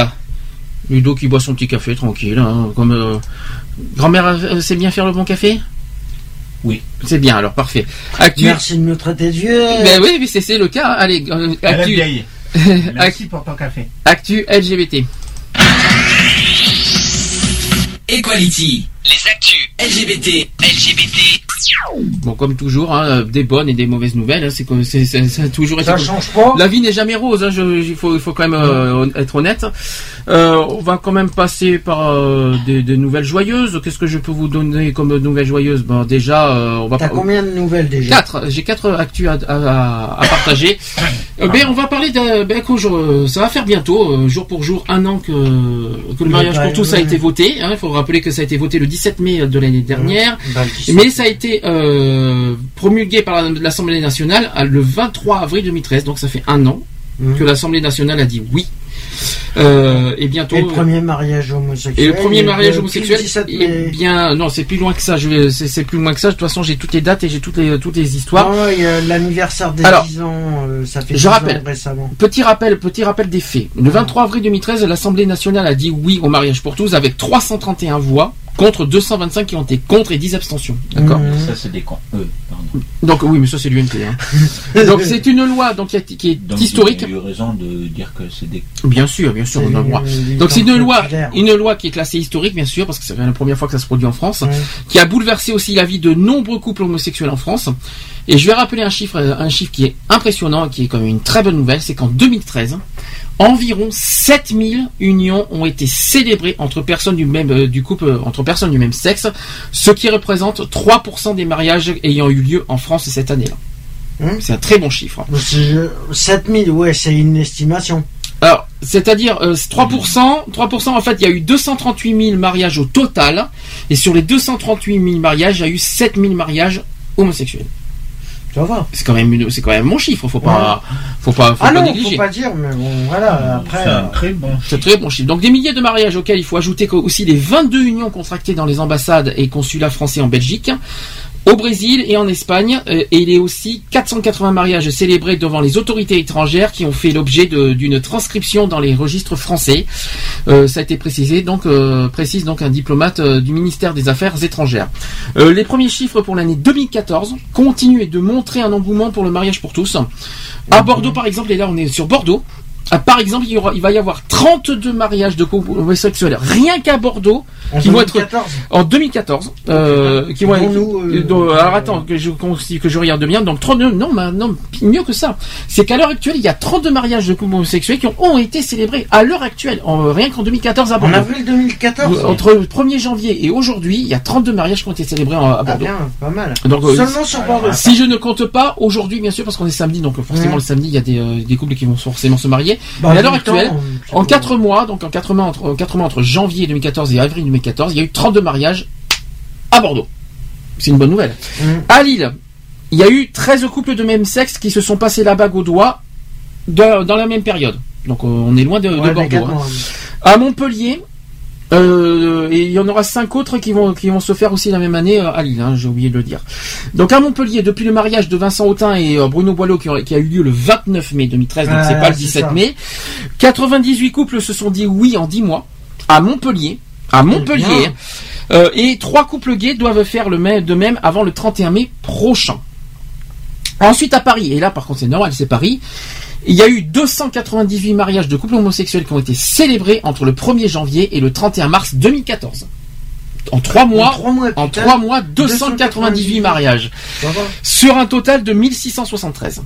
Ludo qui boit son petit café tranquille, hein, comme euh, grand-mère euh, sait bien faire le bon café? Oui. C'est bien, alors parfait. Actu. Merci de nous traiter de vieux. Ben oui, mais c'est le cas. Allez, euh, actu. vieille. <laughs> Merci pour ton café. actu LGBT. Equality, Les actus LGBT, LGBT. Bon, comme toujours, hein, des bonnes et des mauvaises nouvelles. hein, c'est comme c'est c'est- a toujours. Ça change pas. La vie n'est jamais rose. hein, je- il faut il faut quand même euh, être honnête. Euh, on va quand même passer par euh, des, des nouvelles joyeuses. Qu'est-ce que je peux vous donner comme nouvelles joyeuses? Ben déjà, euh, on va T'as combien de nouvelles déjà? Quatre. J'ai quatre actus à, à- à partager. <coughs> Euh, ben, on va parler de. Ben, jour- euh, ça va faire bientôt, euh, jour pour jour, un an que, que le mariage bah, pour tous a été voté. hein. Il faut rappeler que ça a été voté le 17 mai de l'année dernière. Bah, le 17. Mais ça a été euh, promulgué par la- l'Assemblée nationale le 23 avril 2013. Donc ça fait un an Mhm. que l'Assemblée nationale a dit oui. Euh, et bientôt. Et le premier mariage homosexuel. Et le premier mariage homosexuel, le 17 eh mai. bien, non, c'est plus loin que ça. Je c'est, plus loin que ça. De toute façon, j'ai toutes les dates et j'ai toutes les, toutes les histoires. Non, il y a l'anniversaire des Alors, 10 ans, euh, ça fait je 10 rappelle. ans récemment. Petit rappel, petit rappel des faits. Le 23 avril 2013, l'Assemblée nationale a dit oui au mariage pour tous avec 331 voix contre 225 qui ont été contre et 10 abstentions. D'accord Mhm. Ça, c'est des cons. Euh, pardon. Donc oui, mais ça c'est. Hein. <laughs> donc c'est une loi donc qui, a- qui est Donc, historique. Il a eu raison de dire que c'est des. Bien sûr, bien sûr, on a le droit. Donc c'est une loi, une loi qui est classée historique, bien sûr, parce que c'est la première fois que ça se produit en France, Ouais. qui a bouleversé aussi la vie de nombreux couples homosexuels en France. Et je vais rappeler un chiffre, un chiffre qui est impressionnant, qui est quand même une très bonne nouvelle, c'est qu'en 2013, environ 7000 unions ont été célébrées entre personnes du même euh, du couple entre personnes du même sexe, ce qui représente 3% des mariages ayant eu lieu en France cette année-là. Hum. C'est un très bon chiffre. hein. Je- 7000, ouais, c'est une estimation. Alors, c'est-à-dire euh, 3%, 3% en fait, il y a eu 238 000 mariages au total, et sur les 238 000 mariages, il y a eu 7 000 mariages homosexuels. Ça va. C'est quand même une- c'est quand même mon chiffre, faut pas, faut pas, faut Ah pas non, négliger. faut pas dire, mais bon, voilà, après. C'est un euh, très bon. C'est très bon chiffre. Donc des milliers de mariages auxquels il faut ajouter aussi les 22 unions contractées dans les ambassades et consulats français en Belgique, au Brésil et en Espagne. euh, Et il est aussi 480 mariages célébrés devant les autorités étrangères qui ont fait l'objet d'une transcription dans les registres français. Euh, ça a été précisé, donc euh, précise donc un diplomate euh, du ministère des Affaires étrangères. Les premiers chiffres pour l'année 2014 continuent de montrer un engouement pour le mariage pour tous. À Bordeaux par exemple, et là on est sur Bordeaux. Ah, par exemple, il, y aura- il va y avoir 32 mariages de couples homosexuels rien qu'à Bordeaux En qui vont être 2014. en 2014 euh, qui vont Dont être nous, euh, donc, alors attends que je que je regarde bien donc 32 non non mieux que ça c'est qu'à l'heure actuelle il y a 32 mariages de couples homosexuels qui ont, ont été célébrés à l'heure actuelle en, rien qu'en 2014 à En Bordeaux avril 2014. entre le 1er janvier et aujourd'hui il y a 32 mariages qui ont été célébrés en- à Ah Bordeaux bien, pas mal. donc, euh, Seulement sur Bordeaux. si je ne compte pas aujourd'hui, bien sûr, parce qu'on est samedi, donc forcément le samedi, il y a des, euh, des couples qui vont forcément se marier. Bah, Mais à l'heure temps, actuelle, c'est en bon. 4 mois, donc en 4 mois, entre, en quatre mois entre janvier 2014 et avril 2014, il y a eu 32 mariages à Bordeaux. C'est une bonne nouvelle. Mm. À Lille, il y a eu 13 couples de même sexe qui se sont passés la bague au doigt de- dans la même période. Donc euh, on est loin de, Ouais, Bordeaux. hein. À Montpellier, euh, et il y en aura cinq autres qui vont qui vont se faire aussi la même année euh, à Lille. hein, J'ai oublié de le dire. Donc à Montpellier, depuis le mariage de Vincent Autain et euh, Bruno Boileau qui, a- qui a eu lieu le 29 mai 2013, donc Ah, c'est pas le c'est 17 ça. mai. 98 couples se sont dit oui en 10 mois à Montpellier. À Montpellier. bien. Euh, et trois couples gays doivent faire le même, de même avant le 31 mai prochain. Ensuite à Paris, et là par contre c'est normal, c'est Paris, il y a eu 298 mariages de couples homosexuels qui ont été célébrés entre le 1er janvier et le 31 mars 2014. En trois mois, En trois mois, en putain. trois mois, 298 mariages. Sur un total de 1673.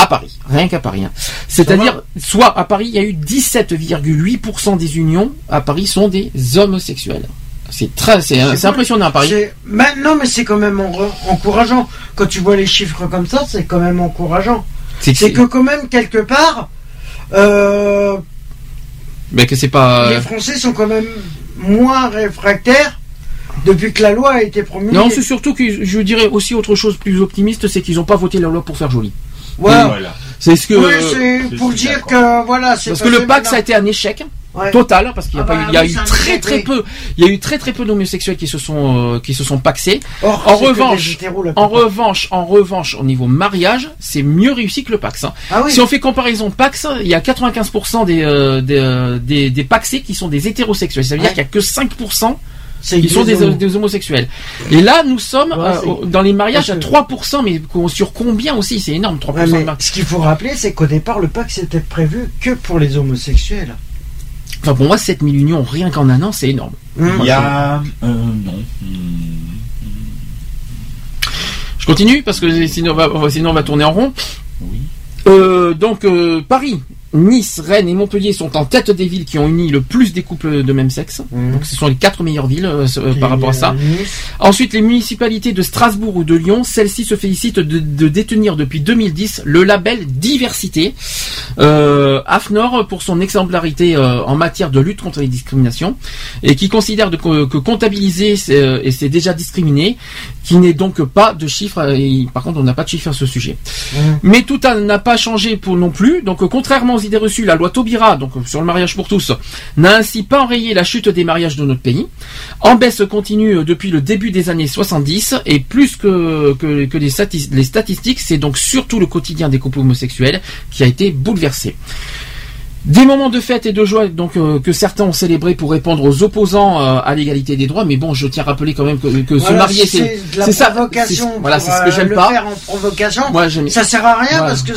À Paris, rien qu'à Paris. hein. C'est-à-dire, soit à Paris, il y a eu 17,8% des unions à Paris sont des homosexuels. C'est très, c'est, impressionnant à Paris. C'est- mais non, mais c'est quand même en- encourageant. Quand tu vois les chiffres comme ça, c'est quand même encourageant. C'est que quand même quelque part, euh, mais que c'est pas. les Français sont quand même moins réfractaires depuis que la loi a été promulguée. Non, c'est surtout que je dirais aussi autre chose plus optimiste, c'est qu'ils n'ont pas voté la loi pour faire joli. Voilà. Voilà. C'est ce que. Oui, c'est pour dire que voilà, c'est Parce que le pacte ça a été un échec Ouais. total parce qu'il y a Ah pas bah eu, il y a oui, eu très très oui. peu, il y a eu très très peu d'homosexuels qui se sont euh, qui se sont paxés. Or, en revanche, hétéros, en revanche, en revanche, au niveau mariage, c'est mieux réussi que le Pax. hein. Ah oui. Si on fait comparaison Pax, il y a 95% des, euh, des, euh, des, des paxés qui sont des hétérosexuels. Ça veut dire qu'il y a que 5% C'est qui sont des, homos. des homosexuels. Et là, nous sommes Ouais, euh, dans les mariages à parce que- 3%, mais sur combien aussi? C'est énorme, 3% Ouais, de ce qu'il faut rappeler, c'est qu'au départ, le pacte c'était prévu que pour les homosexuels. Enfin, pour moi, 7000 unions rien qu'en un an, c'est énorme. Hum. Il y a. euh, non. Je continue parce que sinon on va, on va- sinon on va tourner en rond. Oui. Euh, donc euh, Paris, Nice, Rennes et Montpellier sont en tête des villes qui ont uni le plus des couples de même sexe. Mhm. Donc ce sont les quatre meilleures villes euh, euh, par rapport à ça. Nice. Ensuite, les municipalités de Strasbourg ou de Lyon, celles-ci se félicitent de, de détenir depuis 2010 le label diversité. Euh, AFNOR pour son exemplarité euh, en matière de lutte contre les discriminations et qui considère de- que, que comptabiliser et c'est déjà discriminé, qui n'est donc pas de chiffres. Et, par contre, on n'a pas de chiffres à ce sujet. Hum. Mais tout n'a pas changé pour non plus. Donc, contrairement aux idées reçues, la loi Taubira, donc euh, sur le mariage pour tous, n'a ainsi pas enrayé la chute des mariages de notre pays. En baisse continue euh, depuis le début des années 70 et plus que, que, que les, les statistiques, c'est donc surtout le quotidien des couples homosexuels qui a été bouleversé. Des moments de fête et de joie donc euh, que certains ont célébré pour répondre aux opposants euh, à l'égalité des droits, mais bon, je tiens à rappeler quand même que, que se marier, c'est c'est ça, voilà, c'est ce que j'aime pas. faire en provocation. Ça sert à rien Voilà. parce que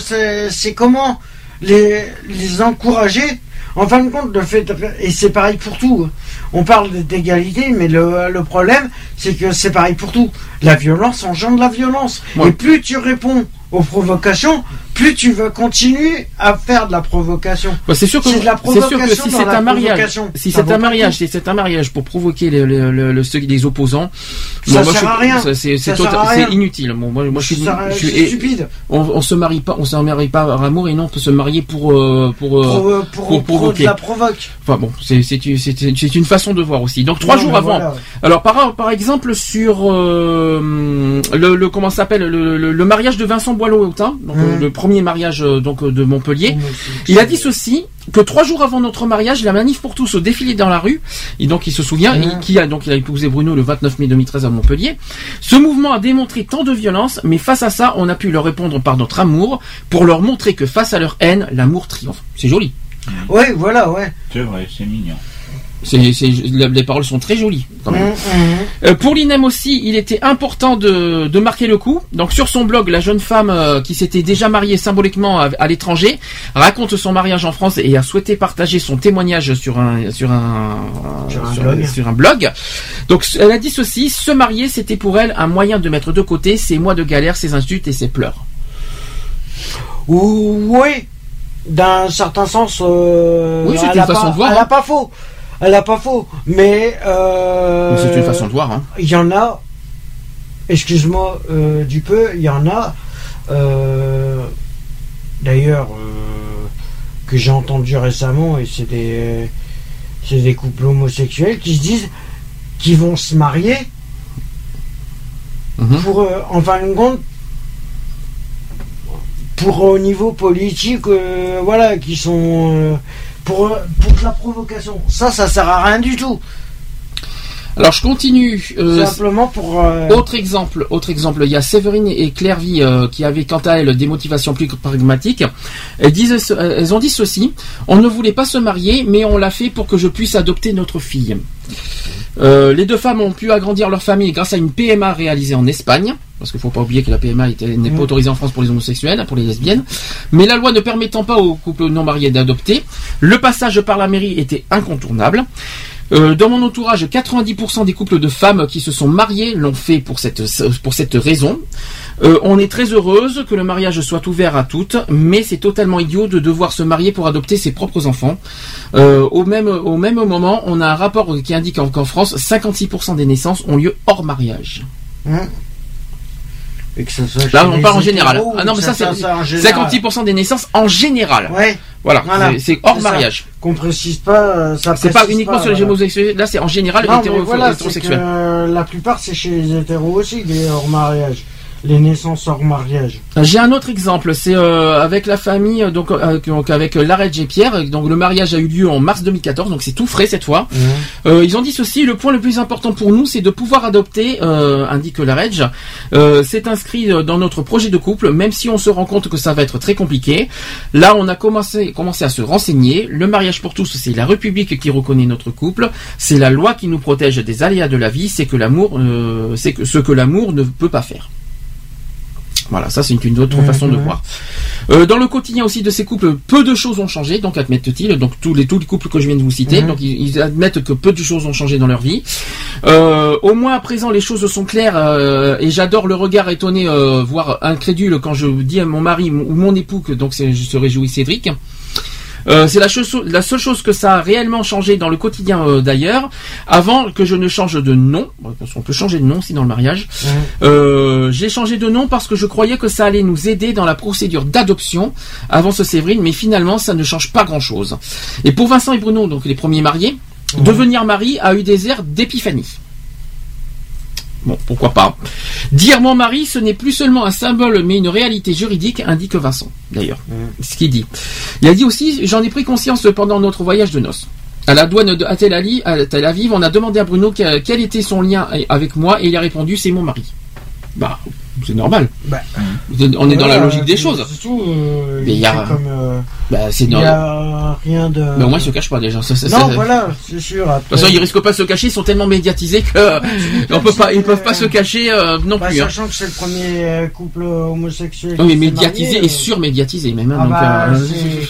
c'est comment? Les, les encourager en fin de compte, le fait, et c'est pareil pour tout. On parle d'égalité, mais le, le problème, c'est que c'est pareil pour tout. La violence engendre la violence. Ouais. Et plus tu réponds aux provocations, plus tu vas continuer à faire de la provocation. Ouais, c'est sûr que C'est de la c'est sûr que provocation si c'est un mariage, si c'est un mariage, si c'est un mariage pour provoquer les, les, les- les- opposants, Ça moi, sert je- à rien. ça, C'est Ça c'est sert tota- à rien. c'est inutile. Bon, moi, moi, je suis, Ça sert à- je suis- c'est et- stupide. On, on se marie pas, on se marie pas par amour et non, on peut se marier pour pour pour, euh, euh, pour, pour de provoquer. la provoque. Enfin bon, c'est c'est une- façon de voir aussi. Donc trois Non, jours avant. voilà. Alors par par exemple sur euh, le, le comment s'appelle le, le, le mariage de Vincent Boileau-Hautain, donc Mmh. euh, le premier mariage euh, donc euh, de Montpellier. Il a dit ceci que trois jours avant notre mariage, la manif pour tous au défilé dans la rue, et donc il se souvient, Mmh. et qui a donc il a épousé Bruno le 29 mai 2013 à Montpellier. Ce mouvement a démontré tant de violence, mais face à ça, on a pu leur répondre par notre amour pour leur montrer que face à leur haine, l'amour triomphe. C'est joli. Oui, voilà, ouais. C'est vrai, c'est mignon. C'est, c'est, les paroles sont très jolies. Quand même. Hum, hum. Euh, pour l'INEM aussi, il était important de, de marquer le coup. Donc sur son blog, la jeune femme euh, qui s'était déjà mariée symboliquement à, à l'étranger raconte son mariage en France et a souhaité partager son témoignage sur un sur un Sur un sur, blog. sur un blog. Donc elle a dit ceci se marier, c'était pour elle un moyen de mettre de côté ses mois de galère, ses insultes et ses pleurs. Oui, d'un certain sens. euh, Oui, c'est elle une façon pas- de voir, Elle hein. a pas faux. Elle a pas faux. Mais. euh, Mais c'est une façon de voir. Hein. Il y en a. Excuse-moi euh, du peu. Il y en a. euh, D'ailleurs, que j'ai entendu récemment, et c'est des. C'est des couples homosexuels qui se disent qu'ils vont se marier Mhm. pour, en fin de compte, pour au niveau politique, euh, voilà, qui sont euh, pour pour de la provocation. Ça, ça sert à rien du tout. Alors je continue. Euh, Simplement pour. euh, Autre exemple, autre exemple, il y a Séverine et Claire Vie euh, qui avaient quant à elles des motivations plus pragmatiques. Elles, disent, ce- elles ont dit ceci on ne voulait pas se marier, mais on l'a fait pour que je puisse adopter notre fille. Euh, les deux femmes ont pu agrandir leur famille grâce à une PMA réalisée en Espagne. Parce qu'il faut pas oublier que la PMA n'est Mm. pas autorisée en France pour les homosexuels, pour les lesbiennes. Mais la loi ne permettant pas aux couples non mariés d'adopter, le passage par la mairie était incontournable. Euh, dans mon entourage, 90% des couples de femmes qui se sont mariés l'ont fait pour cette, pour cette raison. Euh, on est très heureuse que le mariage soit ouvert à toutes, mais c'est totalement idiot de devoir se marier pour adopter ses propres enfants. Euh, au, même, au même moment, on a un rapport qui indique qu'en France, 56% des naissances ont lieu hors mariage. hein? Et que ça soit Là, on parle en général. Ah non, mais ça, c'est soit en général. 56% des naissances en général. Ouais. Voilà, Voilà. c'est- hors mariage. Qu'on précise pas. euh, ça C'est pas uniquement sur les voilà. homosexuels, là c'est en général Non, hétéro- voilà, hétérosexuel. la plupart, c'est chez les hétéros aussi, les hors mariage. Les naissances hors mariage. J'ai un autre exemple, c'est euh, avec la famille, euh, donc, euh, donc avec euh, Larette et Pierre. Donc le mariage a eu lieu en mars 2014, donc c'est tout frais cette fois. Euh, ils ont dit ceci le point le plus important pour nous, c'est de pouvoir adopter, euh, indique. Euh, c'est inscrit euh, dans notre projet de couple, même si on se rend compte que ça va être très compliqué. Là, on a commencé, commencé à se renseigner. Le mariage pour tous, c'est la République qui reconnaît notre couple. C'est la loi qui nous protège des aléas de la vie. C'est que l'amour, euh, c'est que ce que l'amour ne peut pas faire. Voilà, ça c'est une, autre Mhm. façon de voir. Euh, dans le quotidien aussi de ces couples, peu de choses ont changé, donc admettent-ils. Donc tous les tous les couples que je viens de vous citer, Mhm. donc ils, ils admettent que peu de choses ont changé dans leur vie. Euh, au moins à présent, les choses sont claires euh, et j'adore le regard étonné, euh, voire incrédule, quand je dis à mon mari ou mon époux que donc je se réjouis Cédric. Euh, c'est la, chose- la seule chose que ça a réellement changé dans le quotidien euh, d'ailleurs. Avant que je ne change de nom, parce qu'on peut changer de nom aussi dans le mariage, euh, j'ai changé de nom parce que je croyais que ça allait nous aider dans la procédure d'adoption avant ce Séverine, mais finalement ça ne change pas grand-chose. Et pour Vincent et Bruno, donc les premiers mariés, devenir mari a eu des airs d'épiphanie. Bon, pourquoi pas. Dire mon mari, ce n'est plus seulement un symbole, mais une réalité juridique, indique Vincent, d'ailleurs. Ce qu'il dit. Il a dit aussi, j'en ai pris conscience pendant notre voyage de noces. À la douane de à Tel Aviv, on a demandé à Bruno que- quel était son lien avec moi, et il a répondu, c'est mon mari. Bah, c'est normal. Bah, On est dans la logique des choses. C'est tout. euh, Mais il y a- comme, euh, Bah, c'est il y a rien de. Mais au moins, il se cache pas déjà. Ça, ça- non, ça- voilà, c'est sûr. De toute façon, ils risquent pas de se cacher, ils sont tellement médiatisés que <laughs> on peut pas, ils peuvent pas se cacher euh, non Bah, plus. hein. sachant que c'est le premier euh, couple homosexuel. Oui, mais médiatisé marié, et surmédiatisé même. hein, Ah donc, bah, euh,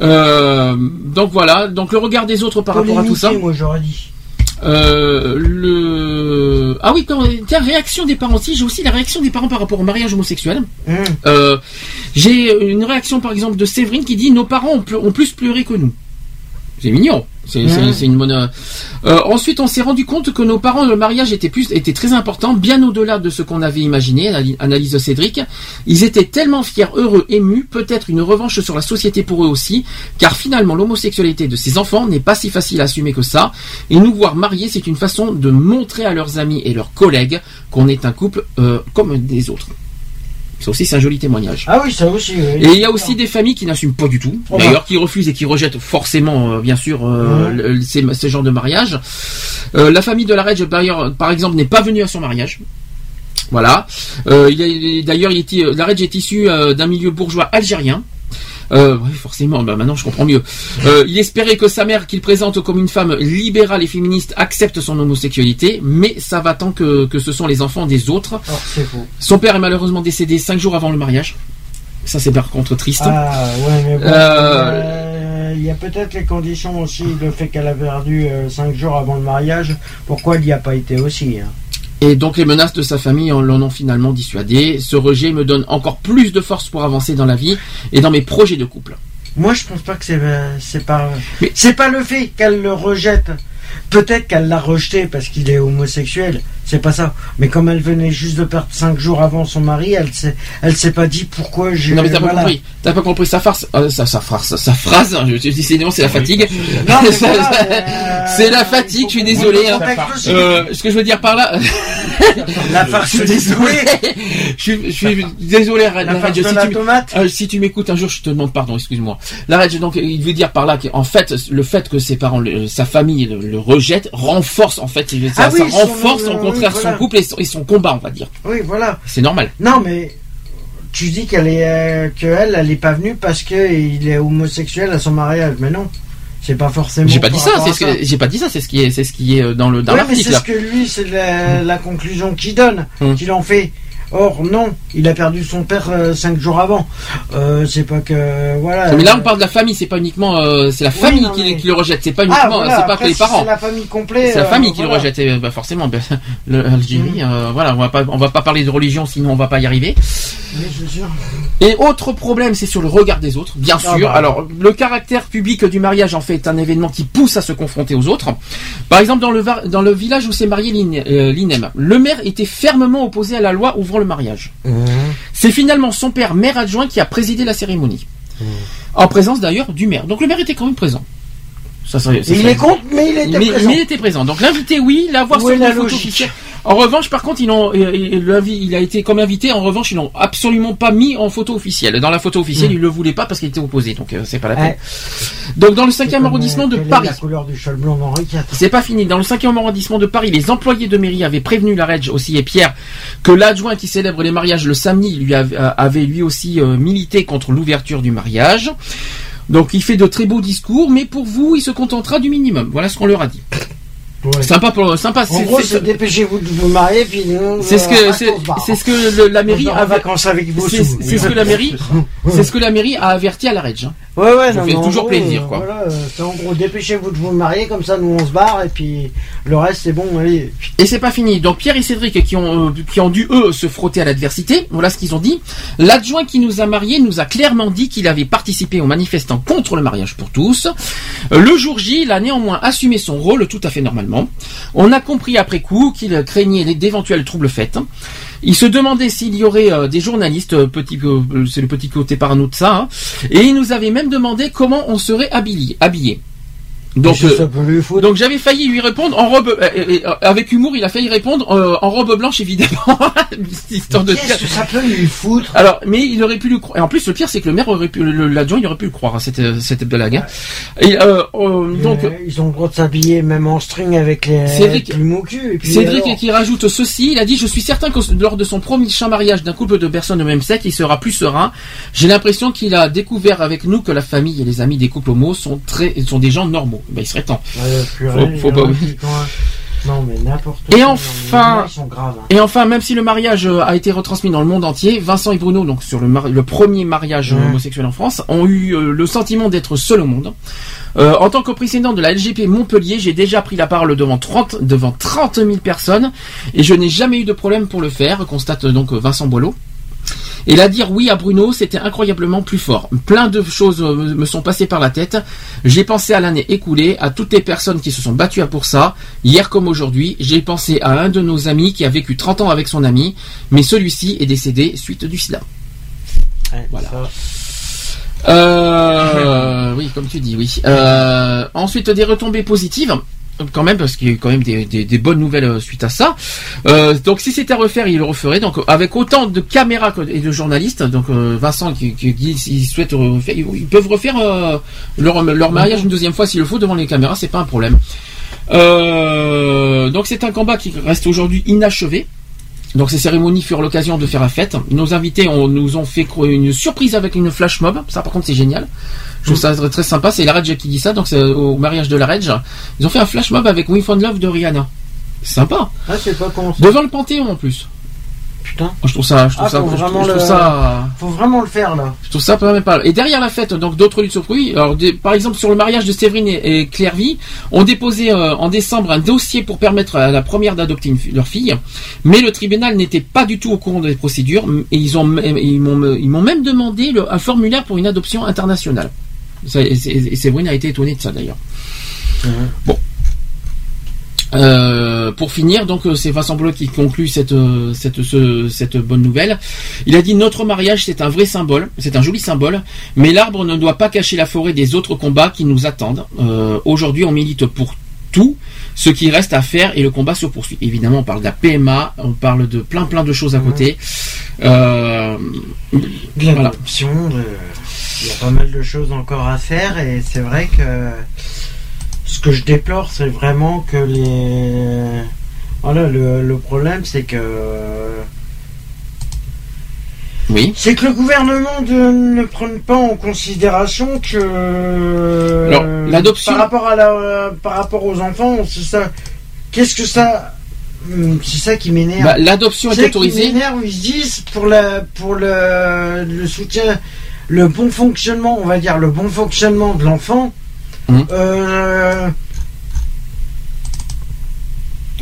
Euh, donc voilà, donc le regard des autres par rapport à tout ça. Moi j'aurais dit. Euh, le ah oui, quand, tiens, réaction des parents. Si j'ai aussi la réaction des parents par rapport au mariage homosexuel. Hum. Euh, j'ai une réaction par exemple de Séverine qui dit nos parents ont plus pleuré que nous. C'est mignon. C'est une bonne. euh, euh, ensuite, on s'est rendu compte que nos parents, le mariage était plus, était très important, bien au-delà de ce qu'on avait imaginé. Analyse de Cédric. Ils étaient tellement fiers, heureux, émus, peut-être une revanche sur la société pour eux aussi, car finalement l'homosexualité de ces enfants n'est pas si facile à assumer que ça. Et nous voir mariés, c'est une façon de montrer à leurs amis et leurs collègues qu'on est un couple euh, comme des autres. Ça aussi, c'est un joli témoignage. Ah oui, ça aussi. oui. Et il y a aussi des familles qui n'assument pas du tout, Oh d'ailleurs, qui refusent et qui rejettent forcément, euh, bien sûr, euh, le- ces, ces genres de mariage. Euh, la famille de la d'ailleurs, par exemple, n'est pas venue à son mariage. Voilà. D'ailleurs, la Reg est issue d'un milieu bourgeois algérien. Euh, oui, forcément, bah maintenant je comprends mieux. Euh, il espérait que sa mère, qu'il présente comme une femme libérale et féministe, accepte son homosexualité, mais ça va tant que, que ce sont les enfants des autres. Oh, faux. Son père est malheureusement décédé cinq jours avant le mariage. Ça, c'est par contre triste. Ah ouais, mais bon. Euh, euh, Il y a peut-être les conditions aussi, le fait qu'elle a perdu 5 jours avant le mariage. Pourquoi elle n'y a pas été aussi hein? Et donc les menaces de sa famille en l'en ont finalement dissuadé. Ce rejet me donne encore plus de force pour avancer dans la vie et dans mes projets de couple. Moi, je pense pas que c'est euh, c'est pas c'est pas le fait qu'elle le rejette. Peut-être qu'elle l'a rejeté parce qu'il est homosexuel, c'est pas ça. Mais comme elle venait juste de perdre 5 jours avant son mari, elle s'est elle s'est pas dit pourquoi j'ai Non mais t'as pas voilà. compris. T'as pas compris sa farce, euh, sa, sa farce, sa phrase. hein, Je te dis décidément c'est la fatigue. Non, <laughs> mais voilà, euh, c'est la fatigue. Je suis désolé. hein. Euh, ce que je veux dire par là. <laughs> La farce Je suis désolé. je, suis, je suis désolé. Red- La farce si de tu la euh, si tu m'écoutes un jour, je te demande pardon. Excuse-moi. La Red, donc il veut dire par là qu'en fait le fait que ses parents, le- sa famille le, le rejette, renforce en fait, ça, Ah oui, ça son- renforce euh, oui, contraire voilà. son couple et son, et son combat, on va dire. Oui, voilà. C'est normal. Non, mais tu dis qu'elle est euh, que elle, elle est pas venue parce que il est homosexuel à son mariage, mais non. C'est pas forcément. J'ai pas dit ça. C'est ce que j'ai pas dit ça. C'est ce qui est, c'est ce qui est euh, dans le dans Ouais, mais c'est ce que lui, c'est la, la conclusion qu'il donne, Hum. qu'il en fait. Or, non, il a perdu son père euh, cinq jours avant. Euh, c'est pas que. Voilà. Mais là, on parle de la famille. C'est pas uniquement, euh, c'est la Oui, famille non, qui, mais- qui le rejette. C'est pas Ah, uniquement, voilà, c'est pas après, les parents. C'est la famille complète. C'est la euh, famille qui voilà. le rejette, et, bah, forcément. <laughs> le- L'Algérie, voilà, on va pas, on va pas parler de religion, sinon on va pas y arriver. Oui, sûr. Et autre problème, c'est sur le regard des autres, bien Ah sûr. bah. Alors, le caractère public du mariage, en fait, est un événement qui pousse à se confronter aux autres. Par exemple, dans le, dans le village où s'est marié Lin- Linem, le maire était fermement opposé à la loi ouvrant le mariage. C'est finalement son père, maire adjoint, qui a présidé la cérémonie. En présence d'ailleurs du maire. Donc le maire était quand même présent. Ça serait- ça Il est contre, mais il était mais, présent. mais il était présent. Donc l'invité, oui, l'avoir sur la photo. En revanche, par contre, il a été comme invité. En revanche, ils l'ont absolument pas mis en photo officielle. Dans la photo officielle, Mm. ils le voulaient pas parce qu'il était opposé. Donc euh, c'est pas la peine. Ouais. Donc dans le C'est 5e comme, arrondissement de Paris. C'est pas fini. Dans le 5e arrondissement de Paris, les employés de mairie avaient prévenu la Reg aussi et Pierre que l'adjoint qui célèbre les mariages le samedi lui avait, euh, avait lui aussi euh, milité contre l'ouverture du mariage. Donc il fait de très beaux discours, mais pour vous, il se contentera du minimum. Voilà ce qu'on leur a dit. Sympa pour sympa. En gros, c'est- dépêchez-vous de vous marier, puis c'est ce que c'est ce que le- la mairie avait- vacances avec vos c'est ce que la mairie c'est ce que la mairie a averti à la Reg. hein. Ouais, ouais, Ça non, fait toujours gros, plaisir, euh, quoi. Voilà, euh, c'est en gros, dépêchez-vous de vous marier, comme ça, nous, on se barre, et puis le reste, c'est bon, allez. Et c'est pas fini. Donc Pierre et Cédric qui ont, euh, qui ont dû eux se frotter à l'adversité. Voilà ce qu'ils ont dit. L'adjoint qui nous a mariés nous a clairement dit qu'il avait participé aux manifestants contre le mariage pour tous. Le jour J, il a néanmoins assumé son rôle tout à fait normalement. On a compris après coup qu'il craignait d'éventuels troubles faits. Il se demandait s'il y aurait euh, des journalistes, euh, euh, c'est le petit côté parano de ça, hein. et il nous avait même demandé comment on serait habillé. Donc, euh, donc j'avais failli lui répondre en robe, euh, euh, euh, avec humour, il a failli répondre euh, en robe blanche évidemment, <laughs> histoire de. Qu'est-ce que ça peut lui foutre Alors, mais il aurait pu le croire. Et en plus, le pire, c'est que le maire aurait pu, le- l'adjoint, il aurait pu le croire à cette, euh, cette blague. hein. Et euh, euh, donc. Euh, ils ont le droit de s'habiller même en string avec les Cédric- avec le cul. Et puis Cédric alors qui rajoute ceci, il a dit je suis certain que lors de son premier mariage d'un couple de personnes de même sexe, il sera plus serein. J'ai l'impression qu'il a découvert avec nous que la famille et les amis des couples homos sont très sont des gens normaux. Ben, il serait temps. Ouais, Faut- pas-. Non, mais n'importe Et quoi. enfin- Non, mais Ils sont graves. hein. Et enfin, même si le mariage euh, a été retransmis dans le monde entier, Vincent et Bruno, donc sur le, mari- le premier mariage euh, homosexuel en France, ont eu euh, le sentiment d'être seuls au monde. Euh, en tant que président de la LGP Montpellier, j'ai déjà pris la parole devant 30, devant 30 000 personnes et je n'ai jamais eu de problème pour le faire, constate donc Vincent Boileau. Et la dire oui à Bruno, c'était incroyablement plus fort. Plein de choses me sont passées par la tête. J'ai pensé à l'année écoulée, à toutes les personnes qui se sont battues pour ça. Hier comme aujourd'hui, j'ai pensé à un de nos amis qui a vécu 30 ans avec son ami, mais celui-ci est décédé suite du sida. Ouais, Voilà. ça. Euh, oui, comme tu dis, oui. Euh, ensuite, des retombées positives. Quand même, parce qu'il y a eu quand même des, des- des bonnes nouvelles euh, suite à ça. Euh, donc, si c'était à refaire, il le referait. Donc, avec autant de caméras et de journalistes. Donc, euh, Vincent qui, qui s'il souhaite refaire, ils, ils peuvent refaire euh, leur, leur mariage une deuxième fois s'il le faut devant les caméras, c'est pas un problème. Euh, donc, c'est un combat qui reste aujourd'hui inachevé. Donc ces cérémonies furent l'occasion de faire la fête. Nos invités ont- nous ont fait une surprise avec une flash mob. Ça par contre c'est génial. Je trouve ça très, très sympa. C'est la Rage qui dit ça. Donc c'est au mariage de la Rage. Ils ont fait un flash mob avec We Found Love de Rihanna. Sympa. Ah, pas. Devant le Panthéon en plus. Putain. Je trouve ça, je trouve Ah, ça, faut je vraiment je trouve le- ça. Faut vraiment le faire là. Je trouve ça pas mal. Et derrière la fête, donc d'autres luttes surpris. Alors, des- par exemple, sur le mariage de Séverine et, et Clairvy, on déposé euh, en décembre un dossier pour permettre à la première d'adopter leur fille, mais le tribunal n'était pas du tout au courant des procédures et ils ont ils m'ont ils m'ont même demandé le- un formulaire pour une adoption internationale. Ça, et, Séverine a été étonnée de ça d'ailleurs. Bon. Euh, pour finir, donc euh, c'est Vincent Bleu qui conclut cette euh, cette ce- cette bonne nouvelle. Il a dit notre mariage c'est un vrai symbole, c'est un joli symbole, mais l'arbre ne doit pas cacher la forêt des autres combats qui nous attendent. Euh, Aujourd'hui, on milite pour tout ce qui reste à faire et le combat se poursuit. Évidemment, on parle de la PMA, on parle de plein plein de choses à côté. Euh, De voilà. l'adoption, de- il y a pas mal de choses encore à faire et c'est vrai que ce que je déplore, c'est vraiment que les. Voilà, le, le problème, c'est que. Oui. C'est que le gouvernement de- ne prenne pas en considération que. Alors, l'adoption- Par rapport, à la, par rapport aux enfants, c'est ça. Qu'est-ce que ça. Hum, C'est ça qui m'énerve. Bah, l'adoption est autorisée. Qui m'énerve, ils se disent pour, la, pour le, le soutien, le bon fonctionnement, on va dire le bon fonctionnement de l'enfant. Mhm. euh,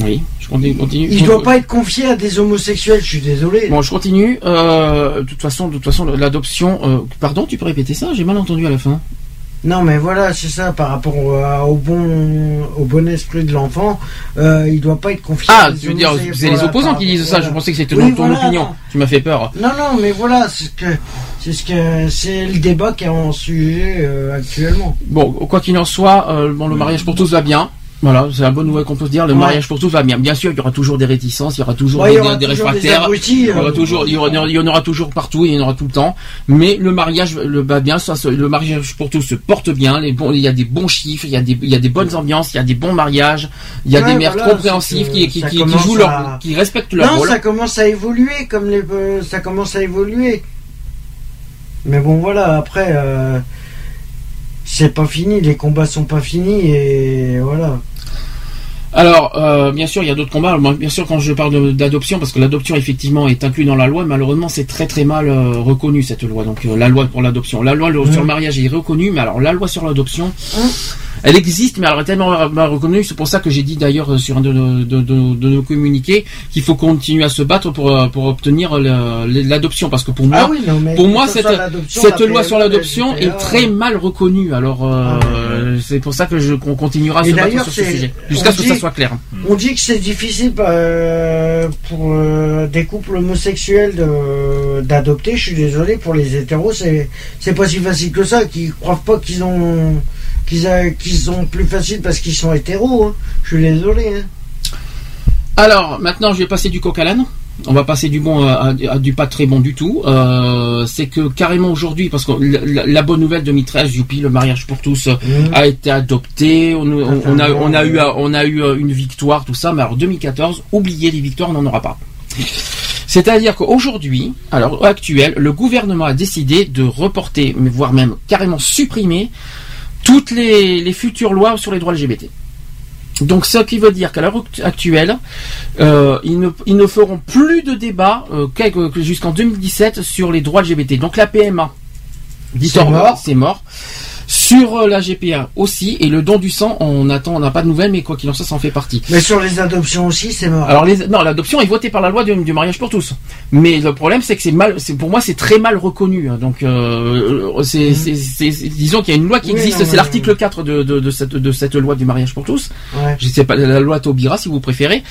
Oui, je continue. continue. il Je- doit pas être confié à des homosexuels. Je suis désolé. Bon, je continue. Euh, de toute façon, de toute façon, l'adoption. euh, pardon, tu peux répéter ça J'ai mal entendu à la fin. Non, mais voilà, c'est ça, par rapport au, bon, au bon esprit de l'enfant, euh, il doit pas être confié. Ah, tu veux dire, c'est les opposants qui disent ça. voilà. Je pensais que c'était Oui, ton, ton voilà, opinion. non. Tu m'as fait peur. Non, non, mais voilà, c'est ce que, c'est ce que, c'est le débat qui est en sujet euh, actuellement. Bon, quoi qu'il en soit, euh, bon, le mariage pour tous va bien. Voilà, c'est la bonne nouvelle qu'on peut se dire. Le Ouais. mariage pour tous va bien. Bien sûr, il y aura toujours des réticences, il y aura toujours Ouais, des, aura des toujours des réfractaires, abrutis, il y aura euh, toujours, il y, aura, il y en aura toujours partout, il y en aura tout le temps. Mais le mariage le va bien. Ça, le mariage pour tous se porte bien. Les bons, il y a des bons chiffres, il y a des, il y a des bonnes ambiances, il y a des bons mariages, il y a Ouais, des mères voilà, c'est qui, jouent leur, qui respectent leur non, rôle. ça commence à évoluer, comme les, euh, ça commence à évoluer. Mais bon, voilà, après, euh, c'est pas fini, les combats sont pas finis et voilà. Alors, euh, bien sûr, il y a d'autres combats. Moi, bien sûr, quand je parle d'adoption, parce que l'adoption effectivement est inclus dans la loi, malheureusement, c'est très très mal euh, reconnu cette loi. Donc, euh, la loi pour l'adoption, la loi le- sur le mariage est reconnue, mais alors la loi sur l'adoption, elle existe, mais elle est tellement mal reconnue. C'est pour ça que j'ai dit d'ailleurs euh, sur un de nos, de, de- de nos communiqués qu'il faut continuer à se battre pour euh, pour obtenir l'adoption, parce que pour moi, Ah oui, non, mais pour moi, ce cette, cette loi sur l'adoption la est très mal reconnue. Alors, euh, c'est pour ça que je qu'on continuera à se battre sur ce sujet, jusqu'à ce que ça soit clair. On dit que c'est difficile euh, pour euh, des couples homosexuels d'adopter. Je suis désolé pour les hétéros, c'est c'est pas si facile que ça. Qui croient pas qu'ils ont qu'ils sont plus faciles parce qu'ils sont hétéros. hein. Je suis désolé. hein. Alors, maintenant, je vais passer du coq à l'âne. On va passer du bon à, à- à du pas très bon du tout. Euh, c'est que carrément aujourd'hui, parce que la, bonne nouvelle 2013, youpi, le mariage pour tous euh, Mhm. a été adopté. On, on- on a, on a eu, on a eu euh, une victoire, tout ça. Mais alors 2014, oubliez les victoires, on n'en aura pas. C'est-à-dire qu'aujourd'hui, à l'heure actuelle, le gouvernement a décidé de reporter, voire même carrément supprimer toutes les, les futures lois sur les droits LGBT. Donc, ce qui veut dire qu'à l'heure actuelle, euh, ils, ne, ils ne feront plus de débat euh, jusqu'en 2017 sur les droits LGBT. Donc, la PMA, dit C'est en- mort. c'est mort. Sur euh, la GPA aussi, et le don du sang, on attend, on n'a pas de nouvelles, mais quoi qu'il en soit, ça en fait partie. Mais sur les adoptions aussi, c'est mort. Alors les, non, l'adoption est votée par la loi du, du mariage pour tous. Mais le problème, c'est que c'est mal, c'est pour moi, c'est très mal reconnu. hein. Donc, euh, c'est, c'est- c'est- c'est- disons qu'il y a une loi qui Oui, existe, non, c'est l'article 4 de, de, de cette, de cette loi du mariage pour tous. Ouais. Je sais pas, la loi Taubira, si vous préférez,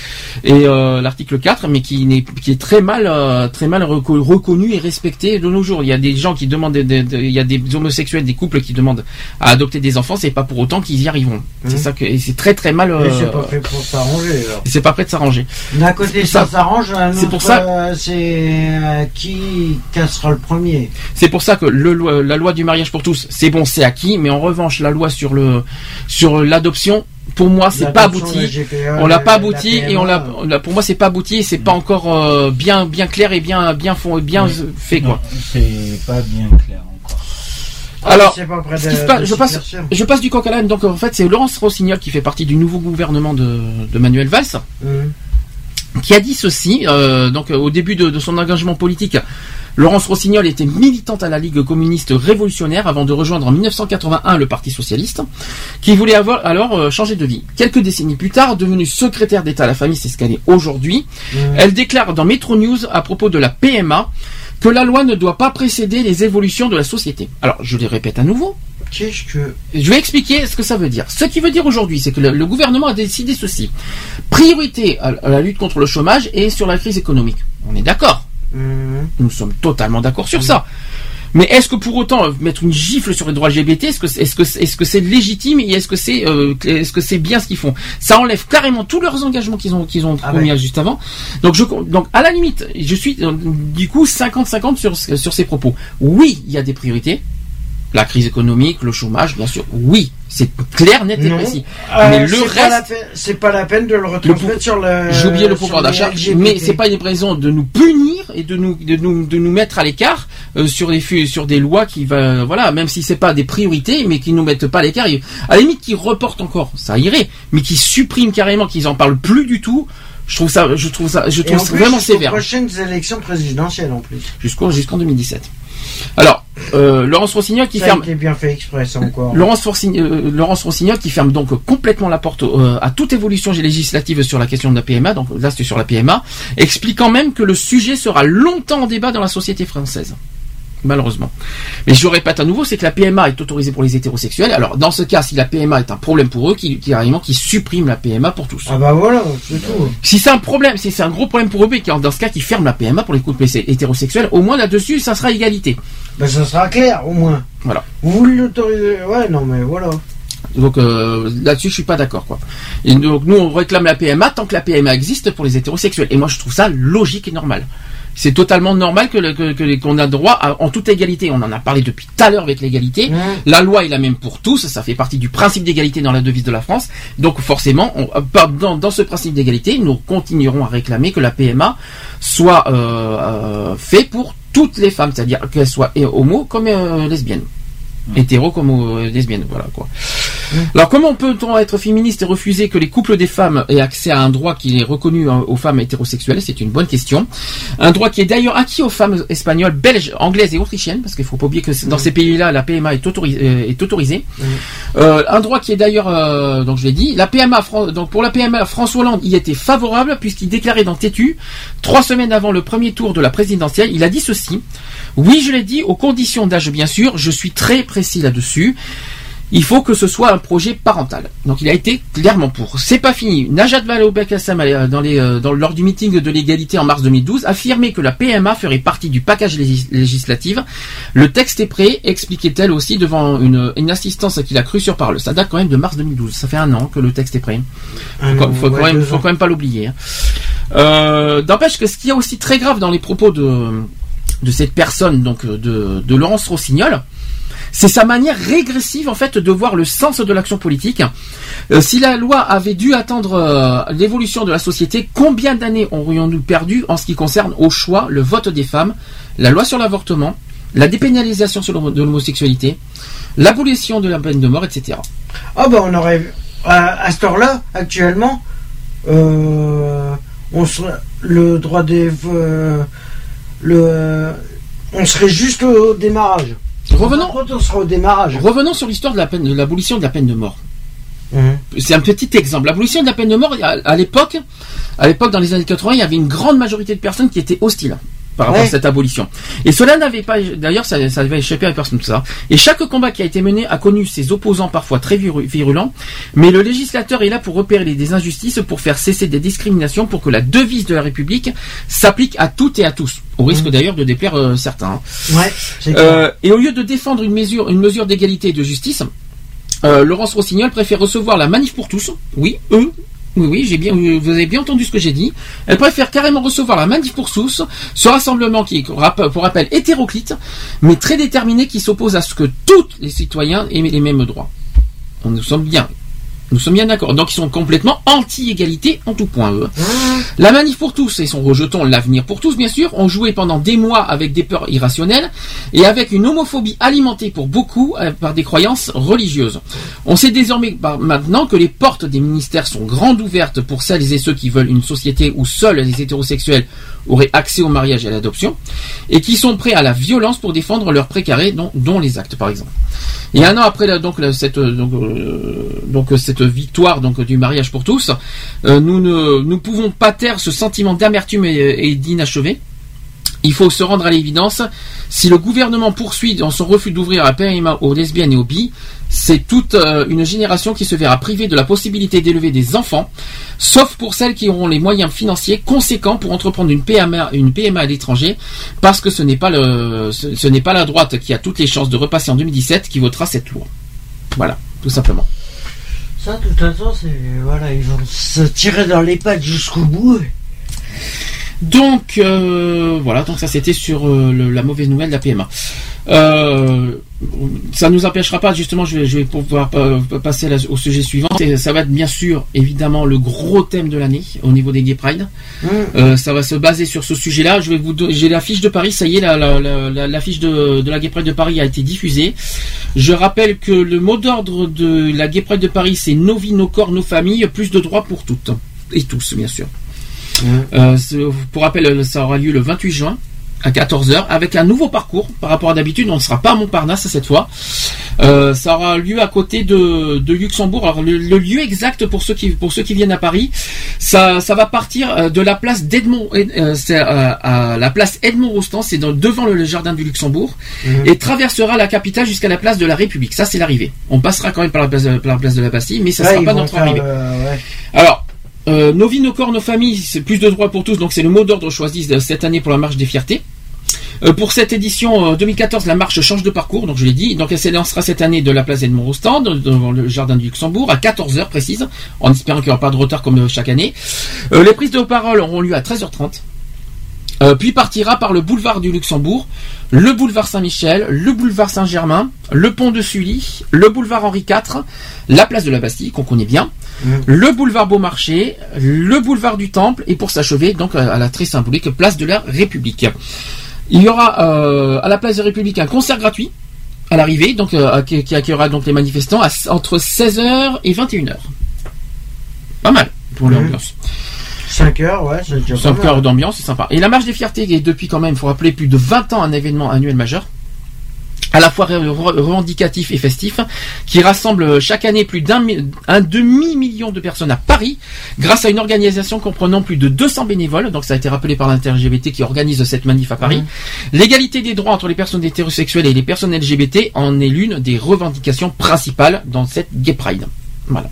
et euh, l'article 4, mais qui, n'est, qui est très mal, euh, très mal reco- reconnu et respecté de nos jours. Il y a des gens qui demandent, des- des- des- il y a des homosexuels, des couples qui demandent à adopter des enfants, c'est pas pour autant qu'ils y arriveront. C'est Mhm. ça que, c'est très très mal. Mais euh, c'est pas fait pour s'arranger. c'est pas prêt de s'arranger. D'un côté, C'est ça s'arrange, C'est pour ça- euh, c'est euh, qui cassera le premier? C'est pour ça que le, la loi du mariage pour tous, c'est bon, c'est acquis, mais en revanche, la loi sur le sur l'adoption, pour moi, c'est pas abouti. GPA, On l'a pas abouti et on l'a, on l'a- pour moi, c'est pas abouti et c'est pas encore euh, bien bien clair et bien bien fond, bien Oui. fait quoi. C'est pas bien clair encore. Alors, c'est pas près ce de- qui se passe- je passe, s'éclaircir. je passe du coq à l'âne. Donc en fait, c'est Laurence Rossignol qui fait partie du nouveau gouvernement de, de Manuel Valls. Hum. qui a dit ceci, euh, donc au début de, de son engagement politique, Laurence Rossignol était militante à la Ligue communiste révolutionnaire avant de rejoindre en 1981 le Parti socialiste, qui voulait avoir alors euh, changer de vie. Quelques décennies plus tard, devenue secrétaire d'État à la famille, c'est ce qu'elle est aujourd'hui, elle déclare dans Metro News à propos de la PMA que la loi ne doit pas précéder les évolutions de la société. Alors, je les répète à nouveau, Qu'est-ce que. je vais expliquer ce que ça veut dire. Ce qui veut dire aujourd'hui, c'est que le, le gouvernement a décidé ceci. Priorité à, à la lutte contre le chômage et sur la crise économique. On est d'accord. Hum. Nous sommes totalement d'accord sur ça. Mais est-ce que pour autant euh, mettre une gifle sur les droits LGBT, est-ce que c'est- est-ce que c'est- est-ce que c'est légitime et est-ce que c'est euh, est-ce que c'est bien ce qu'ils font? Ça enlève carrément tous leurs engagements qu'ils ont qu'ils ont Ah ouais. juste avant. Donc je donc à la limite, je suis euh, du coup 50-50 sur sur ces propos. Oui, il y a des priorités. La crise économique, le chômage, bien sûr. Oui, c'est clair, net et Non. précis. Euh, Mais le reste, c'est pas la peine de le retransmettre sur le. j'ai oublié le pouvoir les d'achat, mais c'est pas une raison de nous punir et de nous de nous de nous mettre à l'écart euh, sur des fu- sur des lois qui va voilà même si c'est pas des priorités mais qui nous mettent pas à l'écart. À la limite qui reportent encore, ça irait, mais qui suppriment carrément, qu'ils en parlent plus du tout. Je trouve ça, je trouve ça, je trouve ça plus, vraiment sévère prochaines élections présidentielles en plus. jusqu'au jusqu'en 2017. Alors euh, Laurence Rossignol qui ça ferme a été bien fait exprès, ça encore. Laurence, Forsign- euh, Laurence Rossignol qui ferme donc complètement la porte euh, à toute évolution législative sur la question de la PMA, donc là c'est sur la PMA, expliquant même que le sujet sera longtemps en débat dans la société française. Malheureusement. Mais je répète à nouveau, c'est que la PMA est autorisée pour les hétérosexuels. Alors dans ce cas, si la PMA est un problème pour eux, qui, qui carrément qui supprime la PMA pour tous. Ah bah voilà, c'est tout. Si c'est un problème, si c'est un gros problème pour eux, mais qui- dans ce cas, qui ferme la PMA pour les couples hétérosexuels, au moins là-dessus, ça sera égalité. Ben ça sera clair au moins. Voilà. Vous l'autorisez. Ouais, non mais voilà. Donc euh, là-dessus, je suis pas d'accord, quoi. Et donc nous, on réclame la PMA tant que la PMA existe pour les hétérosexuels. Et moi, je trouve ça logique et normal. C'est totalement normal que le- que- que- qu'on a droit à- en toute égalité. On en a parlé depuis tout à l'heure avec l'égalité. La loi est la même pour tous. Ça fait partie du principe d'égalité dans la devise de la France. Donc forcément, on- euh, dans, dans ce principe d'égalité, nous continuerons à réclamer que la PMA soit euh, euh, fait pour toutes les femmes, c'est-à-dire qu'elles soient euh, homo comme euh, lesbiennes. Hétéro comme lesbiennes, voilà quoi. Alors comment peut-on être féministe et refuser que les couples des femmes aient accès à un droit qui est reconnu euh, aux femmes hétérosexuelles? C'est une bonne question. Un droit qui est d'ailleurs acquis aux femmes espagnoles, belges, anglaises et autrichiennes, parce qu'il faut pas oublier que dans ces pays-là, la PMA est, autorisée. euh, est autorisée. Euh, un droit qui est d'ailleurs, euh, donc je l'ai dit, la PMA, donc pour la PMA, François Hollande y était favorable puisqu'il déclarait dans Tétu, trois semaines avant le premier tour de la présidentielle, il a dit ceci. Oui, je l'ai dit, aux conditions d'âge bien sûr, je suis très précis là-dessus. Il faut que ce soit un projet parental. Donc il a été clairement pour. C'est pas fini. Najat Vallaud-Belkacem, euh, dans les, euh, dans, lors du meeting de l'égalité en mars 2012, affirmait que la PMA ferait partie du package légis- législatif. Le texte est prêt, expliquait-elle aussi devant une, une assistance qu'il a cru sur parole. Ça date quand même de mars 2012. Ça fait un an que le texte est prêt. Un Faut, faut ouais, quand même, deux faut ans. quand même pas l'oublier. hein. Euh, D'empêche que ce qui est aussi très grave dans les propos de, de cette personne, donc de, de Laurence Rossignol, c'est sa manière régressive en fait de voir le sens de l'action politique. Euh, si la loi avait dû attendre euh, l'évolution de la société, combien d'années aurions-nous perdu en ce qui concerne au choix le vote des femmes, la loi sur l'avortement, la dépénalisation de l'homosexualité, l'abolition de la peine de mort, etc. Ah bah on aurait à, cette heure-là, actuellement, euh, on serait, le droit des. le, on serait juste au démarrage. Revenons. Par contre, on sera au démarrage. Revenons sur l'histoire de la peine, de l'abolition de la peine de mort. Mhm. C'est un petit exemple. L'abolition de la peine de mort, à, à l'époque, à l'époque, dans les années 80, il y avait une grande majorité de personnes qui étaient hostiles par rapport Ouais. à cette abolition. Et cela n'avait pas, d'ailleurs, ça, ça avait échappé à personne tout ça. Et chaque combat qui a été mené a connu ses opposants parfois très viru- virulents, mais le législateur est là pour repérer des injustices, pour faire cesser des discriminations, pour que la devise de la République s'applique à toutes et à tous, au risque d'ailleurs de déplaire euh, certains. hein. Ouais, Euh, et au lieu de défendre une mesure, une mesure d'égalité et de justice, euh, Laurence Rossignol préfère recevoir la manif pour tous. Oui, eux. Oui, oui, j'ai bien, vous avez bien entendu ce que j'ai dit. Elle préfère carrément recevoir la manif pour tous, ce rassemblement qui est, pour rappel, hétéroclite, mais très déterminé, qui s'oppose à ce que tous les citoyens aient les mêmes droits. Nous sommes bien, nous sommes bien d'accord. Donc ils sont complètement anti-égalité en tout point. Eux. La manif pour tous et son rejeton l'avenir pour tous, bien sûr, ont joué pendant des mois avec des peurs irrationnelles et avec une homophobie alimentée pour beaucoup euh, par des croyances religieuses. On sait désormais par- maintenant que les portes des ministères sont grandes ouvertes pour celles et ceux qui veulent une société où seuls les hétérosexuels auraient accès au mariage et à l'adoption et qui sont prêts à la violence pour défendre leurs précarés, dont, dont les actes par exemple. Et un an après la- donc, la- cette, euh, donc, euh, donc, euh, victoire donc, du mariage pour tous, euh, nous ne nous pouvons pas taire ce sentiment d'amertume et, d'inachevé. Il faut se rendre à l'évidence. Si le gouvernement poursuit dans son refus d'ouvrir la PMA aux lesbiennes et aux bi, c'est toute euh, une génération qui se verra privée de la possibilité d'élever des enfants, sauf pour celles qui auront les moyens financiers conséquents pour entreprendre une PMA, à l'étranger, parce que ce n'est pas le, ce n'est pas la droite qui a toutes les chances de repasser en 2017 qui votera cette loi. Voilà, tout simplement. Ça, de toute façon, c'est. Voilà, ils vont se tirer dans les pattes jusqu'au bout. Donc euh, voilà, donc ça c'était sur euh, la mauvaise nouvelle de la PMA. Euh, ça nous empêchera pas, justement, je vais, je vais pouvoir euh, passer la- au sujet suivant. Et ça va être bien sûr, évidemment, le gros thème de l'année au niveau des Gay Pride. Euh, ça va se baser sur ce sujet-là. Je vais vous, j'ai la fiche de Paris. Ça y est, la, la, la, la- la fiche de, de la Gay Pride de Paris a été diffusée. Je rappelle que le mot d'ordre de la Gay Pride de Paris, c'est nos vies, nos corps, nos familles, plus de droits pour toutes et tous, bien sûr. Euh, ce- pour rappel, ça aura lieu le 28 juin à 14h avec un nouveau parcours par rapport à d'habitude. On ne sera pas à Montparnasse cette fois. Euh, ça aura lieu à côté de, de Luxembourg. Alors le, le lieu exact pour ceux qui pour ceux qui viennent à Paris, ça, ça va partir euh, de la place d'Edmond, euh, à la place Edmond Rostand, c'est devant le, le jardin du Luxembourg, et traversera la capitale jusqu'à la place de la République. Ça c'est l'arrivée. On passera quand même par la place de, par la place de la Bastille, mais ça Ouais, sera pas notre arrivée. euh, ouais. Alors, euh, nos vies, nos corps, nos familles, c'est plus de droits pour tous, donc c'est le mot d'ordre choisi cette année pour la marche des fiertés. Euh, pour cette édition euh, 2014, la marche change de parcours, donc je l'ai dit. Donc elle s'élancera cette année de la place Edmond Rostand, devant le jardin du Luxembourg, à 14h précise, en espérant qu'il n'y aura pas de retard comme chaque année. Les prises de parole auront lieu à 13h30. Euh, puis partira par le boulevard du Luxembourg, le boulevard Saint-Michel, le boulevard Saint-Germain, le pont de Sully, le boulevard Henri IV, la place de la Bastille qu'on connaît bien, le boulevard Beaumarchais, le boulevard du Temple et pour s'achever donc à la très symbolique place de la République. Il y aura euh, à la place de la République un concert gratuit à l'arrivée, donc euh, qui, qui accueillera donc les manifestants à- entre 16h et 21h. Pas mal pour Mhm. l'ambiance. 5 heures, ouais, c'est déjà pas 5 mal. heures d'ambiance, c'est sympa. Et la marche des fiertés est depuis quand même, il faut rappeler, plus de 20 ans un événement annuel majeur, à la fois re- re- revendicatif et festif, qui rassemble chaque année plus d'un mi- un demi-million de personnes à Paris, grâce à une organisation comprenant plus de 200 bénévoles, donc ça a été rappelé par l'inter-LGBT qui organise cette manif à Paris. L'égalité des droits entre les personnes hétérosexuelles et les personnes LGBT en est l'une des revendications principales dans cette Gay Pride. Voilà.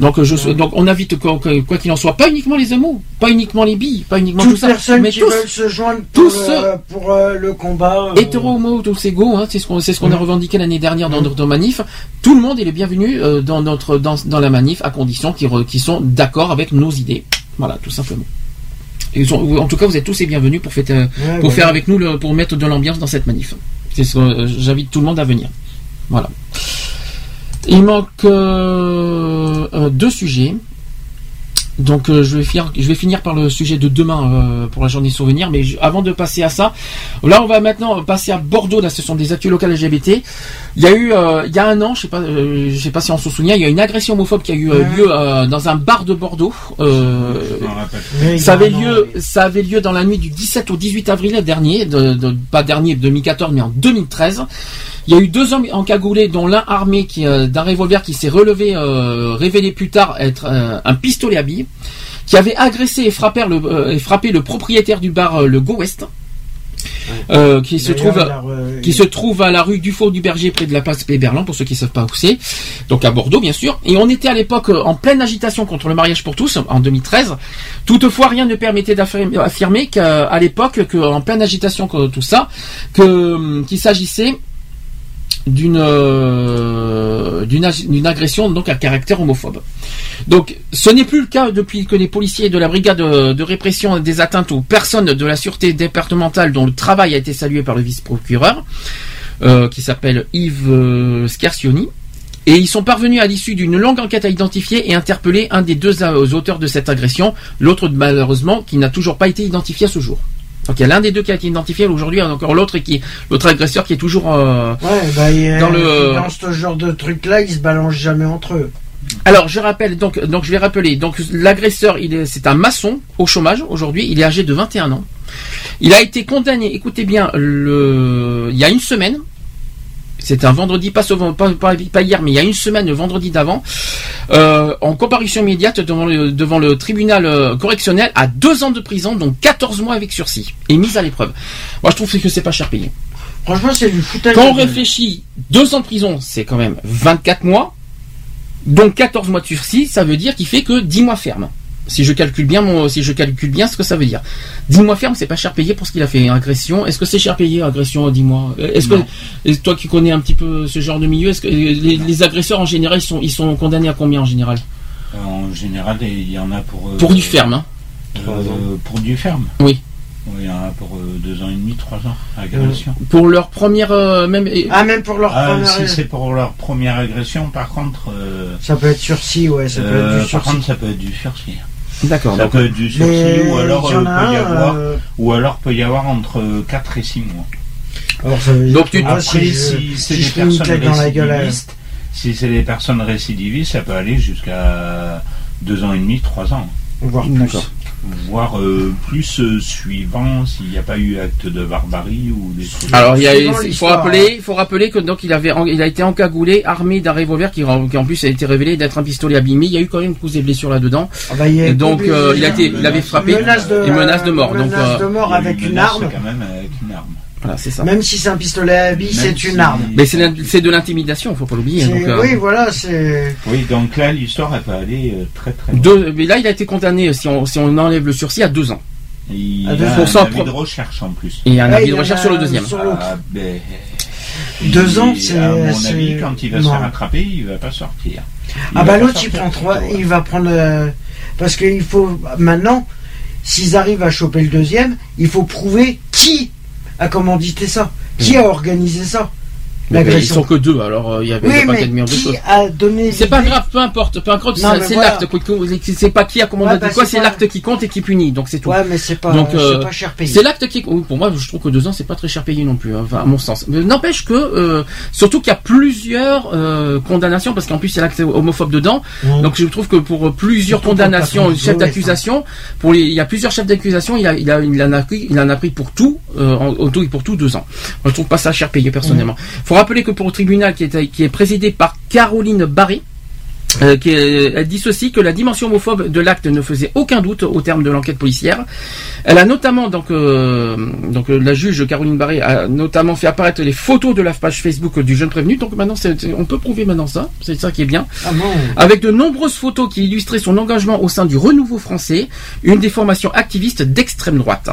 Donc, je, donc on invite quoi qu'il en soit, pas uniquement les homos, pas uniquement les billes, pas uniquement tout Toutes ça, personnes mais qui tous, veulent se joindre pour, tous euh, pour euh, le combat. euh, hétéro, homo, tous égaux, hein, c'est ce qu'on ce qu'on a revendiqué l'année dernière dans notre manif. Tout le monde est le bienvenu euh, dans notre dans, dans la manif à condition qu'ils sont d'accord avec nos idées. Voilà, tout simplement. Ils sont- en tout cas, vous êtes tous les bienvenus pour, Ouais, pour ouais. faire avec nous le- pour mettre de l'ambiance dans cette manif. C'est ce que j'invite tout le monde à venir. Voilà. Il manque euh, euh, deux sujets. Donc euh, je vais finir, je vais finir par le sujet de demain euh, pour la journée souvenir. Mais je- avant de passer à ça, là on va maintenant passer à Bordeaux. Là, ce sont des actus locales LGBT. Il y a eu, euh, il y a un an, je sais pas, euh, je sais pas si on se souvient, il y a une agression homophobe qui a eu Ouais. lieu euh, dans un bar de Bordeaux. Euh, ça avait lieu, ça avait lieu dans la nuit du 17 au 18 avril dernier, de, de- pas dernier 2014 mais en 2013. Il y a eu deux hommes encagoulés, dont l'un armé euh, d'un revolver qui s'est relevé, euh, révélé plus tard être euh, un pistolet à billes, qui avait agressé et frappé le, euh, et frappé le propriétaire du bar, euh, le Go West. euh, qui se trouve qui se trouve à la rue du Faux du Berger près de la place Péberlan pour ceux qui ne savent pas où c'est. Donc à Bordeaux bien sûr. Et on était à l'époque en pleine agitation contre le mariage pour tous en 2013 toutefois rien ne permettait d'affirmer affirmer qu'à l'époque que en pleine agitation que tout ça que hum, qu'il s'agissait d'une euh, d'une ag- d'une agression donc à caractère homophobe. Donc ce n'est plus le cas depuis que les policiers de la brigade de, répression des atteintes aux personnes de la sûreté départementale dont le travail a été salué par le vice-procureur euh, qui s'appelle Yves euh. Et ils sont parvenus à l'issue d'une longue enquête à identifier et interpeller un des deux euh, auteurs de cette agression, l'autre malheureusement qui n'a toujours pas été identifié à ce jour. Donc il y a l'un des deux qui a été identifié aujourd'hui, il y a encore l'autre qui l'autre agresseur qui est toujours euh, Ouais, bah, il- dans le dans ce genre de truc-là, ils se balancent jamais entre eux. alors je rappelle donc donc je vais rappeler. Donc l'agresseur il est c'est un maçon au chômage aujourd'hui. Il est âgé de 21 ans. Il a été condamné écoutez bien le il y a une semaine c'était un vendredi pas, ce- pas, pas- pas hier mais il y a une semaine le vendredi d'avant euh, en comparution immédiate devant le, devant le tribunal euh, correctionnel à deux ans de prison donc 14 mois avec sursis et mise à l'épreuve moi je trouve que c'est pas cher payé Franchement, c'est du foutage. quand on réfléchit, deux ans de prison, c'est quand même 24 mois. Donc 14 mois de sursis, ça veut dire qu'il fait que 10 mois ferme. Si je calcule bien mon, si je calcule bien ce que ça veut dire. 10 mois ferme, c'est pas cher payé pour ce qu'il a fait. Agression, est-ce que c'est cher payé, agression, 10 mois? Est-ce que, et toi qui connais un petit peu ce genre de milieu, est-ce que les, les agresseurs en général, ils sont, ils sont condamnés à combien en général? En général, il y en a pour. euh, Pour du ferme, hein? euh, pour du ferme. Oui. Oui, il y en a pour euh, deux ans et demi, trois ans, agression. Pour leur première, euh, même, Ah, même pour leur Ah, première. si c'est pour leur première agression, par contre. euh, Ça peut être sursis, ouais, ça peut euh, être du par sursis. contre, ça peut être du sursis. D'accord. Ça peut être du sursis, Mais ou alors il euh, a peut y avoir, euh, ou alors peut y avoir entre 4 et 6 mois. Alors, ça veut dire Donc, tu- Après, si, si, je, c'est si des personnes dans la gueule si c'est des personnes récidivistes, ça peut aller jusqu'à 2 ans et demi, 3 ans. Voire D'accord. plus. Voire euh, plus euh, suivant s'il n'y a pas eu acte de barbarie ou des trucs. Alors il, y a- il faut rappeler, il faut rappeler que donc il avait, il a été encagoulé, armé d'un revolver qui, qui en plus a été révélé d'être un pistolet abîmé. Il y a eu quand même des blessures là-dedans. Ah bah, donc euh, il a été, il avait frappé Menace de, et menace de mort. Donc menace euh, de mort une arme. quand même avec une arme. Voilà, c'est ça. Même si c'est un pistolet à billes, c'est si- une arme. Mais c'est de l'intimidation, faut pas l'oublier. Euh, Oui, voilà, c'est. Oui, donc là, l'histoire, elle peut aller euh, très très loin. deux- mais là il a été condamné si on, si on enlève le sursis à deux ans. Il a pour un avis pro- de recherche en plus. Et il y a un Ouais, avis de recherche sur le deuxième. sur. Ah, ben, Deux ans, c'est- À mon avis, quand il va non. se faire attraper, il va pas sortir. Il Ah va bah l'autre il prend trois, tôt, il va prendre euh, parce qu'il faut maintenant s'ils arrivent à choper le deuxième, il faut prouver qui a commandité ça, qui a organisé ça? Mais ils sont que deux, alors euh, il y avait Oui, pas qu'à millions de choses. C'est pas grave, peu importe, peu importe, c'est l'acte, qui- c'est pas qui a commandé bah, quoi, c'est l'acte qui compte et qui punit, donc c'est tout. Ouais, mais c'est pas, Donc, c'est euh, pas cher payé. C'est l'acte qui, pour moi, je trouve que deux ans, c'est pas très cher payé non plus, hein, enfin, à mon sens. N'empêche que, euh, surtout qu'il y a plusieurs euh, condamnations, parce qu'en plus, il y a l'acte homophobe dedans. Donc, je trouve que pour plusieurs condamnations, chefs d'accusation, pour il y a plusieurs chefs d'accusation, il, a, il, il en a pris, il en a pris pour tout, euh, en, tout et pour tout deux ans. Je trouve pas ça cher payé personnellement. Faut rappeler que pour le tribunal qui est, présidé par Caroline Barré, euh, qui est- elle dit ceci que la dimension homophobe de l'acte ne faisait aucun doute au terme de l'enquête policière. Elle a notamment donc euh, donc euh, la juge Caroline Barré a notamment fait apparaître les photos de la page Facebook du jeune prévenu. Donc maintenant on peut prouver maintenant ça, c'est ça qui est bien. Ah bon Avec de nombreuses photos qui illustraient son engagement au sein du Renouveau français, une des formations activistes d'extrême droite.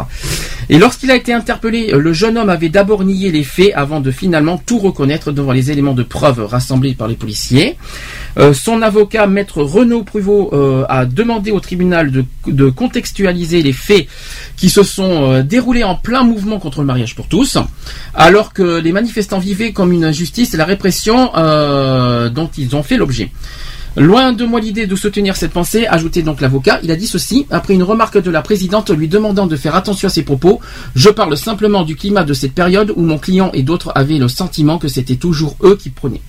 Et lorsqu'il a été interpellé, euh, le jeune homme avait d'abord nié les faits avant de finalement tout reconnaître devant les éléments de preuve rassemblés par les policiers. Euh, son avocat, maître Renaud Pruvot, euh, a demandé au tribunal de, de contextualiser les faits qui se sont euh, déroulés en plein mouvement contre le mariage pour tous, alors que les manifestants vivaient comme une injustice la répression euh, dont ils ont fait l'objet. Loin de moi l'idée de soutenir cette pensée, ajoutait donc l'avocat, il a dit ceci, après une remarque de la présidente lui demandant de faire attention à ses propos, je parle simplement du climat de cette période où mon client et d'autres avaient le sentiment que c'était toujours eux qui prenaient.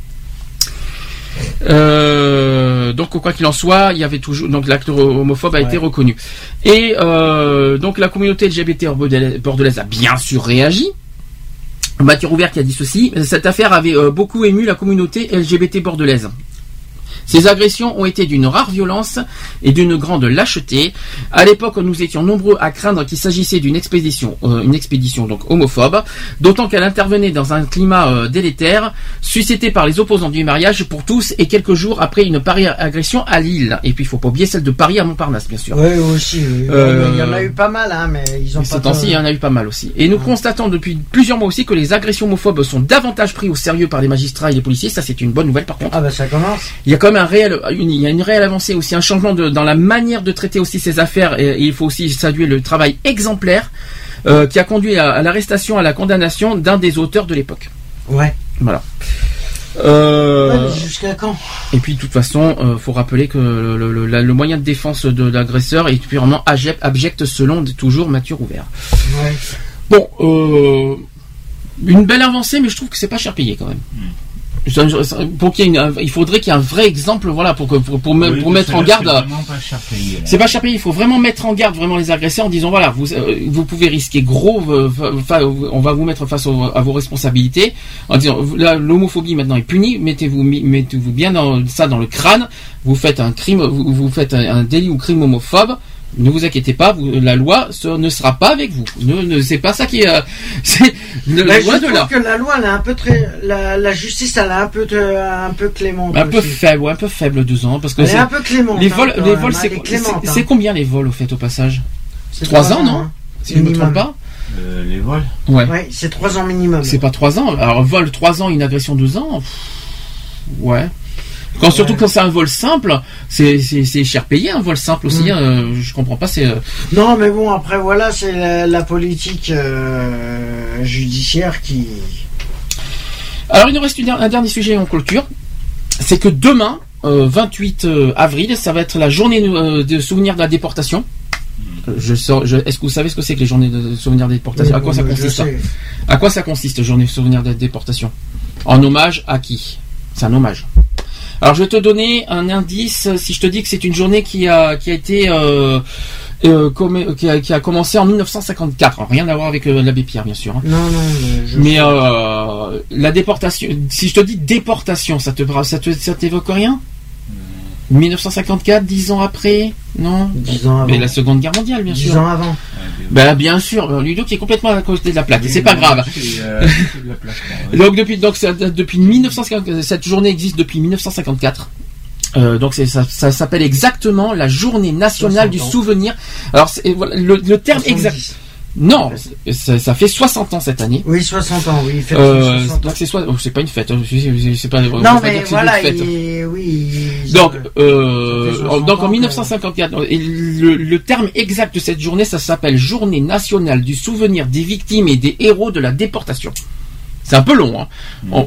Euh, donc quoi qu'il en soit, il y avait toujours donc l'acte homophobe a été reconnu. Et euh, donc la communauté LGBT bordelaise- a bien sûr réagi. Mathieu Rouvert qui a dit ceci, cette affaire avait euh, beaucoup ému la communauté LGBT bordelaise. Ces agressions ont été d'une rare violence et d'une grande lâcheté. À l'époque, nous étions nombreux à craindre qu'il s'agissait d'une expédition, euh, une expédition donc homophobe, d'autant qu'elle intervenait dans un climat euh, délétère, suscité par les opposants du mariage pour tous et quelques jours après une pareille agression à Lille. Et puis, il faut pas oublier celle de Paris à Montparnasse, bien sûr. Oui, aussi. oui. Euh, Il y en a eu pas mal, hein, mais ils ont pas. Ces temps-ci, il y en a eu pas mal aussi. Et nous constatons depuis plusieurs mois aussi que les agressions homophobes sont davantage pris au sérieux par les magistrats et les policiers. Ça, c'est une bonne nouvelle par contre. Ah bah ça commence. Il y a quand même un réel, une, il y a une réelle avancée aussi, un changement de, dans la manière de traiter aussi ces affaires. Et, et il faut aussi saluer le travail exemplaire euh, qui a conduit à, à l'arrestation, à la condamnation d'un des auteurs de l'époque. Ouais. Voilà. Euh, Ouais, Jusqu'à quand? et puis de toute façon, euh, faut rappeler que le, le- le- la- le moyen de défense de l'agresseur est purement abject, abject selon toujours Mathieu Rouvert. Ouais. Bon, euh, une belle avancée, mais je trouve que c'est pas cher payé quand même. Ça- Pour qu'il y ait une- il faudrait qu'il y ait un vrai exemple, voilà, pour que pour, pour, Oui, mettre en garde. C'est pas cher payé. Il faut vraiment mettre en garde vraiment les agresseurs en disant voilà, vous euh, vous pouvez risquer gros. euh, on va vous mettre face au- à vos responsabilités en disant l'homophobie maintenant est punie. Mettez-vous mettez-vous bien dans ça dans le crâne. Vous faites un crime, vous, vous faites un, un délit ou crime homophobe. Ne vous inquiétez pas, vous- la loi ce ne sera pas avec vous. Ne, ne- c'est pas ça qui est. euh, <laughs> c'est le- Là, je de trouve là. que la loi, elle est un peu très, la, la justice, elle est un peu, de- un peu clémente. Un peu faible, ouais, un peu faible deux ans parce que Elle est c'est- un peu clémente, Les hein, vols, les vols, hein, c'est hein. combien les vols au fait au passage C'est Trois ans, non hein. Si je ne me Minimum. trompe pas. Euh, les vols Ouais. Ouais, c'est trois ans minimum. C'est pas trois ans. Alors vol trois ans, une agression deux ans. pff, Ouais. Quand surtout quand c'est un vol simple, c'est cher payé un vol simple aussi. Mm. hein, je comprends pas. C'est euh, Non, mais bon, après, voilà, c'est la, la politique euh, judiciaire qui. Alors il nous reste une un dernier sujet en clôture. C'est que demain, euh, 28 euh, avril, ça va être la journée euh, de souvenir de la déportation. Je je- Est-ce que vous savez ce que c'est que les journées de souvenir de la déportation? À quoi ça consiste? sais. À quoi ça consiste, journée de souvenir de la déportation? En hommage à qui? C'est un hommage. Alors je vais te donner un indice si je te dis que c'est une journée qui a qui a été euh, euh, qui, a, qui a commencé en 1954. Alors, rien à voir avec euh, l'abbé Pierre, bien sûr. hein. Non, non, mais je. Mais euh, la déportation, si je te dis déportation, ça te ça te ça t'évoque rien? 1954, dix ans après, non Dix ans avant. Mais la Seconde Guerre mondiale, bien Dix sûr. ans avant. Ben bien sûr, euh, Ludo qui est complètement à côté de la plaque, et c'est pas grave. Euh, de ouais. Donc depuis donc ça depuis 1950 cette journée existe depuis 1954. Euh, donc c'est- ça, ça s'appelle exactement la journée nationale 60 du souvenir. Alors voilà, le, le terme 70. exact. Non, ça, ça fait 60 ans cette année. Oui, 60 ans, oui. fête Euh, 60 ans. donc c'est soit oh, c'est pas une fête, hein, c'est pas Non, mais voilà, une fête. oui. Donc, euh, Ça fait 60 donc en ans, 1954, et le, le terme exact de cette journée, ça s'appelle Journée nationale du souvenir des victimes et des héros de la déportation. C'est un peu long. Hein.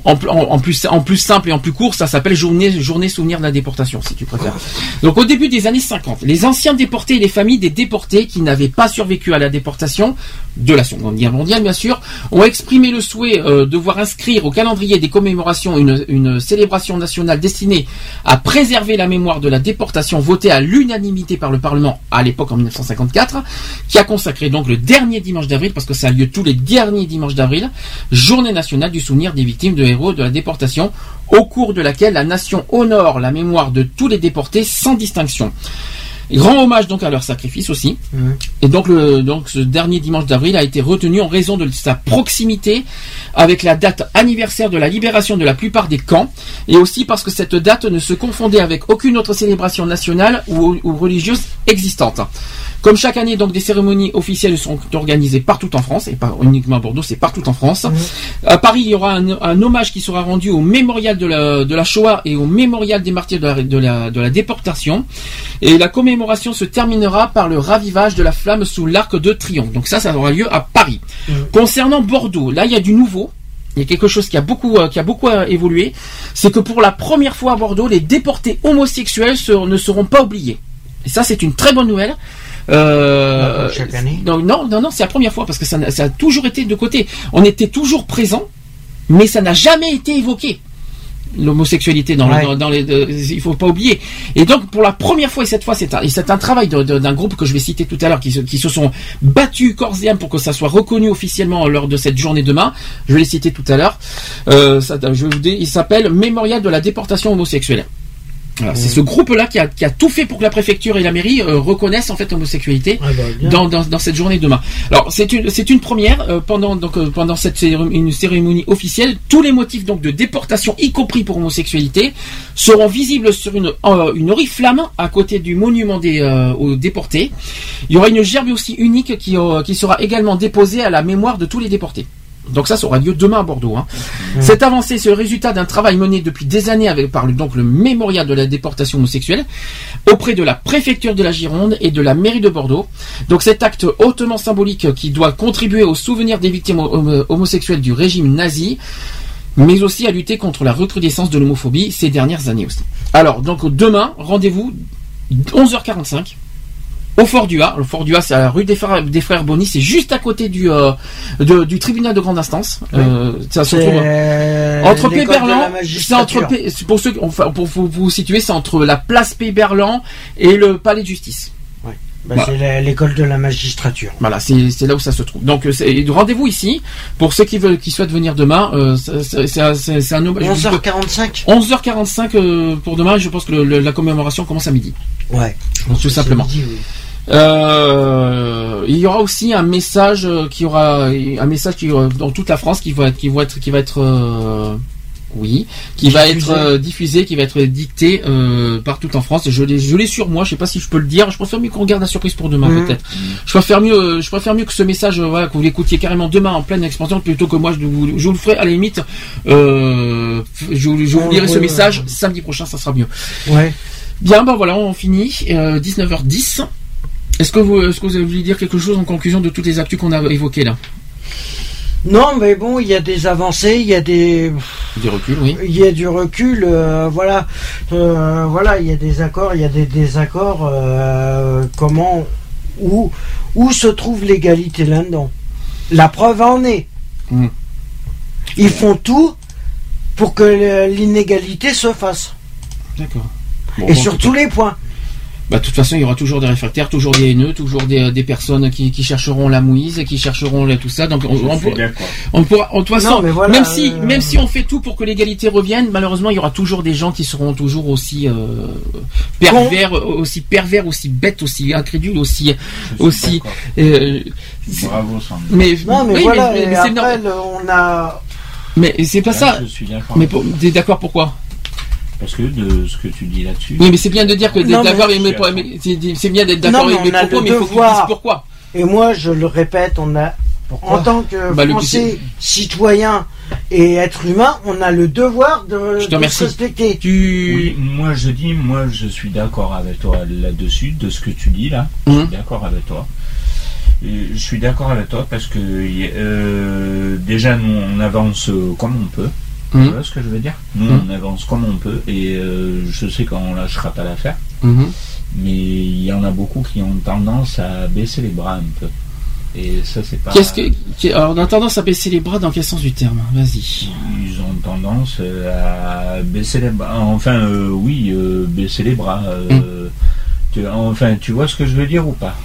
En, plus simple et en plus court, ça s'appelle journée, journée souvenir de la déportation, si tu préfères. Donc au début des années 50, les anciens déportés et les familles des déportés qui n'avaient pas survécu à la déportation, de la Seconde Guerre mondiale bien sûr, ont exprimé le souhait euh, de voir inscrire au calendrier des commémorations une, une célébration nationale destinée à préserver la mémoire de la déportation votée à l'unanimité par le Parlement à l'époque en 1954, qui a consacré donc le dernier dimanche d'avril, parce que ça a lieu tous les derniers dimanches d'avril, journée nationale du souvenir des victimes de héros de la déportation, au cours de laquelle la nation honore la mémoire de tous les déportés sans distinction. Grand hommage donc à leur sacrifice aussi. Et donc, le, donc ce dernier dimanche d'avril a été retenu en raison de sa proximité avec la date anniversaire de la libération de la plupart des camps, et aussi parce que cette date ne se confondait avec aucune autre célébration nationale ou, ou religieuse existante. Comme chaque année, donc des cérémonies officielles sont organisées partout en France, et pas uniquement à Bordeaux, c'est partout en France. À Paris, il y aura un, un hommage qui sera rendu au mémorial de la, de la Shoah et au mémorial des martyrs de la, de la, de la déportation. Et la commémoration se terminera par le ravivage de la flamme sous l'arc de triomphe. Donc ça, ça aura lieu à Paris. Concernant Bordeaux, là, il y a du nouveau. il y a quelque chose qui a beaucoup, euh, qui a beaucoup euh, évolué, c'est que pour la première fois à Bordeaux, les déportés homosexuels se- ne seront pas oubliés. Et ça, c'est une très bonne nouvelle. Euh, Chaque année non, non, non, c'est la première fois parce que ça, ça a toujours été de côté. On était toujours présent, mais ça n'a jamais été évoqué. L'homosexualité dans, le- dans, dans les, euh, il faut pas oublier. Et donc pour la première fois et cette fois c'est un, et c'est un travail d'un groupe que je vais citer tout à l'heure qui se, qui se sont battus corps et âme pour que ça soit reconnu officiellement lors de cette journée demain. Je vais les citer tout à l'heure. Euh, ça- je vais vous dire, il s'appelle Mémorial de la déportation homosexuelle. Voilà, C'est ce groupe-là qui a, qui a tout fait pour que la préfecture et la mairie euh, reconnaissent en fait l'homosexualité Ah bah, dans, dans, dans cette journée demain. Alors c'est une c'est une première euh, pendant donc euh, pendant cette cérémonie, une cérémonie officielle. Tous les motifs donc de déportation, y compris pour homosexualité, seront visibles sur une une oriflamme à côté du monument des aux déportés. Il y aura une gerbe aussi unique qui qui sera également déposée à la mémoire de tous les déportés. Donc ça, ça aura lieu demain à Bordeaux. hein. Cette avancée, c'est le résultat d'un travail mené depuis des années avec par le, donc le mémorial de la déportation homosexuelle auprès de la préfecture de la Gironde et de la mairie de Bordeaux. Donc cet acte hautement symbolique qui doit contribuer au souvenir des victimes homo- homosexuelles du régime nazi, mais aussi à lutter contre la recrudescence de l'homophobie ces dernières années aussi. Alors donc demain, rendez-vous 11h45 au Fort du A. Le Fort du A, c'est à la rue des Frères, des Frères Bonny, c'est juste à côté du, euh, de- du tribunal de grande instance. Euh, ça se trouve entre l'école de la Péberlan, c'est entre pour ceux, enfin, pour vous, vous situer, c'est entre la place Péberlan et le palais de justice. Bah, Voilà. C'est l'école de la magistrature. Voilà, c'est là où ça se trouve. Donc euh, rendez-vous ici pour ceux qui veulent, qui souhaitent venir demain. euh, c'est- un- c'est- c'est un hommage. 11h45 11h45 euh, pour demain. Je pense que le- le- la commémoration commence à midi. Ouais. Donc, tout simplement. midi, oui. Euh, il y aura aussi un message euh, qui aura un message qui euh, dans toute la France qui va être qui va être qui va être euh, oui qui va Diffusé. être euh, diffusé qui va être dicté euh, partout en France je l'ai je l'ai sur moi je sais pas si je peux le dire je préfère mieux qu'on garde la surprise pour demain Mhm. peut-être je préfère mieux je préfère mieux que ce message voilà que vous l'écoutiez carrément demain en pleine expansion plutôt que moi je vous, je vous le ferai à la limite je, vous- je vous lirai ce message samedi prochain ça sera mieux Ouais. Bien, ben voilà, on finit. Euh, 19h10. Est-ce que vous, est-ce que vous voulez dire quelque chose en conclusion de toutes les actus qu'on a évoquées là? Non, mais bon, il y a des avancées, il y a des, Des reculs, oui. il y a du recul, euh, voilà, Euh, voilà, il y a des accords, il y a des désaccords. euh, comment, où, où se trouve l'égalité là-dedans? La preuve en est. Mm. Ils font tout pour que l'inégalité se fasse, D'accord. Bon, et bon, sur tous les points. Bah, de toute façon, il y aura toujours des réfractaires, toujours des haineux, toujours des, des personnes qui, qui chercheront la mouise, qui chercheront la- tout ça. Donc, on, Je on suis pourra- d'accord. on pourra, en toute façon, Non, mais voilà, même si, euh, même si on fait tout pour que l'égalité revienne, malheureusement, il y aura toujours des gens qui seront toujours aussi euh, pervers, aussi pervers, aussi bêtes, aussi incrédules, aussi, aussi. euh, Bravo Sandra. mais, Non, mais oui, voilà, mais- après, on a. Mais c'est pas Là, ça. Je suis d'accord. Mais d'accord pourquoi? Parce que de ce que tu dis là-dessus. Oui, mais c'est bien de dire que d'être d'accord, mais- mais- c'est c'est bien d'être d'accord avec mes on a propos, le mais il faut que tu pourquoi. Et moi, je le répète, on a, en tant que Bah, Français, citoyen et être humain, on a le devoir de, Je te de se respecter. Tu. Oui, moi je dis, moi je suis d'accord avec toi là-dessus, de ce que tu dis là. Je suis d'accord avec toi. Et Je suis d'accord avec toi parce que euh, déjà nous on avance comme on peut. Tu Mhm. vois ce que je veux dire Nous Mhm. on avance comme on peut et euh, je sais qu'on lâchera pas l'affaire. Mhm. Mais il y en a beaucoup qui ont tendance à baisser les bras un peu. Et ça c'est pas. Qu'est-ce que. Alors, on a tendance à baisser les bras dans quel sens du terme Vas-y. Ils ont tendance euh, à baisser les bras. Enfin, euh, oui, euh, baisser les bras. tu- enfin, tu vois ce que je veux dire ou pas?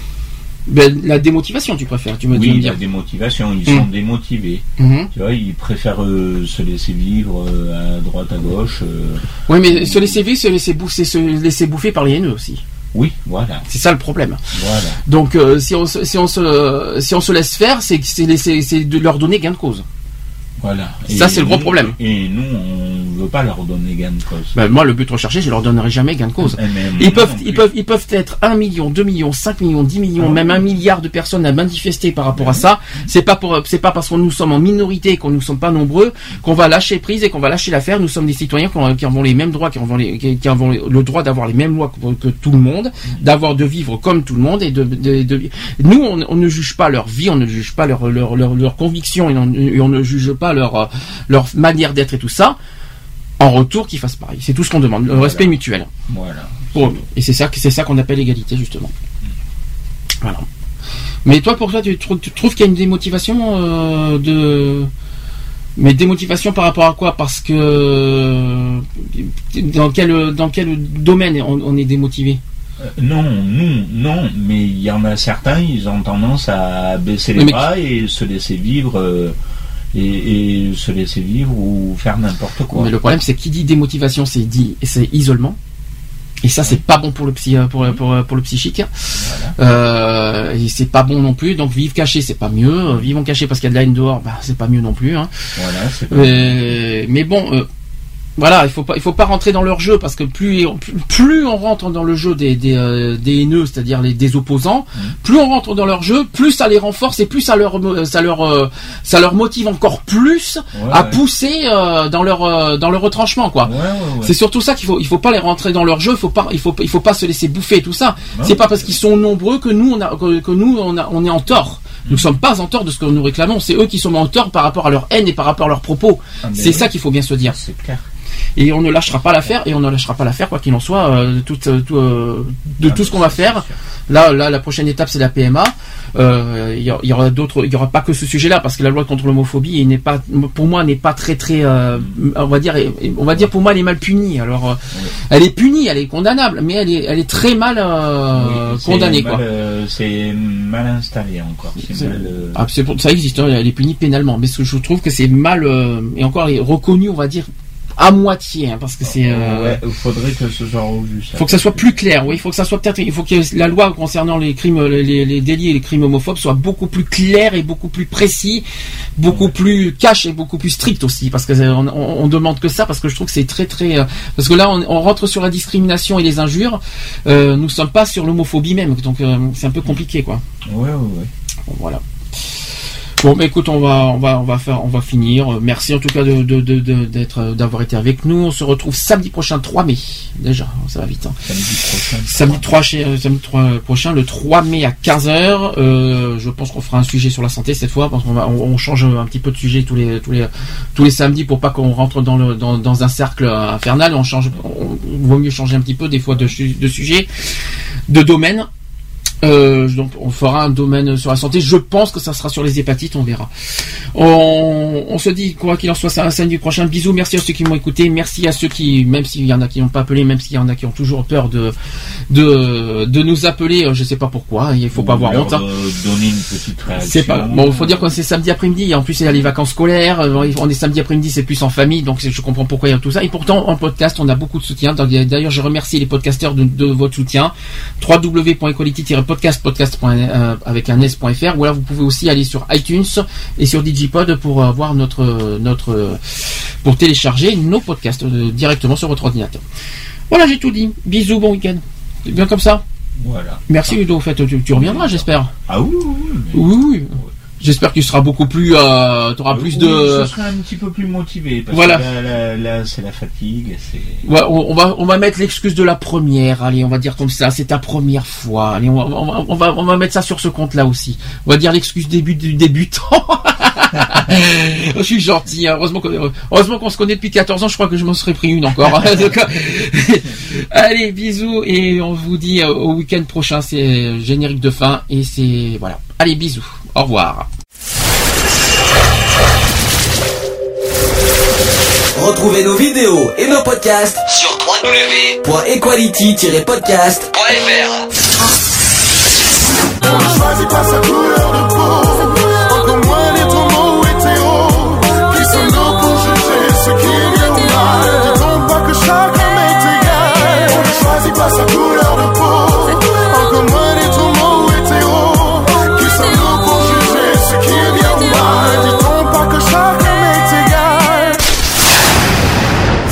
Ben, la démotivation, tu préfères, tu me Oui, me il y a dire. des motivations. Ils sont démotivés. Mhm. Tu vois, ils préfèrent euh, se laisser vivre euh, à droite, à gauche. euh. Oui, mais se laisser vivre, se laisser bouffer, se laisser bouffer par les haineux aussi. Oui, voilà, C'est ça le problème. voilà. Donc, si, on, se- si, on se, si on se laisse faire, c'est c'est laisser- c'est de leur donner gain de cause. Voilà. Ça, c'est le gros nous- problème. Et nous, on veut pas leur donner gain de cause. Ben, moi, le but recherché, je leur donnerai jamais gain de cause. Eh, Ils peuvent, ils peuvent, ils peuvent être 1 million, 2 millions, 5 millions, 10 millions, Ah même oui. un milliard de personnes à manifester par rapport à ça. C'est pas pour, c'est pas parce que nous sommes en minorité et qu'on nous sommes pas nombreux qu'on va lâcher prise et qu'on va lâcher l'affaire. Nous sommes des citoyens qui, ont- qui avons les mêmes droits, qui avons, les, qui, qui avons le droit d'avoir les mêmes lois que, que tout le monde, d'avoir de vivre comme tout le monde et de, de, de- nous, on, on ne juge pas leur vie, on ne juge pas leur, leur, leur, leur conviction et on, et on ne juge pas pas leur euh, leur manière d'être et tout ça, en retour qu'ils fassent pareil. C'est tout ce qu'on demande, le respect mutuel. Voilà. Pour- et c'est ça, que- c'est ça qu'on appelle égalité justement. Voilà. Mais toi, pour toi, tu, trou- tu trouves qu'il y a une démotivation euh, de. Mais démotivation par rapport à quoi? Parce que dans quel dans quel domaine on, on est démotivé? Euh, non, nous, non, mais il y en a certains, ils ont tendance à baisser les Oui, mais- bras et se laisser vivre, euh, et, et se laisser vivre ou faire n'importe quoi. Mais le problème, c'est qui dit démotivation, c'est dit, c'est isolement. Et ça, c'est pas bon pour le psy, pour, pour, pour le psychique. Euh, et c'est pas bon non plus. Donc vivre caché, c'est pas mieux. Vivons caché parce qu'il y a de la haine dehors, bah, c'est pas mieux non plus. Hein. Voilà, c'est pas- Euh, mais bon, euh, voilà, il faut pas, il faut pas rentrer dans leur jeu parce que plus, plus, on rentre dans le jeu des, des, euh, des haineux, c'est-à-dire les des opposants, Mmh. plus on rentre dans leur jeu, plus ça les renforce et plus ça leur, ça leur, euh, ça leur motive encore plus Ouais, à ouais. pousser euh, dans leur, euh, dans leur retranchement, quoi. Ouais, ouais, ouais. C'est surtout ça qu'il faut, il faut pas les rentrer dans leur jeu, il faut pas, il faut, il faut pas se laisser bouffer et tout ça. C'est pas parce qu'ils sont nombreux que nous on a, que, que nous on a, on est en tort. Nous Mmh. sommes pas en tort de ce que nous réclamons, c'est eux qui sont en tort par rapport à leur haine et par rapport à leurs propos. Ah, c'est oui. ça qu'il faut bien se dire. C'est clair. Et on ne lâchera pas l'affaire et on ne lâchera pas l'affaire quoi qu'il en soit euh, de tout, euh, tout, euh, de Ah, tout ce qu'on va faire. Là, là, la prochaine étape c'est la PMA. Euh, Il y, aura d'autres, il y aura pas que ce sujet-là parce que la loi contre l'homophobie n'est pas, pour moi, n'est pas très très, on va dire, on va dire pour moi elle est mal punie. Alors, elle est punie, elle est condamnable, mais elle est, elle est très mal Oui, condamnée mal, quoi. c'est mal installé encore. Mal, Ah, pour- ça existe, hein, elle est punie pénalement, mais je trouve que c'est mal et encore reconnu, on va dire à moitié, hein, parce que c'est. euh, ouais, il faudrait que ce soit revu. Il faut que ça soit plus clair, oui. Il faut que ça soit peut-être, il faut que la loi concernant les crimes, les, délits et les crimes homophobes soit beaucoup plus claire et beaucoup plus précis, beaucoup plus cash et beaucoup plus strict aussi, parce que euh, on, on- on demande que ça, parce que je trouve que c'est très très, euh, parce que là on, on rentre sur la discrimination et les injures, euh, nous sommes pas sur l'homophobie même, donc euh, c'est un peu compliqué quoi. Ouais, ouais, ouais. Bon, voilà. Bon, bah écoute, on va, on va, on va faire, on va finir. Euh, Merci en tout cas de, de, de- de- d'être, euh, d'avoir été avec nous. On se retrouve samedi prochain, 3 mai. Déjà, ça va vite. hein. Samedi prochain. Samedi 3, chez- euh, samedi 3 prochain, le 3 mai à 15h. Euh, je pense qu'on fera un sujet sur la santé cette fois, parce qu'on va, on, on change un petit peu de sujet tous les, tous les, tous les samedis pour pas qu'on rentre dans le, dans, dans un cercle infernal. On change, on, vaut mieux changer un petit peu des fois de, su- de sujet, de domaine. Euh, donc on fera un domaine sur la santé. Je pense que ça sera sur les hépatites, on verra. On, on se dit quoi qu'il en soit, ça un samedi prochain. Bisous, merci à ceux qui m'ont écouté, merci à ceux qui, même s'il y en a qui n'ont pas appelé, même s'il y en a qui ont toujours peur de de, de nous appeler, euh, je sais pas pourquoi. Il faut pas avoir honte. hein. euh, donner une petite réaction. C'est pas bon. Il faut dire que c'est samedi après-midi. En plus, il y a les vacances scolaires. euh, On est samedi après-midi, c'est plus en famille, donc je comprends pourquoi il y a tout ça. Et pourtant, en podcast, on a beaucoup de soutien. D'ailleurs, je remercie les podcasteurs de, de votre soutien. www.equality-podcast podcast point, euh, avec un s.fr. Ou alors, vous pouvez aussi aller sur iTunes et sur Digipod pour avoir notre notre pour télécharger nos podcasts euh, directement sur votre ordinateur. Voilà, j'ai tout dit. Bisous, bon week-end. Bien comme ça. Voilà. Merci Ludo. En fait, tu, tu reviendras, j'espère. Ah oui, oui, oui. Oui, oui. J'espère que tu seras beaucoup plus, euh, tu auras plus Oui, de. Je serai un petit peu plus motivé. Parce Voilà. Que là, là, là, c'est la fatigue. C'est. Ouais, on, on va, on va mettre l'excuse de la première. Allez, on va dire comme ça. C'est ta première fois. Allez, on va, on va, on va, on va mettre ça sur ce compte-là aussi. On va dire l'excuse début du débutant. <laughs> je suis gentil. hein. Heureusement qu'on, heureusement qu'on se connaît depuis 14 ans. Je crois que je m'en serais pris une encore. <laughs> Donc, <laughs> Allez, bisous et on vous dit euh, au week-end prochain. C'est euh, générique de fin et c'est voilà. Allez, bisous. Au revoir. Retrouvez nos vidéos et nos podcasts Sur www.equality-podcast.fr